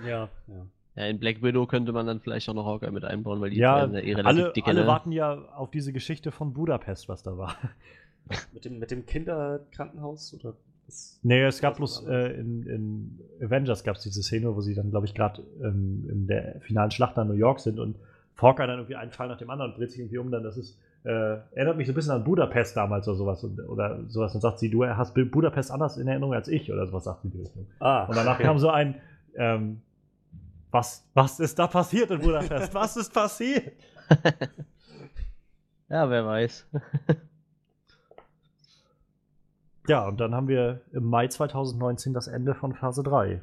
Ja, ja. Ja, in Black Widow könnte man dann vielleicht auch noch Hawkeye mit einbauen, weil die Ja, ja eh relativ alle, dicke, alle ne? warten ja auf diese Geschichte von Budapest, was da war. (laughs) Mit dem, mit dem Kinderkrankenhaus oder? Nee, es gab bloß äh, in, in Avengers gab es diese Szene, wo sie dann, glaube ich, gerade ähm, in der finalen Schlacht an New York sind und Hawkeye dann irgendwie einen Fall nach dem anderen und dreht sich irgendwie um, dann das ist, äh, erinnert mich so ein bisschen an Budapest damals oder sowas und, oder sowas. Dann sagt sie, du hast Budapest anders in Erinnerung als ich oder sowas, sagt sie in die Richtung. Ah, Und danach kam so ein, ähm, was, was ist da passiert in Budapest? Was ist passiert? (laughs) Ja, wer weiß. (laughs) Ja, und dann haben wir im Mai 2019 das Ende von Phase 3.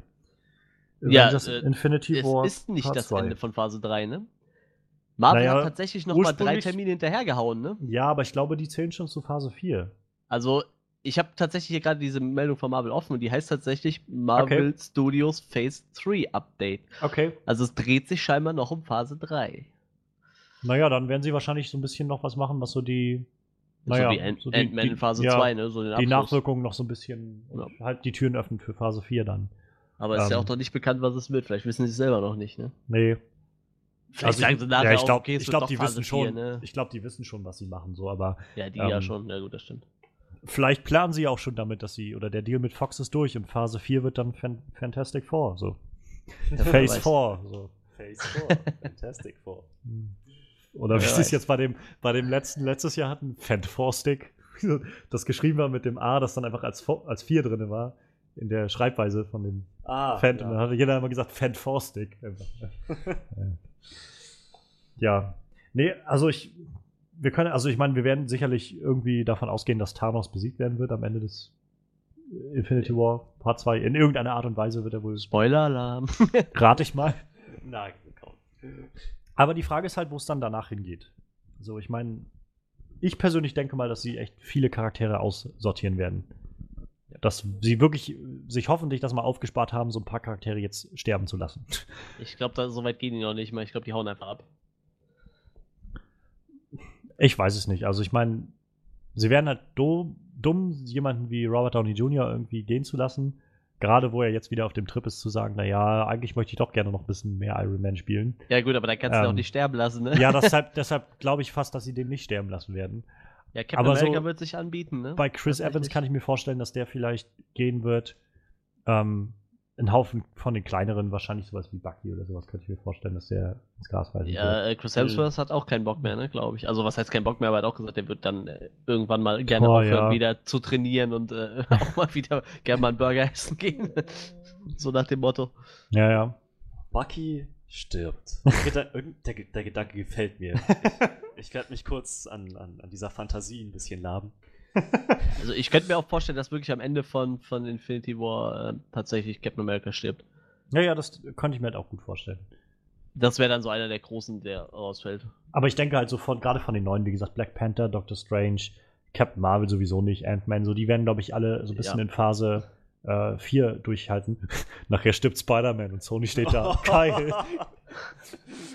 Ja, Avengers äh, Infinity es War. ist nicht Part das 2. Ende von Phase 3, ne? Marvel Naja, hat tatsächlich noch mal drei Termine hinterhergehauen, ne? Ja, aber ich glaube, die zählen schon zu Phase 4. Also, ich habe tatsächlich hier gerade diese Meldung von Marvel offen und die heißt tatsächlich Marvel Studios Phase 3 Update. Okay. Also es dreht sich scheinbar noch um Phase 3. Naja, dann werden sie wahrscheinlich so ein bisschen noch was machen, was so die, Naja, so wie Ant- so die- Ant-Man die- in Phase ja, 2, ne? So den die. Nachwirkungen noch so ein bisschen Ja. halt die Türen öffnen für Phase 4 dann. Aber es ist ja ähm, auch noch nicht bekannt, was es wird. Vielleicht wissen sie es selber noch nicht, ne? Nee. Vielleicht Also sagen ich- sie nachher ja, ich auch, glaube, okay, ich glaub, die Phase wissen 4, schon, ne? ich glaube, die wissen schon, was sie machen, so, aber Ja, die ja ähm, schon. Ja gut, das stimmt. vielleicht planen sie auch schon damit, dass sie, oder der Deal mit Fox ist durch und Phase 4 wird dann Fan Fantastic Four, so. (laughs) Phase weiß. 4, so. Phase 4. Fantastic Four. (laughs) Oder wie sie es jetzt bei dem, bei dem letzten, letztes Jahr hatten, Fant 4 Stick, (laughs) das geschrieben war mit dem A, das dann einfach als, als 4 drin war, in der Schreibweise von dem Ah, Fant. ja. Und dann hatte jeder immer gesagt, Fant 4 Stick. Einfach. Ja. Nee, also ich, wir können, also ich meine, wir werden sicherlich irgendwie davon ausgehen, dass Thanos besiegt werden wird am Ende des Infinity War Part 2. In irgendeiner Art und Weise wird er wohl, Spoiler-Alarm. (laughs) rate ich mal. Nein, kaum. Aber die Frage ist halt, wo es dann danach hingeht. So, ich meine, ich persönlich denke mal, dass sie echt viele Charaktere aussortieren werden. Dass sie wirklich sich hoffentlich das mal aufgespart haben, so ein paar Charaktere jetzt sterben zu lassen. ich glaube, da so weit gehen die noch nicht mal. Ich glaube, die hauen einfach ab. Ich weiß es nicht. Also ich meine, sie wären halt do, dumm, jemanden wie Robert Downey Jr. irgendwie gehen zu lassen. Gerade wo er jetzt wieder auf dem Trip ist, zu sagen, naja, eigentlich möchte ich doch gerne noch ein bisschen mehr Iron Man spielen. Ja gut, aber dann kannst du ihn Ähm, auch nicht sterben lassen, ne? Ja, deshalb, (laughs) deshalb glaube ich fast, dass sie den nicht sterben lassen werden. Ja, Captain aber so- America wird sich anbieten, ne? Bei Chris Evans kann ich mir vorstellen, dass der vielleicht gehen wird. Ähm, ein Haufen von den kleineren, wahrscheinlich sowas wie Bucky oder sowas, könnte ich mir vorstellen, dass der ins Gras reißen Ja, äh, Chris Hemsworth hat auch keinen Bock mehr, ne, glaube ich. Also was heißt keinen Bock mehr, aber er hat auch gesagt, er wird dann äh, irgendwann mal gerne Oh, aufhören, ja. wieder zu trainieren und äh, (laughs) auch mal wieder gerne mal einen Burger essen gehen. (laughs) so nach dem Motto. Ja, ja. Bucky stirbt. Der, Geda- irgend- der, der Gedanke gefällt mir. (laughs) Ich werde mich kurz an, an, an dieser Fantasie ein bisschen laben. (laughs) Also ich könnte mir auch vorstellen, dass wirklich am Ende von, von Infinity War äh, tatsächlich Captain America stirbt. Ja, ja, das könnte ich mir halt auch gut vorstellen. Das wäre dann so einer der großen, der rausfällt. Aber ich denke halt so von, gerade von den neuen, wie gesagt, Black Panther, Doctor Strange, Captain Marvel sowieso nicht, Ant-Man, so, die werden, glaube ich, alle so ein bisschen Ja. in Phase äh, 4 durchhalten. (laughs) Nachher stirbt Spider-Man und Sony steht da. (laughs) Geil.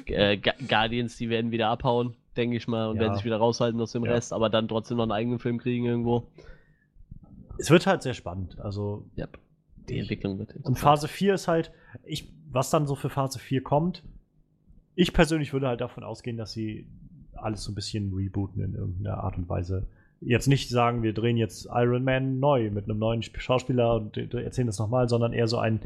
Äh, Gu- Guardians, die werden wieder abhauen, denke ich mal, und Ja. werden sich wieder raushalten aus dem Ja. Rest, aber dann trotzdem noch einen eigenen Film kriegen irgendwo. es wird halt sehr spannend. Also, Ja. Die Entwicklung wird und. Phase 4 ist halt, ich, was dann so für Phase 4 kommt, ich persönlich würde halt davon ausgehen, dass sie alles so ein bisschen rebooten in irgendeiner Art und Weise. Jetzt nicht sagen, wir drehen jetzt Iron Man neu mit einem neuen Sp- Schauspieler und äh, erzählen das nochmal, sondern eher so ein,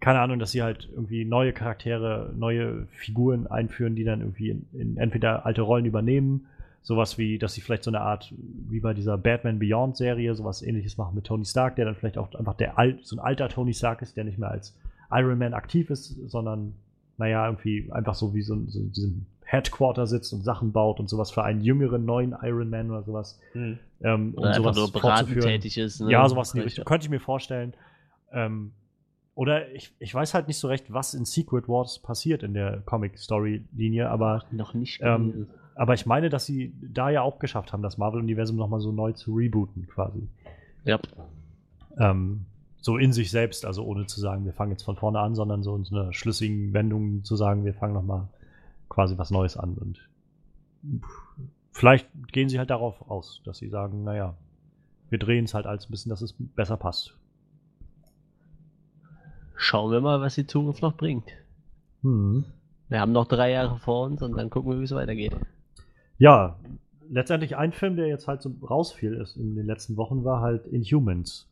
keine Ahnung, dass sie halt irgendwie neue Charaktere, neue Figuren einführen, die dann irgendwie in, in entweder alte Rollen übernehmen, sowas wie, dass sie vielleicht so eine Art, wie bei dieser Batman Beyond Serie, sowas ähnliches machen mit Tony Stark, der dann vielleicht auch einfach der alt, so ein alter Tony Stark ist, der nicht mehr als Iron Man aktiv ist, sondern, naja, irgendwie einfach so wie so, so in diesem Headquarter sitzt und Sachen baut und sowas für einen jüngeren neuen Iron Man oder sowas. Hm. Ähm, Oder einfach nur beratend fortzuführen. tätig ist. Ne? Ja, sowas in die Richtung. Könnte ich mir vorstellen. Ähm, oder ich, ich weiß halt nicht so recht, was in Secret Wars passiert in der Comic-Story-Linie, aber, Noch nicht. Ähm, aber ich meine, dass sie da ja auch geschafft haben, das Marvel-Universum nochmal so neu zu rebooten, quasi. ja. Ähm, so in sich selbst, also ohne zu sagen, wir fangen jetzt von vorne an, sondern so in so einer schlüssigen Wendung zu sagen, wir fangen nochmal quasi was Neues an. Und vielleicht gehen sie halt darauf aus, dass sie sagen, naja, wir drehen es halt alles ein bisschen, dass es besser passt. Schauen wir mal, was die Zukunft noch bringt. Hm. Wir haben noch drei Jahre vor uns und dann gucken wir, wie es weitergeht. Ja, letztendlich ein Film, der jetzt halt so rausfiel ist in den letzten Wochen, war halt Inhumans.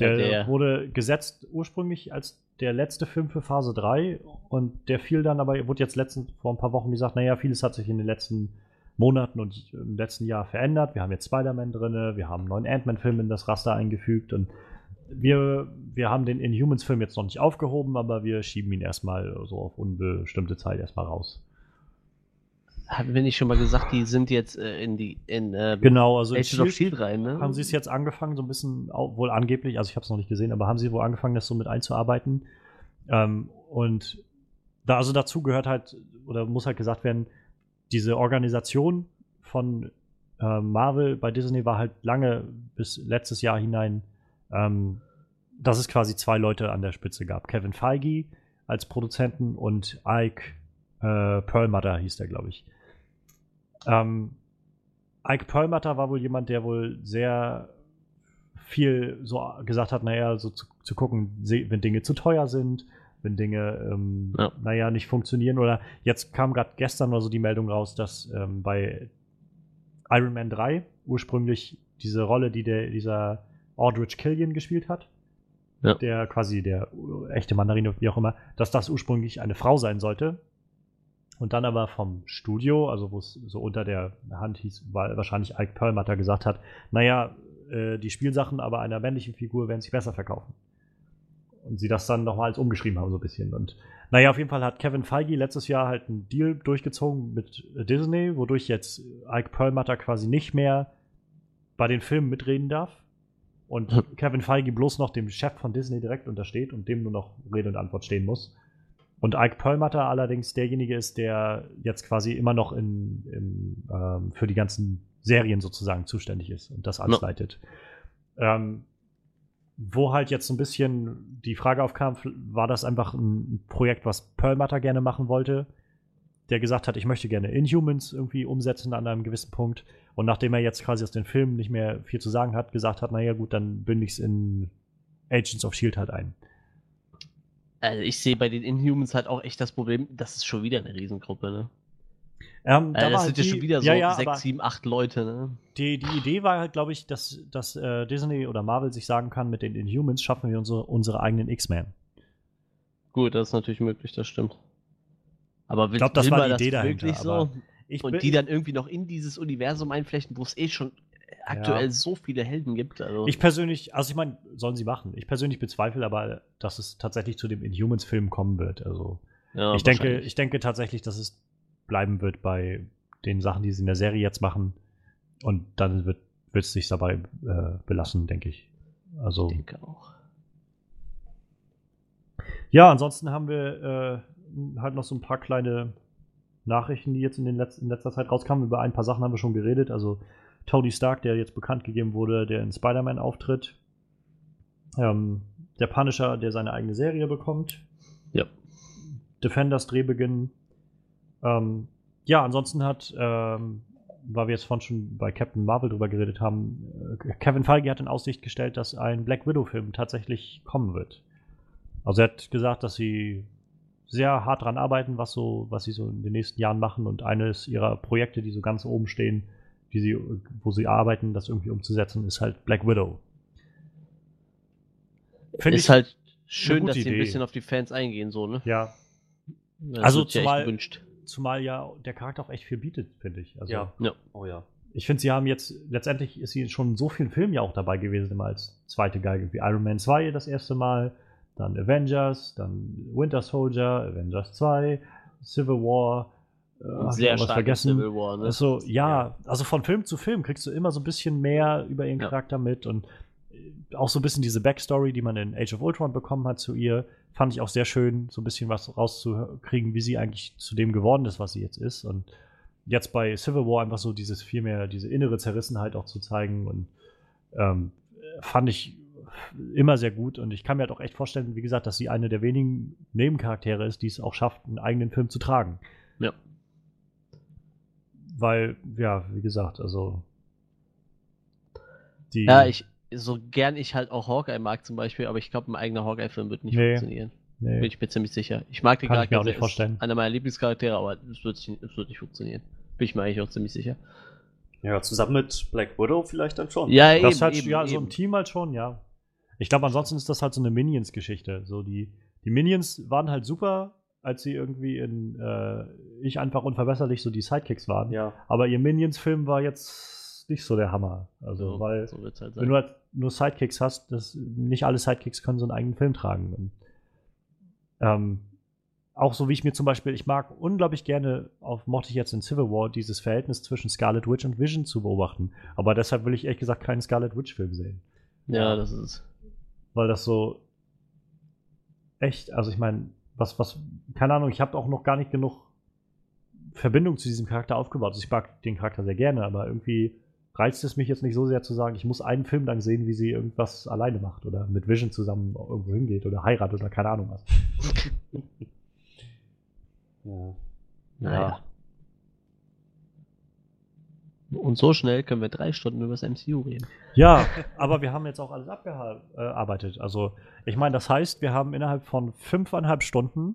Der, Der- wurde gesetzt ursprünglich als der letzte Film für Phase 3 und der fiel dann aber, wurde jetzt letztens vor ein paar Wochen gesagt, naja, vieles hat sich in den letzten Monaten und im letzten Jahr verändert. Wir haben jetzt Spider-Man drin, wir haben einen neuen Ant-Man-Film in das Raster eingefügt und wir, wir haben den Inhumans-Film jetzt noch nicht aufgehoben, aber wir schieben ihn erstmal so auf unbestimmte Zeit erstmal raus. Hatten wir nicht schon mal gesagt, die sind jetzt äh, in die in äh, Genau, also in Shield- Shield rein, ne? haben sie es jetzt angefangen, so ein bisschen, au- wohl angeblich, also ich habe es noch nicht gesehen, aber haben sie wohl angefangen, das so mit einzuarbeiten. Ähm, und da, also dazu gehört halt, oder muss halt gesagt werden, diese Organisation von äh, Marvel bei Disney war halt lange bis letztes Jahr hinein, ähm, dass es quasi zwei Leute an der Spitze gab. Kevin Feige als Produzenten und Ike äh, Perlmutter hieß der, glaube ich. Ähm, Ike Perlmutter war wohl jemand, der wohl sehr viel so gesagt hat, naja, so zu, zu gucken, wenn Dinge zu teuer sind, wenn Dinge, ähm, Ja. naja, nicht funktionieren. Oder jetzt kam gerade gestern oder so die Meldung raus, dass ähm, bei Iron Man 3 ursprünglich diese Rolle, die der, dieser Aldrich Killian gespielt hat, Ja. der quasi der echte Mandarine, wie auch immer, dass das ursprünglich eine Frau sein sollte. Und dann aber vom Studio, also wo es so unter der Hand hieß, weil wahrscheinlich Ike Perlmutter gesagt hat, naja, äh, die Spielsachen aber einer männlichen Figur werden sich besser verkaufen. Und sie das dann nochmals umgeschrieben haben, so ein bisschen. Und naja, auf jeden Fall hat Kevin Feige letztes Jahr halt einen Deal durchgezogen mit äh, Disney, wodurch jetzt Ike Perlmutter quasi nicht mehr bei den Filmen mitreden darf. Und Hm. Kevin Feige bloß noch dem Chef von Disney direkt untersteht und dem nur noch Rede und Antwort stehen muss. Und Ike Perlmutter allerdings derjenige ist, der jetzt quasi immer noch in, im, ähm, für die ganzen Serien sozusagen zuständig ist und das alles Ja. leitet. Ähm, wo halt jetzt so ein bisschen die Frage aufkam, war das einfach ein Projekt, was Perlmutter gerne machen wollte, der gesagt hat, ich möchte gerne Inhumans irgendwie umsetzen an einem gewissen Punkt. Und nachdem er jetzt quasi aus den Filmen nicht mehr viel zu sagen hat, gesagt hat, naja gut, dann binde ich es in Agents of Shield halt ein. Also ich sehe bei den Inhumans halt auch echt das Problem, das ist schon wieder eine Riesengruppe, ne? Ähm, Äh, da war das sind ja schon wieder so ja, ja, sechs, sieben, acht Leute, ne? Die, die Idee war halt, glaube ich, dass, dass äh, Disney oder Marvel sich sagen kann, mit den Inhumans schaffen wir unsere, unsere eigenen X-Men. Gut, das ist natürlich möglich, das stimmt. Aber will, glaub, das will war die das Idee dahinter, so? Ich Und bin- die dann irgendwie noch in dieses Universum einflechten, wo es eh schon aktuell Ja. so viele Helden gibt. Also, Ich persönlich, also ich meine, sollen sie machen. Ich persönlich bezweifle aber, dass es tatsächlich zu dem Inhumans-Film kommen wird. Also ja, ich denke, ich denke tatsächlich, dass es bleiben wird bei den Sachen, die sie in der Serie jetzt machen. Und dann wird wird es sich dabei äh, belassen, denke ich. Also Ich denke auch. ja, ansonsten haben wir äh, halt noch so ein paar kleine Nachrichten, die jetzt in, den Letz in letzter Zeit rauskamen. Über ein paar Sachen haben wir schon geredet. Also Tony Stark, der jetzt bekannt gegeben wurde, der in Spider-Man auftritt. Ähm, der Punisher, der seine eigene Serie bekommt. Ja. Defenders Drehbeginn. Ähm, ja, ansonsten hat, ähm, weil wir jetzt vorhin schon bei Captain Marvel drüber geredet haben, äh, Kevin Feige hat in Aussicht gestellt, dass ein Black Widow-Film tatsächlich kommen wird. Also er hat gesagt, dass sie sehr hart dran arbeiten, was so, was sie so in den nächsten Jahren machen und eines ihrer Projekte, die so ganz oben stehen, die sie, wo sie arbeiten, das irgendwie umzusetzen, ist halt Black Widow. Finde ist ich halt schön, dass sie ein Idee. bisschen auf die Fans eingehen, so, ne? ja, Das Also ja zumal- gewünscht. zumal ja der Charakter auch echt viel bietet, finde ich. Also Ja. Ja. Oh ja. ich finde, sie haben jetzt, letztendlich ist sie schon in so vielen Filmen ja auch dabei gewesen, immer als zweite Geige, wie Iron Man 2 das erste Mal, dann Avengers, dann Winter Soldier, Avengers 2, Civil War, äh, Sehr stark vergessen. Civil War, ne? Also, ja, Ja. also von Film zu Film kriegst du immer so ein bisschen mehr über ihren Ja. Charakter mit und äh, auch so ein bisschen diese Backstory, die man in Age of Ultron bekommen hat zu ihr, fand ich auch sehr schön, so ein bisschen was rauszukriegen, wie sie eigentlich zu dem geworden ist, was sie jetzt ist. Und jetzt bei Civil War einfach so dieses viel mehr, diese innere Zerrissenheit auch zu zeigen und ähm, fand ich immer sehr gut und ich kann mir halt auch echt vorstellen, wie gesagt, dass sie eine der wenigen Nebencharaktere ist, die es auch schafft, einen eigenen Film zu tragen. Ja. Weil, ja, wie gesagt, also. Die, Ja, ich, so gern ich halt auch Hawkeye mag zum Beispiel, aber ich glaube, ein eigener Hawkeye-Film wird nicht Nee. funktionieren. Nee. Bin ich mir ziemlich sicher. Ich mag den Kann ich mir Charakter auch nicht vorstellen. Ist einer meiner Lieblingscharaktere, aber es wird, wird nicht funktionieren. Bin ich mir eigentlich auch ziemlich sicher. Ja, zusammen mit Black Widow vielleicht dann schon. Ja, eben. das halt, eben, ja, so eben. im Team halt schon, ja. Ich glaube, ansonsten ist das halt so eine Minions-Geschichte. So die, die Minions waren halt super, als sie irgendwie in äh, Ich einfach unverbesserlich so die Sidekicks waren. Ja. Aber ihr Minions-Film war jetzt nicht so der Hammer. Also, So, weil so wird's halt wenn du halt nur Sidekicks hast, das, nicht alle Sidekicks können so einen eigenen Film tragen. Und, ähm, auch so wie ich mir zum Beispiel, ich mag unglaublich gerne, auch mochte ich jetzt in Civil War, dieses Verhältnis zwischen Scarlet Witch und Vision zu beobachten. Aber deshalb will ich ehrlich gesagt keinen Scarlet Witch-Film sehen. ja, das ist. Weil das so echt, also ich meine, was, was, keine Ahnung, ich habe auch noch gar nicht genug Verbindung zu diesem Charakter aufgebaut. Also ich mag den Charakter sehr gerne, aber irgendwie reizt es mich jetzt nicht so sehr zu sagen, ich muss einen Film lang sehen, wie sie irgendwas alleine macht oder mit Vision zusammen irgendwo hingeht oder heiratet oder keine Ahnung was. (laughs) ja. Naja. Und so schnell können wir drei Stunden über das MCU reden. Ja, (laughs) aber wir haben jetzt auch alles abgearbeitet. Also ich meine, das heißt, wir haben innerhalb von fünfeinhalb Stunden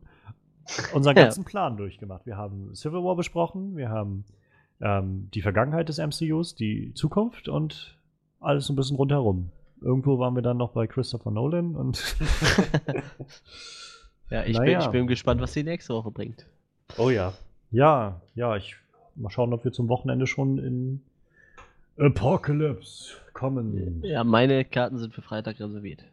unseren Ja. ganzen Plan durchgemacht. Wir haben Civil War besprochen, wir haben ähm, die Vergangenheit des MCUs, die Zukunft und alles so ein bisschen rundherum. Irgendwo waren wir dann noch bei Christopher Nolan und (laughs) Ja, ich, Naja. bin, ich bin gespannt, was die nächste Woche bringt. Oh ja. ja, ja, ich mal schauen, ob wir zum Wochenende schon in Apocalypse kommen. Ja, meine Karten sind für Freitag reserviert.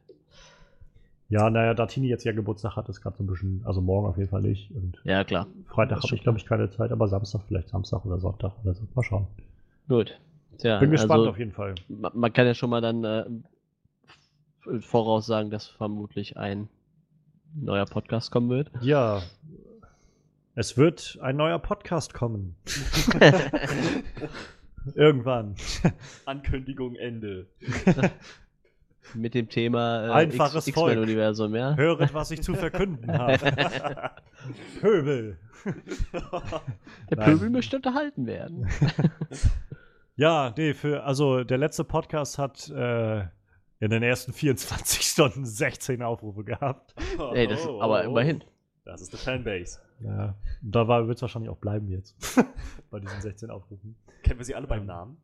Ja, naja, da Tini jetzt ja Geburtstag hat, ist gerade so ein bisschen, also morgen auf jeden Fall nicht. Und Ja, klar. Freitag habe ich, glaube ich, keine Zeit, aber Samstag vielleicht Samstag oder Sonntag oder so. Mal schauen. Gut. Tja, Bin gespannt also, auf jeden Fall. ma- Man kann ja schon mal dann äh, voraussagen, dass vermutlich ein neuer Podcast kommen wird. Ja. Es wird ein neuer Podcast kommen. (laughs) Irgendwann. Ankündigung Ende. Mit dem Thema äh, Einfaches X- Volk. X-Men-Universum, ja? Höret, was ich zu verkünden habe. (laughs) Pöbel. Der Nein. Pöbel möchte unterhalten werden. Ja, nee, für, also der letzte Podcast hat äh, in den ersten 24 Stunden 16 Aufrufe gehabt. Ey, das, Oh, aber oh, oh. immerhin. Das ist eine Fanbase. Ja, und da wird es wahrscheinlich auch bleiben jetzt. (laughs) bei diesen 16 Aufrufen. Kennen wir sie alle beim Ähm. Namen?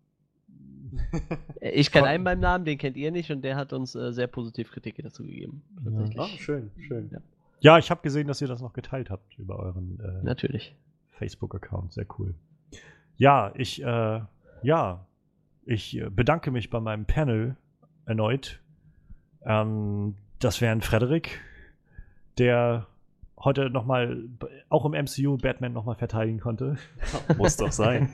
Ich kenne einen beim Namen, den kennt ihr nicht und der hat uns äh, sehr positiv Kritik dazu gegeben. Ja. Tatsächlich. Ah, schön, schön. Ja. Ja, ich habe gesehen, dass ihr das noch geteilt habt über euren äh, Natürlich. Facebook-Account. Sehr cool. Ja, ich, äh, ja, ich äh, bedanke mich bei meinem Panel erneut. Ähm, das wären Frederik, der heute nochmal, auch im MCU Batman nochmal verteidigen konnte. (laughs) Muss doch sein.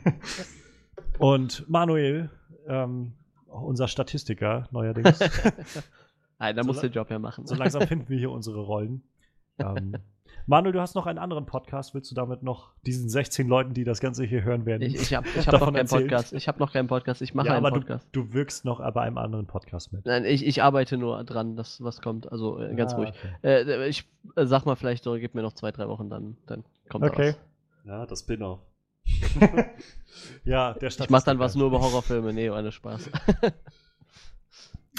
Und Manuel, ähm, unser Statistiker neuerdings. (laughs) Nein, da So muss der Job ja machen. so langsam finden wir hier unsere Rollen. (laughs) Ähm, Manuel, du hast noch einen anderen Podcast. Willst du damit noch diesen 16 Leuten, die das Ganze hier hören werden? Ich, ich habe ich hab noch keinen erzählt. Podcast. Ich habe noch keinen Podcast. Ich mache ja, einen aber Podcast. Du, du wirkst noch bei einem anderen Podcast mit. Nein, ich, ich arbeite nur dran, dass was kommt. Also äh, ganz Ah, ruhig. okay. Äh, ich äh, sag mal vielleicht, so, gib mir noch zwei, drei Wochen, dann, dann kommt Okay. da was. Ja, das Spin-off. (laughs) Ja, der Ich mach dann was nur über Horrorfilme. Nee, ohne Spaß.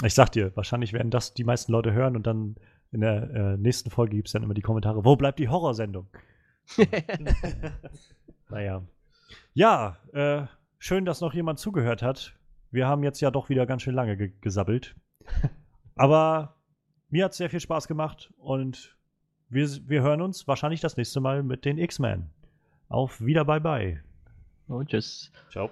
Ich sag dir, wahrscheinlich werden das die meisten Leute hören und dann in der äh, nächsten Folge gibt es dann immer die Kommentare, wo bleibt die Horrorsendung? (laughs) Naja. Ja, äh, schön, dass noch jemand zugehört hat. Wir haben jetzt ja doch wieder ganz schön lange ge gesabbelt. (laughs) Aber mir hat es sehr viel Spaß gemacht und wir, wir hören uns wahrscheinlich das nächste Mal mit den X-Men. Auf wieder, bye bye. Und tschüss. Ciao.